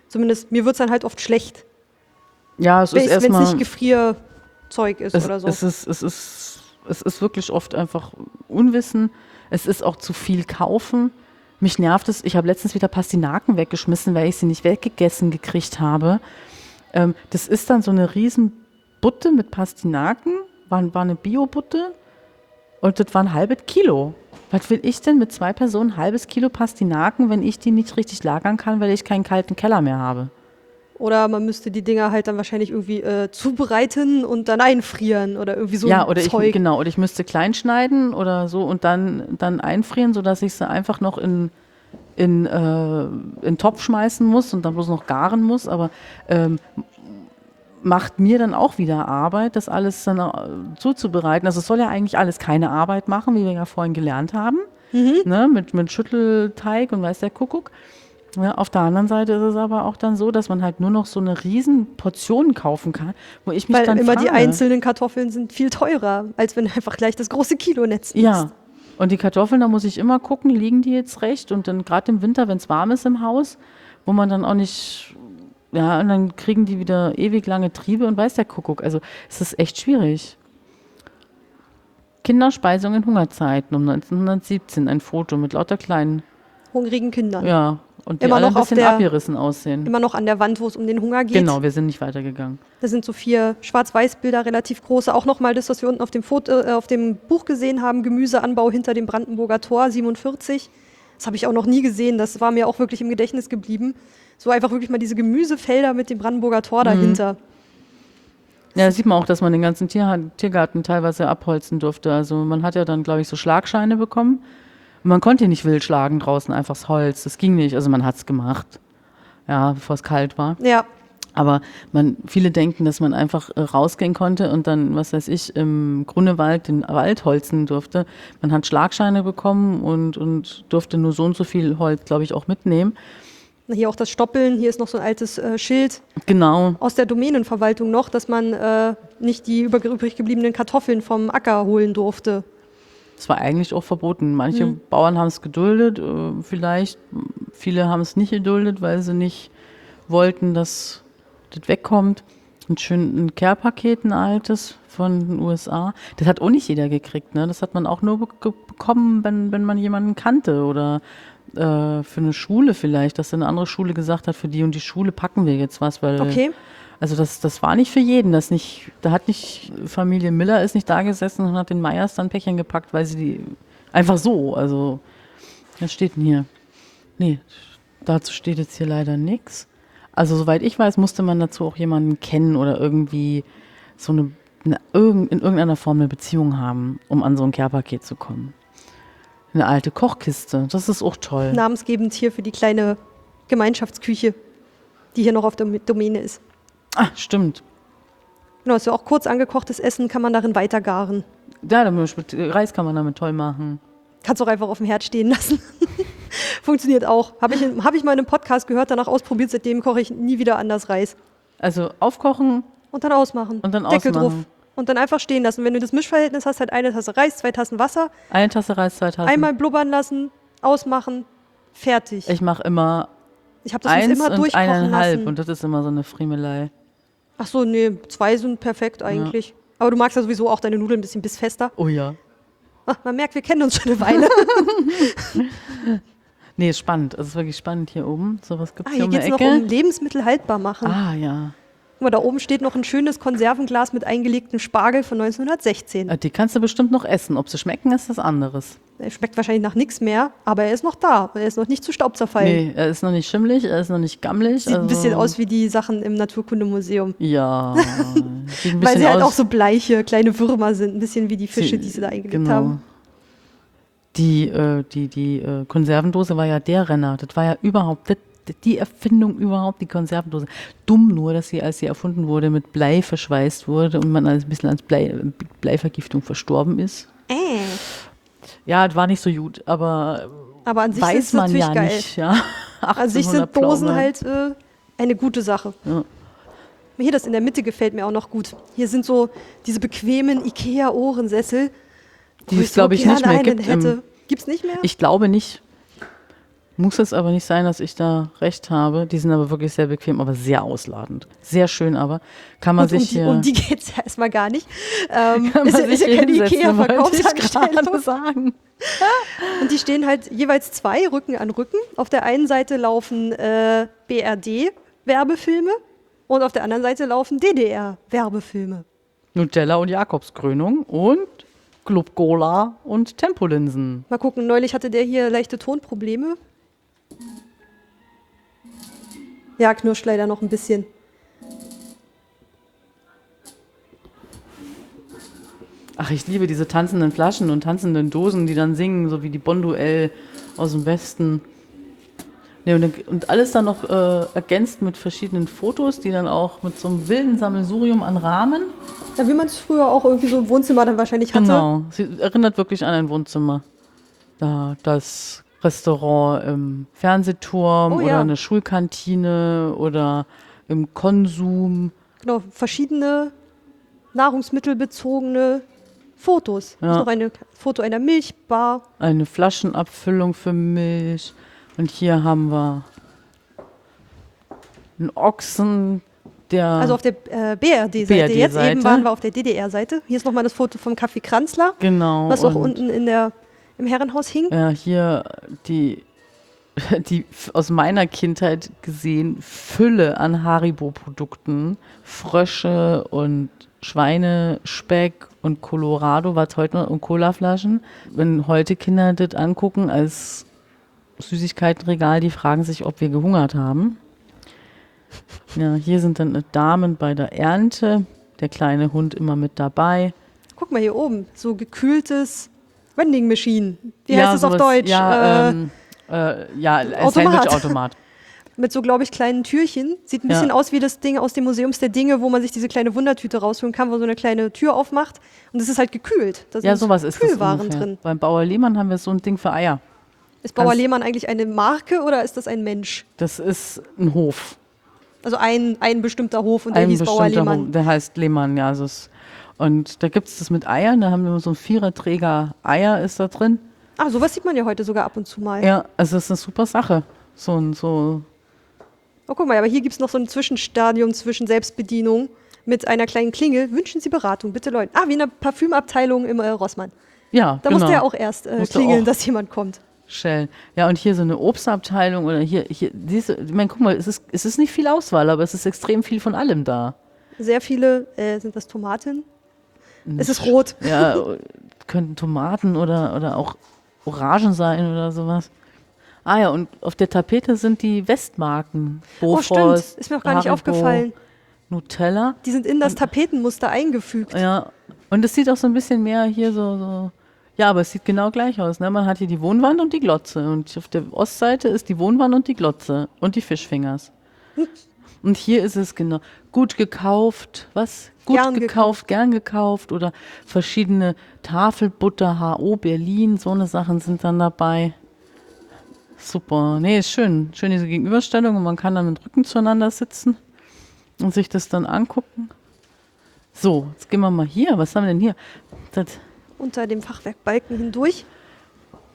Zumindest mir wird es dann halt oft schlecht. Ja, es Wenn ist es erstmal. nicht Gefrierzeug ist es, oder so. es, ist, es, ist, es ist wirklich oft einfach Unwissen. Es ist auch zu viel kaufen. Mich nervt es. Ich habe letztens wieder Pastinaken weggeschmissen, weil ich sie nicht weggegessen gekriegt habe. Ähm, das ist dann so eine riesen Butte mit Pastinaken. War, war eine Bio-Butte. Und das war ein halbes Kilo. Was will ich denn mit zwei Personen ein halbes Kilo Pastinaken, wenn ich die nicht richtig lagern kann, weil ich keinen kalten Keller mehr habe? Oder man müsste die Dinger halt dann wahrscheinlich irgendwie äh, zubereiten und dann einfrieren oder irgendwie so ja, ein oder ich, Zeug. genau, oder ich müsste klein schneiden oder so und dann, dann einfrieren, sodass ich sie einfach noch in, in, äh, in den Topf schmeißen muss und dann bloß noch garen muss. Aber ähm, macht mir dann auch wieder Arbeit, das alles dann äh, zuzubereiten. Also es soll ja eigentlich alles keine Arbeit machen, wie wir ja vorhin gelernt haben, ne, mit, mit Schüttelteig und weiß der Kuckuck. Ja, auf der anderen Seite ist es aber auch dann so, dass man halt nur noch so eine riesen Portion kaufen kann, wo ich mich Weil dann immer die frage, einzelnen Kartoffeln sind viel teurer, als wenn einfach gleich das große Kilonetz nimmst. Ja. Und die Kartoffeln, da muss ich immer gucken, liegen die jetzt recht? Und dann gerade im Winter, wenn es warm ist im Haus, wo man dann auch nicht, ja, und dann kriegen die wieder ewig lange Triebe und weiß der Kuckuck. Also es ist echt schwierig. Kinderspeisung in Hungerzeiten um 1917, ein Foto mit lauter kleinen, Hungrigen Kindern. ja, und die Immer alle ein noch auf bisschen der- abgerissen aussehen. Immer noch an der Wand, wo es um den Hunger geht. Genau, wir sind nicht weitergegangen. Da sind so vier Schwarz-Weiß-Bilder, relativ große. Auch nochmal das, was wir unten auf dem, Foto, äh, auf dem Buch gesehen haben: Gemüseanbau hinter dem Brandenburger Tor 47. Das habe ich auch noch nie gesehen. Das war mir auch wirklich im Gedächtnis geblieben. So einfach wirklich mal diese Gemüsefelder mit dem Brandenburger Tor dahinter. Ja, da sieht man auch, dass man den ganzen Tier Tiergarten teilweise abholzen durfte. Also man hat ja dann, glaube ich, so Schlagscheine bekommen. Und man konnte nicht wild schlagen draußen, einfach das Holz. Das ging nicht. Also man hat es gemacht. Ja, bevor es kalt war. Ja, Aber man, viele denken, dass man einfach äh, rausgehen konnte und dann, was weiß ich, im Grunewald den Wald holzen durfte. Man hat Schlagscheine bekommen und, und durfte nur so und so viel Holz, glaube ich, auch mitnehmen. hier auch das Stoppeln. Hier ist noch so ein altes äh, Schild Genau. aus der Domänenverwaltung noch, dass man äh, nicht die übrig gebliebenen Kartoffeln vom Acker holen durfte. Das war eigentlich auch verboten. Manche Bauern haben es geduldet, äh, vielleicht. viele haben es nicht geduldet, weil sie nicht wollten, dass das wegkommt. Ein schön ein Care-Paket, ein altes von den USA. Das hat auch nicht jeder gekriegt, ne? Das hat man auch nur be bekommen, wenn, wenn man jemanden kannte oder äh, für eine Schule vielleicht, dass eine andere Schule gesagt hat, für die und die Schule packen wir jetzt was, weil Okay. Also das, das war nicht für jeden. Das nicht, da hat nicht Familie Miller ist nicht da gesessen und hat den Meyers dann Päckchen gepackt, weil sie die einfach so. Also was steht denn hier? Nee, dazu steht jetzt hier leider nichts. Also soweit ich weiß, musste man dazu auch jemanden kennen oder irgendwie so eine, eine in irgendeiner Form eine Beziehung haben, um an so ein Care-Paket zu kommen. Eine alte Kochkiste, das ist auch toll. Namensgebend hier für die kleine Gemeinschaftsküche, die hier noch auf der Domäne ist. Ah, stimmt. Genau, ist ja auch kurz angekochtes Essen, kann man darin weitergaren. Ja, damit, mit Reis kann man damit toll machen. Kannst auch einfach auf dem Herd stehen lassen. Funktioniert auch. Habe ich, hab ich mal in einem Podcast gehört, danach ausprobiert, seitdem koche ich nie wieder anders Reis. Also aufkochen, Und dann ausmachen. Und dann Deckel ausmachen. drauf. Und dann einfach stehen lassen. Wenn du das Mischverhältnis hast, halt eine Tasse Reis, zwei Tassen Wasser, eine Tasse Reis, zwei Tassen. einmal blubbern lassen, ausmachen, fertig. Ich mache immer Ich habe das eins immer und durchkochen eineinhalb lassen. und das ist immer so eine Friemelei. Ach so, nee, zwei sind perfekt eigentlich. Aber du magst ja sowieso auch deine Nudeln ein bisschen bissfester. Oh ja. Ach, man merkt, wir kennen uns schon eine Weile. Nee, spannend. Es ist wirklich spannend hier oben. So was gibt Ah, es hier hier um geht die es noch Ecke. um Lebensmittel haltbar machen. ah ja. Guck mal, da oben steht noch ein schönes Konservenglas mit eingelegtem Spargel von 1916. Äh, Die kannst du bestimmt noch essen. Ob sie schmecken, ist das anderes. Er schmeckt wahrscheinlich nach nichts mehr, aber er ist noch da. Er ist noch nicht zu Staub zerfallen. Nee, er ist noch nicht schimmelig, er ist noch nicht gammelig. Sieht ein also- bisschen aus wie die Sachen im Naturkundemuseum. Ja. Ein Weil sie halt auch so bleiche, kleine Würmer sind. Ein bisschen wie die Fische, Sie- die sie da eingelegt genau. haben. Die, äh, die, die äh, Konservendose war ja der Renner. Das war ja überhaupt das, die Erfindung überhaupt, die Konservendose. Dumm nur, dass sie, als sie erfunden wurde, mit Blei verschweißt wurde und man als ein bisschen als Blei, Bleivergiftung verstorben ist. Äh. Ja, war nicht so gut, aber Aber an sich weiß man natürlich ja geil. nicht. Ja. An sich 1800 sind Dosen Pflaume. halt äh, eine gute Sache. Ja. Hier, das in der Mitte gefällt mir auch noch gut. Hier sind so diese bequemen Ikea-Ohrensessel. Die es, glaube ich, nicht mehr gibt. Hätte. Im, Gibt's nicht mehr? ich glaube nicht. Muss es aber nicht sein, dass ich da recht habe. Die sind aber wirklich sehr bequem, aber sehr ausladend. Sehr schön aber. Kann man und um sich die, hier... um die geht es ja erstmal gar nicht. Ähm, kann ist, man ist sich ja keine Ikea-Verkaufsanstellung. gerade sagen. Und die stehen halt jeweils zwei Rücken an Rücken. Auf der einen Seite laufen äh, BRD-Werbefilme und auf der anderen Seite laufen DDR-Werbefilme. Nutella und Jakobskrönung und Club Cola und Tempolinsen. Mal gucken, neulich hatte der hier leichte Tonprobleme. Ja, knirscht leider noch ein bisschen. Ach, ich liebe diese tanzenden Flaschen und tanzenden Dosen, die dann singen, so wie die Bonduell aus dem Westen. Nee, und, und alles dann noch äh, ergänzt mit verschiedenen Fotos, die dann auch mit so einem wilden Sammelsurium an Rahmen. Ja, wie man es früher auch irgendwie so im Wohnzimmer dann wahrscheinlich hatte. Genau. Sie erinnert wirklich an ein Wohnzimmer. Da das Restaurant im Fernsehturm Oh, oder ja. eine Schulkantine oder im Konsum. Genau, verschiedene nahrungsmittelbezogene Fotos. Ja. Ist noch ein Foto einer Milchbar. eine Flaschenabfüllung für Milch. Und hier haben wir einen Ochsen, der. Also auf der äh, BRD-Seite. Jetzt BRD-Seite. eben waren wir auf der DDR-Seite. Hier ist nochmal das Foto vom Café Kranzler, genau. was auch unten in der, im Herrenhaus hing. Ja, hier die, die aus meiner Kindheit gesehen Fülle an Haribo-Produkten. Frösche und Schweinespeck und Colorado, was heute noch, und Colaflaschen. Wenn heute Kinder das angucken als Süßigkeitenregal, die fragen sich, ob wir gehungert haben. Ja, hier sind dann Damen bei der Ernte, der kleine Hund immer mit dabei. Guck mal hier oben, so gekühltes Vending Machine. Wie ja, heißt es auf Deutsch? Ja, äh, ähm, äh, ja. Sandwich-Automat. mit so, glaube ich, kleinen Türchen. Sieht ein Ja. bisschen aus wie das Ding aus dem Museums der Dinge, wo man sich diese kleine Wundertüte rausholen kann, wo so eine kleine Tür aufmacht. Und es ist halt gekühlt. Da Ja, sowas ist Kühlwaren ungefähr. drin. Beim Bauer Lehmann haben wir so ein Ding für Eier. Ist Bauer Kannst- Lehmann eigentlich eine Marke oder ist das ein Mensch? Das ist ein Hof. Also ein, ein bestimmter Hof und der ein hieß Bauer bestimmter Lehmann. Hof. Der heißt Lehmann, ja. Also es, und da gibt es das mit Eiern. Da haben wir so ein Viererträger Eier ist da drin. Ah, sowas sieht man ja heute sogar ab und zu mal. Ja, also es ist eine super Sache. So ein, so, Oh, guck mal, aber hier gibt es noch so ein Zwischenstadium zwischen Selbstbedienung mit einer kleinen Klingel. Wünschen Sie Beratung, bitte Leute. Ah, wie in der Parfümabteilung im äh, Rossmann. ja, Da genau. musste ja auch erst äh, klingeln, auch. dass jemand kommt. Shell. Ja, und hier so eine Obstabteilung oder hier, hier, diese, ich meine, guck mal, es ist, es ist nicht viel Auswahl, aber es ist extrem viel von allem da. Sehr viele, äh, sind das Tomaten? Es ist rot. Ja, könnten Tomaten oder, oder auch Orangen sein oder sowas. Ah ja, und auf der Tapete sind die Westmarken. Oh, Bofors, stimmt. Ist mir auch gar nicht Haribo, aufgefallen. Nutella. Die sind in das Tapetenmuster eingefügt. Ja, und es sieht auch so ein bisschen mehr hier so, so. Ja, aber es sieht genau gleich aus. Ne? Man hat hier die Wohnwand und die Glotze. Und auf der Ostseite ist die Wohnwand und die Glotze und die Fischfingers. Und hier ist es genau gut gekauft, was? Gut Gern gekauft, gern gekauft oder verschiedene Tafelbutter, HO Berlin, so eine Sachen sind dann dabei. Super. Nee, ist schön. Schön diese Gegenüberstellung und man kann dann mit Rücken zueinander sitzen und sich das dann angucken. So, jetzt gehen wir mal hier. Was haben wir denn hier? Das, Unter dem Fachwerkbalken hindurch.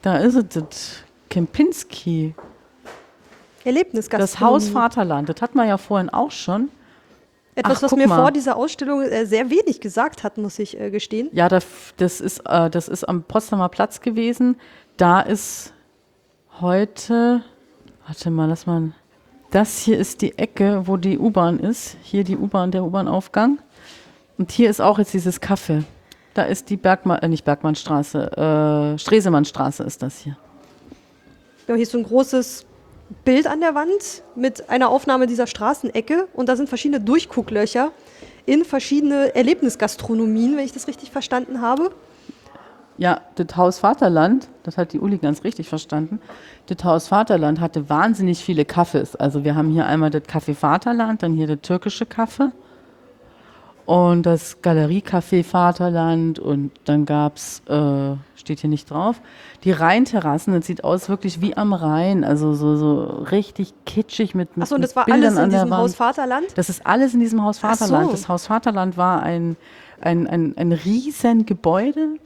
da ist es, das Kempinski, Erlebnisgastronomie. das Haus Vaterland. Das hatten wir ja vorhin auch schon. Etwas, Ach, was mir mal. vor dieser Ausstellung äh, sehr wenig gesagt hat, muss ich äh, gestehen. Ja, das, das, ist, äh, das ist am Potsdamer Platz gewesen. Da ist heute, warte mal, lass mal. Das hier ist die Ecke, wo die U-Bahn ist. Hier die U-Bahn, der U-Bahn-Aufgang. Und hier ist auch jetzt dieses Café. Da ist die Bergmann, äh, nicht Bergmannstraße, äh, Stresemannstraße ist das hier. Ja, hier ist so ein großes Bild an der Wand mit einer Aufnahme dieser Straßenecke und da sind verschiedene Durchgucklöcher in verschiedene Erlebnisgastronomien, wenn ich das richtig verstanden habe. Ja, das Haus Vaterland, das hat die Uli ganz richtig verstanden. Das Haus Vaterland hatte wahnsinnig viele Cafés. Also wir haben hier einmal das Café Vaterland, dann hier das türkische Café und das Galerie-Café Vaterland und dann gab es, äh, steht hier nicht drauf, die Rheinterrassen. Das sieht aus wirklich wie am Rhein, also so, so richtig kitschig mit, mit, Achso, und das war Bildern alles in diesem. Haus Vaterland. Das ist alles in diesem Haus Ach so. Vaterland. Das Haus Vaterland war ein, ein, ein, ein riesen Gebäude.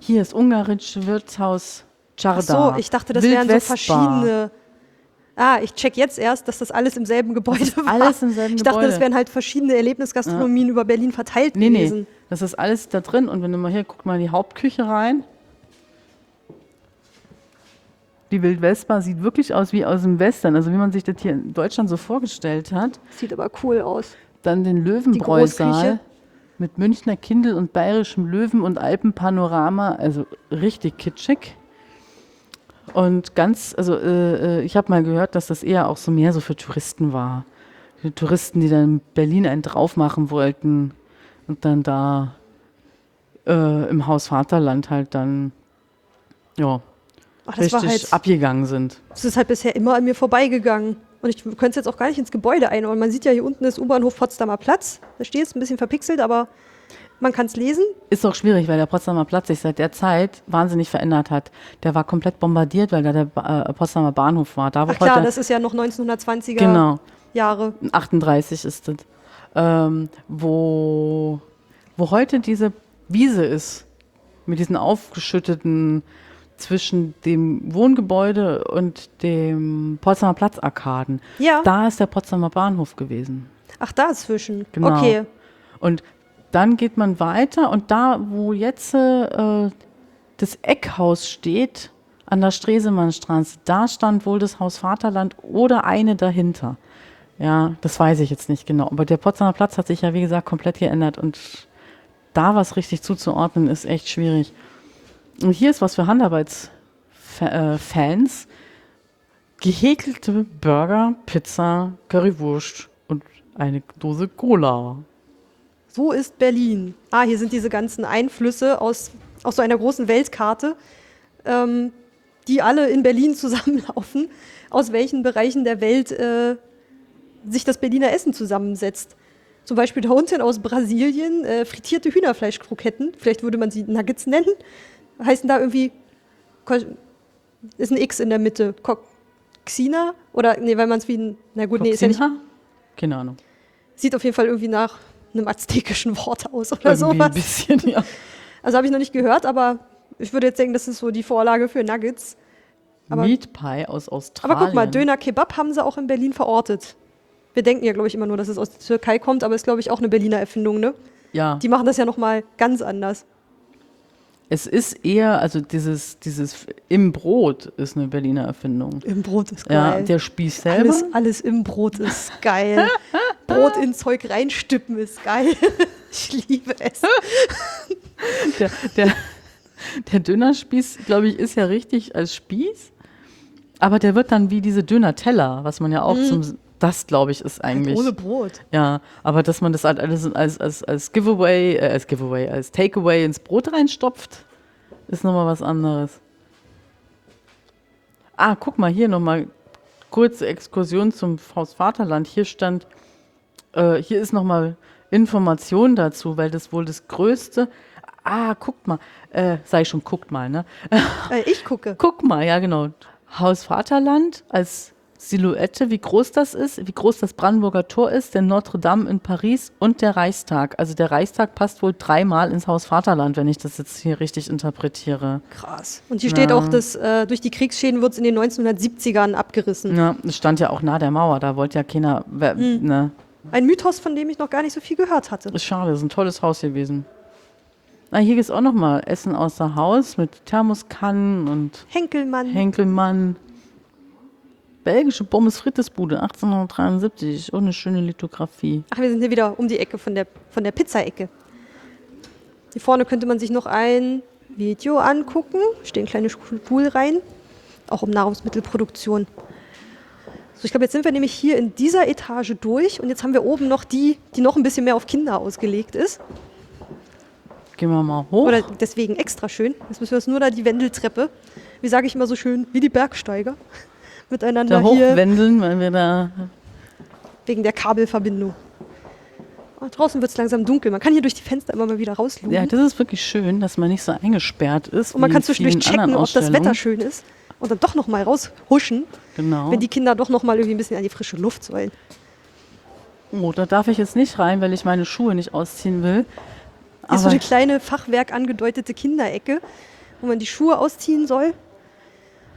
Hier ist ungarische Wirtshaus Czarda. Ach so, ich dachte, das wären so verschiedene. Ah, ich check jetzt erst, dass das alles im selben Gebäude war. alles im selben ich dachte, das Gebäude. wären halt verschiedene Erlebnisgastronomien über Berlin verteilt Nee, gewesen. nee, das ist alles da drin. Und wenn du mal hier, guck mal in die Hauptküche rein. Die Wildwestbar sieht wirklich aus wie aus dem Western, also wie man sich das hier in Deutschland so vorgestellt hat. Sieht aber cool aus. Dann den. Löwenbräusaal mit Münchner Kindel und bayerischem Löwen und Alpenpanorama, also richtig kitschig. Und ganz, also äh, äh, ich habe mal gehört, dass das eher auch so mehr so für Touristen war. Für Touristen, die dann in Berlin einen drauf machen wollten und dann da äh, im Haus Vaterland halt dann ja, Ach, richtig halt, abgegangen sind. das ist halt bisher immer an mir vorbeigegangen. Und ich könnte es jetzt auch gar nicht ins Gebäude einordnen. Man sieht ja hier unten ist U-Bahnhof Potsdamer Platz. Da steht es ein bisschen verpixelt, aber man kann es lesen. Ist auch schwierig, weil der Potsdamer Platz sich seit der Zeit wahnsinnig verändert hat. Der war komplett bombardiert, weil da der äh, Potsdamer Bahnhof war. Da, Ach klar, das ist ja noch 1920er genau, Jahre. 38 ist das. Ähm, wo, wo heute diese Wiese ist, mit diesen aufgeschütteten zwischen dem Wohngebäude und dem Potsdamer Platz-Arkaden. Ja. Da ist der Potsdamer Bahnhof gewesen. Ach, dazwischen. Genau. Okay. Und dann geht man weiter und da, wo jetzt äh, das Eckhaus steht, an der Stresemannstraße, da stand wohl das Haus Vaterland oder eine dahinter. Ja, das weiß ich jetzt nicht genau. Aber der Potsdamer Platz hat sich ja, wie gesagt, komplett geändert und da was richtig zuzuordnen, ist echt schwierig. Und hier ist was für Handarbeitsfans. Gehäkelte Burger, Pizza, Currywurst und eine Dose Cola. So ist Berlin. Ah, hier sind diese ganzen Einflüsse aus, aus so einer großen Weltkarte, ähm, die alle in Berlin zusammenlaufen, aus welchen Bereichen der Welt äh, sich das Berliner Essen zusammensetzt. Zum Beispiel da unten aus Brasilien äh, frittierte Hühnerfleischkroketten, vielleicht würde man sie Nuggets nennen, heißen da irgendwie, ist ein X in der Mitte, Coxina? Oder, nee, weil man es wie ein, na gut, nee, ist ja nicht? Keine Ahnung. sieht auf jeden Fall irgendwie nach einem aztekischen Wort aus oder Irgendwie sowas. ein bisschen, ja. Also habe ich noch nicht gehört, aber ich würde jetzt denken, das ist so die Vorlage für Nuggets. Aber- Meat Pie aus Australien. Aber guck mal, Döner Kebab haben sie auch in Berlin verortet. Wir denken ja, glaube ich, immer nur, dass es aus der Türkei kommt, aber ist, glaube ich, auch eine Berliner Erfindung, ne? Ja, Die machen das ja nochmal ganz anders. Es ist eher, also dieses, dieses im Brot ist eine Berliner Erfindung. Im Brot ist Ja, geil. der Spieß selber. alles, alles im Brot ist geil. Brot in Zeug reinstippen ist geil. Ich liebe es. der, der, der Dönerspieß, glaube ich, ist ja richtig als Spieß. Aber der wird dann wie diese Döner-Teller, was man ja auch zum. Das, glaube ich, ist eigentlich. Ohne Brot. Ja, aber dass man das halt alles als, als, als Giveaway, äh, als Giveaway, als Takeaway ins Brot reinstopft, ist nochmal was anderes. Ah, guck mal, hier nochmal kurze Exkursion zum Haus Vaterland. Hier stand, äh, hier ist nochmal Information dazu, weil das wohl das größte. Ah, guckt mal, äh, sei schon, guckt mal, ne? Äh, ich gucke. Guck mal, ja genau. Haus Vaterland als Silhouette, wie groß das ist, wie groß das Brandenburger Tor ist, der Notre Dame in Paris und der Reichstag. Also der Reichstag passt wohl dreimal ins Haus Vaterland, wenn ich das jetzt hier richtig interpretiere. Krass. Und hier steht Ja. auch, dass äh, durch die Kriegsschäden wird es in den 1970ern abgerissen. Ja, das stand ja auch nah der Mauer, da wollte ja keiner. wer- Ne, Ein Mythos, von dem ich noch gar nicht so viel gehört hatte. ist schade, ist ein tolles Haus gewesen. Ah, hier gibt es auch nochmal Essen außer Haus mit Thermoskannen und Henkelmann. Henkelmann. Belgische Pommes Frittesbude 1873. Oh, eine schöne Lithografie. Ach, wir sind hier wieder um die Ecke von der, von der Pizza-Ecke. Hier vorne könnte man sich noch ein Video angucken. Stehen kleine Pool rein. Auch um Nahrungsmittelproduktion. So, ich glaube, jetzt sind wir nämlich hier in dieser Etage durch und jetzt haben wir oben noch die, die noch ein bisschen mehr auf Kinder ausgelegt ist. Gehen wir mal hoch. Oder deswegen extra schön. Jetzt müssen wir jetzt nur da die Wendeltreppe. Wie sage ich immer so schön, wie die Bergsteiger. Miteinander da hochwendeln, weil wir da. wegen der Kabelverbindung. Oh, draußen wird es langsam dunkel. Man kann hier durch die Fenster immer mal wieder rauslugen. Ja, das ist wirklich schön, dass man nicht so eingesperrt ist. und man kann zwischendurch checken, ob das Wetter schön ist. Und dann doch noch mal raushuschen, Genau. wenn die Kinder doch noch mal irgendwie ein bisschen an die frische Luft sollen. oh, da darf ich jetzt nicht rein, weil ich meine Schuhe nicht ausziehen will. Hier ist so eine kleine Fachwerk angedeutete Kinderecke, wo man die Schuhe ausziehen soll.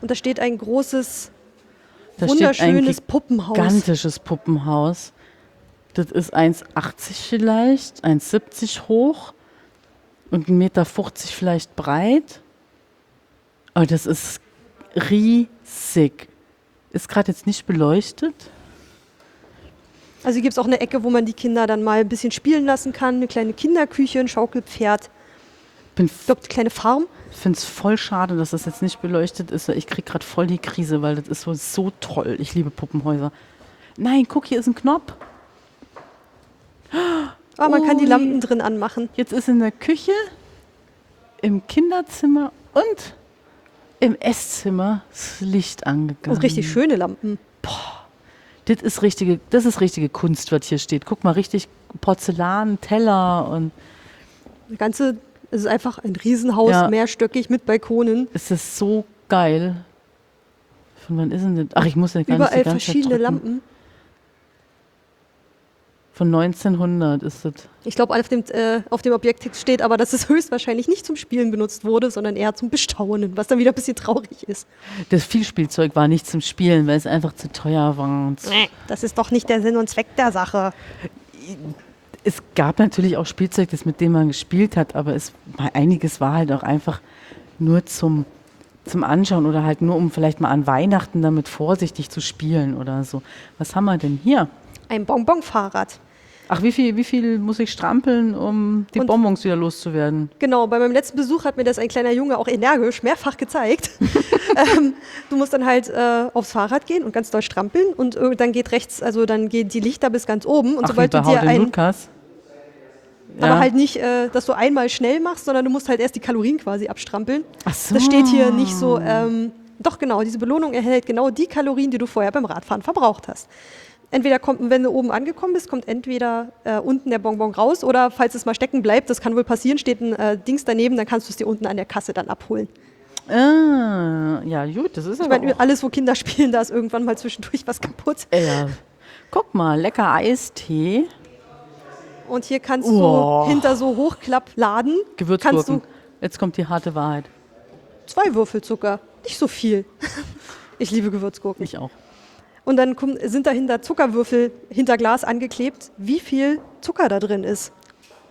Und da steht ein großes, da wunderschönes Puppenhaus. gigantisches Puppenhaus. Das ist 1,80 vielleicht, 1,70 hoch und 1,50 Meter vielleicht breit. Aber das ist riesig. Ist gerade jetzt nicht beleuchtet. Also gibt es auch eine Ecke, wo man die Kinder dann mal ein bisschen spielen lassen kann. Eine kleine Kinderküche, ein Schaukelpferd. Bin Ich glaube, die kleine Farm. Ich finde es voll schade, dass das jetzt nicht beleuchtet ist. weil Ich kriege gerade voll die Krise, weil das ist so, so toll. Ich liebe Puppenhäuser. Nein, guck, hier ist ein Knopf. Aber man kann die. Lampen drin anmachen. Jetzt ist in der Küche, im Kinderzimmer und im Esszimmer das Licht angegangen. Und richtig schöne Lampen. Das ist richtige, das ist richtige Kunst, was hier steht. Guck mal, richtig Porzellan, Teller und Das Ganze es ist einfach ein Riesenhaus, Ja. mehrstöckig mit Balkonen. es ist so geil. Von wann ist denn das? Ach, ich muss ja gar nicht Überall Zeit verschiedene. Lampen. Von 1900 ist das. Ich glaube, auf dem, äh, auf dem Objekttext steht aber, dass es höchstwahrscheinlich nicht zum Spielen benutzt wurde, sondern eher zum Bestaunen, was dann wieder ein bisschen traurig ist. Das Vielspielzeug war nicht zum Spielen, weil es einfach zu teuer war. So. Das ist doch nicht der Sinn und Zweck der Sache. Es gab natürlich auch Spielzeug, das mit dem man gespielt hat, aber es einiges war halt auch einfach nur zum, zum Anschauen oder halt nur um vielleicht mal an Weihnachten damit vorsichtig zu spielen oder so. Was haben wir denn hier? Ein Bonbonfahrrad. Ach, wie viel, wie viel muss ich strampeln, um die Und- Bonbons wieder loszuwerden? Genau, bei meinem letzten Besuch hat mir das ein kleiner Junge auch energisch mehrfach gezeigt. ähm, du musst dann halt äh, aufs Fahrrad gehen und ganz doll strampeln und äh, dann geht rechts, also dann gehen die Lichter bis ganz oben und Ach, sobald du dir ein, Lukas. Aber halt nicht, äh, dass du einmal schnell machst, sondern du musst halt erst die Kalorien quasi abstrampeln. Ach so. Das steht hier nicht so. Ähm, doch genau, diese Belohnung erhält genau die Kalorien, die du vorher beim Radfahren verbraucht hast. Entweder kommt, wenn du oben angekommen bist, kommt entweder äh, unten der Bonbon raus oder falls es mal stecken bleibt, das kann wohl passieren, steht ein äh, Dings daneben, dann kannst du es dir unten an der Kasse dann abholen. Ah, ja, gut, das ist Ich aber meine, alles, wo Kinder spielen, da ist irgendwann mal zwischendurch was kaputt. ja. Guck mal, lecker Eistee. Und hier kannst Oh. du hinter so Hochklappladen, Gewürzgurken. du Jetzt kommt die harte Wahrheit. zwei Würfel Zucker, nicht so viel. Ich liebe Gewürzgurken. Ich auch. Und dann sind dahinter Zuckerwürfel hinter Glas angeklebt, wie viel Zucker da drin ist.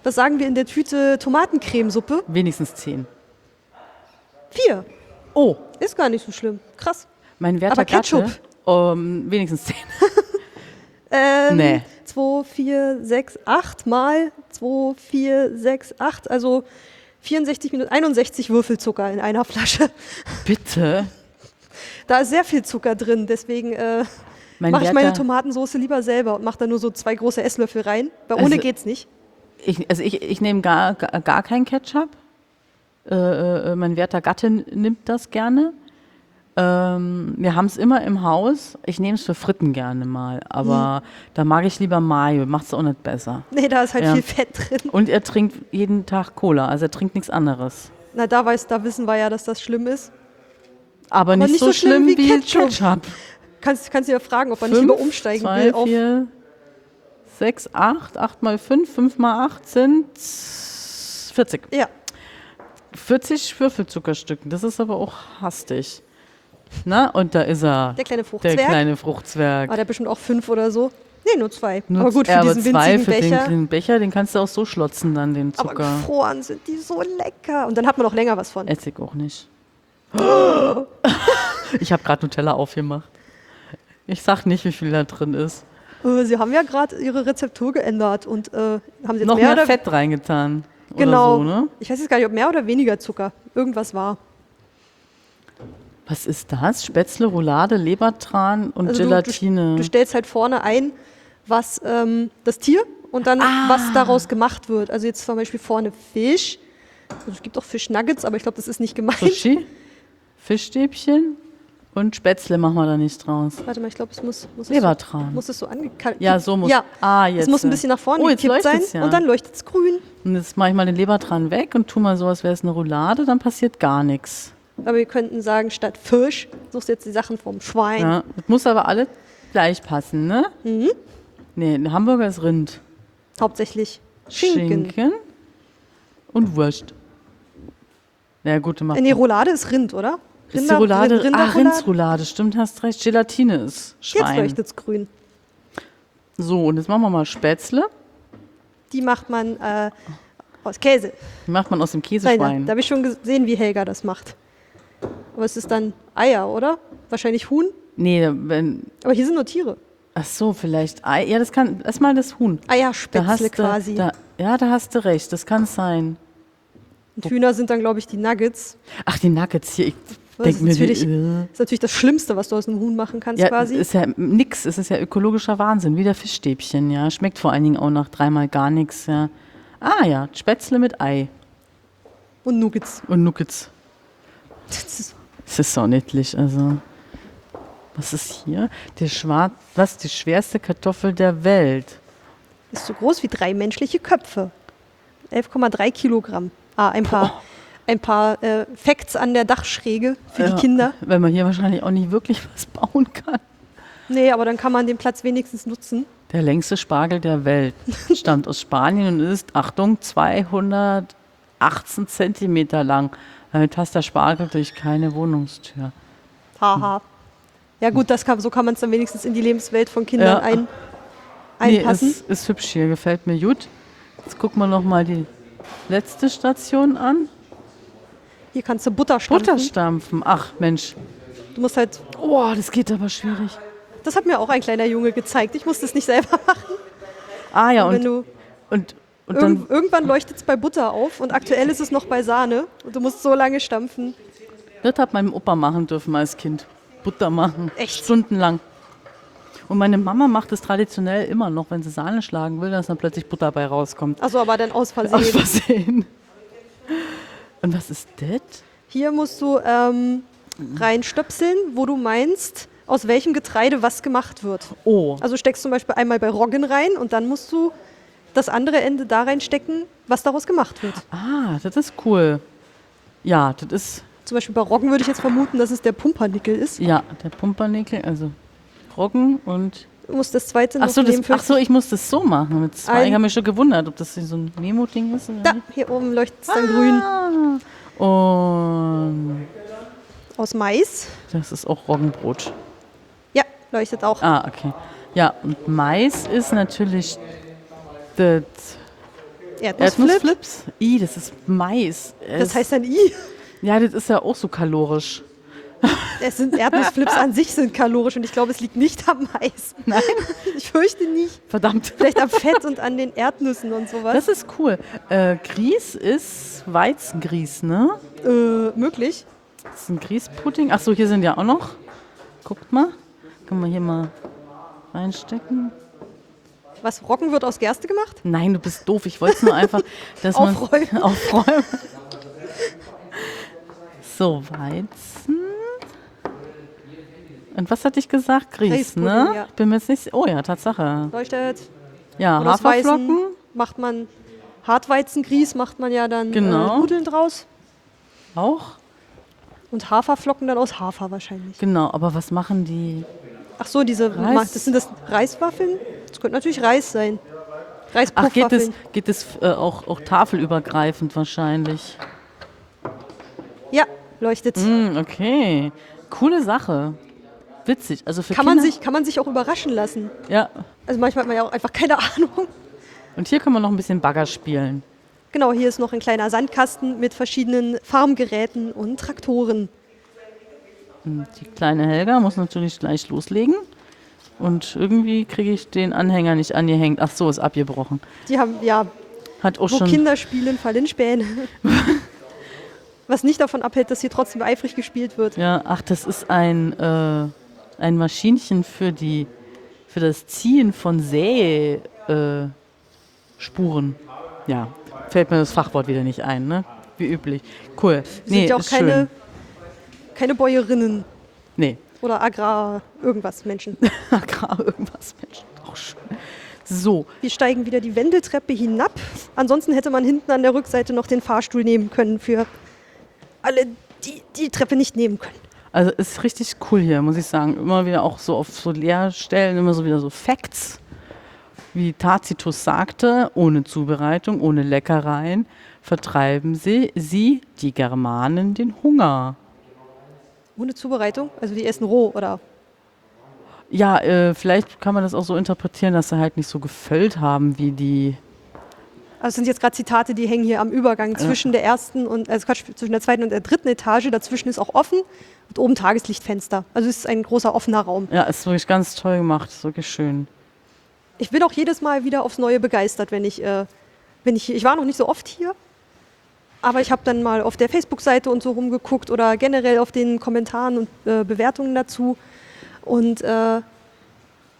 Was sagen wir in der Tüte Tomatencremesuppe? Wenigstens zehn. Vier. Oh, Ist gar nicht so schlimm. Krass. mein werter Aber Ketchup? Gatte. Um, wenigstens zehn. Ähm, Nee. 2, 4, 6, 8 mal 2, 4, 6, 8. Also 64 Minuten, 61 Würfelzucker in einer Flasche. Bitte. Da ist sehr viel Zucker drin, deswegen äh, mache ich meine Tomatensauce lieber selber und mache da nur so zwei große Esslöffel rein, weil ohne Also- geht's nicht. Ich, also ich, ich nehme gar, gar, gar kein Ketchup. Äh, äh, mein werter Gatte nimmt das gerne. Ähm, wir haben es immer im Haus. Ich nehme es für Fritten gerne mal, aber da mag ich lieber Mayo. Macht es auch nicht besser. Nee, da ist halt Ja. viel Fett drin. Und er trinkt jeden Tag Cola, also er trinkt nichts anderes. Na, da, weiß, da wissen wir ja, dass das schlimm ist. Aber nicht, nicht so, so schlimm schlimm wie Ketchup. Ketchup. Kannst, kannst du ja fragen, ob man nicht lieber umsteigen zwei, will auf. vier, sechs, acht, acht mal fünf, fünf mal acht sind 40. Ja, 40 Würfelzuckerstücken, das ist aber auch hastig. Na, und da ist er, der kleine der Fruchtzwerg. kleine Fruchtzwerg. Ah, der bestimmt auch fünf oder so. Nee, nur zwei. Nur aber gut, für aber diesen zwei winzigen für Becher. Den, den Becher, den kannst du auch so schlotzen, dann den aber Zucker. gefroren sind die so lecker. Und dann hat man auch länger was von. Essig auch nicht. ich habe gerade Nutella aufgemacht. Ich sag nicht, wie viel da drin ist. Äh, Sie haben ja gerade Ihre Rezeptur geändert und äh, haben Sie jetzt Noch mehr, mehr, Fett reingetan. Genau. So, ne? Ich weiß jetzt gar nicht, ob mehr oder weniger Zucker. Irgendwas war. Was ist das? Spätzle, Roulade, Lebertran und Also du- Gelatine. Du stellst halt vorne ein, was ähm, das Tier und dann Ah. was daraus gemacht wird. Also jetzt zum Beispiel vorne Fisch. Also es gibt auch Fischnuggets, aber ich glaube, das ist nicht gemeint. Sushi, Fischstäbchen und Spätzle machen wir da nicht draus. Warte mal, ich glaube, es muss, muss, es Lebertran. so, muss es so angekalt Ja, so muss. Ja, Ah, es jetzt. muss ein äh. bisschen nach vorne oh, gekippt sein ja. und dann leuchtet es grün. Und jetzt mache ich mal den Lebertran weg und tu mal so, als wäre es eine Roulade, dann passiert gar nichts. Aber wir könnten sagen, statt Fisch suchst du jetzt die Sachen vom Schwein. Ja, das muss aber alle gleich passen, ne? Mhm. Nee, ein Hamburger ist Rind. Hauptsächlich Schinken. Schinken und Wurst. Ja, gut, du machst. Äh, nee, Roulade ist Rind, oder? ist die Roulade, Rind- ah? Rindsroulade, stimmt, hast recht. Gelatine ist Jetzt Schwein. leuchtet es grün. So, und jetzt machen wir mal Spätzle. Die macht man äh, aus Käse. Die macht man aus dem Nein, Käseschwein. da habe ich schon gesehen, wie Helga das macht. Aber es ist dann Eier, oder? Wahrscheinlich Huhn. nee, wenn. Aber hier sind nur Tiere. Ach so, vielleicht Ei. Ja, das kann. Erstmal das Huhn. Da Eierspätzle du, quasi. Da, ja, da hast du recht. Das kann sein. Und Hühner sind dann, glaube ich, die Nuggets. Ach, die Nuggets hier. Ich Das denke ist mir, natürlich- äh, Das ist natürlich das Schlimmste, was du aus einem Huhn machen kannst, ja, quasi. ist ja nix. Es ist ja ökologischer Wahnsinn. Wie der Fischstäbchen, ja. Schmeckt vor allen Dingen auch nach dreimal gar nichts, ja. Ah ja, Spätzle mit Ei Und Nuggets. und Nuggets. Das ist, Das ist so niedlich, also. Was ist hier? Der Schwarz, was? Die schwerste Kartoffel der Welt. ist so groß wie drei menschliche Köpfe. 11,3 Kilogramm. Ah, ein paar, ein paar äh, Facts an der Dachschräge für Ja, die Kinder. Weil man hier wahrscheinlich auch nicht wirklich was bauen kann. Nee, aber dann kann man den Platz wenigstens nutzen. Der längste Spargel der Welt stammt aus Spanien und ist, Achtung, 218 Zentimeter lang. Damit passt der Spargel durch keine Wohnungstür. Haha. Ja gut, das kann, so kann man es dann wenigstens in die Lebenswelt von Kindern Ja. ein, Nee, einpassen. ist, ist hübsch hier, gefällt mir gut. Jetzt gucken wir noch mal die letzte Station an. Hier kannst du Butter stampfen. Butterstampfen. Ach Mensch. Du musst halt, Oh, das geht aber schwierig. das hat mir auch ein kleiner Junge gezeigt. Ich musste es nicht selber machen. Ah ja, und, du, und, und dann irgendwann leuchtet es bei Butter auf und aktuell ist es noch bei Sahne. Und du musst so lange stampfen. Das hat mein Opa machen dürfen als Kind. Butter machen. Echt? Stundenlang. Und meine Mama macht es traditionell immer noch, wenn sie Sahne schlagen will, dass dann plötzlich Butter bei rauskommt. Also aber dann aus Versehen. Aus Versehen. Und was ist das? Hier musst du ähm, reinstöpseln, wo du meinst, aus welchem Getreide was gemacht wird. Oh, Also steckst zum Beispiel einmal bei Roggen rein und dann musst du das andere Ende da reinstecken, was daraus gemacht wird. ah, das ist cool. Ja, das ist, Zum Beispiel bei Roggen würde ich jetzt vermuten, dass es der Pumpernickel ist. ja, der Pumpernickel, also Roggen und. Du musst das zweite Ach noch so, das, ach so, ich muss das so machen. Mit zwei. Ich habe mich schon gewundert, ob das so ein Memo-Ding ist. Da, nicht. hier oben leuchtet es dann grün. Ah, und aus Mais. Das ist auch Roggenbrot. Ja, leuchtet auch. Ah, okay. Ja, und Mais ist natürlich das Erdnussflip. Erdnussflips. I, das ist Mais. Das Es- heißt dann I. ja, das ist ja auch so kalorisch. Es sind Erdnussflips an sich sind kalorisch und ich glaube, es liegt nicht am Mais. Nein, Ich fürchte nicht. verdammt. Vielleicht am Fett und an den Erdnüssen und sowas. Das ist cool. Äh, Grieß ist Weizengrieß, ne? äh, möglich. Das ist ein Grießpudding. Achso, hier sind ja auch noch. Guckt mal. Können wir hier mal reinstecken? Was Roggen wird aus Gerste gemacht? Nein, du bist doof. Ich wollte es nur einfach, dass man Aufräumen. aufräumen. So, Weizen. Und was hatte ich gesagt? Grieß, Grießpudding, ne? ja. Ich bin mir jetzt nicht. Oh ja, Tatsache. Leuchtet. Ja, Und Haferflocken. Macht man Hartweizengrieß, macht man ja dann Genau. äh, Nudeln draus. Auch. Und Haferflocken dann aus Hafer wahrscheinlich. Genau, aber was machen die? Ach so, diese, Reis. das sind das Reiswaffeln? Das könnte natürlich Reis sein. Ach, geht es, geht es äh, auch, auch tafelübergreifend wahrscheinlich? Ja, leuchtet. Hm, okay. Coole Sache. Witzig. Also für Kann man, sich, kann man sich auch überraschen lassen. Ja. Also manchmal hat man ja auch einfach keine Ahnung. Und hier können wir noch ein bisschen Bagger spielen. Genau, hier ist noch ein kleiner Sandkasten mit verschiedenen Farmgeräten und Traktoren. Die kleine Helga muss natürlich gleich loslegen. Und irgendwie kriege ich den Anhänger nicht angehängt. Ach so, ist abgebrochen. Die haben, ja, Hat auch wo schon. Kinder spielen, fallen Späne. Was nicht davon abhält, dass hier trotzdem eifrig gespielt wird. Ja, ach, das ist ein, äh, ein Maschinchen für die für das Ziehen von Säspuren. Äh, ja, fällt mir das Fachwort wieder nicht ein, ne? Wie üblich. Cool. Sind ja auch ist keine, schön. Keine Bäuerinnen Nee, oder Agrar irgendwas Menschen. Agrar irgendwas, Mensch. Auch schön. So, Wir steigen wieder die Wendeltreppe hinab. Ansonsten hätte man hinten an der Rückseite noch den Fahrstuhl nehmen können für alle, die die Treppe nicht nehmen können. Also ist richtig cool hier, muss ich sagen. Immer wieder auch so auf so Leerstellen, immer so wieder so Facts. Wie Tacitus sagte, ohne Zubereitung, ohne Leckereien vertreiben sie, sie, die Germanen, den Hunger. Ohne Zubereitung, also die essen roh oder Ja, äh, vielleicht kann man das auch so interpretieren, dass sie halt nicht so gefüllt haben wie die. Also es sind jetzt gerade Zitate, die hängen hier am Übergang zwischen der ersten und, also Quatsch, zwischen der zweiten und der dritten Etage. Dazwischen ist auch offen und oben Tageslichtfenster. Also es ist ein großer offener Raum. Ja, ist wirklich ganz toll gemacht, ist wirklich schön. Ich bin auch jedes Mal wieder aufs Neue begeistert, wenn ich, äh, wenn ich hier, ich war noch nicht so oft hier, aber ich habe dann mal auf der Facebook-Seite und so rumgeguckt oder generell auf den Kommentaren und äh, Bewertungen dazu. Und äh,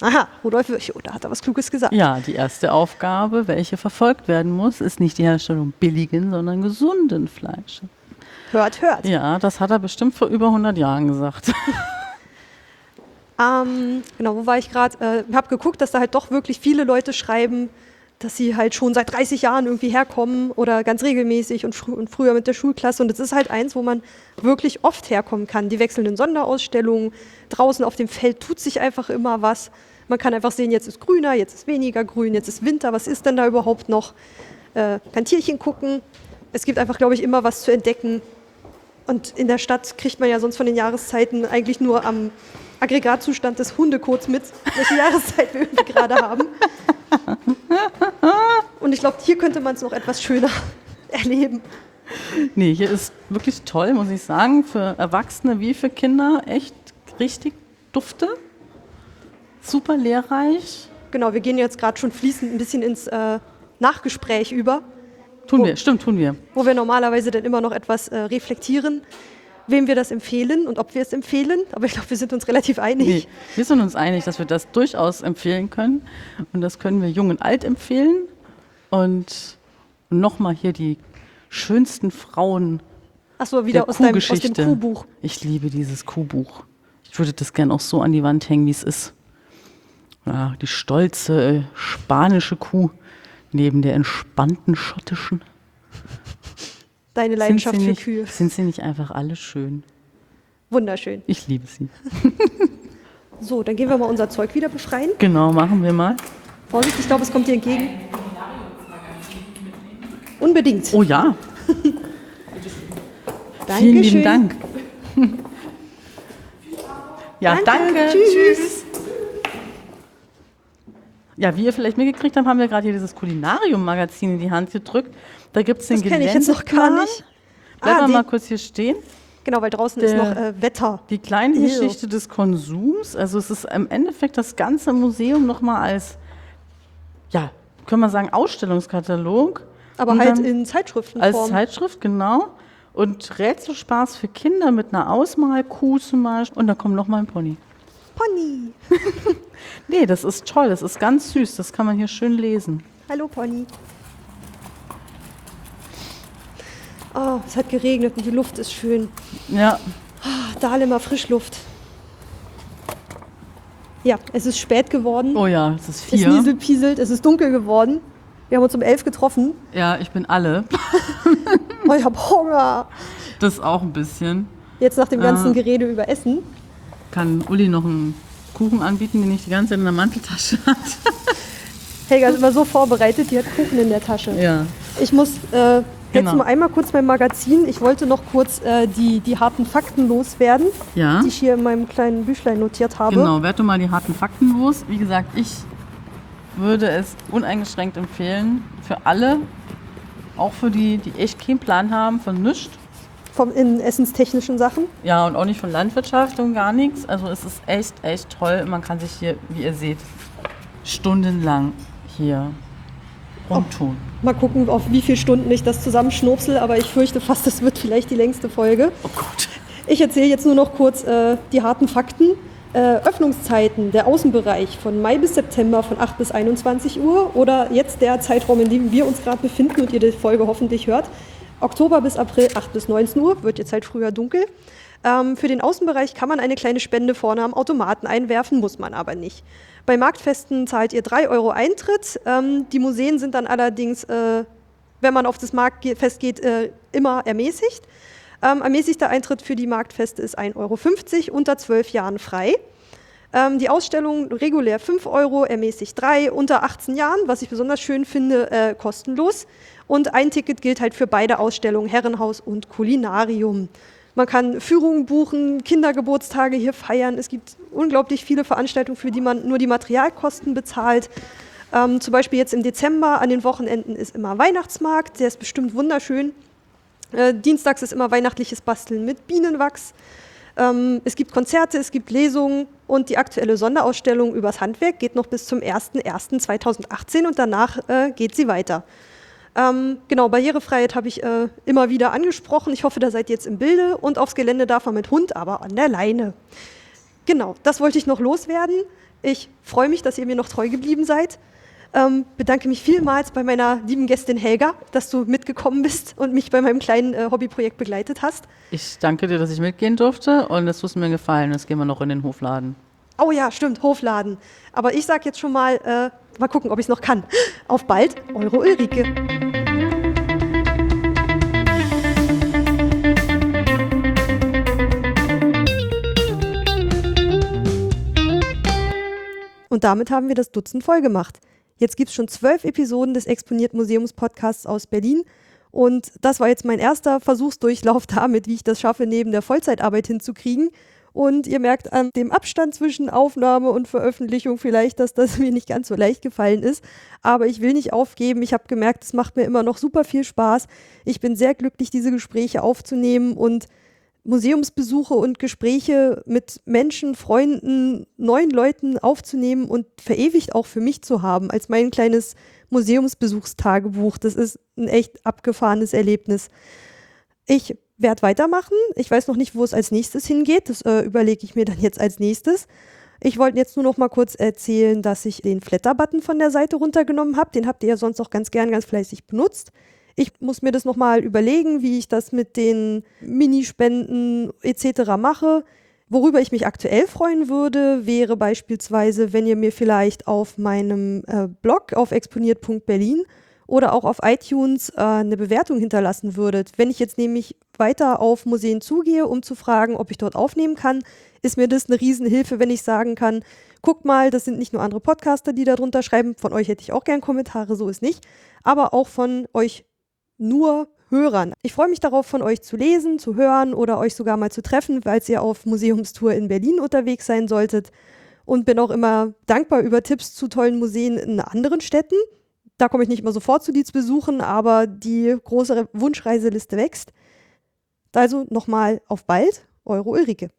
aha, Rudolf Virchow, da hat er was Kluges gesagt. Ja, die erste Aufgabe, welche verfolgt werden muss, ist nicht die Herstellung billigen, sondern gesunden Fleisches. Hört, hört. Ja, das hat er bestimmt vor über 100 Jahren gesagt. Ähm, genau, wo war ich gerade? Äh, habe geguckt, dass da halt doch wirklich viele Leute schreiben, dass sie halt schon seit 30 Jahren irgendwie herkommen oder ganz regelmäßig und, frü und früher mit der Schulklasse. Und das ist halt eins, wo man wirklich oft herkommen kann. Die wechselnden Sonderausstellungen, draußen auf dem Feld tut sich einfach immer was. Man kann einfach sehen, jetzt ist grüner, jetzt ist weniger grün, jetzt ist Winter, was ist denn da überhaupt noch? Äh, kann Tierchen gucken. Es gibt einfach, glaube ich, immer was zu entdecken. Und in der Stadt kriegt man ja sonst von den Jahreszeiten eigentlich nur am Aggregatzustand des Hundekots mit, welche Jahreszeit wir irgendwie gerade haben. Und ich glaube, hier könnte man es noch etwas schöner erleben. Nee, hier ist wirklich toll, muss ich sagen. Für Erwachsene wie für Kinder echt richtig dufte. Super lehrreich. Genau, wir gehen jetzt gerade schon fließend ein bisschen ins äh, Nachgespräch über, Tun Oh. wir, stimmt, tun wir. wo wir normalerweise dann immer noch etwas äh, reflektieren, wem wir das empfehlen und ob wir es empfehlen. Aber ich glaube, wir sind uns relativ einig. Nee, wir sind uns einig, dass wir das durchaus empfehlen können. Und das können wir jung und alt empfehlen. Und nochmal hier die schönsten Frauen Achso, wieder der aus, deinem, aus dem. Kuhbuch. Ich liebe dieses Kuhbuch. Ich würde das gern auch so an die Wand hängen, wie es ist. Ja, die stolze äh, spanische Kuh neben der entspannten schottischen. Deine Sind Leidenschaft für nicht, Kühe. sind sie nicht einfach alle schön? Wunderschön. Ich liebe sie. So, dann gehen wir mal unser Zeug wieder befreien. Genau, machen wir mal. Vorsicht, ich glaube, es kommt dir entgegen. Unbedingt. Oh ja, vielen lieben Dank. Ja, danke. Tschüss. Ja, wie ihr vielleicht mitgekriegt habt, haben wir gerade hier dieses Kulinarium-Magazin in die Hand gedrückt. Da gibt es den Das kenne ich jetzt noch gar nicht. Bleiben Ah, wir mal kurz hier stehen. Genau, weil draußen ist Der- noch äh, Wetter. Die kleine Ew. Geschichte des Konsums. Also es ist im Endeffekt das ganze Museum nochmal als, ja, können wir sagen, Ausstellungskatalog. Aber Und halt in Als Zeitschriftenform. Zeitschrift, genau. Und Rätselspaß für Kinder mit einer Ausmalkuh zum Beispiel. Und da kommt nochmal ein Pony. Pony. Nee, das ist toll. Das ist ganz süß. Das kann man hier schön lesen. Hallo Pony. Oh, es hat geregnet und die Luft ist schön. Ja, Ah, Dahlemer Frischluft. Ja, es ist spät geworden. oh ja, es ist es vier. nieselt, pieselt, es ist dunkel geworden. Wir haben uns um elf getroffen. Ja, ich bin alle. Oh, ich habe Hunger. Das auch ein bisschen. Jetzt nach dem ganzen Ah. Gerede über Essen. Kann Uli noch einen Kuchen anbieten, den ich die ganze Zeit in der Manteltasche hatte? Helga ist immer so vorbereitet, die hat Kuchen in der Tasche. Ja. Ich muss äh, jetzt Genau. mal einmal kurz mein Magazin. Ich wollte noch kurz äh, die, die harten Fakten loswerden, Ja. die ich hier in meinem kleinen Büchlein notiert habe. Genau, werd du mal die harten Fakten los. Wie gesagt, ich würde es uneingeschränkt empfehlen für alle, auch für die, die echt keinen Plan haben von nichts. Vom, in essenstechnischen Sachen. Ja, und auch nicht von Landwirtschaft und gar nichts. Also es ist echt, echt toll. Man kann sich hier, wie ihr seht, stundenlang hier rumtun. Mal gucken, auf wie viele Stunden ich das zusammenschnurpsel, aber ich fürchte fast, das wird vielleicht die längste Folge. Oh Gott. Ich erzähle jetzt nur noch kurz äh, die harten Fakten. Äh, Öffnungszeiten, der Außenbereich von Mai bis September von 8 bis 21 Uhr oder jetzt der Zeitraum, in dem wir uns gerade befinden und ihr die Folge hoffentlich hört. Oktober bis April 8 bis 19 Uhr, wird jetzt halt früher dunkel. Ähm, für den Außenbereich kann man eine kleine Spende vorne am Automaten einwerfen, muss man aber nicht. Bei Marktfesten zahlt ihr 3 Euro Eintritt. Ähm, die Museen sind dann allerdings, äh, wenn man auf das Marktfest geht, äh, immer ermäßigt. Ähm, ermäßigter Eintritt für die Marktfeste ist 1,50 Euro, unter 12 Jahren frei. Ähm, die Ausstellung regulär 5 Euro, ermäßigt 3, unter 18 Jahren, was ich besonders schön finde, äh, kostenlos. Und ein Ticket gilt halt für beide Ausstellungen, Herrenhaus und Kulinarium. Man kann Führungen buchen, Kindergeburtstage hier feiern. Es gibt unglaublich viele Veranstaltungen, für die man nur die Materialkosten bezahlt. Ähm, zum Beispiel jetzt im Dezember an den Wochenenden ist immer Weihnachtsmarkt, der ist bestimmt wunderschön. Äh, dienstags ist immer weihnachtliches Basteln mit Bienenwachs. Ähm, es gibt Konzerte, es gibt Lesungen und die aktuelle Sonderausstellung übers Handwerk geht noch bis zum 01.01.2018 und danach äh, geht sie weiter. Ähm, genau, Barrierefreiheit habe ich äh, immer wieder angesprochen. Ich hoffe, da seid ihr jetzt im Bilde und aufs Gelände darf man mit Hund, aber an der Leine. Genau, das wollte ich noch loswerden. Ich freue mich, dass ihr mir noch treu geblieben seid. Ähm, bedanke mich vielmals bei meiner lieben Gästin Helga, dass du mitgekommen bist und mich bei meinem kleinen äh, Hobbyprojekt begleitet hast. Ich danke dir, dass ich mitgehen durfte und es tut mir gefallen. Jetzt gehen wir noch in den Hofladen. Oh ja, stimmt, Hofladen. Aber ich sag jetzt schon mal, äh, mal gucken, ob ich es noch kann. Auf bald, eure Ulrike. Und damit haben wir das Dutzend voll gemacht. Jetzt gibt es schon zwölf Episoden des Exponiert Museums Podcasts aus Berlin. Und das war jetzt mein erster Versuchsdurchlauf damit, wie ich das schaffe, neben der Vollzeitarbeit hinzukriegen. Und ihr merkt an dem Abstand zwischen Aufnahme und Veröffentlichung vielleicht, dass das mir nicht ganz so leicht gefallen ist. Aber ich will nicht aufgeben. Ich habe gemerkt, es macht mir immer noch super viel Spaß. Ich bin sehr glücklich, diese Gespräche aufzunehmen und Museumsbesuche und Gespräche mit Menschen, Freunden, neuen Leuten aufzunehmen und verewigt auch für mich zu haben als mein kleines Museumsbesuchstagebuch. Das ist ein echt abgefahrenes Erlebnis. Ich werde weitermachen. Ich weiß noch nicht, wo es als nächstes hingeht. Das äh, überlege ich mir dann jetzt als nächstes. Ich wollte jetzt nur noch mal kurz erzählen, dass ich den Flatter-Button von der Seite runtergenommen habe. Den habt ihr ja sonst auch ganz gern, ganz fleißig benutzt. Ich muss mir das nochmal überlegen, wie ich das mit den Minispenden etc. mache. Worüber ich mich aktuell freuen würde, wäre beispielsweise, wenn ihr mir vielleicht auf meinem äh, Blog auf exponiert.berlin oder auch auf iTunes äh, eine Bewertung hinterlassen würdet. Wenn ich jetzt nämlich weiter auf Museen zugehe, um zu fragen, ob ich dort aufnehmen kann, ist mir das eine Riesenhilfe, wenn ich sagen kann, guck mal, das sind nicht nur andere Podcaster, die darunter schreiben, von euch hätte ich auch gern Kommentare, so ist nicht, aber auch von euch nur Hörern. Ich freue mich darauf, von euch zu lesen, zu hören oder euch sogar mal zu treffen, falls ihr auf Museumstour in Berlin unterwegs sein solltet und bin auch immer dankbar über Tipps zu tollen Museen in anderen Städten da komme ich nicht immer sofort zu dir zu besuchen, aber die große Wunschreiseliste wächst. Also nochmal auf bald, eure Ulrike.